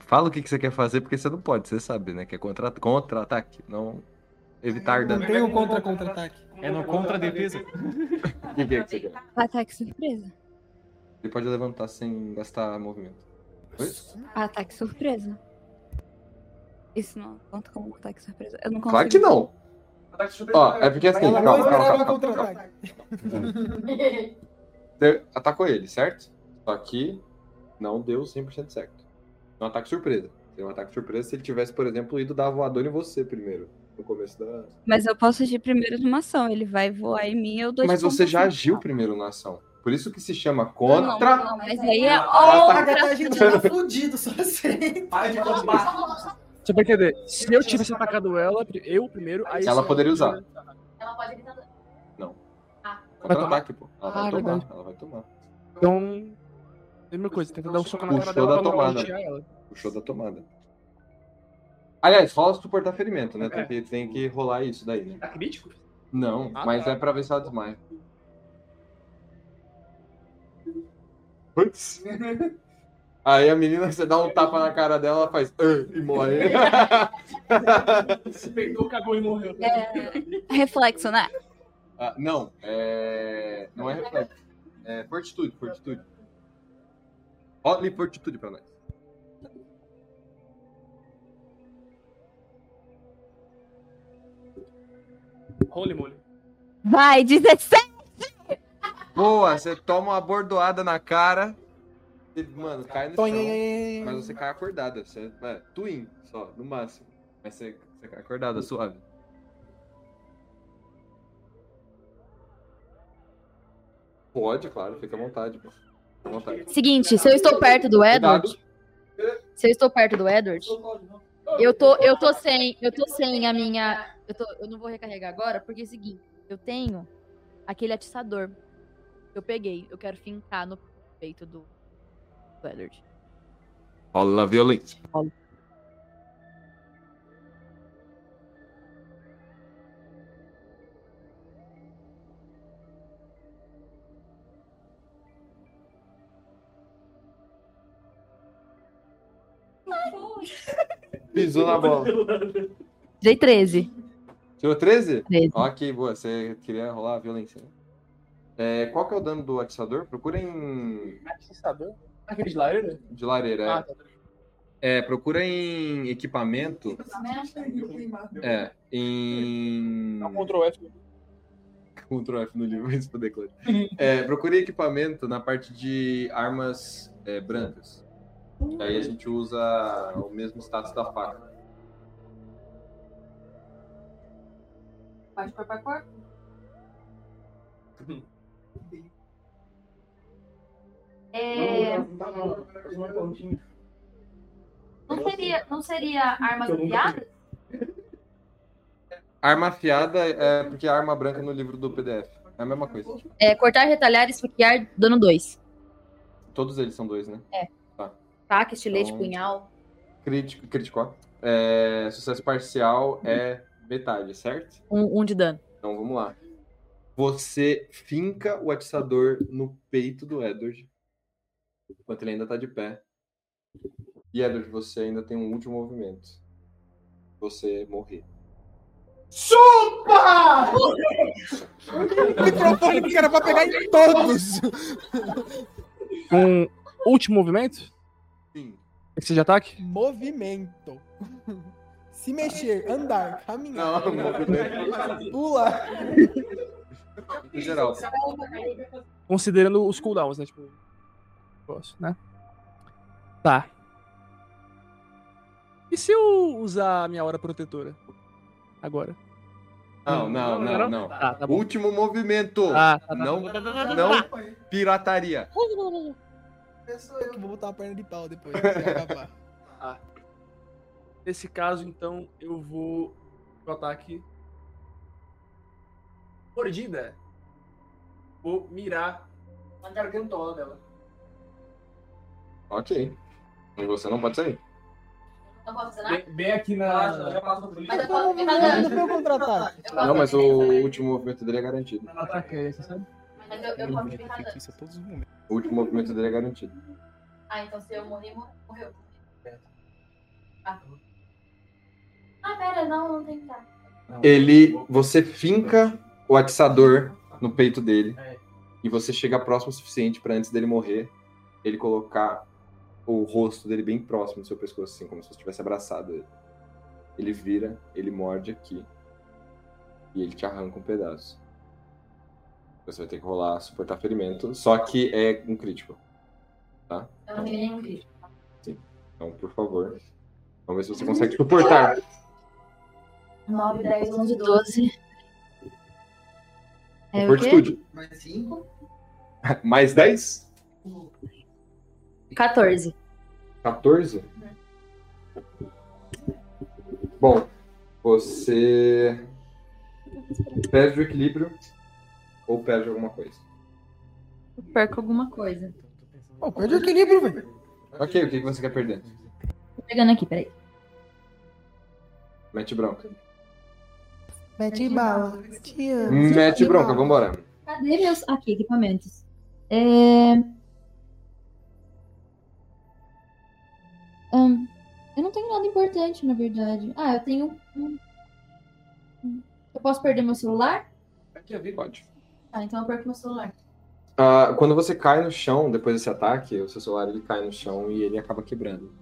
Fala o que, que você quer fazer, porque você não pode, você sabe, né? Que é contra- contra-ataque, não evitar dano. Não tem um contra-contra-ataque. É no contra-defesa. O que, que é que você quer? Ataque surpresa. Ele pode levantar sem gastar movimento. Oi? Ataque surpresa. Isso não conta como ataque surpresa. Eu não consigo. Claro que não. Ó, é porque assim, Ela calma, calma, calma, calma. Você atacou ele, certo? Só que não deu 100% certo. É um ataque surpresa. Seria um ataque surpresa se ele tivesse, por exemplo, ido dar a voadora em você primeiro. no começo da. Mas eu posso agir primeiro numa ação. Ele vai voar em mim, eu dou Mas de você já agiu primeiro na ação. Por isso que se chama Não, contra. não, mas aí é Ah, tá. outra. A gente tá fudido, só assim. Só pra entender, se eu tivesse atacado ela, eu primeiro, aí Ela poderia usar. Ela pode gritar. Não. Ah. Contra-ataque, pô. Ela vai Ah, tomar. verdade. Ela vai tomar. Então, mesma coisa, tenta dar um soco na cara Puxou dela da pra tomada. ela. Puxou da tomada. Aliás, rola suportar ferimento, né? Tem É. que, tem que rolar isso daí, né? Tá crítico? Não, Ah, mas tá. é pra ver se ela desmaia. Putz. Aí a menina, você dá um tapa na cara dela, ela faz e morre. Se peitou, cagou e morreu. É, reflexo, né? Ah, não, é... não é reflexo. É fortitude, fortitude. Role fortitude pra nós. Holy moly. Vai, 17! Boa, você toma uma bordoada na cara e, mano, cai no chão. Mas você cai acordada. Você, é, twin só, no máximo. Mas você, você cai acordada, suave. Pode, claro, fica à vontade, pô. Seguinte, se eu estou perto do Edward, se eu estou perto do Edward, eu tô, eu tô sem, eu tô sem a minha, eu, tô, eu não vou recarregar agora, porque é o seguinte, eu tenho aquele atiçador que eu peguei, eu quero fincar no peito do, do Edward. Rola a violência. Pisou na bola. Dei 13. Tirou 13? 13. Ok, boa. Você queria rolar a violência. né? É, qual que é o dano do atiçador? Procura em. Atiçador? Aquele de lareira? De lareira, é. Ah, tá. É, procura em equipamento. É, em. Um Ctrl F. Ctrl F no livro, isso poder claro. É, procure equipamento na parte de armas é, brancas. Aí a gente usa o mesmo status da faca. Pode corpo a corpo? É... Não seria, não seria armas afiadas? Arma afiada é porque a arma branca no livro do PDF. É a mesma coisa. É, cortar, retalhar, esfaquear, dano 2. Todos eles são dois, né? É. Faca, estilete, Então- punhal. Crítico, crítico, ó. É, sucesso parcial é metade, certo? Um, um de dano. Então vamos lá. Você finca o atiçador no peito do Edward. Enquanto ele ainda tá de pé. E Edward, você ainda tem um último movimento. Você morrer. Chupa! O microfone que era pra pegar em todos. Um último movimento? Esse de ataque? Movimento. Se mexer, andar, caminhar. Não, movimento. Pula. Em geral. Considerando os cooldowns, né? Tipo. Negócio, né? Tá. E se eu usar a minha hora protetora? Agora. Não, não, não, não. Tá, tá bom. Último movimento. Ah, tá, tá. Não, não pirataria. Eu sou eu que vou botar uma perna de pau depois. pra acabar. Ah. Nesse caso, então, eu vou pro ataque. Mordida. Vou mirar na gargantola dela. Ok. E você não pode sair. Não posso fazer nada? Bem, bem aqui na. Já passou por Mas eu movimento meu contra-ataque. Não, mas o último movimento dele é garantido. Ataque é esse, sabe? Mas eu, eu posso ficar dando. Isso a todos os momentos. O último movimento dele é garantido. Ah, então se eu morrer, mor- morreu. Ah. Ah, pera, não, não tem que estar. Ele. Você finca o atiçador no peito dele. E você chega próximo o suficiente pra antes dele morrer, ele colocar o rosto dele bem próximo do seu pescoço, assim, como se você tivesse abraçado ele. Ele vira, ele morde aqui. E ele te arranca um pedaço. Você vai ter que rolar suportar ferimento. Só que é um crítico. Tá? Tenho nenhum crítico. Sim. Então, por favor. Vamos ver se você consegue suportar. 9, 10, 11, 12. É o quê? Fortitude. Mais 5. Mais 10? 14. 14? Bom, você perde o equilíbrio ou perde alguma coisa. Perco alguma coisa. Pô, perde o equilíbrio, velho. Ok, o que você quer perder? Tô pegando aqui, peraí. Mete bronca. Mete bala. Te amo. Mete bronca, vambora. Cadê meus. Aqui, equipamentos. É. Ahn, eu não tenho nada importante, na verdade. Ah, eu tenho Eu posso perder meu celular? Pode. Ah, então eu perco meu celular. Ah, quando você cai no chão, depois desse ataque, o seu celular ele cai no chão e ele acaba quebrando.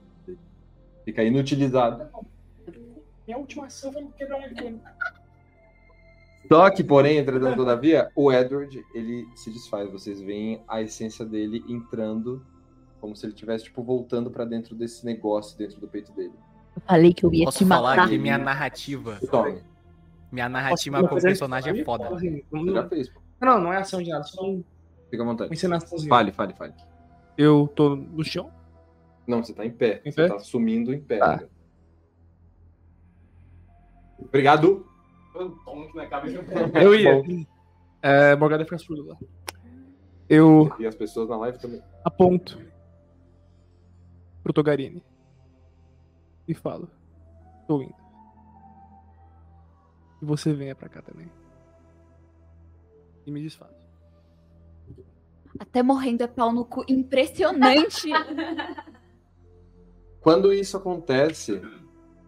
Fica inutilizado. Minha última ação foi quebrar um iPhone. Só que, porém, entretanto, todavia, o Edward, ele se desfaz. Vocês veem a essência dele entrando, como se ele estivesse, tipo, voltando pra dentro desse negócio dentro do peito dele. Eu falei que eu ia Posso te falar matar. que minha narrativa. Some. Minha narrativa Posso como fazer personagem é foda. Você já fez, pô. Não, não é ação de nada, só um. Fica à vontade. Uma encenaçãozinha. Fale, fale, fale. Eu tô no chão? Não, você tá em pé. Em você pé? tá sumindo em pé. Tá. ainda. Obrigado. Eu ia. É, Morgada fica surdo lá. Eu E as pessoas na live também. aponto pro Togarini e falo: Tô indo. E você venha pra cá também. E me desfaz. Até morrendo é pau no cu. Impressionante. Quando isso acontece,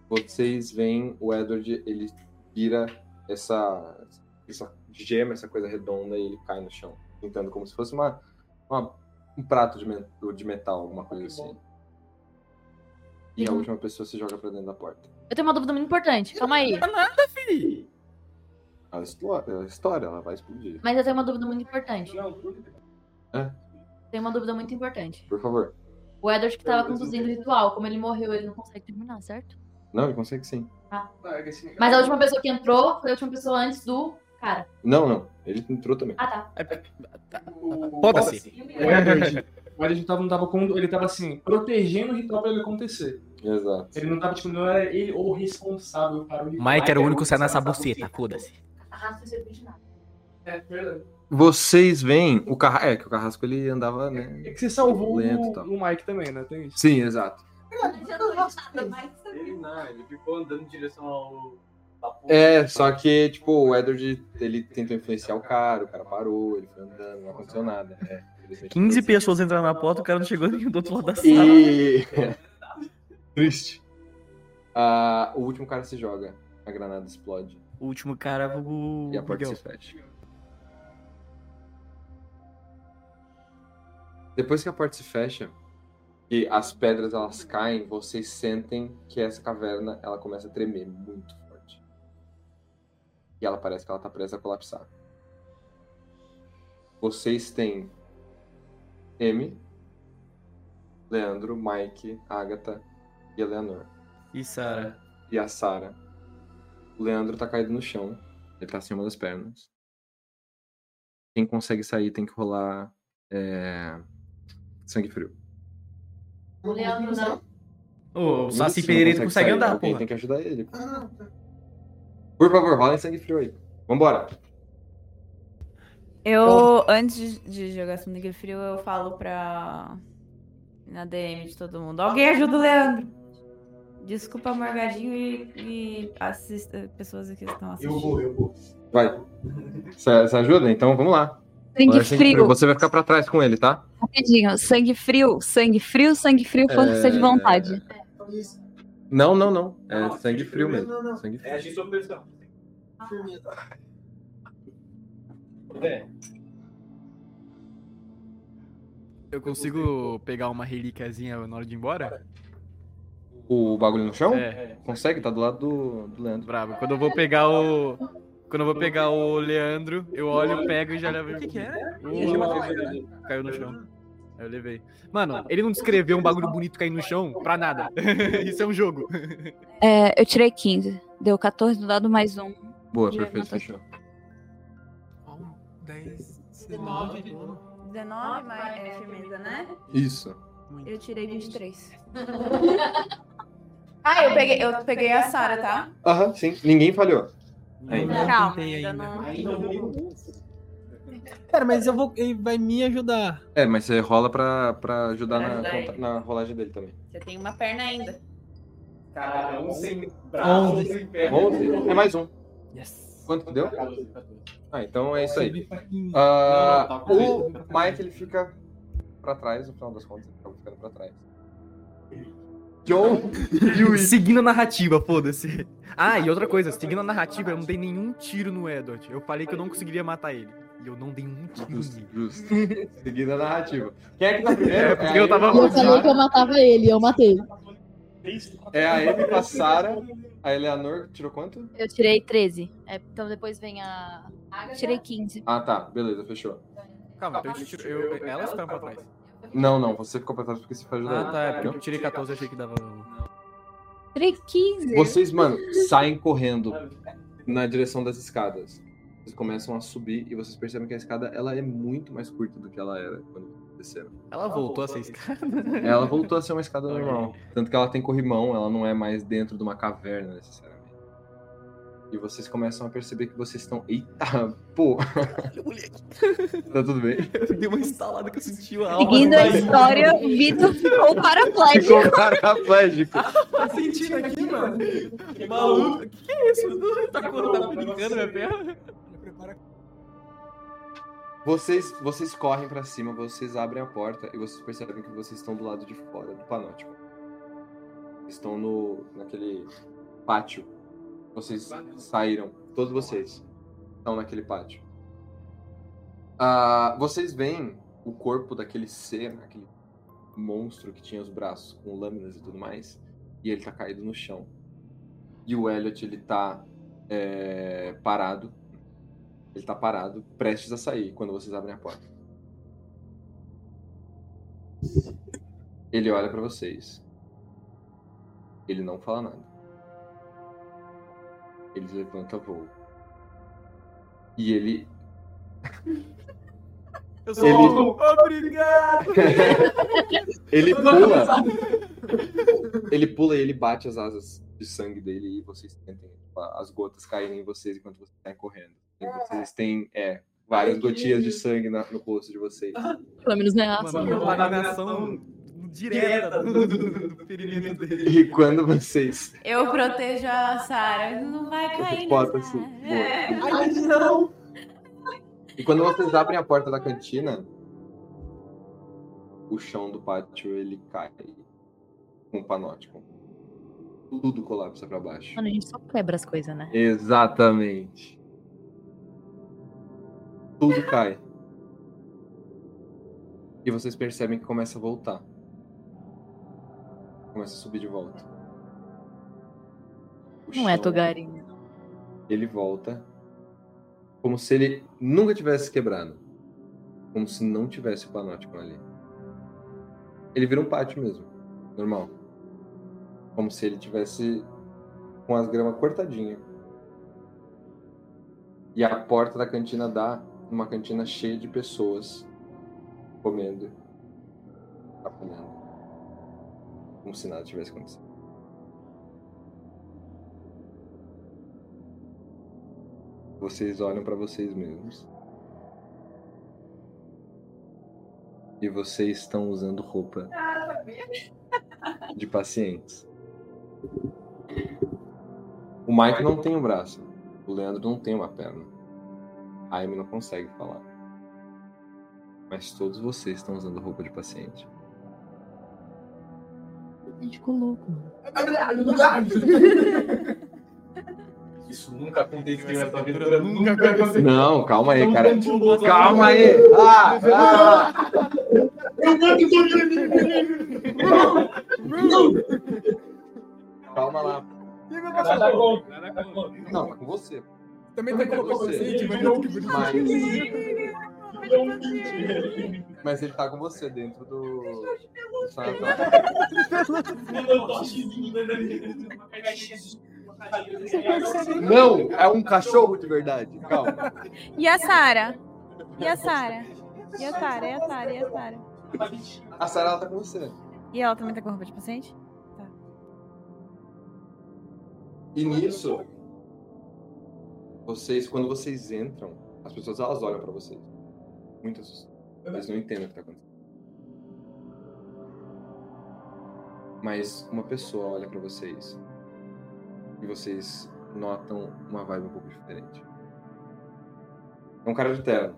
vocês veem o Edward, ele vira essa, essa gema, essa coisa redonda, e ele cai no chão, pintando como se fosse uma, uma- um prato de, me- de metal, alguma coisa assim. E a Uhum. última pessoa se joga pra dentro da porta. Eu tenho uma dúvida muito importante. Calma aí. nada, fi. A história, a história, ela vai explodir. Mas eu tenho uma dúvida muito importante. É, Tenho uma dúvida muito importante. por favor. O Edward que tava conduzindo o ritual, como ele morreu, ele não consegue terminar, certo? Não, ele consegue sim. Ah. Mas a última pessoa que entrou foi a última pessoa antes do cara. Não, não. Ele entrou também. Ah, tá. Foda-se. O Edward, o Edward tava, não tava com. Ele tava assim, protegendo o ritual pra ele acontecer. Exato. Ele não tava, tipo, não era ele o responsável para o ritual. Mike era o único saindo nessa buceta, foda-se. Arrasta serviu de nada. É verdade. Vocês veem o carrasco. É, que o carrasco ele andava, né? É que você salvou Lento e o, o Mike também, né? Tem isso. Sim, exato. Ele não, ele ficou andando em direção ao. É, só que, tipo, o Edward, ele tentou influenciar o cara, o cara parou, ele foi andando, não aconteceu nada. É, infelizmente. 15 pessoas entraram na porta, o cara não chegou nenhum do outro lado da sala. E. Triste. Ah, o último cara se joga, a granada explode. O último cara, o. E a porta Miguel. se fecha. Depois que a porta se fecha e as pedras elas caem, vocês sentem que essa caverna ela começa a tremer muito forte. E ela parece que ela tá prestes a colapsar. Vocês têm M, Leandro, Mike, Agatha e Eleanor. E Sara. E a Sara. O Leandro tá caído no chão. Ele tá acima das pernas. Quem consegue sair tem que rolar é, sangue frio. O Leandro não. O Saci Pereira consegue sair, andar, porra. tem que ajudar ele. Ah, Por favor, rola em sangue frio aí. Vambora. Eu, antes de- de jogar Sangue Frio, eu falo pra. Na DM de todo mundo. Alguém ajuda o Leandro. Desculpa, Morgadinho e, e assista, pessoas aqui que estão assistindo. Eu vou, eu vou. Vai. Você ajuda? Então vamos lá. Sangue Rola frio. Você vai ficar pra trás com ele, tá? Rapidinho, sangue frio, sangue frio, sangue frio, força de É. vontade. Não, não, não. É sangue frio mesmo. Sangue É frio. agir sob pressão. É. Eu consigo pegar uma relíquiazinha na hora de ir embora? O bagulho no chão? É. Consegue? Tá do lado do, do Leandro. Bravo. Quando eu vou pegar o. Quando eu vou pegar o Leandro, eu olho, pego e já levo. O que, que é? Caiu no chão. Aí eu levei. Mano, ele não descreveu um bagulho bonito cair no chão pra nada. Isso é um jogo. É, eu tirei 15. Deu 14 no dado mais um. Boa, perfeito, fechou. 10, 19. 19 mais é firmeza, né? Isso. Eu tirei 23. ah, eu peguei, eu peguei a Sara, tá? Aham, sim. Ninguém falhou. Ainda. Calma, ainda não. Cara, mas eu vou. Ele vai me ajudar. É, mas você rola pra, pra ajudar na, Daí. conta- na rolagem dele também. Você tem uma perna ainda. Caralho, um sem braço, um sem perna. 11? É mais um. Yes. Quanto que deu? Ah, então é isso aí. Ah, Não, não, tá o Mike ele fica pra trás, no final das contas, ele acaba ficando pra trás. John Seguindo a narrativa, foda-se. Ah, e outra coisa, seguindo a narrativa, eu não dei nenhum tiro no Edward. Eu falei que eu não conseguiria matar ele. E eu não dei um tiro nele. Justo. Seguindo a narrativa. Quem é que tá primeiro? É, porque eu tava- E eu falei que eu matava ele, eu matei. É a Amy com a Sarah. A Eleanor tirou quanto? Eu tirei 13. É, então depois vem a. Tirei 15. Ah, tá. Beleza, fechou. Calma, então eu eu, elas ficaram pra trás. Não, não. Você ficou pra trás porque você foi ajudar. Ah, tá. É porque eu tirei 14 eu achei que dava. Tirei 15. Vocês, mano, saem correndo na direção das escadas. Vocês começam a subir e vocês percebem que a escada ela é muito mais curta do que ela era quando desceram. Ela voltou a ser escada. Ela voltou a ser uma escada normal. Tanto que ela tem corrimão, ela não é mais dentro de uma caverna, necessariamente. E vocês começam a perceber que vocês estão. Eita, pô! tá tudo bem? Eu dei uma instalada que eu senti a alma. Seguindo a história, o Vitor ficou paraplégico. Ficou paraplégico. Tá sentindo aqui, mano? Que maluco. Que que é isso? Tá, tá brincando minha perna? Vocês, vocês correm pra cima, vocês abrem a porta e vocês percebem que vocês estão do lado de fora do panótico. Estão no naquele pátio. Vocês saíram, todos vocês estão naquele pátio. Ah, vocês veem o corpo daquele ser, aquele monstro que tinha os braços com lâminas e tudo mais, e ele tá caído no chão. E o Elliot, ele tá é, parado ele tá parado, prestes a sair, quando vocês abrem a porta. Ele olha pra vocês. Ele não fala nada. Ele levanta voo. E ele. Eu sou Ele- obrigado. ele pula. Ele pula e ele bate as asas de sangue dele e vocês sentem tipo, as gotas caírem em vocês enquanto vocês saem correndo. E vocês têm, é, várias gotinhas de sangue na- no rosto de vocês. Pelo menos não é aço. Mano, uma contaminação direta do, do, do ferimento dele. E quando vocês. Eu protejo a Sara. Não vai cair Bota nessa. assim. É. Ai, não. E quando vocês abrem a porta da cantina, o chão do pátio ele cai com um panótico. Tudo colapsa pra baixo. Mano, a gente só quebra as coisas, né? Exatamente. Tudo cai. E vocês percebem que começa a voltar. Começa a subir de volta. O Não é chão, Togarinho. Ele volta como se ele nunca tivesse quebrado. Como se não tivesse o panótico ali. Ele vira um pátio mesmo. Normal. Como se ele tivesse com as gramas cortadinhas. E a porta da cantina dá numa cantina cheia de pessoas comendo. Tá comendo. Como se nada tivesse acontecido. Vocês olham pra vocês mesmos. E vocês estão usando roupa de pacientes. O Mike não tem um braço. O Leandro não tem uma perna. A Amy não consegue falar. Mas todos vocês estão usando roupa de paciente. A gente ficou louco. Isso nunca aconteceu nessa aventura, nunca vai acontecer. Não, calma aí, cara. Estamos Calma aí. Ah, ah. Eu mato Calma lá. Nada contra, nada contra. Não, tá com você. Também tá com você, tipo, Mas... Mas ele tá com você dentro do. caixinha. Não, é um cachorro de verdade. Calma. E a Sara? E a Sara? E a Sara? E a Sara? E a Sara? A Sarah ela tá com você. E ela também tá com roupa de paciente? E nisso, vocês, quando vocês entram, as pessoas elas olham pra vocês. Muito assustadas. Eles não entendem o que tá acontecendo. Mas uma pessoa olha pra vocês e vocês notam uma vibe um pouco diferente. É um cara de terno.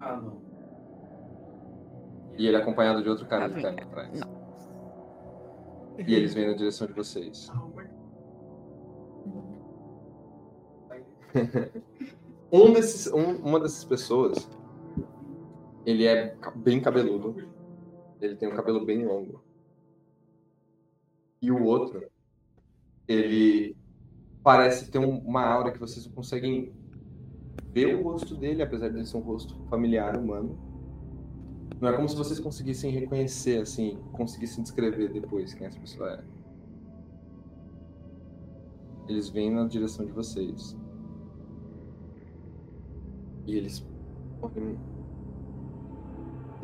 Ah, não. E ele é acompanhado de outro cara Ah, de terno atrás. E eles vêm na direção de vocês. um desses, um- uma dessas pessoas, ele é bem cabeludo. Ele tem um cabelo bem longo. E o outro, ele parece ter um- uma aura que vocês não conseguem ver o rosto dele, apesar de ele ser um rosto familiar, humano. Não é como se vocês conseguissem reconhecer, assim, conseguissem descrever depois quem essa pessoa é. Eles vêm na direção de vocês. E eles.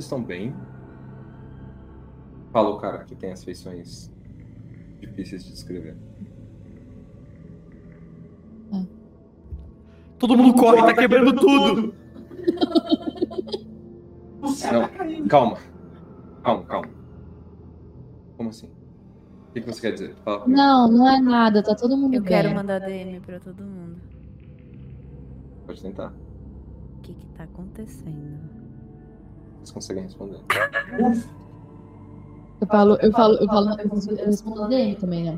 Estão bem? Fala o cara que tem as feições difíceis de descrever. Todo mundo corre, tá quebrando tudo. Não, calma. Calma, calma. Como assim? O que, que você quer dizer? Não, não é nada, tá todo mundo Eu bem. quero mandar DM pra todo mundo. Pode tentar. O que que tá acontecendo? Vocês conseguem responder. Eu falo, eu falo, eu falo, eu consigo- eu respondo DM também, né?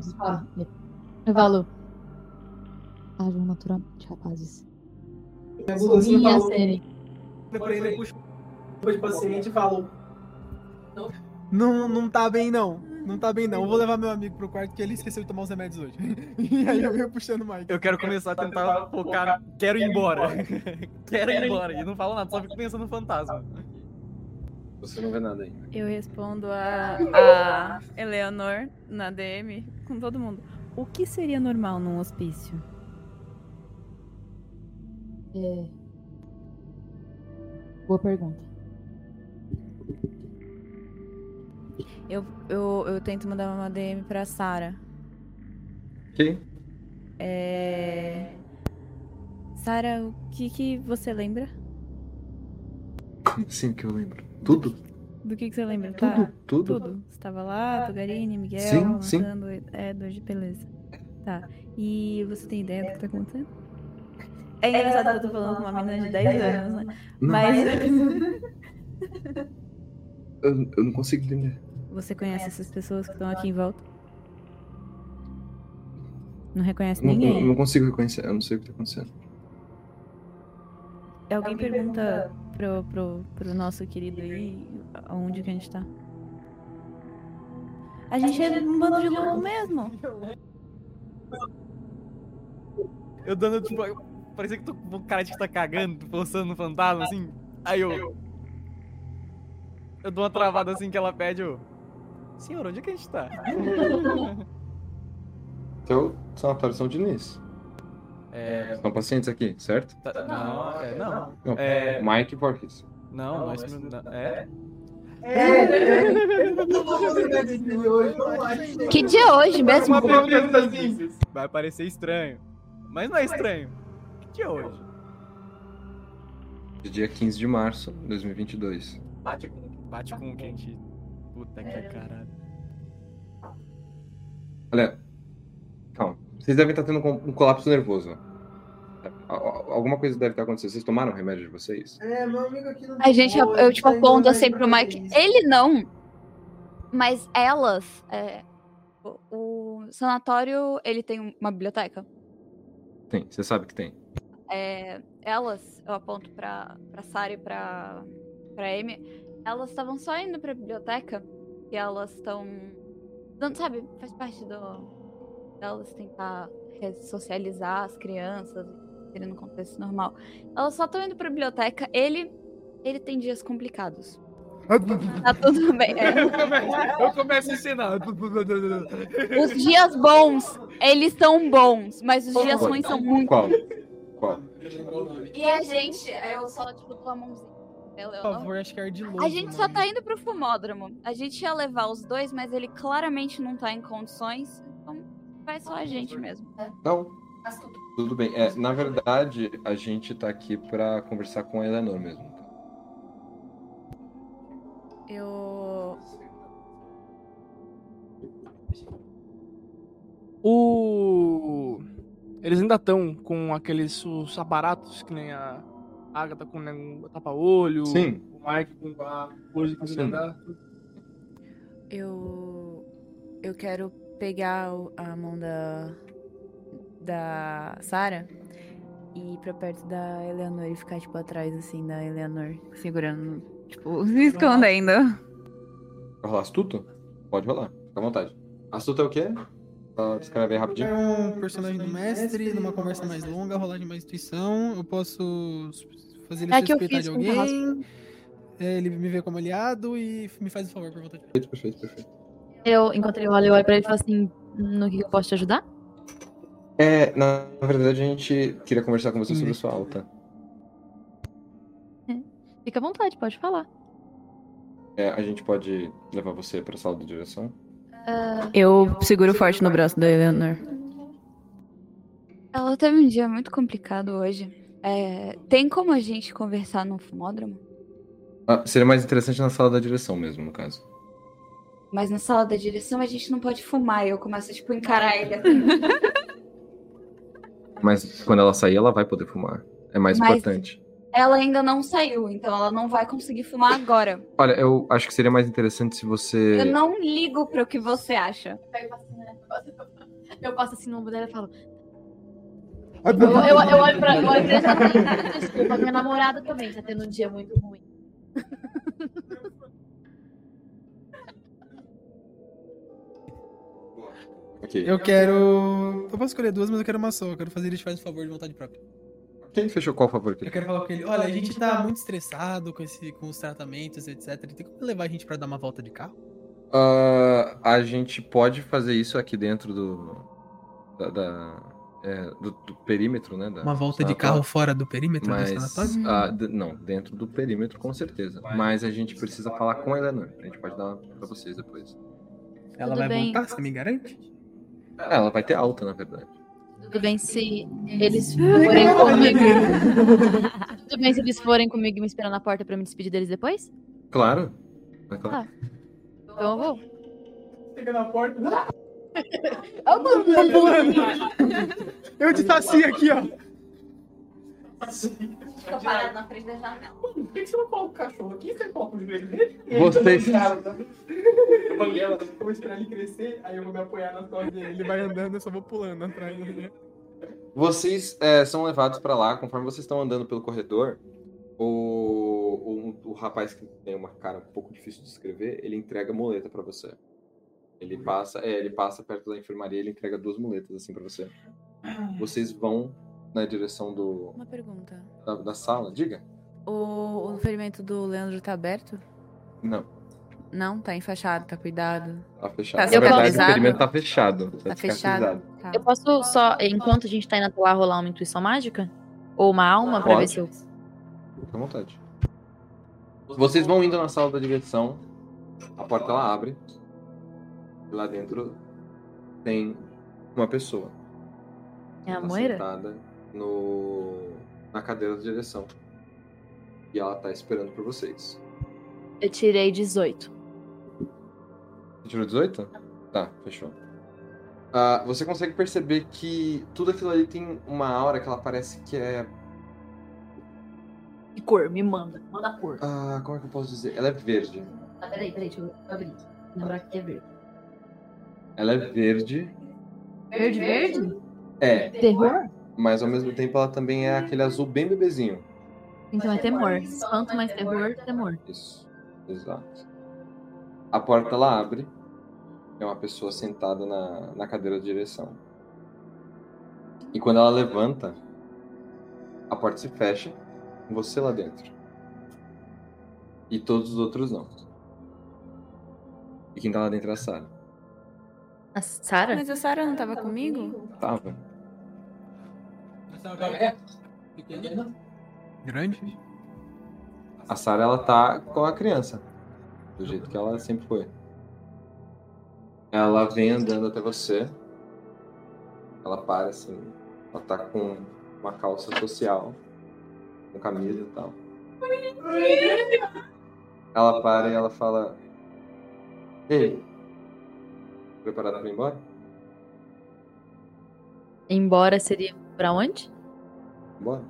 Eu falo. Ajam naturalmente, rapazes. Minha Sorri e falou- acerem. Pra ele puxou roupa de paciente e falou. Não, não tá bem, não. Não tá bem, não. Eu vou levar meu amigo pro quarto que ele esqueceu de tomar os remédios hoje. E aí eu ia puxando o Mike. Eu quero começar a tentar focar. Quero ir embora. quero ir embora. E não falo nada, só fico pensando no fantasma. Você não vê nada ainda. Eu respondo a, a Eleanor na DM com todo mundo. O que seria normal num hospício? É. Boa pergunta. Eu, eu, eu tento mandar uma DM pra Sara. Quem? É. Sara, o que que você lembra? Como assim que eu lembro? Tudo? Do que que você lembra? Tudo, tá? tudo. Tudo. Você tava lá, Togarini, Miguel, Sim, sim. matando Edward, beleza. Tá. E você tem ideia do que tá acontecendo? É engraçado que eu tô falando com uma menina de 10 anos, né? Não. Mas. Eu, eu não consigo entender. Você conhece essas pessoas que estão aqui em volta? Não reconhece Não, ninguém? não, não consigo reconhecer, eu não sei o que tá acontecendo. Alguém pergunta pro, pro, pro nosso querido aí aonde que a gente tá. A gente é um bando de louco mesmo. Eu dando, tipo, parecia que tô com cara de que tá cagando, pensando no fantasma, assim. Aí eu. Eu dou uma travada assim que ela pede, eu. Senhor, onde é que a gente tá? Então, sanatório São Diniz. É. São pacientes aqui, certo? Tá- Não, é, não. Não, É. Mike Voorhees. Não, nós. não- É? Que dia é hoje mesmo? Uma pergunta simples. Vai parecer estranho. Mas não é estranho. Que dia é hoje? Dia 15 de março de 2022. Bate com, bate com o que a gente. Puta que caralho. Olha. Vocês devem estar tendo um colapso nervoso. Al- al- Alguma coisa deve estar acontecendo. Vocês tomaram o remédio de vocês? É, meu amigo aqui não A gente, eu, eu, tipo, tá aponto assim pro Mike. isso. Ele não. Mas elas. é, o, o sanatório, ele tem uma biblioteca. Tem, você sabe que tem. É, elas, eu aponto pra, pra Sarah e pra, pra Amy. Elas estavam só indo pra biblioteca. E elas estão. Não sabe, faz parte do. Delas tentar socializar as crianças, serem no contexto normal. Elas só estão indo pra biblioteca. Ele. Ele tem dias complicados. Tá tudo bem. é. Eu come- Eu começo a ensinar. Os dias bons, eles são bons, mas os dias ruins são muito Qual? Qual? E a gente, eu só, tipo, dou a mãozinha. Por favor, acho que é ardiloso. A gente só tá indo pro fumódromo. A gente ia levar os dois, mas ele claramente não tá em condições. Então vai só a gente mesmo. Não. Tudo bem. É, na verdade, a gente tá aqui pra conversar com a Eleanor mesmo. Eu. O... Eles ainda estão com aqueles os aparatos que nem a Agatha com né, um tapa-olho. Sim. O Mike com a coisa que Sim. você andar. Eu. Eu quero pegar a mão da. Da Sarah e ir pra perto da Eleanor e ficar, tipo, atrás, assim, da Eleanor, segurando. Tipo, se escondendo. Vai rolar astuto? Pode rolar. Fica à vontade. Astuto é o quê? Só escreve aí rapidinho. É um personagem do mestre, numa conversa mais longa, rolagem mais intuição. Eu posso fazer ele É suspeitar de alguém. é, ele me vê como aliado e me faz o favor por vontade. Perfeito, perfeito, perfeito. Eu encontrei o Olho, eu olho pra ele e falo assim: no que eu posso te ajudar? É, na verdade, a gente queria conversar com você sobre a sua alta. Fica à vontade, pode falar. É, a gente pode levar você pra sala de direção? Eu seguro forte no braço da Eleanor. Ela teve um dia muito complicado hoje. É, tem como a gente conversar no fumódromo? Ah, seria mais interessante na sala da direção mesmo, no caso. Mas na sala da direção a gente não pode fumar. E eu começo a, tipo, encarar ele assim. Mas quando ela sair, ela vai poder fumar. É mais Mas- importante. Ela ainda não saiu, então ela não vai conseguir fumar agora. Olha, eu acho que seria mais interessante se você. Eu não ligo pro que você acha. Eu passo assim no ombro dela e falo. Eu, eu, eu olho pra, eu olho pra e assim, desculpa, minha namorada também tá tendo um dia muito ruim. Ok. Eu quero. Eu posso escolher duas, mas eu quero uma só. Eu quero fazer ele te faz o favor de vontade própria. Quem fechou qual favor Eu quero falar com ele. Olha, a gente tá muito estressado com, esse, com os tratamentos, etc. Tem como levar a gente pra dar uma volta de carro? Ah, a gente pode fazer isso aqui dentro do. Da. da- é, do, do perímetro, né? da- Uma volta de carro fora do perímetro do Mas, sanatório? ah, não, dentro do perímetro com certeza. Mas a gente precisa falar com a Eleanor. A gente pode dar pra vocês depois. Ela Tudo vai bem. voltar, você me garante? Ah, Ela vai ter alta, na verdade. Tudo bem se eles forem comigo. Tudo bem se eles forem comigo e me esperar na porta pra me despedir deles depois? Claro. É claro. Tá. Então eu vou. Chega na porta. Eu distancia aqui, ó. Fica parado na frente da janela. Por que você não coloca o cachorro aqui? Você coloca o joelho dele? Vocês- Eu vou ela, eu vou esperar ele crescer, aí eu vou me apoiar nas costas dele. Ele vai andando, eu só vou pulando atrás dele. Vocês é, são levados pra lá, conforme vocês estão andando pelo corredor, o, o, o rapaz que tem uma cara um pouco difícil de escrever, ele entrega a muleta pra você. Ele passa, é, ele passa perto da enfermaria, ele entrega duas muletas assim pra você. Vocês vão na direção do Uma pergunta. da, da sala, diga? O, o ferimento do Leandro tá aberto? Não, Não, tá enfaixado, tá cuidado. tá fechado. Tá Na verdade, o experimento tá fechado. Tá, Tá fechado. Tá. Eu posso só, enquanto a gente tá indo até lá, rolar uma intuição mágica? Ou uma alma pra ver Pode. se eu. Fica à vontade. Vocês vão indo na sala da direção, a porta ela abre, e lá dentro tem uma pessoa. É a Tá Moira? sentada no, na cadeira da direção. E ela tá esperando por vocês. Eu tirei 18. Você tirou 18? Tá, fechou. Ah, você consegue perceber que tudo aquilo ali tem uma aura que ela parece que é. Que cor? Me manda. Manda a cor. Ah, como é que eu posso dizer? Ela é verde. Ah, peraí, peraí, deixa eu abrir. Lembrar que é verde. Ela é verde. Verde, verde? É. Terror? Mas ao mesmo tempo ela também é aquele azul bem bebezinho. Então é temor. Espanto mais terror, temor. Isso, exato. A porta ela abre. É uma pessoa sentada na, na cadeira de direção. E quando ela levanta, a porta se fecha com você lá dentro. E todos os outros não. E quem tá lá dentro é a Sarah. A Sarah? Mas a Sarah não tava comigo? Tava. É. Grande? A Sarah, ela tá com a criança. Do jeito que ela sempre foi. Ela vem andando até você. Ela para assim. Ela tá com uma calça social. Com camisa e tal. Ela para e ela fala. Ei. Preparado pra ir embora? Embora seria pra onde? Bora.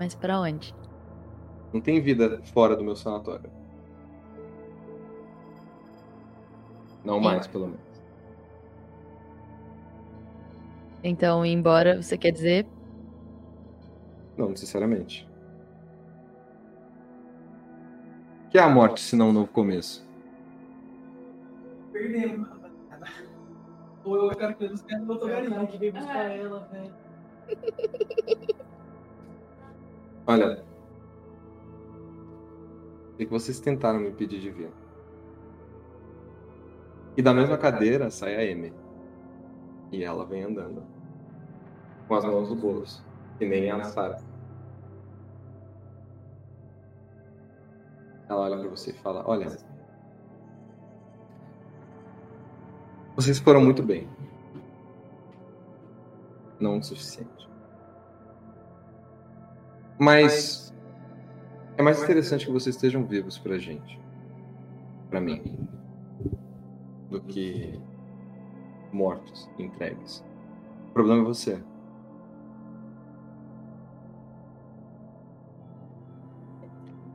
Mas pra onde? Não tem vida fora do meu sanatório. Não mais, pelo menos. Então, ir embora, você quer dizer? Não necessariamente. O que é a morte se não um novo começo? Perdemos. Ou eu quero que buscar no Togarinho que veio buscar ela, velho. Olha. O que vocês tentaram me impedir de vir? E da mesma cadeira sai a Amy. E ela vem andando. Com as mãos no bolso. Que nem a Sarah. Ela olha pra você e fala: Olha. Vocês foram muito bem. Não o suficiente. Mas é mais interessante que vocês estejam vivos pra gente. Pra mim. Do que mortos, entregues. O problema é você.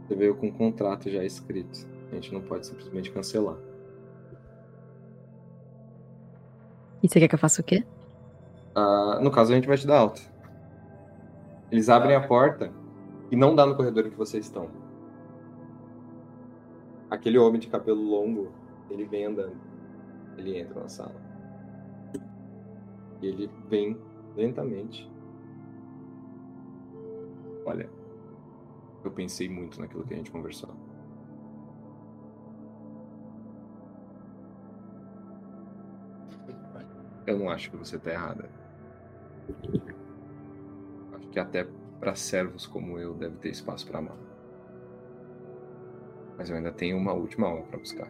Você veio com um contrato já escrito. A gente não pode simplesmente cancelar. E você quer que eu faça o quê? Ah, no caso, a gente vai te dar alta. Eles abrem a porta e não dá no corredor em que vocês estão. Aquele homem de cabelo longo, ele vem andando. Ele entra na sala. E ele vem lentamente. Olha, eu pensei muito naquilo que a gente conversou. Eu não acho que você tá errada. Acho que até para servos como eu deve ter espaço para amar. Mas eu ainda tenho uma última alma para buscar.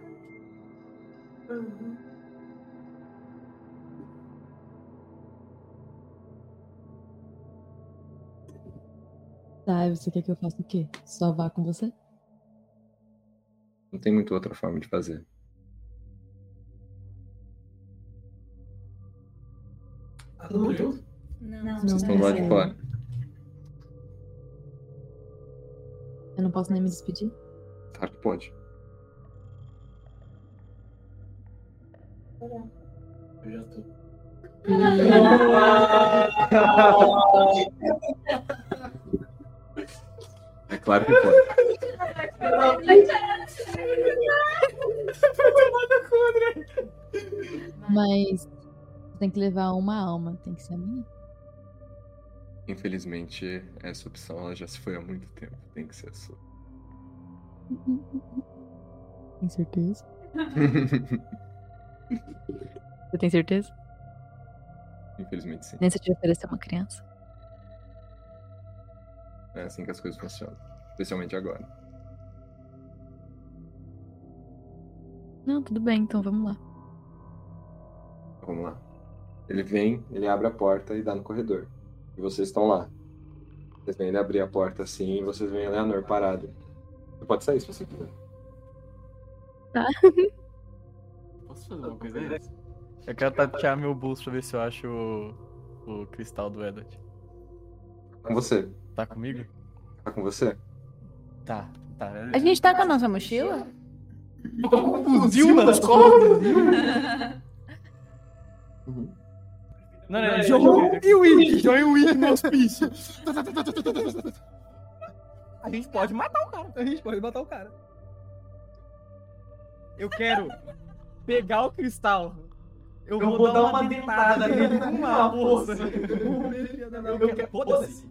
Tá, e você quer que eu faça o quê? Só vá com você? Não tem muita outra forma de fazer. Todo junto? Não. Vocês estão do lado de fora. Eu não posso nem me despedir? Claro que pode. Eu já tô. É claro que pode. Mas tem que levar uma alma, tem que ser a minha. Infelizmente, essa opção ela já se foi há muito tempo. Tem que ser a sua. Tem certeza? Você tem certeza? Infelizmente, sim. Nem se eu te oferecer uma criança. É assim que as coisas funcionam. Especialmente agora. Não, tudo bem, então vamos lá. Vamos lá. Ele vem, ele abre a porta e dá no corredor. E vocês estão lá. Vocês veem ele abrir a porta assim e vocês veem a Leonor parada. Você pode sair se você quiser. Tá. Posso fazer uma coisa antes? Eu quero tatear meu bolso pra ver se eu acho o, o cristal do Edward. Com você. Tá comigo? Tá com você? Tá, tá. A gente tá com a nossa mochila? um fuzil nas costas? Não, não, não. John e Wick, John e Wick no hospício. A gente pode matar o cara. A gente pode matar o cara. Eu quero pegar o cristal. Eu, vou, dar uma dentada nele com uma força. Eu quero- Foda-se.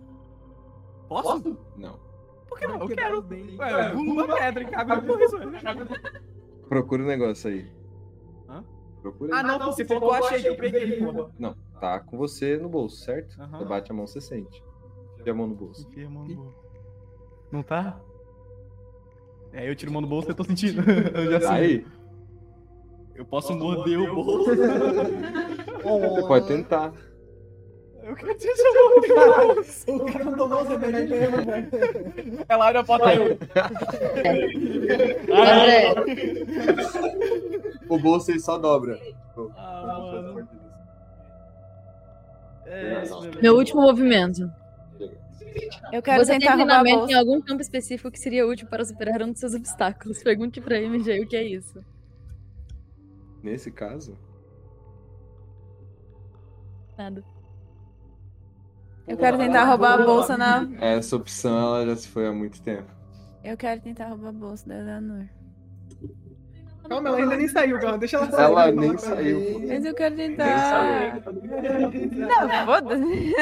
Posso? Não. Por quero, eu quero. Ué, eu pulo uma pedra e cabe no. Procura o negócio aí. Hã? Procura Ah, não, você colocou, achei que eu peguei, porra. Não, tá com você no bolso, certo? Aham. Você bate a mão, você sente. Enfia a mão no bolso. Enfia a mão no bolso. Não tá? É, eu tiro a mão do bolso e eu tô sentindo. Eu já sei. Aí, Eu posso morder o bolso. você pode tentar. Eu quero tirar essa mão do bolso. O cara não tomou os remédios mesmo, velho. Ela olha pra foto aí. André, O bolso ele só dobra. Ah, mano. É meu último movimento. Eu quero Você tem tentar roubar a treinamento bolsa. em algum campo específico que seria útil para superar um dos seus obstáculos. Pergunte pra MJ o que é isso. Nesse caso, Nada. Eu quero tentar roubar a bolsa na. essa opção ela já se foi há muito tempo. Eu quero tentar roubar a bolsa da Eleanor. Calma, ela ainda nem saiu, calma. Deixa ela sair. Ela nem saiu. Mas eu quero tentar. Não, foda-se.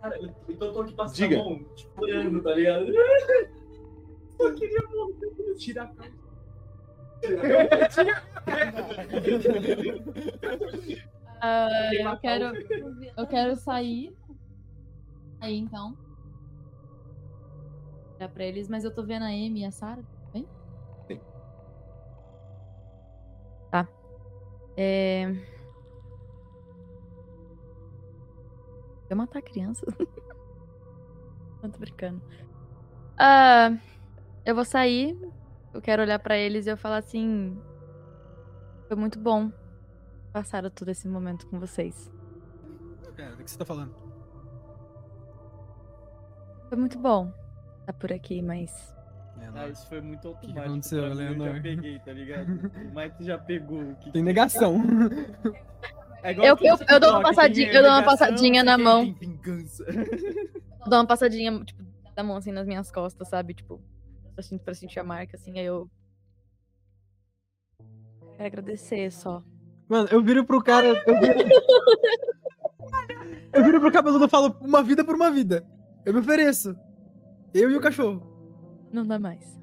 Cara, eu- então eu tô aqui passando Diga. a mão, tipo, olhando, tá ligado? Eu queria morrer, tirar a calça. Ah, eu quero. Eu quero sair. Aí então. Olhar pra eles, mas eu tô vendo a Amy e a Sarah, É... Eu matar a criança? Não tô brincando. Ah, eu vou sair. Eu quero olhar pra eles e eu falar assim. Foi muito bom passar todo esse momento com vocês. Cara, do que você tá falando? Foi muito bom estar por aqui, mas. Ah, isso foi muito automático. aconteceu, pra mim, Eu já Leonor? peguei, tá ligado? O Mike já pegou. o que- Tem negação. É igual Eu, eu, eu dou uma passadinha, eu dou uma passadinha na tem mão. vingança. Eu dou uma passadinha, tipo, da mão assim nas minhas costas, sabe? Tipo, sentir, pra sentir a marca, assim, aí eu. Quero agradecer só. Mano, eu viro pro cara. Eu viro, eu viro pro cabeludo e falo uma vida por uma vida. Eu me ofereço. Eu e o cachorro. Não dá mais.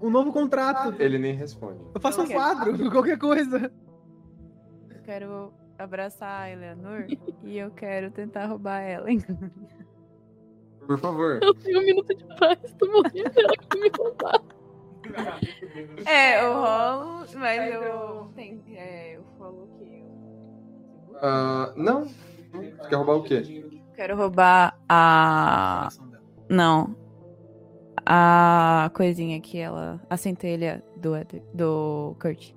Um novo contrato. Ele nem responde. Eu faço um Eu quero. quadro, qualquer coisa. Eu quero abraçar a Eleanor e eu quero tentar roubar ela. Por favor. Eu tenho um minuto de paz, tô morrendo, ela quer me roubar. É, eu rolo, mas eu. Tem, é, eu falo que eu Ah, não. Você quer roubar o quê? quero roubar a. Não. A coisinha que ela. A centelha do, do Kurt.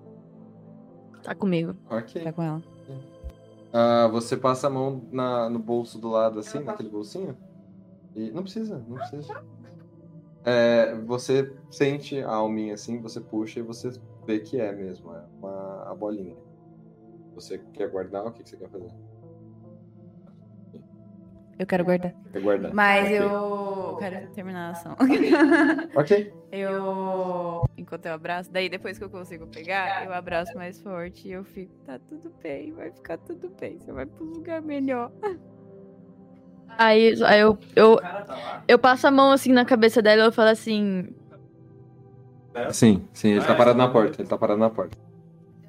Tá comigo. Ok. Tá com ela. Ah, você passa a mão na, no bolso do lado, assim, naquele bolsinho. E não precisa, não precisa. É, você sente a alminha assim, você puxa e você vê que é mesmo, é uma, a bolinha. Você quer guardar? O que, que você quer fazer? Eu quero guardar. Quer guardar? Mas Ok. eu quero terminar a ação. Ok. Eu. Enquanto eu abraço, daí depois que eu consigo pegar, eu abraço mais forte e eu fico, tá tudo bem, vai ficar tudo bem, você vai pro lugar melhor. Aí, aí eu, eu, eu passo a mão assim na cabeça dela e eu falo assim. Sim, sim, ele tá parado na porta, ele tá parado na porta.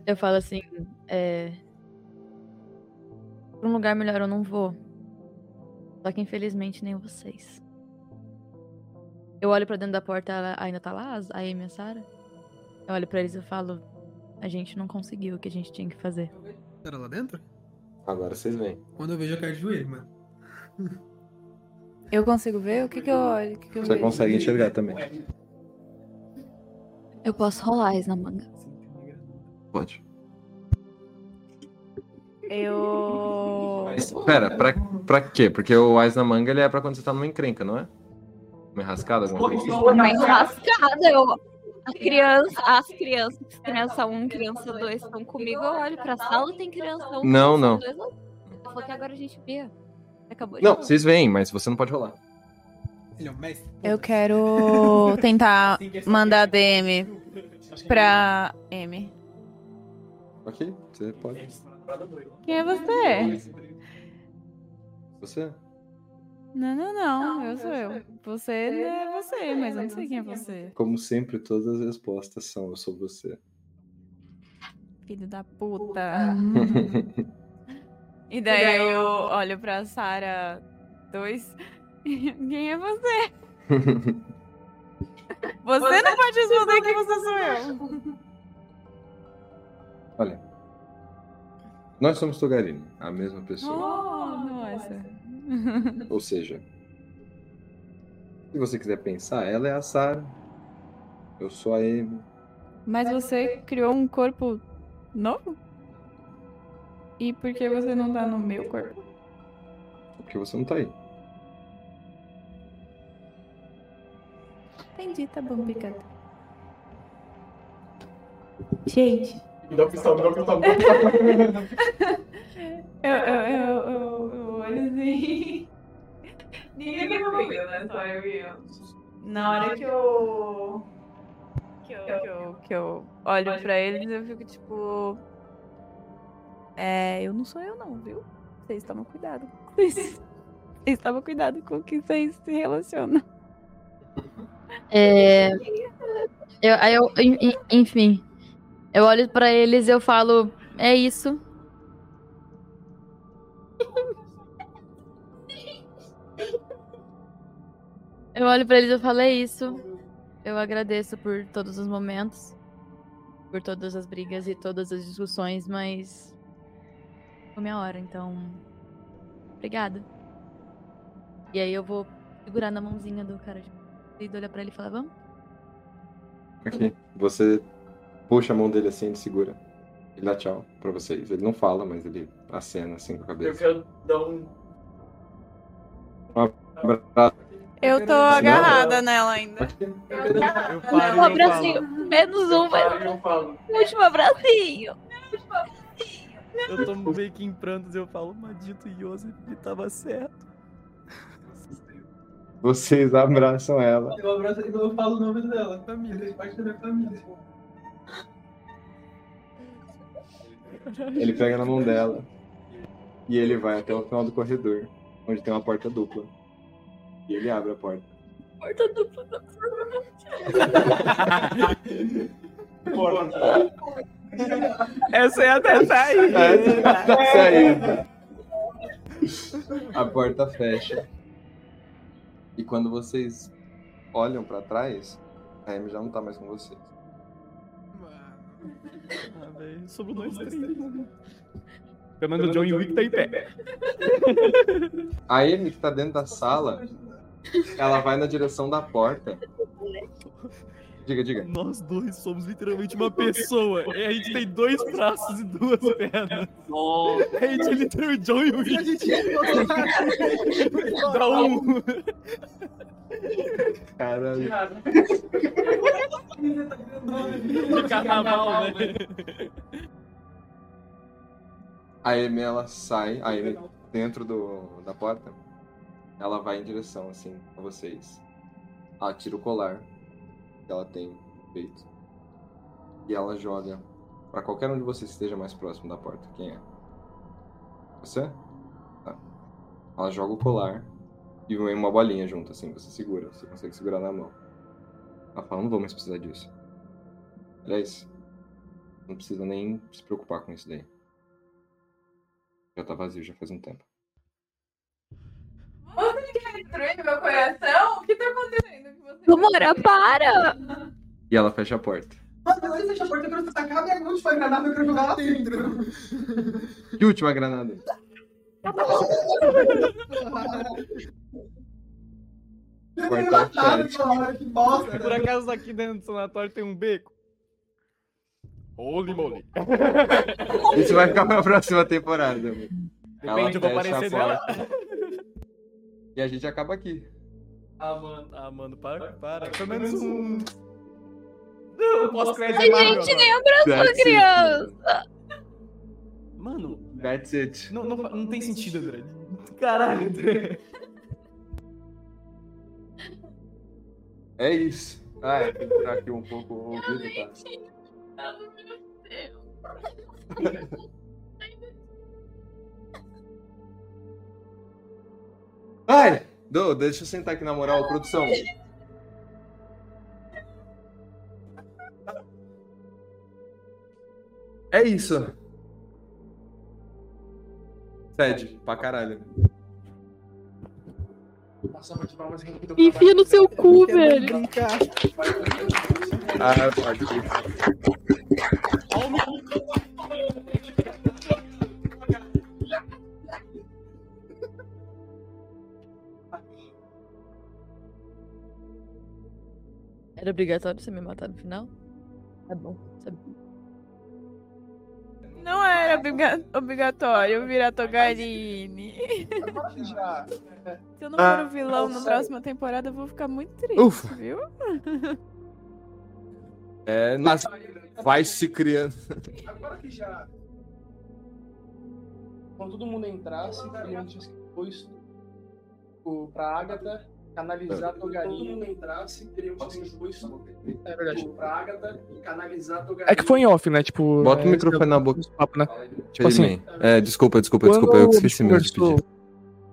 Eu falo assim, é. Pra um lugar melhor eu não vou. Só que infelizmente nem vocês. Eu olho pra dentro da porta, ela ainda tá lá, a Amy e a Sarah. Eu olho pra eles e falo, a gente não conseguiu o que a gente tinha que fazer. Era lá dentro? Agora vocês veem. Quando eu vejo, eu caio de joelho, mano. Eu consigo ver? O que que eu olho? O que que eu Você vejo? consegue enxergar também. Eu posso rolar isso na manga. Pode. Eu. Pera, pra, pra quê? Porque o Ais na manga ele é pra quando você tá numa encrenca, não é? Uma enrascada, alguma coisa assim? Uma enrascada, eu. A criança, as crianças, criança 1, criança 2 estão comigo, eu olho pra sala, tem criança 1. Não, não. Ela falou que agora a gente vê. Acabou de Não, falar. vocês veem, mas você não pode rolar. É um. Eu quero tentar mandar DM pra M. Ok, você pode. Quem é você? Você? Não, não, não. Eu sou eu. Você não é você, mas eu não sei quem é você. Como sempre, todas as respostas são eu sou você. Filho da puta. E daí eu olho pra Sarah 2. Quem é você? Você não pode responder que você sou eu. Olha. Nós somos Togarini, a mesma pessoa. Oh, nossa. Ou seja, se você quiser pensar, ela é a Sarah. Eu sou a Amy. Mas você criou um corpo novo? E por que você não tá no meu corpo? Porque você não tá aí. Entendi, tá bom, obrigada. Gente. Me dá o pistão, me dá o pistão. Eu, eu, eu, eu, eu olho assim. Ninguém me comigo, né? Só eu e eu. Na hora que eu. Que eu, que eu, que eu olho pra eles, eu fico tipo. É, eu não sou eu, não, viu? Vocês tomam cuidado. Vocês, vocês tomam cuidado com o que vocês se relacionam. É, eu, aí eu, en- en- enfim, eu olho pra eles e eu falo, é isso. Eu olho pra eles e eu falo, é isso. Eu agradeço por todos os momentos, por todas as brigas e todas as discussões, mas foi minha hora, então obrigada. E aí eu vou segurar na mãozinha do cara de e olhar pra ele e falar, vamos? Aqui. Você puxa a mão dele assim, ele segura. Ele dá tchau pra vocês. Ele não fala, mas ele acena assim com a Eu cabeça. quero dar um. Um abraço. Eu tô agarrada nela ainda. Eu Um abracinho, menos um, mas Eu falo. último abracinho. Eu tô meio que em prantos e eu falo, maldito Yosef, ele tava certo. Vocês abraçam ela. Eu abraço e eu falo o nome dela. Família, parte da minha família. Ele pega na mão dela. E ele vai até o final do corredor, onde tem uma porta dupla. E ele abre a porta. Porta dupla da Essa é até sair. Essa é a saída. A porta fecha. E quando vocês olham pra trás, a Amy já não tá mais com vocês. Ah, velho, nós três. Pelo menos o John Wick tá em pé. A Amy que tá dentro da sala, ela vai na direção da porta. Diga, diga. Nós dois somos literalmente uma pessoa. E a gente tem dois braços e duas pernas. A gente é literalmente John Wick. A gente é Dá um. Caralho. De carnaval, né? A Amy, ela sai, a Amy dentro do, da porta, ela vai em direção, assim, a vocês. Ela tira o colar que ela tem no peito. E ela joga pra qualquer um de vocês que esteja mais próximo da porta. Quem é? Você? Tá. Ela joga o colar e vem uma bolinha junto, assim, você segura, você consegue segurar na mão. Ela fala, não vou mais precisar disso. Aliás, não precisa nem se preocupar com isso daí. Já tá vazio, já faz um tempo. Você destruir meu coração? O que tá acontecendo com você? Para! E ela fecha a porta. Mano, antes de fechar a porta, eu quero tacar a minha última granada, eu quero jogar lá dentro. Que última granada? Porta fecha. Que bosta. Por acaso aqui dentro do sanatório tem um beco? Holy moly. Isso vai ficar pra próxima temporada. Depende, eu vou fecha aparecer nela. E a gente acaba aqui. Ah, mano, ah, mano, para, para. Pelo menos um. Não, pós-crédito A é Marvel gente nem abraçou a That's it, criança. Mano, That's it. não, não, não tem sentido, André. Caralho, André. É isso. Ah, é, tem que tirar aqui um pouco o ouvido, tá? Ai, Dô, deixa eu sentar aqui na moral, produção. É isso. Cede, pra caralho. Aqui. Enfia no seu cu, velho. Ah, pode Era obrigatório você me matar no final? Tá bom. Bom. Não era obriga- obrigatório eu virar Togarine. Já. Se eu não Ah, for o vilão não, na próxima temporada, eu vou ficar muito triste, Ufa. viu? É, nas... vai se criando. Agora que já. Quando todo mundo entrasse, queria tinha dois o, pra Agatha canalizar a Togarinha. Todo mundo entrasse, queria dois É verdade. Pra Agatha canalizar a Togarinha. É que foi em off, né? Tipo. Bota o é, microfone na boca. Papo, né? Tipo assim, é, desculpa, desculpa, desculpa, eu que esqueci mesmo de pedir.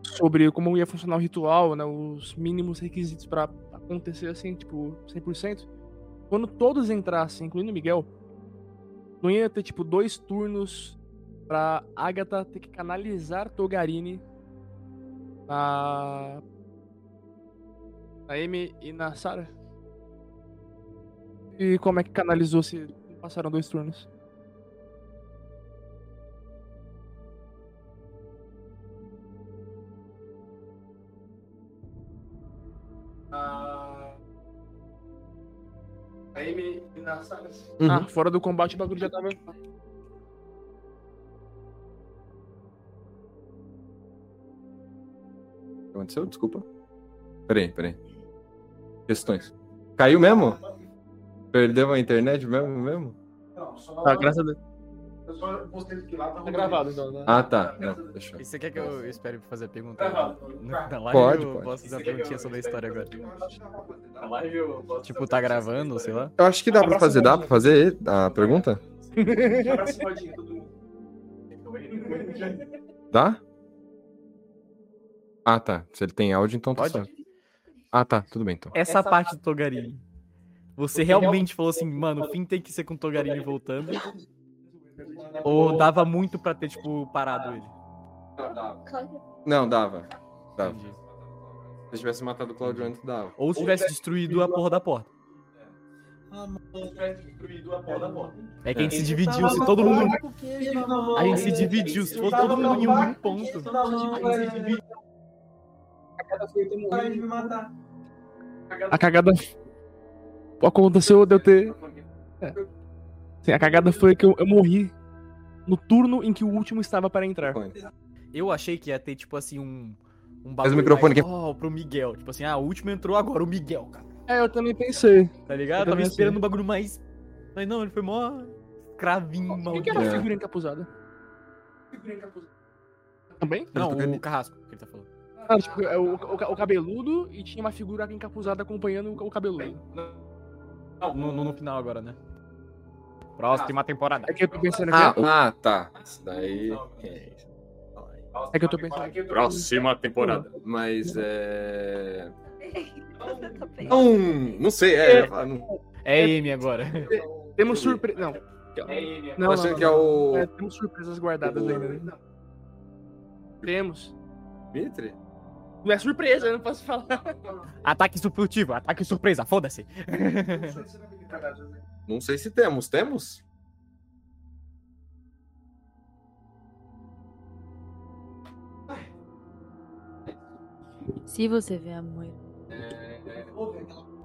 sobre como ia funcionar o ritual, né, os mínimos requisitos pra acontecer assim, tipo, 100%. Quando todos entrassem, incluindo o Miguel, não ia ter tipo dois turnos pra Agatha ter que canalizar Togarini na na Amy e na Sarah. E como é que canalizou se passaram dois turnos? A Amy e na Sarah. Uhum. Ah, fora do combate o bagulho já tava. O que aconteceu? Desculpa. Peraí, peraí. Questões. Caiu mesmo? Perdeu a internet mesmo, mesmo? Tá, graças a Deus. Tá gravado, então. Né? Ah, tá. Não, deixa E você quer que eu espere pra fazer a pergunta Gravado. na na live Pode, ou pode. posso fazer uma perguntinha sobre a história agora? Tipo, tá gravando, sei lá? Eu acho que dá pra fazer, dá pra fazer a pergunta? Dá? Ah, tá. Se ele tem áudio, então tá Pode? certo. Ah, tá. Tudo bem, então. Essa parte do Togarini. Você realmente falou assim, mano, o fim tem que ser com o Togarini voltando? Ou dava muito pra ter, tipo, parado ele? Não, dava. Dava. Se eu tivesse matado o Claudio antes, dava. Ou se tivesse destruído a porra da porta. É que a gente se dividiu, se todo mundo. A gente se dividiu, se fosse todo mundo em um ponto. A cagada. Aconteceu de eu ter. É. Sim, a cagada foi que eu, eu morri no turno em que o último estava para entrar. Eu achei que ia ter, tipo assim, um. Um Faz o microfone mais, aqui. ó, pro Miguel. Tipo assim, ah, o último entrou agora, o Miguel, cara. É, eu também pensei. Tá ligado? Eu Eu tava esperando um bagulho mais. Mas não, ele foi mó. Cravinho, Quem maldito. que era a É. figura encapuzada? Figura encapuzada. Também? Não, o carrasco que ele tá falando. Ah, tipo, é o, o, o cabeludo e tinha uma figura encapuzada acompanhando o, o cabeludo. Não, no, no- no final agora, né? Próxima temporada. É que eu tô pensando Ah, aqui. ah, tá. Isso daí. É que eu tô pensando aqui. Próxima temporada. Mas é. Não, não sei, é. É. não- É Amy agora. Temos surpresa. Não. Não, Mas não, que é o- É, temos surpresas guardadas ainda. né? Temos. Dimitri? Não é surpresa, eu não posso falar. Ataque furtivo, ataque surpresa, foda-se. Não sei se temos. Temos? Se você vê a mãe.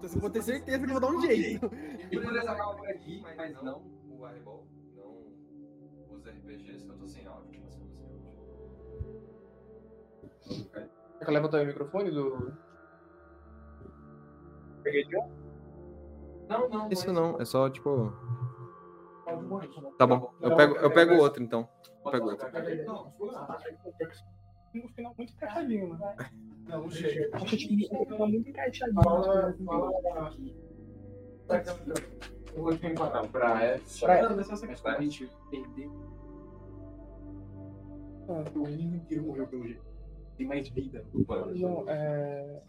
Eu vou ter certeza que eu vou dar um jeito. Beleza, acaba por aqui, mas não o Airball, não os RPGs, que eu tô sem áudio. Quer levante o microfone do. Peguei de um? Não, não. Isso não, é só tipo. Tá bom, eu pego, eu pego outro então. Eu pego outro. Um final muito encaixadinho, mano. Não, não chega. Acho que um final muito encaixadinho. Eu vou te encontrar pra essa. Pra essa. Pra gente entender. Ah, o menino inteiro morreu pelo jeito. Tem mais vida. Não, é...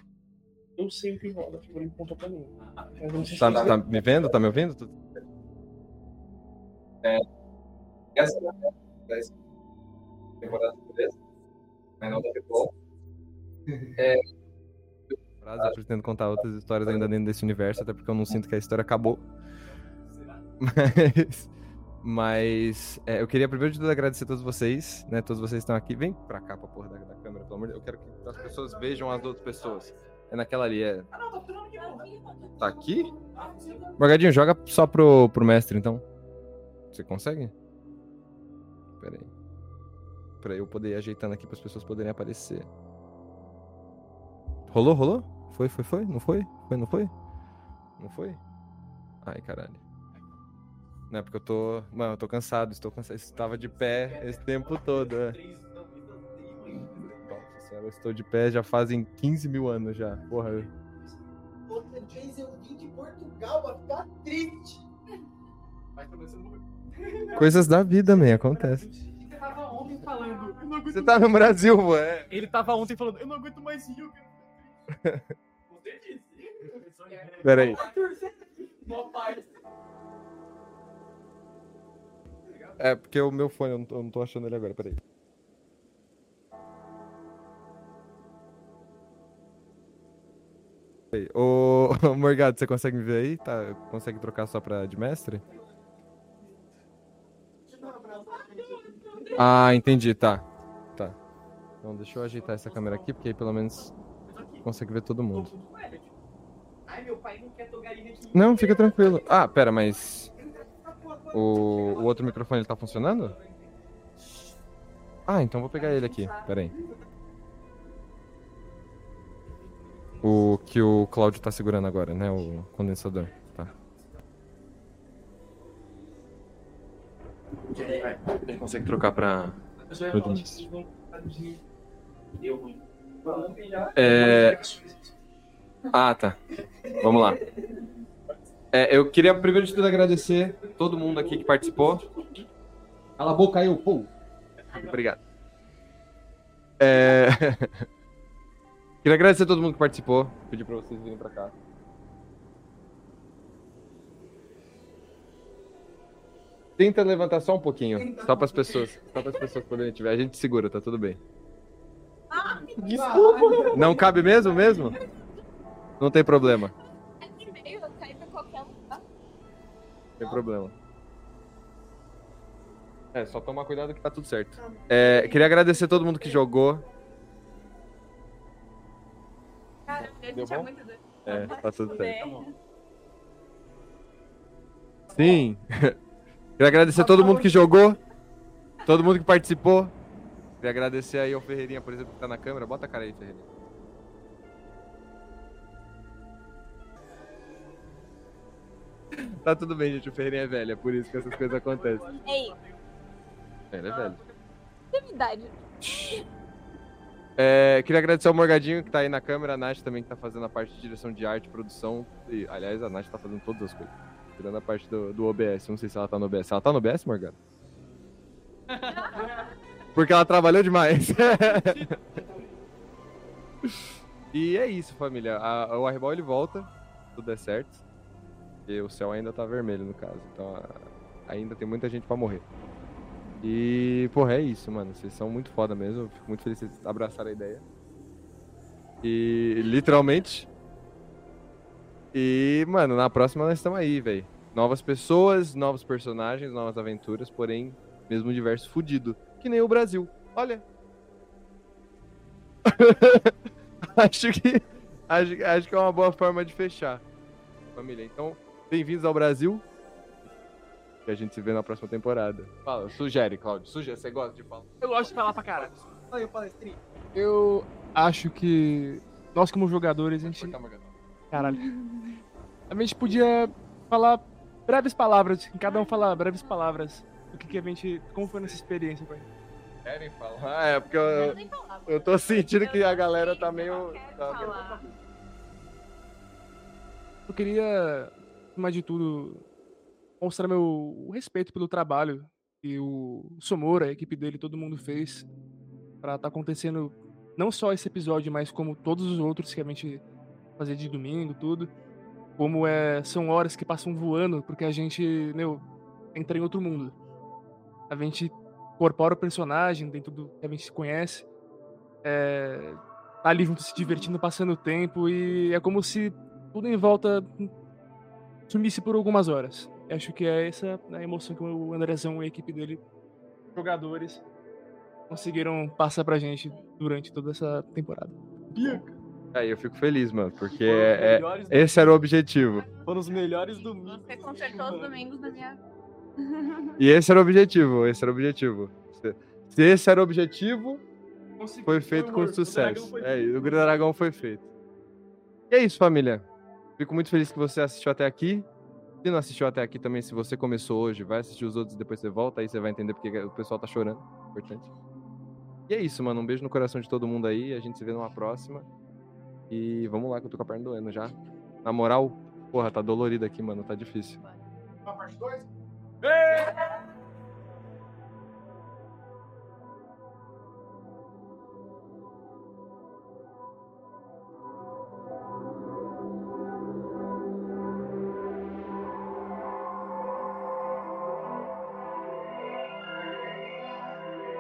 Eu sei o que rola, tipo, ele contou pra mim. Mas eu não sei se Tá, você- tá me vendo? Tá me ouvindo? É, essa é a temporada beleza? Mas não da futebol. É, eu pretendo contar outras histórias ainda dentro desse universo, até porque eu não sinto que a história acabou. Mas. Mas é, eu queria primeiro de tudo agradecer a todos vocês, né? Todos vocês estão aqui. Vem pra cá pra porra da, da câmera, pelo amor de Deus. Eu quero que as pessoas vejam as outras pessoas. É naquela ali, é. Tá aqui? Morgadinho, joga só pro, pro mestre, então. Você consegue? Pera aí. Pra eu poder ir ajeitando aqui as pessoas poderem aparecer. Rolou, rolou? Foi, foi, foi? Não foi? Foi, não foi? Não foi? Ai, caralho. Não é porque eu tô. Mano, eu tô cansado, estou cansado. Estava de pé esse tempo todo. é. Nossa senhora, eu estou de pé já fazem 15 mil anos já. Porra. eu- Outra vez eu vim de Portugal pra ficar triste. Mas você morreu. Coisas da vida, man, acontece. Você tava ontem falando. Você tá no Brasil, é. Ele tava ontem falando, eu não aguento mais quero- Você disse. Pera aí. Mó parte. É, porque o meu fone, eu não tô, eu não tô achando ele agora, peraí. Ô, ô, Morgado, você consegue me ver aí? Tá, consegue trocar só pra de mestre? Ah, entendi, tá. Tá. Então deixa eu ajeitar essa câmera aqui, porque aí pelo menos consegue ver todo mundo. Ai, meu pai não quer Togarina aqui. Não, fica tranquilo. Ah, pera, mas. O, o outro microfone ele tá funcionando? Ah, então vou pegar ele aqui. Pera aí. O que o Cláudio tá segurando agora, né? O condensador. Tá. Ele consegue trocar pra. É. Ah, tá. Vamos lá. É, eu queria primeiro de tudo agradecer todo mundo aqui que participou. Cala a boca aí, pô. Obrigado. É... queria agradecer a todo mundo que participou. Pedir pra vocês virem pra cá. Tenta levantar só um pouquinho, só para as pessoas, só para as pessoas poderem te ver. A gente segura, tá tudo bem. Desculpa. Não cabe mesmo, mesmo? Não tem problema. Tem problema. É, só tomar cuidado que tá tudo certo. É, queria agradecer todo mundo que jogou. Cara, a Deu gente é bom? muito doido. É, tá tudo certo. Fuder. Sim. Queria agradecer todo mundo que jogou. Todo mundo que participou. Queria agradecer aí ao Ferreirinha, por exemplo, que tá na câmera. Bota a cara aí, Ferreirinha. Tá tudo bem, gente. O Ferreirinha é velho, é por isso que essas coisas acontecem. Ei, Ele é velho. tem idade. É, queria agradecer ao Morgadinho que tá aí na câmera, a Nath também que tá fazendo a parte de direção de arte, produção. E, aliás, a Nath tá fazendo todas as coisas. Tirando a parte do, do OBS. Não sei se ela tá no OBS. Ela tá no OBS, Morgado? Porque ela trabalhou demais. e é isso, família. A- o Arrebol ele volta, se tudo der certo. E o céu ainda tá vermelho, no caso. Então ainda tem muita gente pra morrer. E, porra, é isso, mano. Vocês são muito foda mesmo. Fico muito feliz que vocês abraçaram a ideia. E, literalmente. E, mano, na próxima nós estamos aí, velho. Novas pessoas, novos personagens, novas aventuras, porém, mesmo universo fudido. Que nem o Brasil. Olha. acho que. Acho, acho que é uma boa forma de fechar. Família, então, bem-vindos ao Brasil. Que a gente se vê na próxima temporada. Fala, sugere, Claudio. Sugere, você gosta de falar? Eu gosto de falar pra caralho. Olha o palestrinho. Eu acho que nós como jogadores, a gente... Caralho. A gente podia falar breves palavras, cada um falar breves palavras do que, que a gente... Como foi nossa experiência ele. Querem falar? Ah, é porque eu, eu tô sentindo que a galera tá meio. tá- Eu queria, acima de tudo, mostrar meu respeito pelo trabalho que o Somora, a equipe dele, todo mundo fez pra estar acontecendo não só esse episódio, mas como todos os outros que a gente fazia de domingo, tudo. Como é, são horas que passam voando, porque a gente, meu, entra em outro mundo. A gente incorpora o personagem dentro do que a gente conhece. É, tá ali junto se divertindo, passando o tempo, e é como se tudo em volta sumisse por algumas horas. Eu acho que é essa a emoção que o Andrezão e a equipe dele, jogadores, conseguiram passar pra gente durante toda essa temporada. Aí eu fico feliz, mano, porque é- é- esse era o objetivo. Foram os melhores domingos. Você consertou os domingos da minha. E esse era o objetivo, esse era o objetivo. Se- Se esse era o objetivo, foi feito com sucesso. É, e o Grito Dragão foi feito. E é isso, família. Fico muito feliz que você assistiu até aqui. Se não assistiu até aqui também, se você começou hoje, vai assistir os outros e depois você volta, aí você vai entender porque o pessoal tá chorando. Importante. E é isso, mano. Um beijo no coração de todo mundo aí. A gente se vê numa próxima. E vamos lá, que eu tô com a perna doendo já. Na moral, porra, tá dolorido aqui, mano. Tá difícil. Parte 2? Ei!